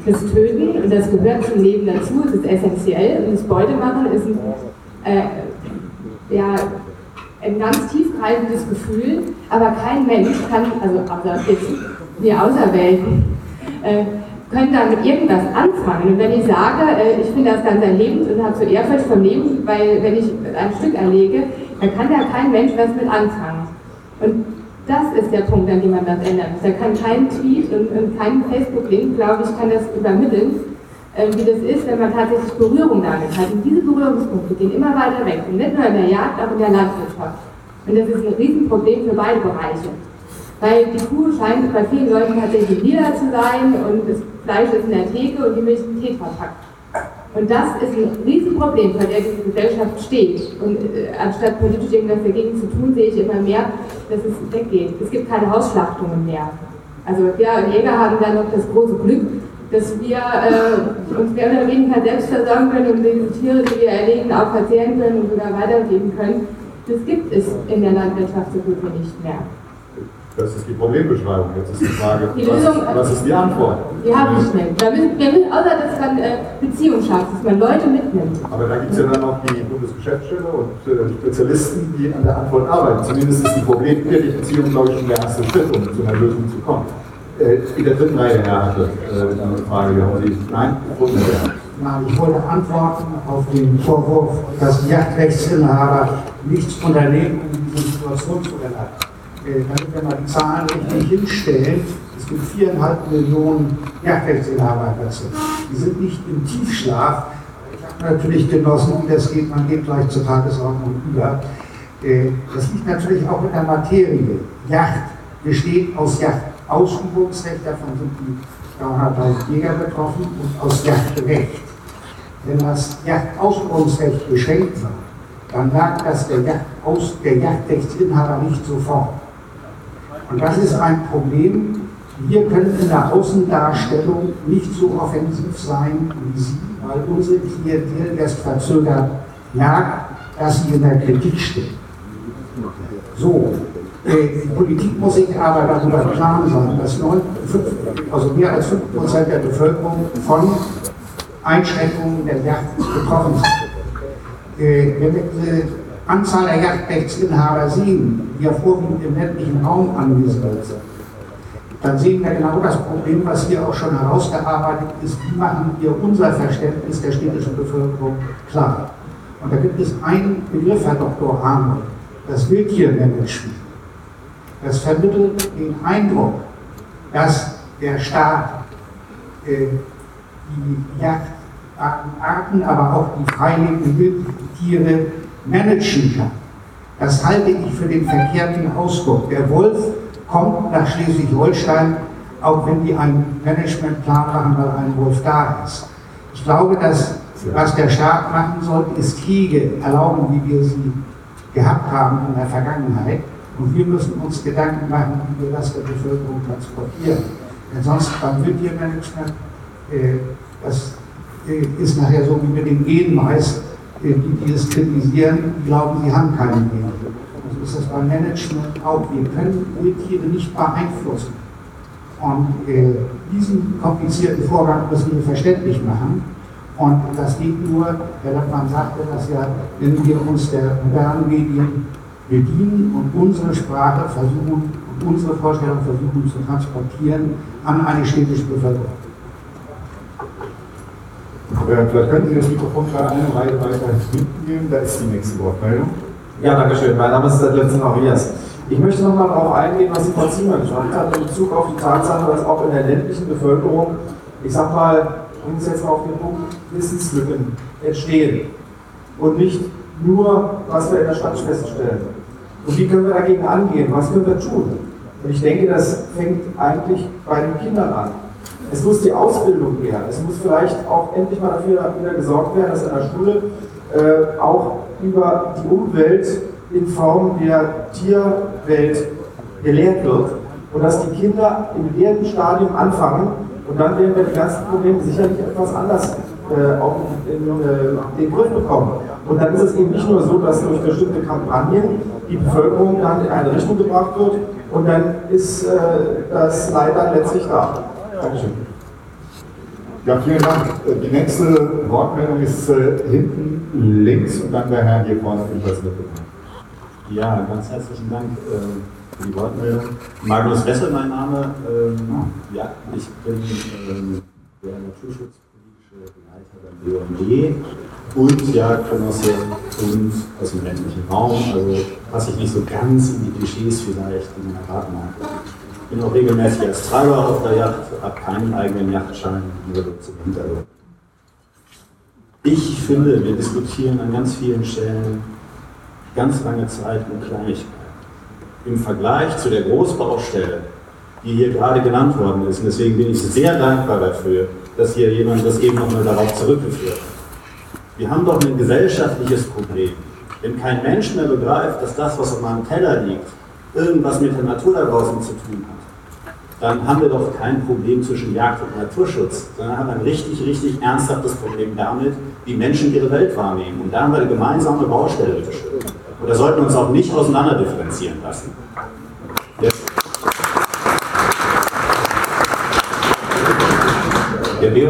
Das Töten, und das gehört zum Leben dazu, es ist essentiell, und das Beutemachen ist ein, äh, ja, ein ganz tiefgreifendes Gefühl, aber kein Mensch kann, also außer jetzt wir Auserwählten, äh, können damit irgendwas anfangen. Und wenn ich sage, äh, ich finde das ganz erlebend und habe so Ehrfurcht vom Leben, weil wenn ich ein Stück erlege, dann kann da kein Mensch was mit anfangen. Und das ist der Punkt, an dem man das ändern muss. Da kann kein Tweet und, und kein Facebook-Link, glaube ich, kann das übermitteln, wie das ist, wenn man tatsächlich Berührung damit hat. Und diese Berührungspunkte gehen immer weiter weg. Und nicht nur in der Jagd, auch in der Landwirtschaft. Und das ist ein Riesenproblem für beide Bereiche. Weil die Kuh scheint bei vielen Leuten tatsächlich lila zu sein und das Fleisch ist in der Theke und die Milch im Tetrapack. Und das ist ein Riesenproblem, vor der diese Gesellschaft steht. Und äh, anstatt politisch irgendwas dagegen zu tun, sehe ich immer mehr, dass es weggeht. Es gibt keine Hausschlachtungen mehr. Also ja, Jäger haben da noch das große Glück, dass wir äh, uns mehr oder weniger selbst versorgen können und diese Tiere, die wir erlegen, auch verzehren können und sogar weitergeben können. Das gibt es in der Landwirtschaft so gut wie nicht mehr. Das ist die Problembeschreibung. Jetzt ist die Frage, Die was, Lösung, ist, was ist die Antwort? Die habe ich nicht. Wir müssen, wir müssen, außer dass man äh, Beziehungen schafft, dass man Leute mitnimmt. Aber da gibt es ja dann auch die Bundesgeschäftsstelle und äh, Spezialisten, die an der Antwort arbeiten. Zumindest ist die Problembeziehung, glaube ich, schon der erste Schritt, um zu einer Lösung zu kommen. Äh, in der dritten Reihe, Herr Hatte, äh, eine Frage. Haben Sie? Nein? Nein, ich wollte antworten auf den Vorwurf, dass die Jagdrechtsinhaber nichts unternehmen, um diese Situation zu ändern. Äh, damit wir mal die Zahlen richtig hinstellen, es gibt viereinhalb Millionen Jagdrechtsinhaber dazu. Die sind nicht im Tiefschlaf. Ich habe natürlich genossen, wie das geht, man geht gleich zur Tagesordnung über. Äh, Das liegt natürlich auch in der Materie. Yacht besteht aus Yachtausübungsrecht, davon sind die 300.000 Jäger betroffen, und aus Yachtrecht. Wenn das Yachtausübungsrecht beschränkt wird, dann merkt das der, Yachtaus, der Yachtrechtsinhaber nicht sofort. Und das ist ein Problem. Wir können in der Außendarstellung nicht so offensiv sein wie Sie, weil unsere Klientel erst verzögert merkt, dass sie in der Kritik steht. So, die Politik muss sich aber darüber klar sein, dass 9, 5, also mehr als 5% der Bevölkerung von Einschränkungen der Yacht betroffen sind. Äh, wenn wir diese Anzahl der Yachtrechtsinhaber sehen, die ja vorwiegend im ländlichen Raum angesiedelt sind, dann sehen wir genau das Problem, was hier auch schon herausgearbeitet ist. Wie machen wir unser Verständnis der städtischen Bevölkerung klar? Und da gibt es einen Begriff, Herr Dr. Arnold, das Wildtiermanagement. Das vermittelt den Eindruck, dass der Staat äh, die Jagdarten, aber auch die freilebenden Wildtiere managen kann. Das halte ich für den verkehrten Ausdruck. Der Wolf kommt nach Schleswig-Holstein, auch wenn die einen Managementplan machen, weil ein Wolf da ist. Ich glaube, dass was der Staat machen sollte, ist Kriege erlauben, wie wir sie gehabt haben in der Vergangenheit. Und wir müssen uns Gedanken machen, wie wir das der Bevölkerung transportieren. Denn sonst beim Wildtiermanagement, äh, das äh, ist nachher so wie mit dem Genmais, äh, die, die es kritisieren, glauben, sie haben keine Gene. Also ist das beim Management auch. Wir können Wildtiere nicht beeinflussen. Und diesen komplizierten Vorgang müssen wir verständlich machen. Und das geht nur, Herr Lappmann sagte das ja, wenn wir uns der modernen Medien bedienen und unsere Sprache versuchen, und unsere Vorstellung versuchen zu transportieren an eine städtische Bevölkerung. Vielleicht könnten Sie das Mikrofon gerade eine Reihe weiter mitnehmen. Da ist die nächste Wortmeldung. Ja, danke schön. Mein Name ist Letzten Arias. Ich möchte nochmal darauf eingehen, was die Frau Ziemann gesagt hat, in Bezug auf die Tatsache, dass auch in der ländlichen Bevölkerung, ich sag mal, um es jetzt mal auf den Punkt, Wissenslücken entstehen. Und nicht nur, was wir in der Stadt feststellen. Und wie können wir dagegen angehen? Was können wir tun? Und ich denke, das fängt eigentlich bei den Kindern an. Es muss die Ausbildung her. Es muss vielleicht auch endlich mal dafür wieder gesorgt werden, dass in der Schule äh, auch über die Umwelt in Form der Tierwelt gelehrt wird und dass die Kinder im Lehrstadium anfangen und dann werden wir die ganzen Probleme sicherlich etwas anders äh, auch in, äh, den Griff bekommen. Und dann ist es eben nicht nur so, dass durch bestimmte Kampagnen die Bevölkerung dann in eine Richtung gebracht wird und dann ist äh, das leider letztlich da. Dankeschön. Ja, vielen Dank. Äh, Die nächste Wortmeldung ist äh, hinten links und dann der Herr hier vorne ebenfalls mitbekommen. Ja, ganz herzlichen Dank äh, für die Wortmeldung. Magnus Wessel, mein Name. Ähm, ja, ich bin ähm, der naturschutzpolitische BUMD und Jagdgenosse und aus dem ländlichen Raum. Also passe ich nicht so ganz in die Klischees vielleicht in meiner Partnermarke. Ich bin auch regelmäßig als Treiber auf der Yacht, habe keinen eigenen Yachtschein, nur zum Hintergrund. Ich finde, wir diskutieren an ganz vielen Stellen ganz lange Zeit um Kleinigkeiten. Im Vergleich zu der Großbaustelle, die hier gerade genannt worden ist, und deswegen bin ich sehr dankbar dafür, dass hier jemand das eben nochmal darauf zurückgeführt hat. Wir haben doch ein gesellschaftliches Problem. Wenn kein Mensch mehr begreift, dass das, was auf meinem Teller liegt, irgendwas mit der Natur da draußen zu tun hat, dann haben wir doch kein Problem zwischen Jagd und Naturschutz, sondern haben ein richtig, richtig ernsthaftes Problem damit, wie Menschen ihre Welt wahrnehmen. Und da haben wir eine gemeinsame Baustelle. Und da sollten wir uns auch nicht auseinander differenzieren lassen. Jetzt.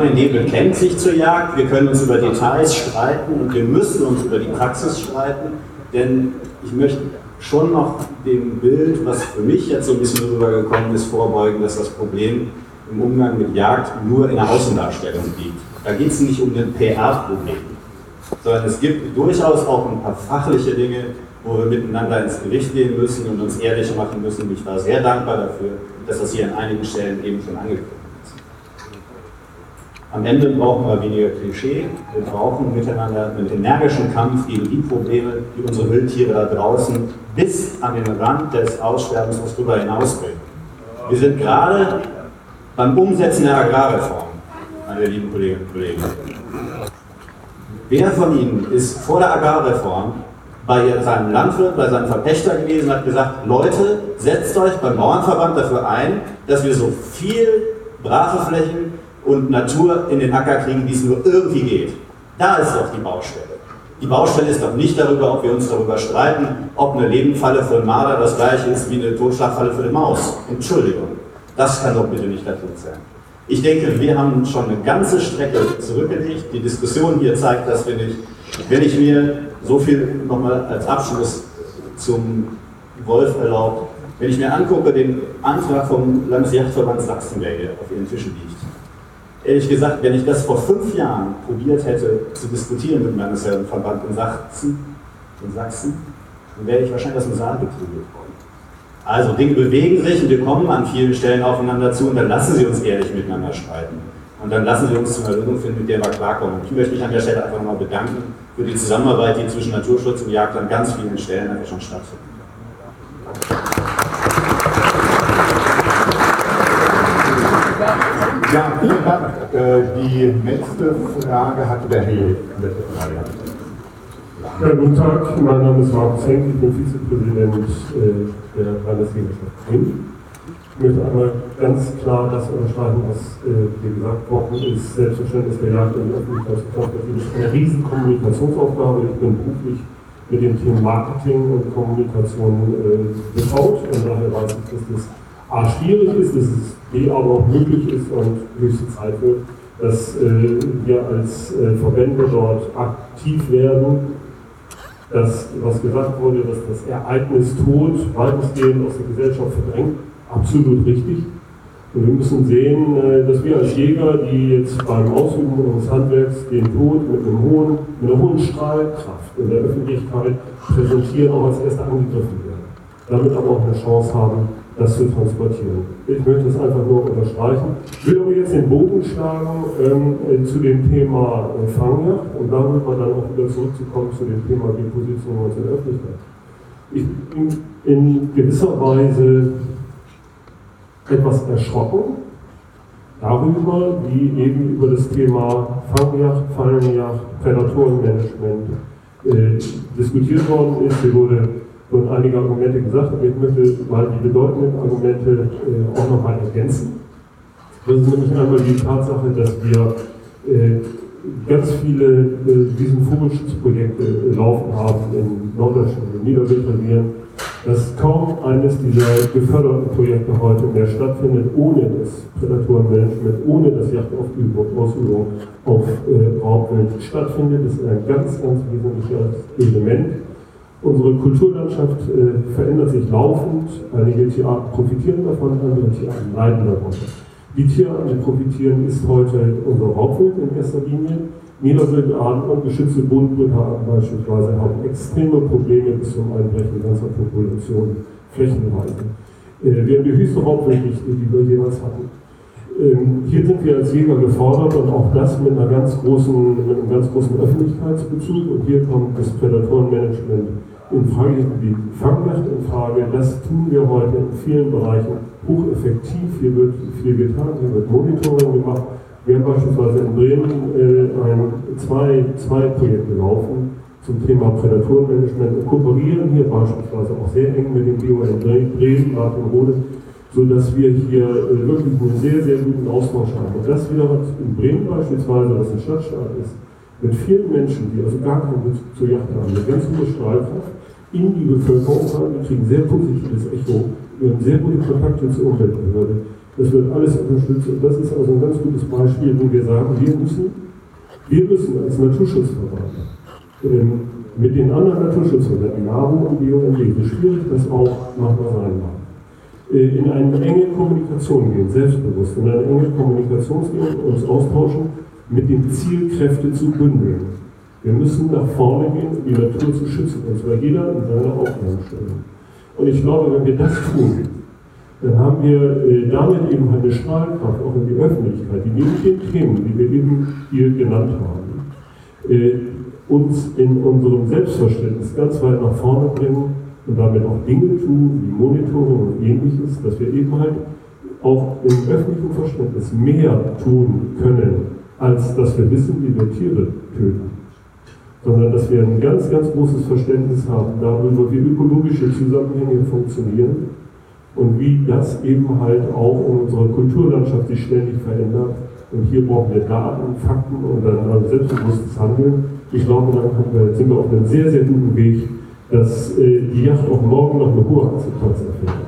Nebel kennt sich zur Jagd, wir können uns über Details streiten und wir müssen uns über die Praxis streiten, denn ich möchte schon noch dem Bild, was für mich jetzt so ein bisschen rübergekommen ist, vorbeugen, dass das Problem im Umgang mit Jagd nur in der Außendarstellung liegt. Da geht es nicht um ein PR-Problem, sondern es gibt durchaus auch ein paar fachliche Dinge, wo wir miteinander ins Gericht gehen müssen und uns ehrlich machen müssen. Ich war sehr dankbar dafür, dass das hier an einigen Stellen eben schon angekommen ist. Am Ende brauchen wir weniger Klischee. Wir brauchen miteinander einen energischen Kampf gegen die Probleme, die unsere Wildtiere da draußen bis an den Rand des Aussterbens was darüber hinausbringen. Wir sind gerade beim Umsetzen der Agrarreform, meine lieben Kolleginnen und Kollegen. Wer von Ihnen ist vor der Agrarreform bei seinem Landwirt, bei seinem Verpächter gewesen und hat gesagt, Leute, setzt euch beim Bauernverband dafür ein, dass wir so viel brave Flächen und Natur in den Acker kriegen, wie es nur irgendwie geht. Da ist doch die Baustelle. Die Baustelle ist doch nicht darüber, ob wir uns darüber streiten, ob eine Lebendfalle für den Marder das gleiche ist wie eine Totschlagfalle für eine Maus. Entschuldigung, das kann doch bitte nicht der Punkt sein. Ich denke, wir haben schon eine ganze Strecke zurückgelegt. Die Diskussion hier zeigt das, finde ich. Wenn ich mir so viel nochmal als Abschluss zum Wolf erlaubt, wenn ich mir angucke, den Antrag vom Landesjagdverband Sachsen, der hier auf Ihren Tischen liegt, ehrlich gesagt, wenn ich das vor fünf Jahren probiert hätte zu diskutieren mit dem Landesverband in Sachsen, in Sachsen, dann wäre ich wahrscheinlich aus dem Saal geprügelt worden. Also Dinge bewegen sich und wir kommen an vielen Stellen aufeinander zu und dann lassen Sie uns ehrlich miteinander streiten. Und dann lassen Sie uns zu einer Lösung finden, mit der wir klarkommen. Ich möchte mich an der Stelle einfach nochmal bedanken für die Zusammenarbeit, die zwischen Naturschutz und Jagd an ganz vielen Stellen einfach schon stattfindet. Ja, vielen Dank. Äh, Die nächste Frage hatte der Herr letzte. Ja, guten Tag, mein Name ist Markus Henk, ich bin Vizepräsident äh, der Landesjägerschaft Bremen. Ich möchte einmal ganz klar das unterstreichen, was äh, hier gesagt worden ist. Selbstverständlich der Jagd in der Öffentlichkeit ist eine riesen Kommunikationsaufgabe. Ich bin beruflich mit dem Thema Marketing und Kommunikation äh, betraut und daher weiß ich, dass das A schwierig ist, dass es B aber auch möglich ist und höchste Zeit wird, dass äh, wir als äh, Verbände dort aktiv werden das, was gesagt wurde, dass das Ereignis Tod weitestgehend aus der Gesellschaft verdrängt, absolut richtig. Und wir müssen sehen, äh, dass wir als Jäger, die jetzt beim Ausüben unseres Handwerks den Tod mit, einem hohen, mit einer hohen Strahlkraft in der Öffentlichkeit präsentieren, auch als Erste angegriffen werden. Damit aber auch eine Chance haben, das zu transportieren. Ich möchte das einfach nur unterstreichen. Ich will aber jetzt den Bogen schlagen ähm, äh, zu dem Thema äh, Fangjagd und damit mal dann auch wieder zurückzukommen zu dem Thema Deposition in der Öffentlichkeit. Ich bin in gewisser Weise etwas erschrocken darüber, wie eben über das Thema Fangjagd, Fallenjagd, Prädatorenmanagement äh, diskutiert worden ist. Hier wurde und einige Argumente gesagt, aber ich möchte mal die bedeutenden Argumente äh, auch nochmal ergänzen. Das ist nämlich einmal die Tatsache, dass wir äh, ganz viele äh, diesen Vogelschutzprojekte äh, laufen haben in Norddeutschland und Niederwildrevieren, dass kaum eines dieser geförderten Projekte heute mehr stattfindet, ohne das Prädatorenmanagement, ohne das Jachtausübung auf äh, Raubwild stattfindet. Das ist ein ganz, ganz wesentliches Element. Unsere Kulturlandschaft äh, verändert sich laufend. Einige Tierarten profitieren davon, andere Tierarten leiden darunter. Die Tierarten, die profitieren, ist heute unser Raubwild in erster Linie. Niederwildarten und geschützte Bodenbrückarten beispielsweise haben extreme Probleme bis zum Einbrechen ganzer Populationen flächenweise. Äh, wir haben die höchste Raubwilddichte, die wir jemals hatten. Ähm, hier sind wir als Jäger gefordert und auch das mit, einer ganz großen, mit einem ganz großen Öffentlichkeitsbezug. Und hier kommt das Prädatorenmanagement in Frage, die Fangnacht in Frage. Das tun wir heute in vielen Bereichen hocheffektiv. Hier wird viel getan, hier wird Monitoring gemacht. Wir haben beispielsweise in Bremen äh, ein, zwei, zwei Projekte laufen zum Thema Prädatorenmanagement und kooperieren hier beispielsweise auch sehr eng mit dem BUN Bremen, Martin Rode, sodass wir hier äh, wirklich einen sehr, sehr guten Austausch haben. Und das wieder in Bremen beispielsweise, was ein Stadtstaat ist, mit vielen Menschen, die also gar keinen Bezug zur Yacht haben, eine ganz hohe Strahlkraft, in die Bevölkerung rein. Wir kriegen sehr positives Echo. Wir haben sehr gute Kontakte zur Umweltbehörde. Das wird alles unterstützt und das ist also ein ganz gutes Beispiel, wo wir sagen, wir müssen, wir müssen als Naturschutzverband ähm, mit den anderen Naturschutzverbänden, NABU und BUND, so schwierig das auch manchmal sein mag, in eine enge Kommunikation gehen, selbstbewusst, in eine enge Kommunikation gehen, uns austauschen, mit dem Ziel, Kräfte zu bündeln. Wir müssen nach vorne gehen, um die Natur zu schützen, und zwar jeder in seiner Aufgabenstellung. Und ich glaube, wenn wir das tun, dann haben wir äh, damit eben eine Strahlkraft auch in die Öffentlichkeit, die neben den Themen, die wir eben hier genannt haben, äh, uns in unserem Selbstverständnis ganz weit nach vorne bringen und damit auch Dinge tun, wie Monitoring und ähnliches, dass wir eben halt auch im öffentlichen Verständnis mehr tun können, als dass wir wissen, wie wir Tiere töten. Sondern dass wir ein ganz, ganz großes Verständnis haben darüber, wie ökologische Zusammenhänge funktionieren und wie das eben halt auch in unserer Kulturlandschaft sich ständig verändert. Und hier brauchen wir Daten, Fakten und dann selbstbewusstes Handeln. Ich glaube, dann sind wir auf einem sehr, sehr guten Weg, dass äh, die Yacht auch morgen noch eine hohe Akzeptanz erfährt.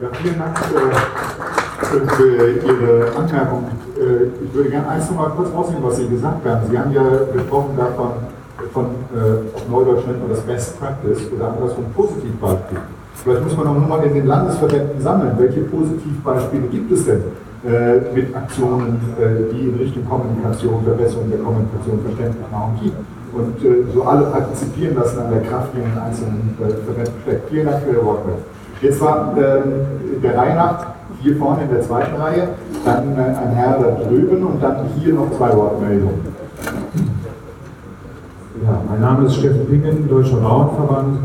Ja, vielen Dank äh, für Ihre Anmerkung. Äh, ich würde gerne eins noch mal kurz rausnehmen, was Sie gesagt haben. Sie haben ja gesprochen davon, von, äh, auf Neudeutsch nennt man das Best Practice oder andersrum Positivbeispiel. Vielleicht muss man auch nochmal in den Landesverbänden sammeln. Welche Positivbeispiele gibt es denn äh, mit Aktionen, äh, die in Richtung Kommunikation, Verbesserung der Kommunikation, Verständnismachung gibt? Und äh, so alle partizipieren lassen an der Kraft, die in den einzelnen Verbänden steckt. Vielen Dank für Ihre Wortmeldung. Jetzt war ähm, der Reihe nach hier vorne in der zweiten Reihe, dann äh, ein Herr da drüben und dann hier noch zwei Wortmeldungen. Ja, mein Name ist Steffen Pingen, Deutscher Bauernverband.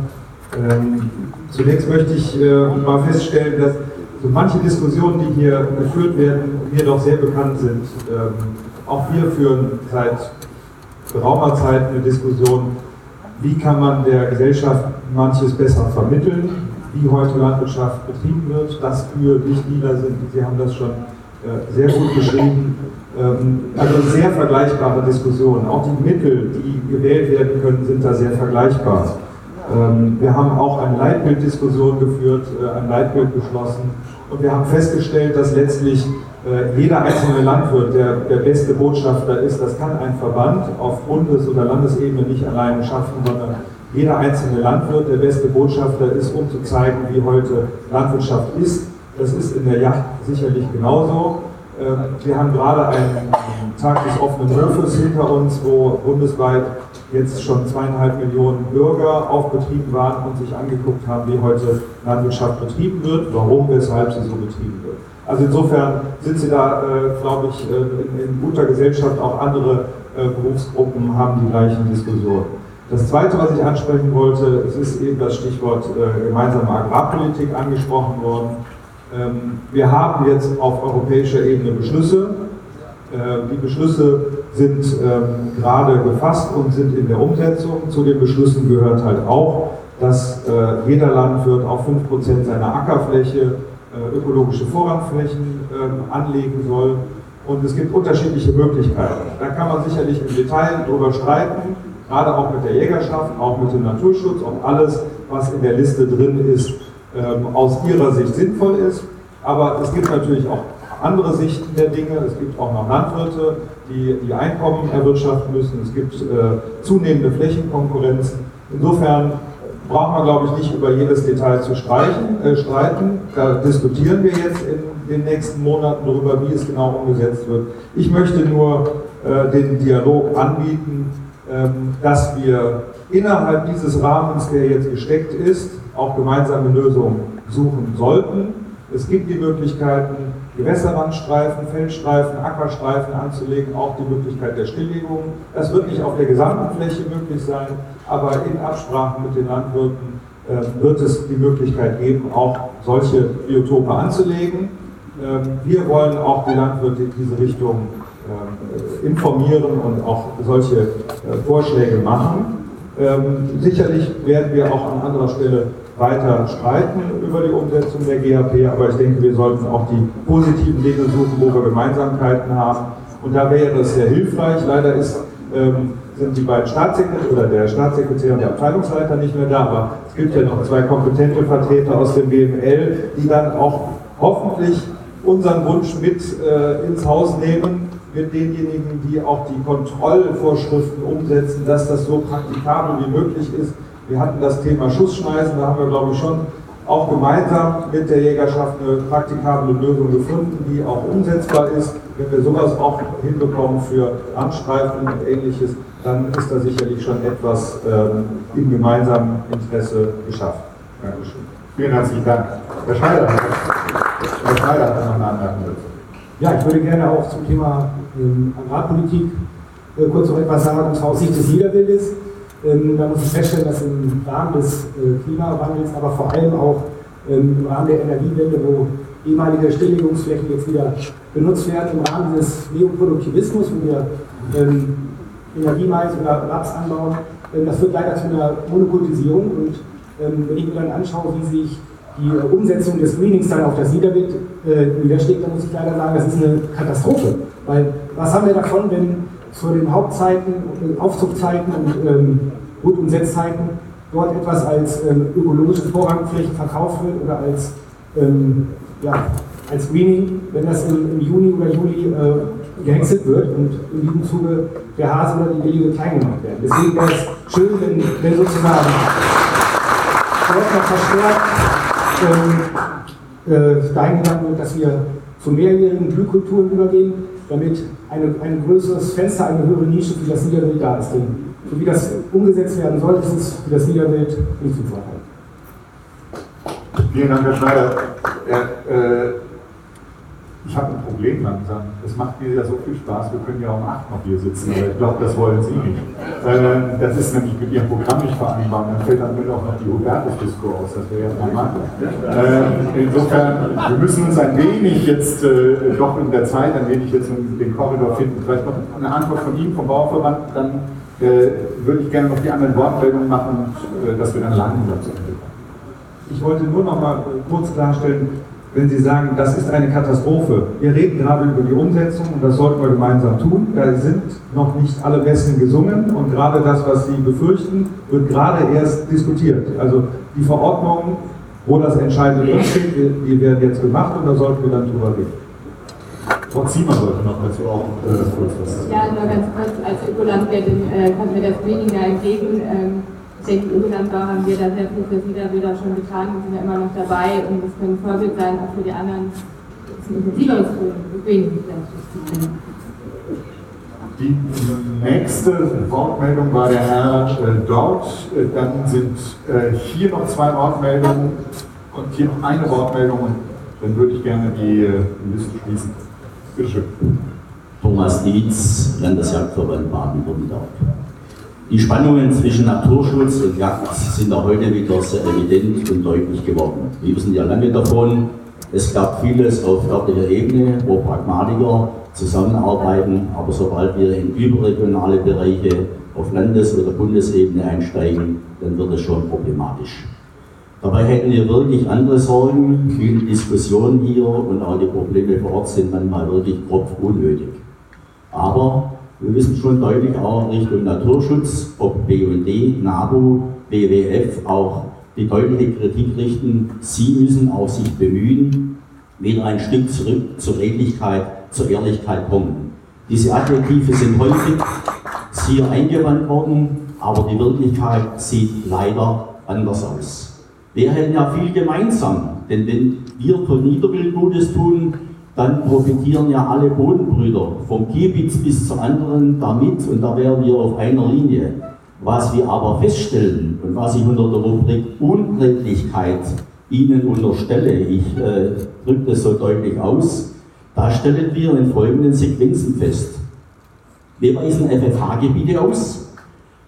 Ähm, zunächst möchte ich äh, mal feststellen, dass so manche Diskussionen, die hier geführt werden, mir doch sehr bekannt sind. Ähm, auch wir führen seit geraumer Zeit eine Diskussion, wie kann man der Gesellschaft manches besser vermitteln, wie heute Landwirtschaft betrieben wird, das für Nicht-Nieder sind. Sie haben das schon äh, sehr gut beschrieben. Ähm, also sehr vergleichbare Diskussionen. Auch die Mittel, die gewählt werden können, sind da sehr vergleichbar. Ähm, wir haben auch eine Leitbilddiskussion geführt, äh, ein Leitbild beschlossen und wir haben festgestellt, dass letztlich äh, jeder einzelne Landwirt der, der beste Botschafter ist. Das kann ein Verband auf Bundes- oder Landesebene nicht alleine schaffen, sondern jeder einzelne Landwirt der beste Botschafter ist, um zu zeigen, wie heute Landwirtschaft ist. Das ist in der Yacht sicherlich genauso. Ähm, wir haben gerade einen Tag des offenen Hofes hinter uns, wo bundesweit jetzt schon zweieinhalb Millionen Bürger auf Betrieben waren und sich angeguckt haben, wie heute Landwirtschaft betrieben wird, warum, weshalb sie so betrieben wird. Also insofern sind Sie da, äh, glaube ich, äh, in, in, guter Gesellschaft. Auch andere äh, Berufsgruppen haben die gleichen Diskussionen. Das Zweite, was ich ansprechen wollte, es ist eben das Stichwort äh, gemeinsame Agrarpolitik angesprochen worden. Ähm, wir haben jetzt auf europäischer Ebene Beschlüsse. Äh, die Beschlüsse sind ähm, gerade gefasst und sind in der Umsetzung. Zu den Beschlüssen gehört halt auch, dass äh, jeder Landwirt auf 5% seiner Ackerfläche äh, ökologische Vorrangflächen ähm, anlegen soll. Und es gibt unterschiedliche Möglichkeiten. Da kann man sicherlich im Detail darüber streiten gerade auch mit der Jägerschaft, auch mit dem Naturschutz, ob alles, was in der Liste drin ist, ähm, aus ihrer Sicht sinnvoll ist. Aber es gibt natürlich auch andere Sichten der Dinge. Es gibt auch noch Landwirte, die die Einkommen erwirtschaften müssen. Es gibt äh, zunehmende Flächenkonkurrenzen. Insofern braucht man, glaube ich, nicht über jedes Detail zu streichen, äh, streiten. Da diskutieren wir jetzt in den nächsten Monaten darüber, wie es genau umgesetzt wird. Ich möchte nur äh, den Dialog anbieten, ähm, dass wir innerhalb dieses Rahmens, der jetzt gesteckt ist, auch gemeinsame Lösungen suchen sollten. Es gibt die Möglichkeiten, Gewässerrandstreifen, Feldstreifen, Ackerstreifen anzulegen, auch die Möglichkeit der Stilllegung. Das wird nicht auf der gesamten Fläche möglich sein, aber in Absprache mit den Landwirten äh, wird es die Möglichkeit geben, auch solche Biotope anzulegen. Ähm, wir wollen auch die Landwirte in diese Richtung äh, informieren und auch solche äh, Vorschläge machen. Ähm, sicherlich werden wir auch an anderer Stelle weiter streiten über die Umsetzung der GAP, aber ich denke, wir sollten auch die positiven Dinge suchen, wo wir Gemeinsamkeiten haben. Und da wäre es sehr hilfreich. Leider ist, ähm, sind die beiden Staatssekretäre oder der Staatssekretär und der Abteilungsleiter nicht mehr da, aber es gibt ja noch zwei kompetente Vertreter aus dem BML, die dann auch hoffentlich unseren Wunsch mit äh, ins Haus nehmen, mit denjenigen, die auch die Kontrollvorschriften umsetzen, dass das so praktikabel wie möglich ist. Wir hatten das Thema Schussschneisen, da haben wir, glaube ich, schon auch gemeinsam mit der Jägerschaft eine praktikable Lösung gefunden, die auch umsetzbar ist. Wenn wir sowas auch hinbekommen für Anstreifen und ähnliches, dann ist da sicherlich schon etwas ähm, im gemeinsamen Interesse geschafft. Dankeschön. Vielen herzlichen Dank. Herr Schneider, Herr Schneider hat noch eine Anmerkung dazu. Ja, ich würde gerne auch zum Thema ähm, Agrarpolitik äh, kurz noch etwas sagen, aus Sicht des Niederbildes. Ähm, da muss ich feststellen, dass im Rahmen des äh, Klimawandels, aber vor allem auch ähm, im Rahmen der Energiewende, wo ehemalige Stilllegungsflächen jetzt wieder genutzt werden, im Rahmen des Neoproduktivismus, wo wir ähm, oder Raps anbauen, ähm, das führt leider zu einer Monokultisierung. Und ähm, wenn ich mir dann anschaue, wie sich die Umsetzung des Greenings dann auf das Niederbild äh, dann muss ich leider sagen, das ist eine Katastrophe. Weil was haben wir davon, wenn zu den Hauptzeiten, Aufzuchtzeiten und ähm, Brut- und Setzzeiten dort etwas als ähm, ökologische Vorrangfläche verkauft wird oder als, ähm, ja, als Greening, wenn das im, im Juni oder Juli äh, gehäckselt wird und in diesem Zuge der Hase oder die Willige klein gemacht werden. Deswegen wäre es schön, wenn, wenn sozusagen dort noch verstärkt ähm, äh, dahin wird, dass wir zu mehrjährigen Blühkulturen übergehen, damit eine, ein größeres Fenster, eine höhere Nische für das Niederwild da ist. Denn so wie das umgesetzt werden soll, ist es für das Niederwild nicht zum Vorteil. Vielen Dank, Herr Schneider. Äh, äh, ich habe ein Problem langsam. Es macht mir ja so viel Spaß, wir können ja um 8 noch hier sitzen, aber ich glaube, das wollen Sie nicht. Äh, das ist nämlich mit Ihrem Programm nicht vereinbar. Dann fällt dann auch noch die Hubertus-Disco aus, das wäre ja normal. Äh, insofern, wir müssen uns ein wenig jetzt äh, doch in der Zeit ein wenig jetzt in den Korridor finden. Vielleicht noch eine Antwort von Ihnen, vom Bauverband, dann äh, würde ich gerne noch die anderen Wortmeldungen machen, äh, dass wir dann langsam zu Ende kommen. Ich wollte nur noch mal kurz klarstellen, wenn Sie sagen, das ist eine Katastrophe. Wir reden gerade über die Umsetzung und das sollten wir gemeinsam tun. Da sind noch nicht alle Messen gesungen und gerade das, was Sie befürchten, wird gerade erst diskutiert. Also die Verordnung, wo das Entscheidende drinsteht, die werden jetzt gemacht und da sollten wir dann drüber reden. Frau Ziemer sollte noch dazu auch äh, kurz was sagen. Ja, nur ganz kurz, als Ökolandwirtin äh, kommt mir das weniger entgegen. Ähm, denke, Ökolandbau haben wir da sehr viel für Sie da wieder schon getan und sind ja immer noch dabei und das können Vorbild sein, auch für die anderen, das ist ein intensiveres Gründen. Die nächste Wortmeldung war der Herr äh, dort. Äh, dann sind äh, hier noch zwei Wortmeldungen und hier noch eine Wortmeldung. Und dann würde ich gerne die äh, Liste schließen. Bitte schön. Thomas Dietz, Landesjagdverband Baden-Württemberg. Die Spannungen zwischen Naturschutz und Jagd sind auch heute wieder sehr evident und deutlich geworden. Wir wissen ja lange davon, es gab vieles auf örtlicher Ebene, wo Pragmatiker zusammenarbeiten, aber sobald wir in überregionale Bereiche auf Landes- oder Bundesebene einsteigen, dann wird es schon problematisch. Dabei hätten wir wirklich andere Sorgen, viele Diskussionen hier und auch die Probleme vor Ort sind manchmal wirklich grob unnötig. Aber wir wissen schon deutlich auch Richtung Naturschutz, ob BUND, NABU, BWF auch die deutliche Kritik richten, sie müssen auch sich bemühen, wieder ein Stück zurück zur Redlichkeit, zur Ehrlichkeit kommen. Diese Adjektive sind häufig hier eingewandt worden, aber die Wirklichkeit sieht leider anders aus. Wir hätten ja viel gemeinsam, denn wenn wir für Niederbild Gutes tun, dann profitieren ja alle Bodenbrüder, vom Kiebitz bis zur anderen damit und da wären wir auf einer Linie. Was wir aber feststellen und was ich unter der Rubrik Unredlichkeit Ihnen unterstelle, ich äh, drücke das so deutlich aus, da stellen wir in folgenden Sequenzen fest. Wir weisen FFH-Gebiete aus,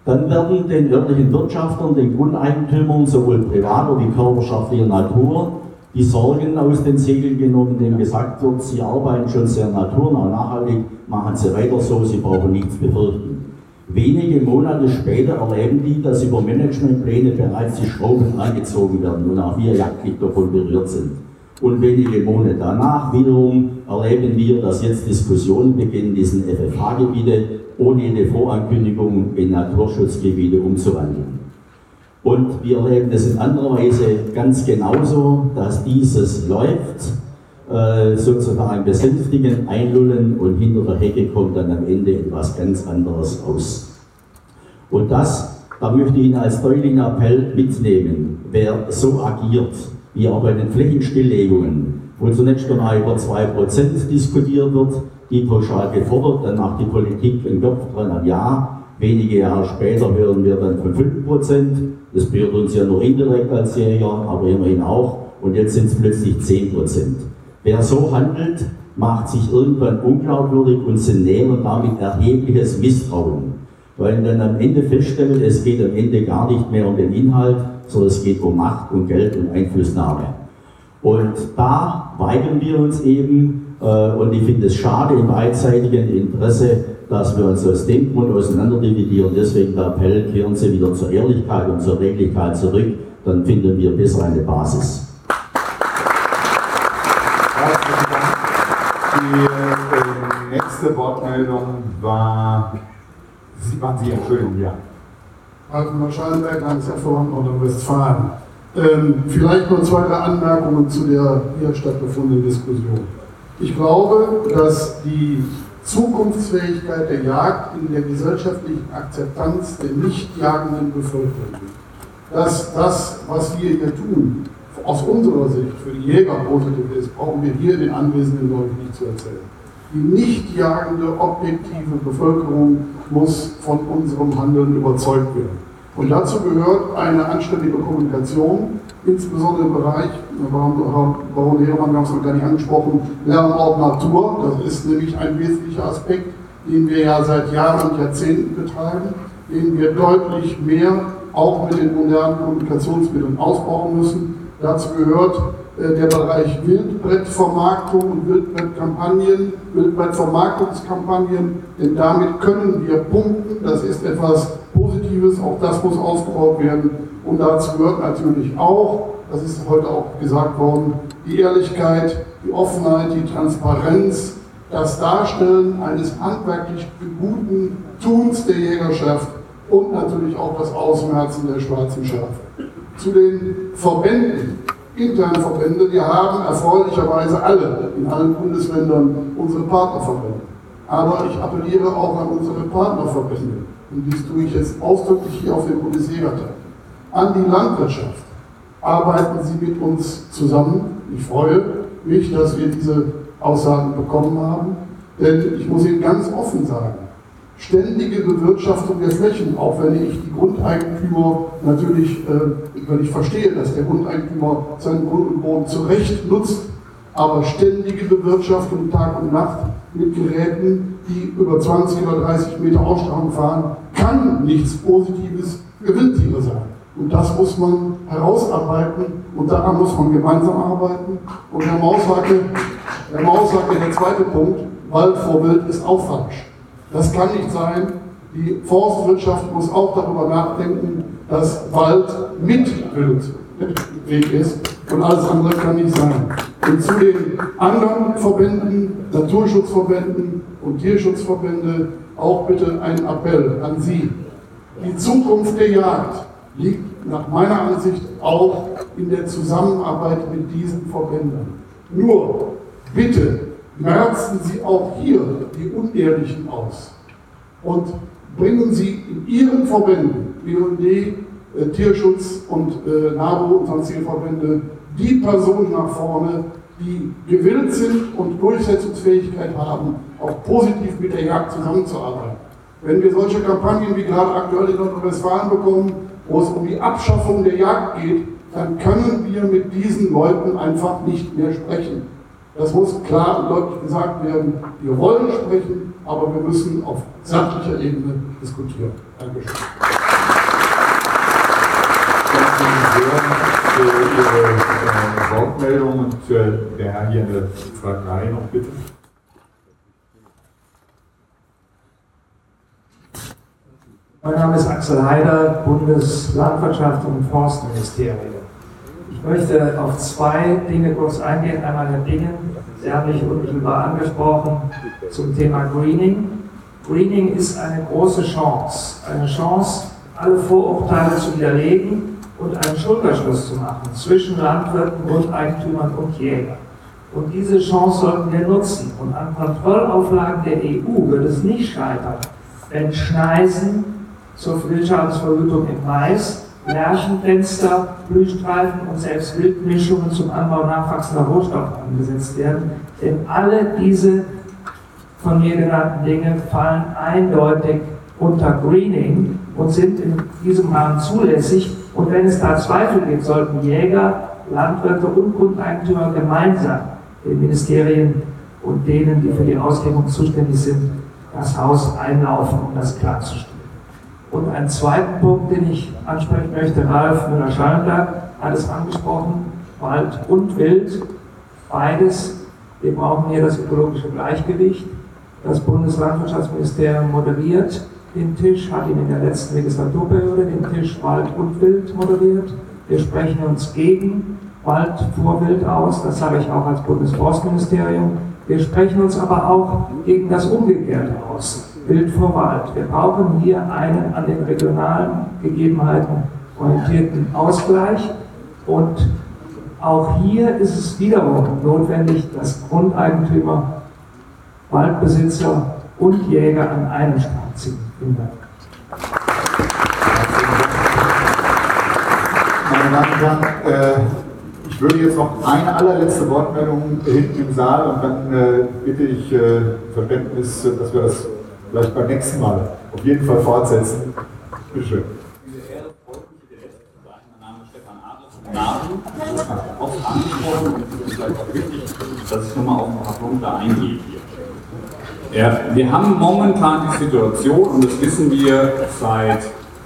dann werden den örtlichen Wirtschaftern, den Grundeigentümern, sowohl privater wie körperschaftlicher Natur, die Sorgen aus den Segeln genommen, dem gesagt wird, sie arbeiten schon sehr naturnah, nachhaltig, machen sie weiter so, sie brauchen nichts befürchten. Wenige Monate später erleben die, dass über Managementpläne bereits die Schrauben angezogen werden und auch wir jagdlich davon berührt sind. Und wenige Monate danach wiederum erleben wir, dass jetzt Diskussionen beginnen, diesen FFH-Gebiete ohne eine Vorankündigung in Naturschutzgebiete umzuwandeln. Und wir erleben das in anderer Weise ganz genauso, dass dieses läuft. äh, sozusagen besänftigen, einlullen und hinter der Hecke kommt dann am Ende etwas ganz anderes raus. Und das, da möchte ich Ihnen als deutlichen Appell mitnehmen, wer so agiert, wie auch bei den Flächenstilllegungen, wo zunächst einmal über 2% diskutiert wird, die pauschal gefordert, dann macht die Politik einen Kopf dran an Ja, wenige Jahre später hören wir dann von 5%, das berührt uns ja nur indirekt als Jäger, aber immerhin auch, und jetzt sind es plötzlich 10%. Wer so handelt, macht sich irgendwann unglaubwürdig und sind nähern damit erhebliches Misstrauen. Weil dann am Ende feststellt, es geht am Ende gar nicht mehr um den Inhalt, sondern es geht um Macht und Geld und Einflussnahme. Und da weigern wir uns eben, äh, und ich finde es schade im beidseitigen Interesse, dass wir uns aus dem Grund auseinanderdividieren. Deswegen der Appell, kehren Sie wieder zur Ehrlichkeit und zur Redlichkeit zurück, dann finden wir besser eine Basis. Die äh, nächste Wortmeldung war, Sie waren Sie, Entschuldigung, ja. Altmar Schallenberg, Landeshervorrang Nordrhein-Westfalen. Ähm, vielleicht noch zwei, drei Anmerkungen zu der hier stattgefundenen Diskussion. Ich glaube, dass die Zukunftsfähigkeit der Jagd in der gesellschaftlichen Akzeptanz der nicht jagenden Bevölkerung, dass das, was wir hier tun, aus unserer Sicht für die Jäger positiv ist, brauchen wir hier den Anwesenden Leuten nicht zu erzählen. Die nicht jagende, objektive Bevölkerung muss von unserem Handeln überzeugt werden. Und dazu gehört eine anständige Kommunikation, insbesondere im Bereich, Baron Herrmann, wir haben es noch gar nicht angesprochen, Lernort Natur. Das ist nämlich ein wesentlicher Aspekt, den wir ja seit Jahren und Jahrzehnten betreiben, den wir deutlich mehr auch mit den modernen Kommunikationsmitteln ausbauen müssen. Dazu gehört äh, der Bereich Wildbrettvermarktung und Wildbrettkampagnen, Wildbrettvermarktungskampagnen, denn damit können wir punkten. Das ist etwas Positives, auch das muss ausgebaut werden. Und dazu gehört natürlich auch, das ist heute auch gesagt worden, die Ehrlichkeit, die Offenheit, die Transparenz, das Darstellen eines handwerklich guten Tuns der Jägerschaft und natürlich auch das Ausmerzen der schwarzen Schafe zu den Verbänden, internen Verbände. Wir haben erfreulicherweise alle in allen Bundesländern unsere Partnerverbände. Aber ich appelliere auch an unsere Partnerverbände, und dies tue ich jetzt ausdrücklich hier auf dem Bundesjägertag, an die Landwirtschaft. Arbeiten Sie mit uns zusammen. Ich freue mich, dass wir diese Aussagen bekommen haben, denn ich muss Ihnen ganz offen sagen, ständige Bewirtschaftung der Flächen, auch wenn ich die Grundeigentümer natürlich, äh, wenn ich verstehe, dass der Grundeigentümer seinen Grund und Boden zu Recht nutzt, aber ständige Bewirtschaftung Tag und Nacht mit Geräten, die über 20 oder 30 Meter Ausstrahlung fahren, kann nichts Positives für Wildtiere sein. Und das muss man herausarbeiten und daran muss man gemeinsam arbeiten. Und Herr Maushacke, Herr Maushacke, der zweite Punkt, Wald vor Wild ist auch falsch. Das kann nicht sein. Die Forstwirtschaft muss auch darüber nachdenken, dass Wald mit Wildweg ist und alles andere kann nicht sein. Und zu den anderen Verbänden, Naturschutzverbänden und Tierschutzverbände, auch bitte ein Appell an Sie. Die Zukunft der Jagd liegt nach meiner Ansicht auch in der Zusammenarbeit mit diesen Verbänden. Nur, bitte, merzen Sie auch hier die Unehrlichen aus und bringen Sie in Ihren Verbänden, BUND, äh, Tierschutz und äh, NABO und sonstige Verbände, die Personen nach vorne, die gewillt sind und Durchsetzungsfähigkeit haben, auch positiv mit der Jagd zusammenzuarbeiten. Wenn wir solche Kampagnen wie gerade aktuell in Nordrhein-Westfalen bekommen, wo es um die Abschaffung der Jagd geht, dann können wir mit diesen Leuten einfach nicht mehr sprechen. Das muss klar und deutlich gesagt werden. Wir wollen sprechen, aber wir müssen auf sachlicher Ebene diskutieren. Dankeschön. für Ihre äh, Wortmeldung und der Herr hier eine Frage noch bitte. Mein Name ist Axel Heider, Bundeslandwirtschaft und Forstministerium. Ich möchte auf zwei Dinge kurz eingehen. Einmal Herr Dingen, Sie haben mich unmittelbar angesprochen zum Thema Greening. Greening ist eine große Chance. Eine Chance, alle Vorurteile zu widerlegen und einen Schulterschluss zu machen zwischen Landwirten, Grundeigentümern und Jägern. Und diese Chance sollten wir nutzen. Und an Kontrollauflagen der EU wird es nicht scheitern, wenn Schneisen zur Wildschadensverhütung im Mais, Lärchenfenster, Blühstreifen und selbst Wildmischungen zum Anbau nachwachsender Rohstoffe angesetzt werden. Denn alle diese von mir genannten Dinge fallen eindeutig unter Greening und sind in diesem Rahmen zulässig. Und wenn es da Zweifel gibt, sollten Jäger, Landwirte und Grundeigentümer gemeinsam den Ministerien und denen, die für die Aushebung zuständig sind, das Haus einlaufen, um das klarzustellen. Und einen zweiten Punkt, den ich ansprechen möchte, Ralf Müller-Schallenberg hat es angesprochen, Wald und Wild, beides, wir brauchen hier das ökologische Gleichgewicht. Das Bundeslandwirtschaftsministerium moderiert den Tisch, hat ihn in der letzten Legislaturperiode den Tisch Wald und Wild moderiert. Wir sprechen uns gegen Wald vor Wild aus, das sage ich auch als Bundesforstministerium. Wir sprechen uns aber auch gegen das Umgekehrte aus, Wild vor Wald. Wir brauchen hier einen an den regionalen Gegebenheiten orientierten Ausgleich und auch hier ist es wiederum notwendig, dass Grundeigentümer, Waldbesitzer und Jäger an einem Strang ziehen. Vielen Dank. Meine Damen und Herren, äh, ich würde jetzt noch eine allerletzte Wortmeldung hinten im Saal und dann äh, bitte ich äh, Verständnis, dass wir das vielleicht beim nächsten Mal auf jeden Fall fortsetzen. Bitte schön. oft angesprochen und vielleicht auch wichtig, dass ich nochmal auf ein paar Punkte eingehe hier. Ja, wir haben momentan die Situation, und das wissen wir seit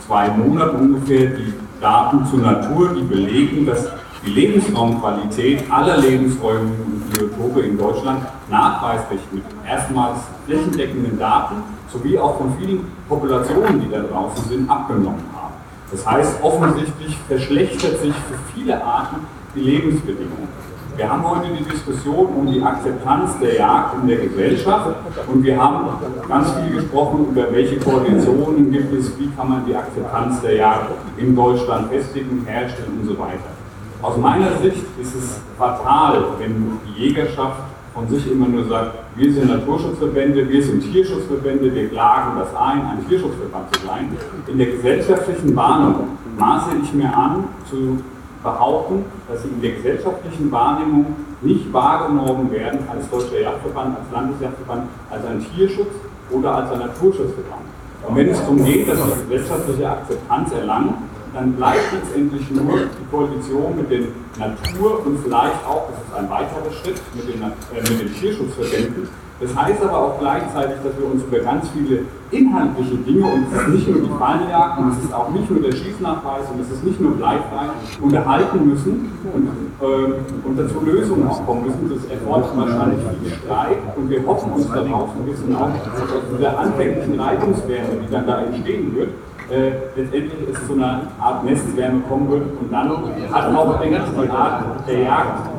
zwei Monaten ungefähr, die Daten zur Natur, die belegen, dass die Lebensraumqualität aller Lebensräume und Biotope in Deutschland nachweislich mit erstmals flächendeckenden Daten sowie auch von vielen Populationen, die da draußen sind, abgenommen haben. Das heißt, offensichtlich verschlechtert sich für viele Arten die Lebensbedingungen. Wir haben heute die Diskussion um die Akzeptanz der Jagd in der Gesellschaft und wir haben ganz viel gesprochen über welche Koalitionen gibt es, wie kann man die Akzeptanz der Jagd in Deutschland festigen, herstellen und so weiter. Aus meiner Sicht ist es fatal, wenn die Jägerschaft von sich immer nur sagt, wir sind Naturschutzverbände, wir sind Tierschutzverbände, wir klagen das ein, ein Tierschutzverband zu sein. In der gesellschaftlichen Wahrnehmung maße ich mir an, zu behaupten, dass sie in der gesellschaftlichen Wahrnehmung nicht wahrgenommen werden als Deutscher Jagdverband, als Landesjagdverband, als ein Tierschutz oder als ein Naturschutzverband. Und wenn es darum geht, dass wir gesellschaftliche Akzeptanz erlangen, dann bleibt letztendlich nur die Koalition mit den Natur- und vielleicht auch, das ist ein weiterer Schritt, mit den, äh, mit den Tierschutzverbänden. Das heißt aber auch gleichzeitig, dass wir uns über ganz viele inhaltliche Dinge, und es ist nicht nur die Fallenjagd, und es ist auch nicht nur der Schießnachweis, und es ist nicht nur bleifrei, unterhalten müssen und, äh, und dazu Lösungen auch kommen müssen. Das erfordert wahrscheinlich viel Streit, und wir hoffen uns darauf, und wissen auch, dass aus dieser anfänglichen Reitungswärme, die dann da entstehen wird, äh, letztendlich es zu einer Art Nestwärme kommen wird und dann hat auch ich, die Art der Jagd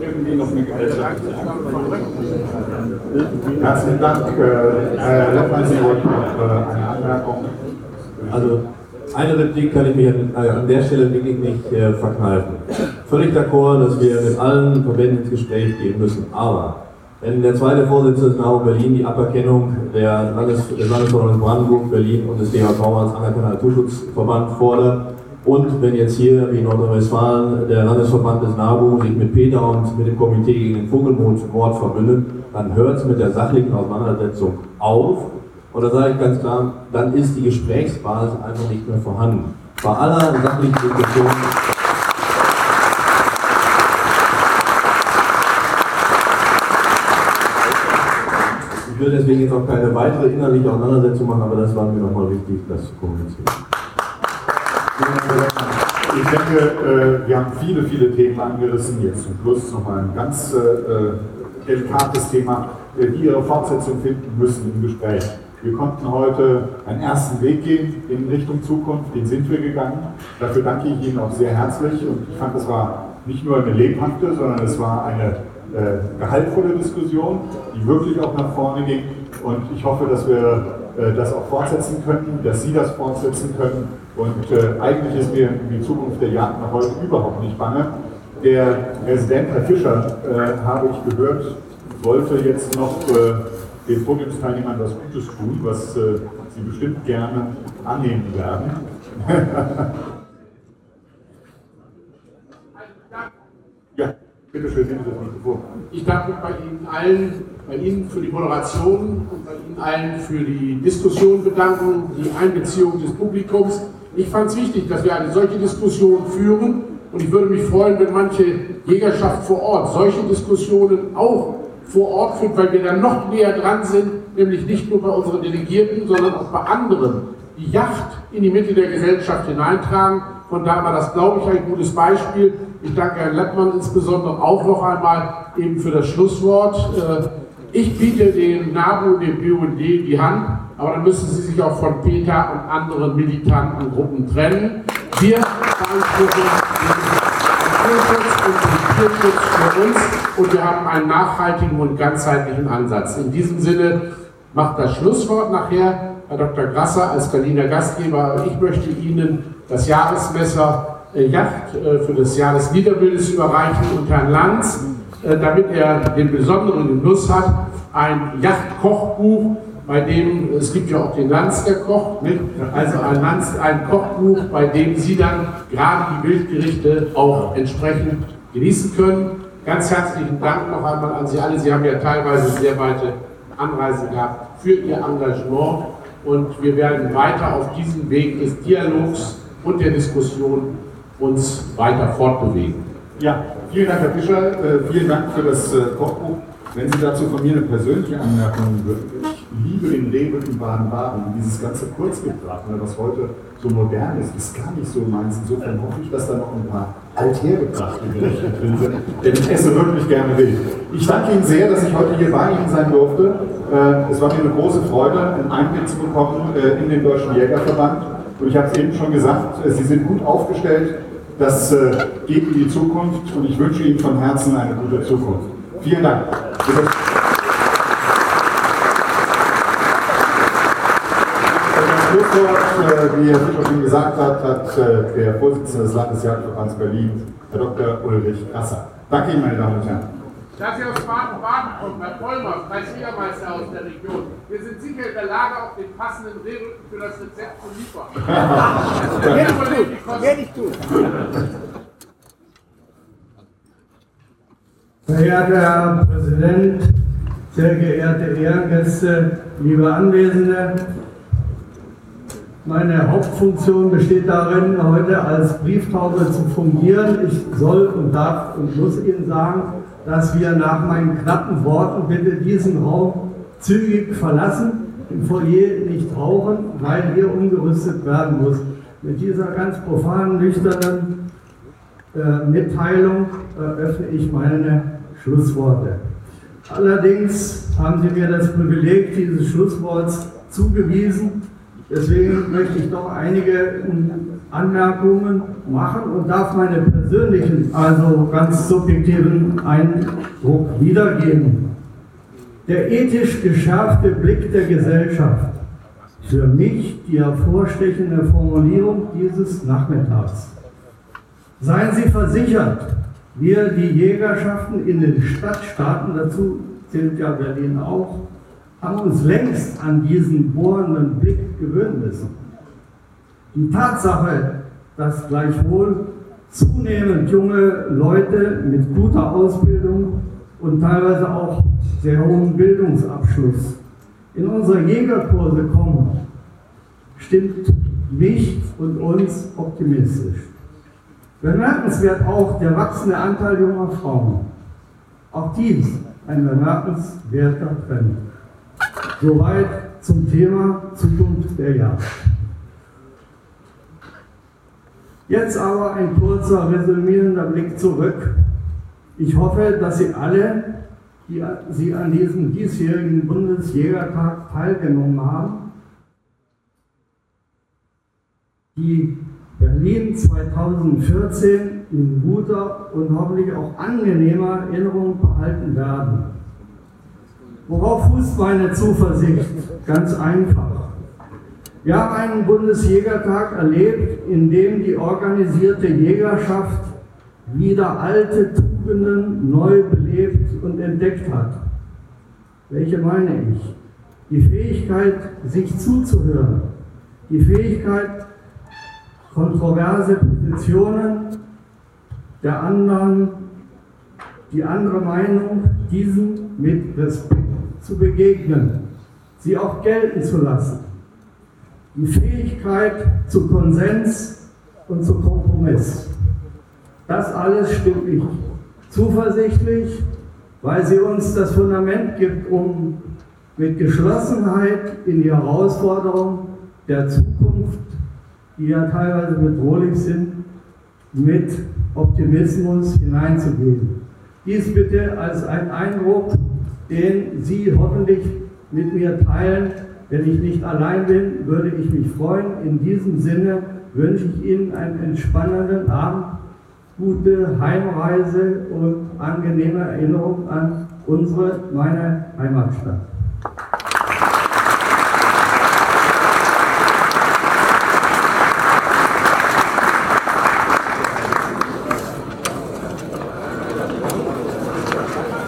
irgendwie noch eine gesellschaftliche Herzlichen Dank. Äh, Herr Lettmann, Sie wollten noch äh, eine Anmerkung. Also eine Replik kann ich mir an, an der Stelle wirklich nicht äh, verkneifen. Völlig d'accord, dass wir mit allen Verbänden ins Gespräch gehen müssen. Aber wenn der zweite Vorsitzende des NAU Berlin die Aberkennung der Landes des Landesverbandes Brandenburg, Berlin und des DHV als anerkannter Naturschutzverband fordert und wenn jetzt hier wie Nordrhein-Westfalen der Landesverband des NABU sich mit Peter und mit dem Komitee gegen den Vogelmord verbündet, dann hört es mit der sachlichen Auseinandersetzung auf. Und da sage ich ganz klar, dann ist die Gesprächsbasis einfach nicht mehr vorhanden. Bei aller sachlichen Diskussion will deswegen jetzt auch keine weitere innerliche Auseinandersetzung machen, aber das war mir nochmal wichtig, das zu kommunizieren. Ich denke, äh, wir haben viele, viele Themen angerissen. Jetzt zum Schluss nochmal ein ganz äh, delikates Thema, die ihre Fortsetzung finden müssen im Gespräch. Wir konnten heute einen ersten Weg gehen in Richtung Zukunft, den sind wir gegangen. Dafür danke ich Ihnen auch sehr herzlich und ich fand, es war nicht nur eine lebhafte, sondern es war eine äh, gehaltvolle Diskussion, die wirklich auch nach vorne ging. Und ich hoffe, dass wir äh, das auch fortsetzen können, dass Sie das fortsetzen können. Und äh, eigentlich ist mir die Zukunft der Jagd noch heute überhaupt nicht bange. Der Präsident, Herr Fischer, äh, habe ich gehört, wollte jetzt noch äh, den Podiumsteilnehmern was Gutes tun, was äh, sie bestimmt gerne annehmen werden. ja, bitte schön, nehmen Sie das Mikrofon. Ich danke bei Ihnen allen, bei Ihnen für die Moderation und bei Ihnen allen für die Diskussion bedanken, die Einbeziehung des Publikums. Ich fand es wichtig, dass wir eine solche Diskussion führen und ich würde mich freuen, wenn manche Jägerschaft vor Ort solche Diskussionen auch vor Ort führt, weil wir dann noch näher dran sind, nämlich nicht nur bei unseren Delegierten, sondern auch bei anderen, die Yacht in die Mitte der Gesellschaft hineintragen. Von daher war das, glaube ich, ein gutes Beispiel. Ich danke Herrn Lettmann insbesondere auch noch einmal eben für das Schlusswort. Äh, ich biete den NABU und dem BUND die Hand, aber dann müssen sie sich auch von Peter und anderen militanten Gruppen trennen. Wir beanspruchen den Naturschutz und den Tierschutz für uns und wir haben einen nachhaltigen und ganzheitlichen Ansatz. In diesem Sinne macht das Schlusswort nachher Herr Dr. Grasser als Berliner Gastgeber. Ich möchte Ihnen das Jahresmesser äh, Yacht äh, für das Jahr des Liederbildes überreichen und Herrn Lanz, äh, damit er den besonderen Genuss hat, ein Yachtkochbuch, bei dem, es gibt ja auch den Lanz, der kocht, nicht? also ein Lanz, ein Kochbuch, bei dem Sie dann gerade die Wildgerichte auch entsprechend genießen können. Ganz herzlichen Dank noch einmal an Sie alle. Sie haben ja teilweise sehr weite Anreisen gehabt für Ihr Engagement und wir werden weiter auf diesem Weg des Dialogs und der Diskussion uns weiter fortbewegen. Ja, vielen Dank, Herr Fischer. Äh, vielen Dank für das äh, Kochbuch. Wenn Sie dazu von mir eine persönliche Anmerkung würden. Ich liebe den Rewe in Baden-Baden. Dieses ganze Kurzgebrachte, was heute so modern ist, ist gar nicht so meins. Insofern hoffe ich, dass da noch ein paar althergebrachte Gerichte drin sind, denn ich esse wirklich gerne wild. Ich danke Ihnen sehr, dass ich heute hier bei Ihnen sein durfte. Äh, es war mir eine große Freude, einen Einblick zu bekommen in den Deutschen Jägerverband. Und ich habe es eben schon gesagt, Sie sind gut aufgestellt. Das geht in die Zukunft und ich wünsche Ihnen von Herzen eine gute Zukunft. Vielen Dank. Schlusswort, wie Herr Fischer schon gesagt hat, hat der Vorsitzende des Landesjagdverbands Berlin, Herr Dr. Ulrich Rasser. Danke Ihnen, meine Damen und Herren. Da Sie aus Baden-Baden kommen, Herr Vollmer, Kreisjägermeister aus der Region, wir sind sicher in der Lage, auch den passenden Rehrücken für das Rezept zu liefern. Werde ich tun. Verehrter Herr Präsident, sehr geehrte Ehrengäste, liebe Anwesende, meine Hauptfunktion besteht darin, heute als Brieftaube zu fungieren. Ich soll und darf und muss Ihnen sagen, dass wir nach meinen knappen Worten bitte diesen Raum zügig verlassen, im Foyer nicht rauchen, weil hier umgerüstet werden muss. Mit dieser ganz profanen, nüchternen äh, Mitteilung eröffne ich meine Schlussworte. Allerdings haben Sie mir das Privileg dieses Schlussworts zugewiesen. Deswegen möchte ich doch einige Anmerkungen machen und darf meine persönlichen, also ganz subjektiven Eindruck wiedergeben. Der ethisch geschärfte Blick der Gesellschaft. Für mich die hervorstechende Formulierung dieses Nachmittags. Seien Sie versichert, wir, die Jägerschaften in den Stadtstaaten, dazu zählt ja Berlin auch, haben uns längst an diesen bohrenden Blick gewöhnen müssen. Die Tatsache, dass gleichwohl zunehmend junge Leute mit guter Ausbildung und teilweise auch sehr hohem Bildungsabschluss in unsere Jägerkurse kommen, stimmt mich und uns optimistisch. Bemerkenswert auch der wachsende Anteil junger Frauen. Auch dies ein bemerkenswerter Trend. Soweit zum Thema Zukunft der Jagd. Jetzt aber ein kurzer resümierender Blick zurück. Ich hoffe, dass Sie alle, die Sie an diesem diesjährigen Bundesjägertag teilgenommen haben, die Berlin 2014 in guter und hoffentlich auch angenehmer Erinnerung behalten werden. Worauf fußt meine Zuversicht? Ganz einfach. Wir haben einen Bundesjägertag erlebt, in dem die organisierte Jägerschaft wieder alte Tugenden neu belebt und entdeckt hat. Welche meine ich? Die Fähigkeit, sich zuzuhören, die Fähigkeit, kontroverse Positionen der anderen, die andere Meinung, diesen mit Respekt zu begegnen, sie auch gelten zu lassen. Die Fähigkeit zu Konsens und zu Kompromiss. Das alles stimmt mich zuversichtlich, weil sie uns das Fundament gibt, um mit Geschlossenheit in die Herausforderungen der Zukunft, die ja teilweise bedrohlich sind, mit Optimismus hineinzugehen. Dies bitte als ein Eindruck, den Sie hoffentlich mit mir teilen. Wenn ich nicht allein bin, würde ich mich freuen. In diesem Sinne wünsche ich Ihnen einen entspannenden Abend, gute Heimreise und angenehme Erinnerung an unsere, meine Heimatstadt.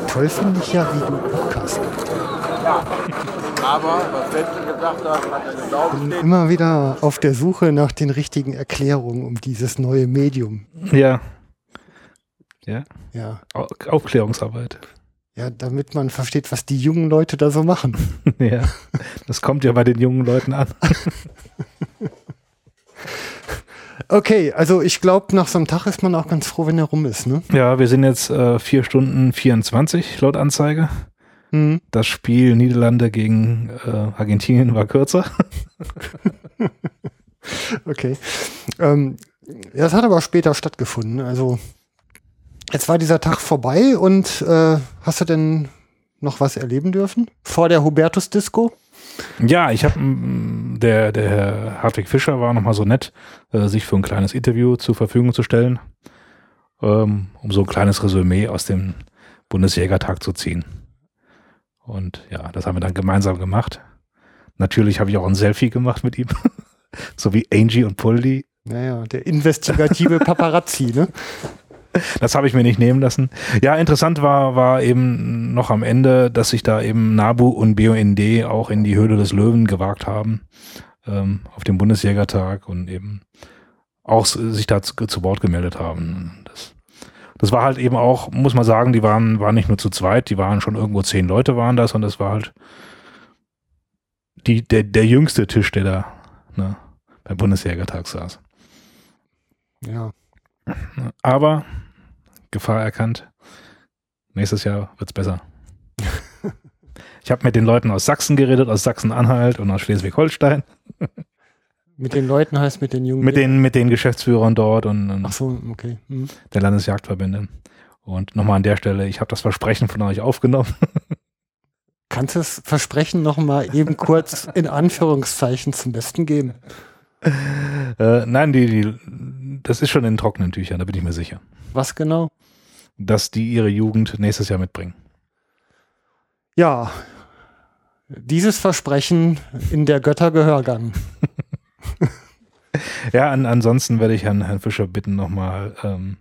Toll finde ich ja wie ein Podcast. Ja, aber was Wenzel gesagt hat, hat er genau Ich bin immer wieder auf der Suche nach den richtigen Erklärungen um dieses neue Medium. Ja. Ja. Ja. Au- Aufklärungsarbeit. Ja, damit man versteht, was die jungen Leute da so machen. ja. Das kommt ja bei den jungen Leuten an. Okay, also ich glaube, nach so einem Tag ist man auch ganz froh, wenn er rum ist, ne? Ja, wir sind jetzt äh, 4 Stunden 24 laut Anzeige. Mhm. Das Spiel Niederlande gegen äh, Argentinien war kürzer. Okay. Ähm, das hat aber später stattgefunden. Also jetzt war dieser Tag vorbei und äh, hast du denn noch was erleben dürfen? Vor der Hubertus-Disco? Ja, ich habe der der Herr Hartwig Fischer war noch mal so nett, äh, sich für ein kleines Interview zur Verfügung zu stellen, ähm, um so ein kleines Resümee aus dem Bundesjägertag zu ziehen. Und ja, das haben wir dann gemeinsam gemacht. Natürlich habe ich auch ein Selfie gemacht mit ihm, so wie Angie und Poldi. Naja, der investigative Paparazzi, ne? Das habe ich mir nicht nehmen lassen. Ja, interessant war, war eben noch am Ende, dass sich da eben NABU und BUND auch in die Höhle des Löwen gewagt haben, ähm, auf dem Bundesjägertag und eben auch sich da zu, zu Wort gemeldet haben. Das, war halt eben auch, muss man sagen, die waren, waren nicht nur zu zweit, die waren schon irgendwo zehn Leute waren das und das war halt die, der, der jüngste Tisch, der da ne, beim Bundesjägertag saß. Ja. Aber Gefahr erkannt. Nächstes Jahr wird's besser. ich habe mit den Leuten aus Sachsen geredet, aus Sachsen-Anhalt und aus Schleswig-Holstein. Mit den Leuten heißt mit den jungen Mit den, mit den Geschäftsführern dort und, und Ach so, okay. Hm. der Landesjagdverbände. Und nochmal an der Stelle, ich habe das Versprechen von euch aufgenommen. Kannst du das Versprechen noch mal eben kurz in Anführungszeichen zum Besten geben? äh, nein, die, die, das ist schon in trockenen Tüchern, da bin ich mir sicher. Was genau? Dass die ihre Jugend nächstes Jahr mitbringen. Ja, dieses Versprechen in der Göttergehörgang. Ja, an, ansonsten werde ich Herrn, Herrn Fischer bitten, nochmal ähm,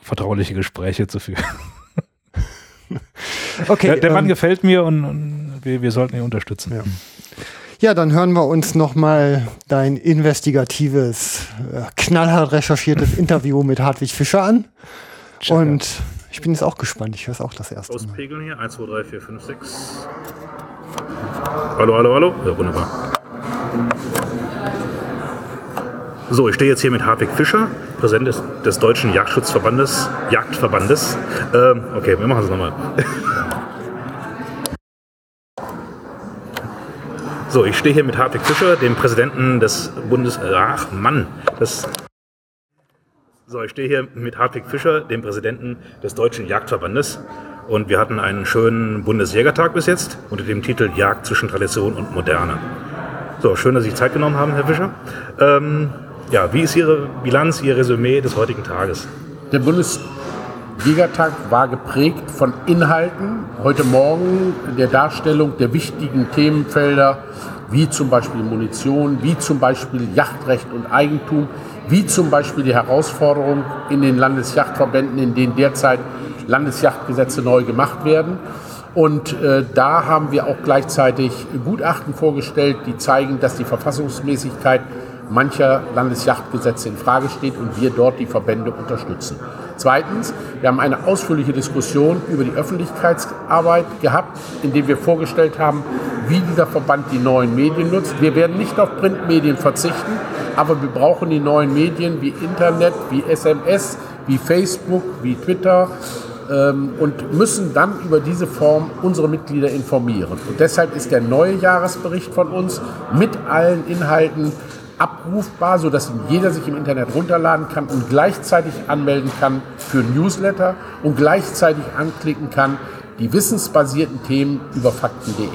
vertrauliche Gespräche zu führen. Okay, der, der Mann ähm, gefällt mir und, und wir, wir sollten ihn unterstützen. Ja. Ja, dann hören wir uns noch mal dein investigatives, äh, knallhart recherchiertes Interview mit Hartwig Fischer an. Und ich bin jetzt auch gespannt. Ich höre es auch das erste Mal. Auspegeln hier. 1, 2, 3, 4, 5, 6. Hallo, hallo, hallo. Ja, wunderbar. So, ich stehe jetzt hier mit Hartwig Fischer, Präsident des, des Deutschen Jagdschutzverbandes, Jagdverbandes. Ähm, okay, wir machen es nochmal. So, ich stehe hier mit Hartwig Fischer, dem Präsidenten des Bundes. Ach Mann, das. So, ich stehe hier mit Hartwig Fischer, dem Präsidenten des Deutschen Jagdverbandes. Und wir hatten einen schönen Bundesjägertag bis jetzt unter dem Titel Jagd zwischen Tradition und Moderne. So, schön, dass Sie sich Zeit genommen haben, Herr Fischer. Ähm, ja, wie ist Ihre Bilanz, Ihr Resümee des heutigen Tages? Der Bundesjägertag war geprägt von Inhalten. Heute Morgen der Darstellung der wichtigen Themenfelder, wie zum Beispiel Munition, wie zum Beispiel Yachtrecht und Eigentum, wie zum Beispiel die Herausforderung in den Landesjachtverbänden, in denen derzeit Landesjachtgesetze neu gemacht werden. Und äh, da haben wir auch gleichzeitig Gutachten vorgestellt, die zeigen, dass die Verfassungsmäßigkeit mancher Landesjachtgesetze in Frage steht und wir dort die Verbände unterstützen. Zweitens, wir haben eine ausführliche Diskussion über die Öffentlichkeitsarbeit gehabt, indem wir vorgestellt haben, wie dieser Verband die neuen Medien nutzt. Wir werden nicht auf Printmedien verzichten, aber wir brauchen die neuen Medien wie Internet, wie SMS, wie Facebook, wie Twitter ähm, und müssen dann über diese Form unsere Mitglieder informieren. Und deshalb ist der neue Jahresbericht von uns mit allen Inhalten abrufbar, sodass jeder sich im Internet runterladen kann und gleichzeitig anmelden kann für Newsletter und gleichzeitig anklicken kann die wissensbasierten Themen über fakten.de.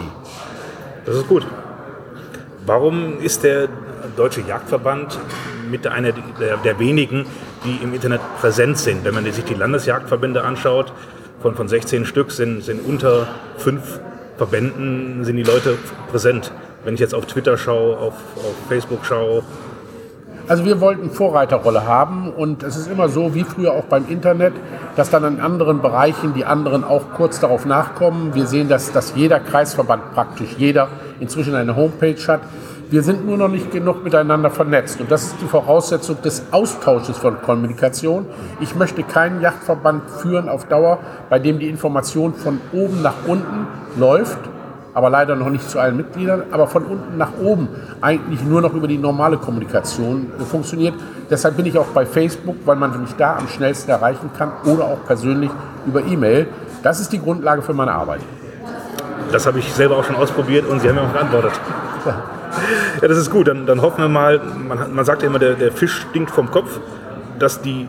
Das ist gut. Warum ist der Deutsche Jagdverband mit einer der, der wenigen, die im Internet präsent sind? Wenn man sich die Landesjagdverbände anschaut, von, von 16 Stück sind, sind unter fünf Verbänden sind die Leute präsent. Wenn ich jetzt auf Twitter schaue, auf, auf Facebook schaue, also wir wollten Vorreiterrolle haben und es ist immer so, wie früher auch beim Internet, dass dann in anderen Bereichen die anderen auch kurz darauf nachkommen. Wir sehen, dass, dass jeder Kreisverband praktisch, jeder inzwischen eine Homepage hat. Wir sind nur noch nicht genug miteinander vernetzt und das ist die Voraussetzung des Austausches von Kommunikation. Ich möchte keinen Yachtverband führen auf Dauer, bei dem die Information von oben nach unten läuft aber leider noch nicht zu allen Mitgliedern, aber von unten nach oben eigentlich nur noch über die normale Kommunikation funktioniert. Deshalb bin ich auch bei Facebook, weil man mich da am schnellsten erreichen kann oder auch persönlich über E-Mail. Das ist die Grundlage für meine Arbeit. Das habe ich selber auch schon ausprobiert und Sie haben mir auch geantwortet. Ja, das ist gut. Dann, dann hoffen wir mal, man, man sagt ja immer, der, der Fisch stinkt vom Kopf, dass die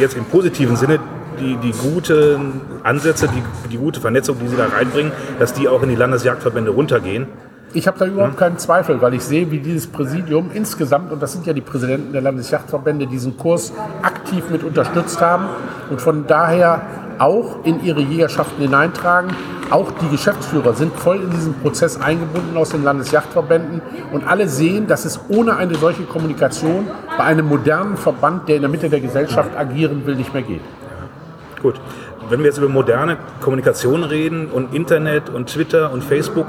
jetzt im positiven Sinne die, die guten Ansätze, die, die gute Vernetzung, die Sie da reinbringen, dass die auch in die Landesjagdverbände runtergehen. Ich habe da überhaupt keinen Zweifel, weil ich sehe, wie dieses Präsidium insgesamt, und das sind ja die Präsidenten der Landesjachtverbände, diesen Kurs aktiv mit unterstützt haben und von daher auch in ihre Jägerschaften hineintragen. Auch die Geschäftsführer sind voll in diesen Prozess eingebunden aus den Landesjachtverbänden und alle sehen, dass es ohne eine solche Kommunikation bei einem modernen Verband, der in der Mitte der Gesellschaft agieren will, nicht mehr geht. Gut. Wenn wir jetzt über moderne Kommunikation reden und Internet und Twitter und Facebook,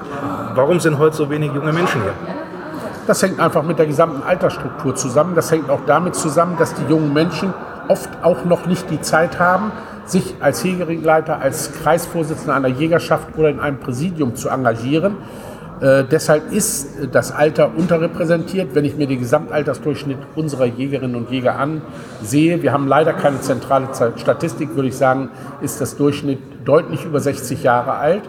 warum sind heute so wenig junge Menschen hier? Das hängt einfach mit der gesamten Altersstruktur zusammen. Das hängt auch damit zusammen, dass die jungen Menschen oft auch noch nicht die Zeit haben, sich als Hegeringleiter, als Kreisvorsitzender einer Jägerschaft oder in einem Präsidium zu engagieren. Äh, deshalb ist das Alter unterrepräsentiert. Wenn ich mir den Gesamtaltersdurchschnitt unserer Jägerinnen und Jäger ansehe, wir haben leider keine zentrale Statistik, würde ich sagen, ist das Durchschnitt deutlich über 60 Jahre alt.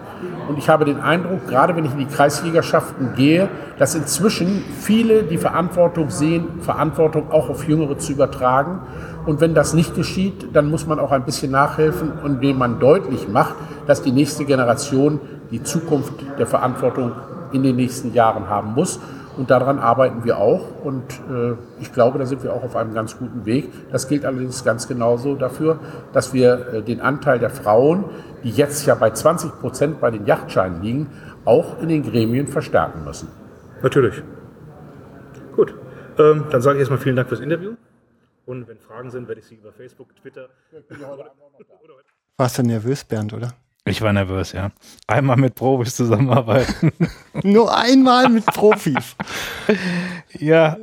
Und ich habe den Eindruck, gerade wenn ich in die Kreisjägerschaften gehe, dass inzwischen viele die Verantwortung sehen, Verantwortung auch auf Jüngere zu übertragen. Und wenn das nicht geschieht, dann muss man auch ein bisschen nachhelfen, indem man deutlich macht, dass die nächste Generation die Zukunft der Verantwortung in den nächsten Jahren haben muss. Und daran arbeiten wir auch. Und äh, ich glaube, da sind wir auch auf einem ganz guten Weg. Das gilt allerdings ganz genauso dafür, dass wir äh, den Anteil der Frauen, die jetzt ja bei 20 Prozent bei den Yachtscheinen liegen, auch in den Gremien verstärken müssen. Natürlich. Gut. Ähm, dann sage ich erstmal vielen Dank fürs Interview. Und wenn Fragen sind, werde ich sie über Facebook, Twitter. Warst du nervös, Bernd, oder? Ich war nervös, ja. Einmal mit Profis zusammenarbeiten. Nur einmal mit Profis. ja.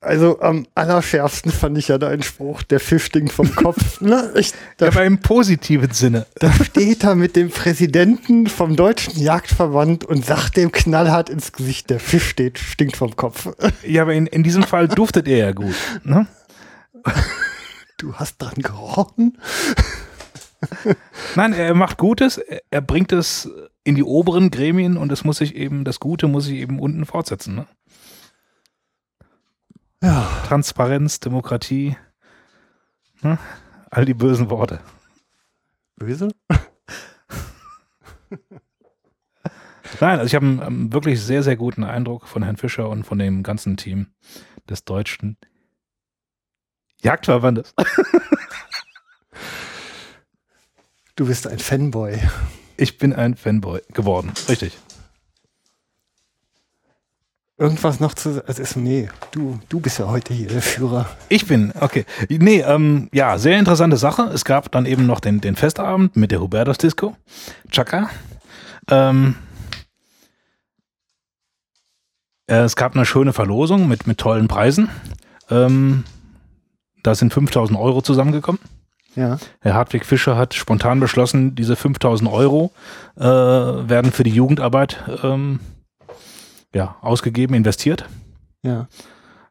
Also am allerschärfsten fand ich ja deinen Spruch, der Fisch stinkt vom Kopf. Ne? Ich, da, ja, aber im positiven Sinne. Da steht er mit dem Präsidenten vom Deutschen Jagdverband und sagt dem knallhart ins Gesicht, der Fisch steht, stinkt vom Kopf. Ja, aber in, in diesem Fall duftet er ja gut. Ne? Du hast dran gerochen? Nein, er macht Gutes, er bringt es in die oberen Gremien und es muss sich eben, das Gute muss sich eben unten fortsetzen. Ne? Ja. Transparenz, Demokratie, ne? all die bösen Worte. Böse? Nein, also ich habe einen, einen, wirklich sehr, sehr guten Eindruck von Herrn Fischer und von dem ganzen Team des deutschen Jagdverbandes. Du bist ein Fanboy. Ich bin ein Fanboy geworden, richtig. Irgendwas noch zu Es ist, nee, du, du bist ja heute hier der Führer. Ich bin, okay. Nee, ähm, ja, sehr interessante Sache. Es gab dann eben noch den, den Festabend mit der Hubertus Disco. Chaka. Ähm, äh, es gab eine schöne Verlosung mit, mit tollen Preisen. Ähm, da sind 5000 Euro zusammengekommen. Ja. Herr Hartwig Fischer hat spontan beschlossen, diese 5000 Euro äh, werden für die Jugendarbeit ähm, ja, ausgegeben, investiert. Ja.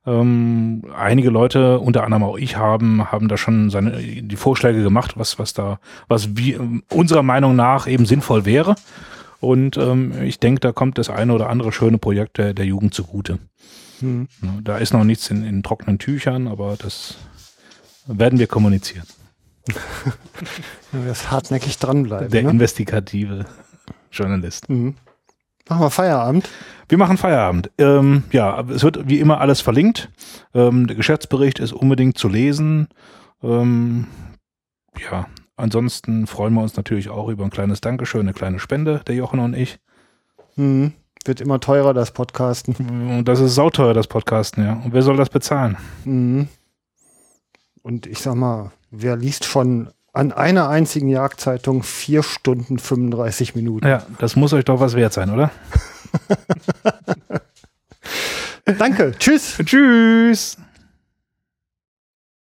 Ähm, einige Leute, unter anderem auch ich, haben, haben da schon seine, die Vorschläge gemacht, was, was da, was wie, unserer Meinung nach eben sinnvoll wäre. Und ähm, ich denke, da kommt das eine oder andere schöne Projekt der, der Jugend zugute. Hm. Da ist noch nichts in, in trockenen Tüchern, aber das werden wir kommunizieren. Du wirst hartnäckig dranbleiben. Der ne? investigative Journalist. Mhm. Machen wir Feierabend. Wir machen Feierabend. Ähm, ja, es wird wie immer alles verlinkt. Ähm, der Geschäftsbericht ist unbedingt zu lesen. Ähm, ja, ansonsten freuen wir uns natürlich auch über ein kleines Dankeschön, eine kleine Spende, der Jochen und ich. Mhm. Wird immer teurer, das Podcasten. Und das ist sauteuer, das Podcasten, ja. Und wer soll das bezahlen? Mhm. Und ich sag mal, wer liest schon an einer einzigen Jagdzeitung vier Stunden 35 Minuten? Ja, das muss euch doch was wert sein, oder? Danke. Tschüss. Tschüss.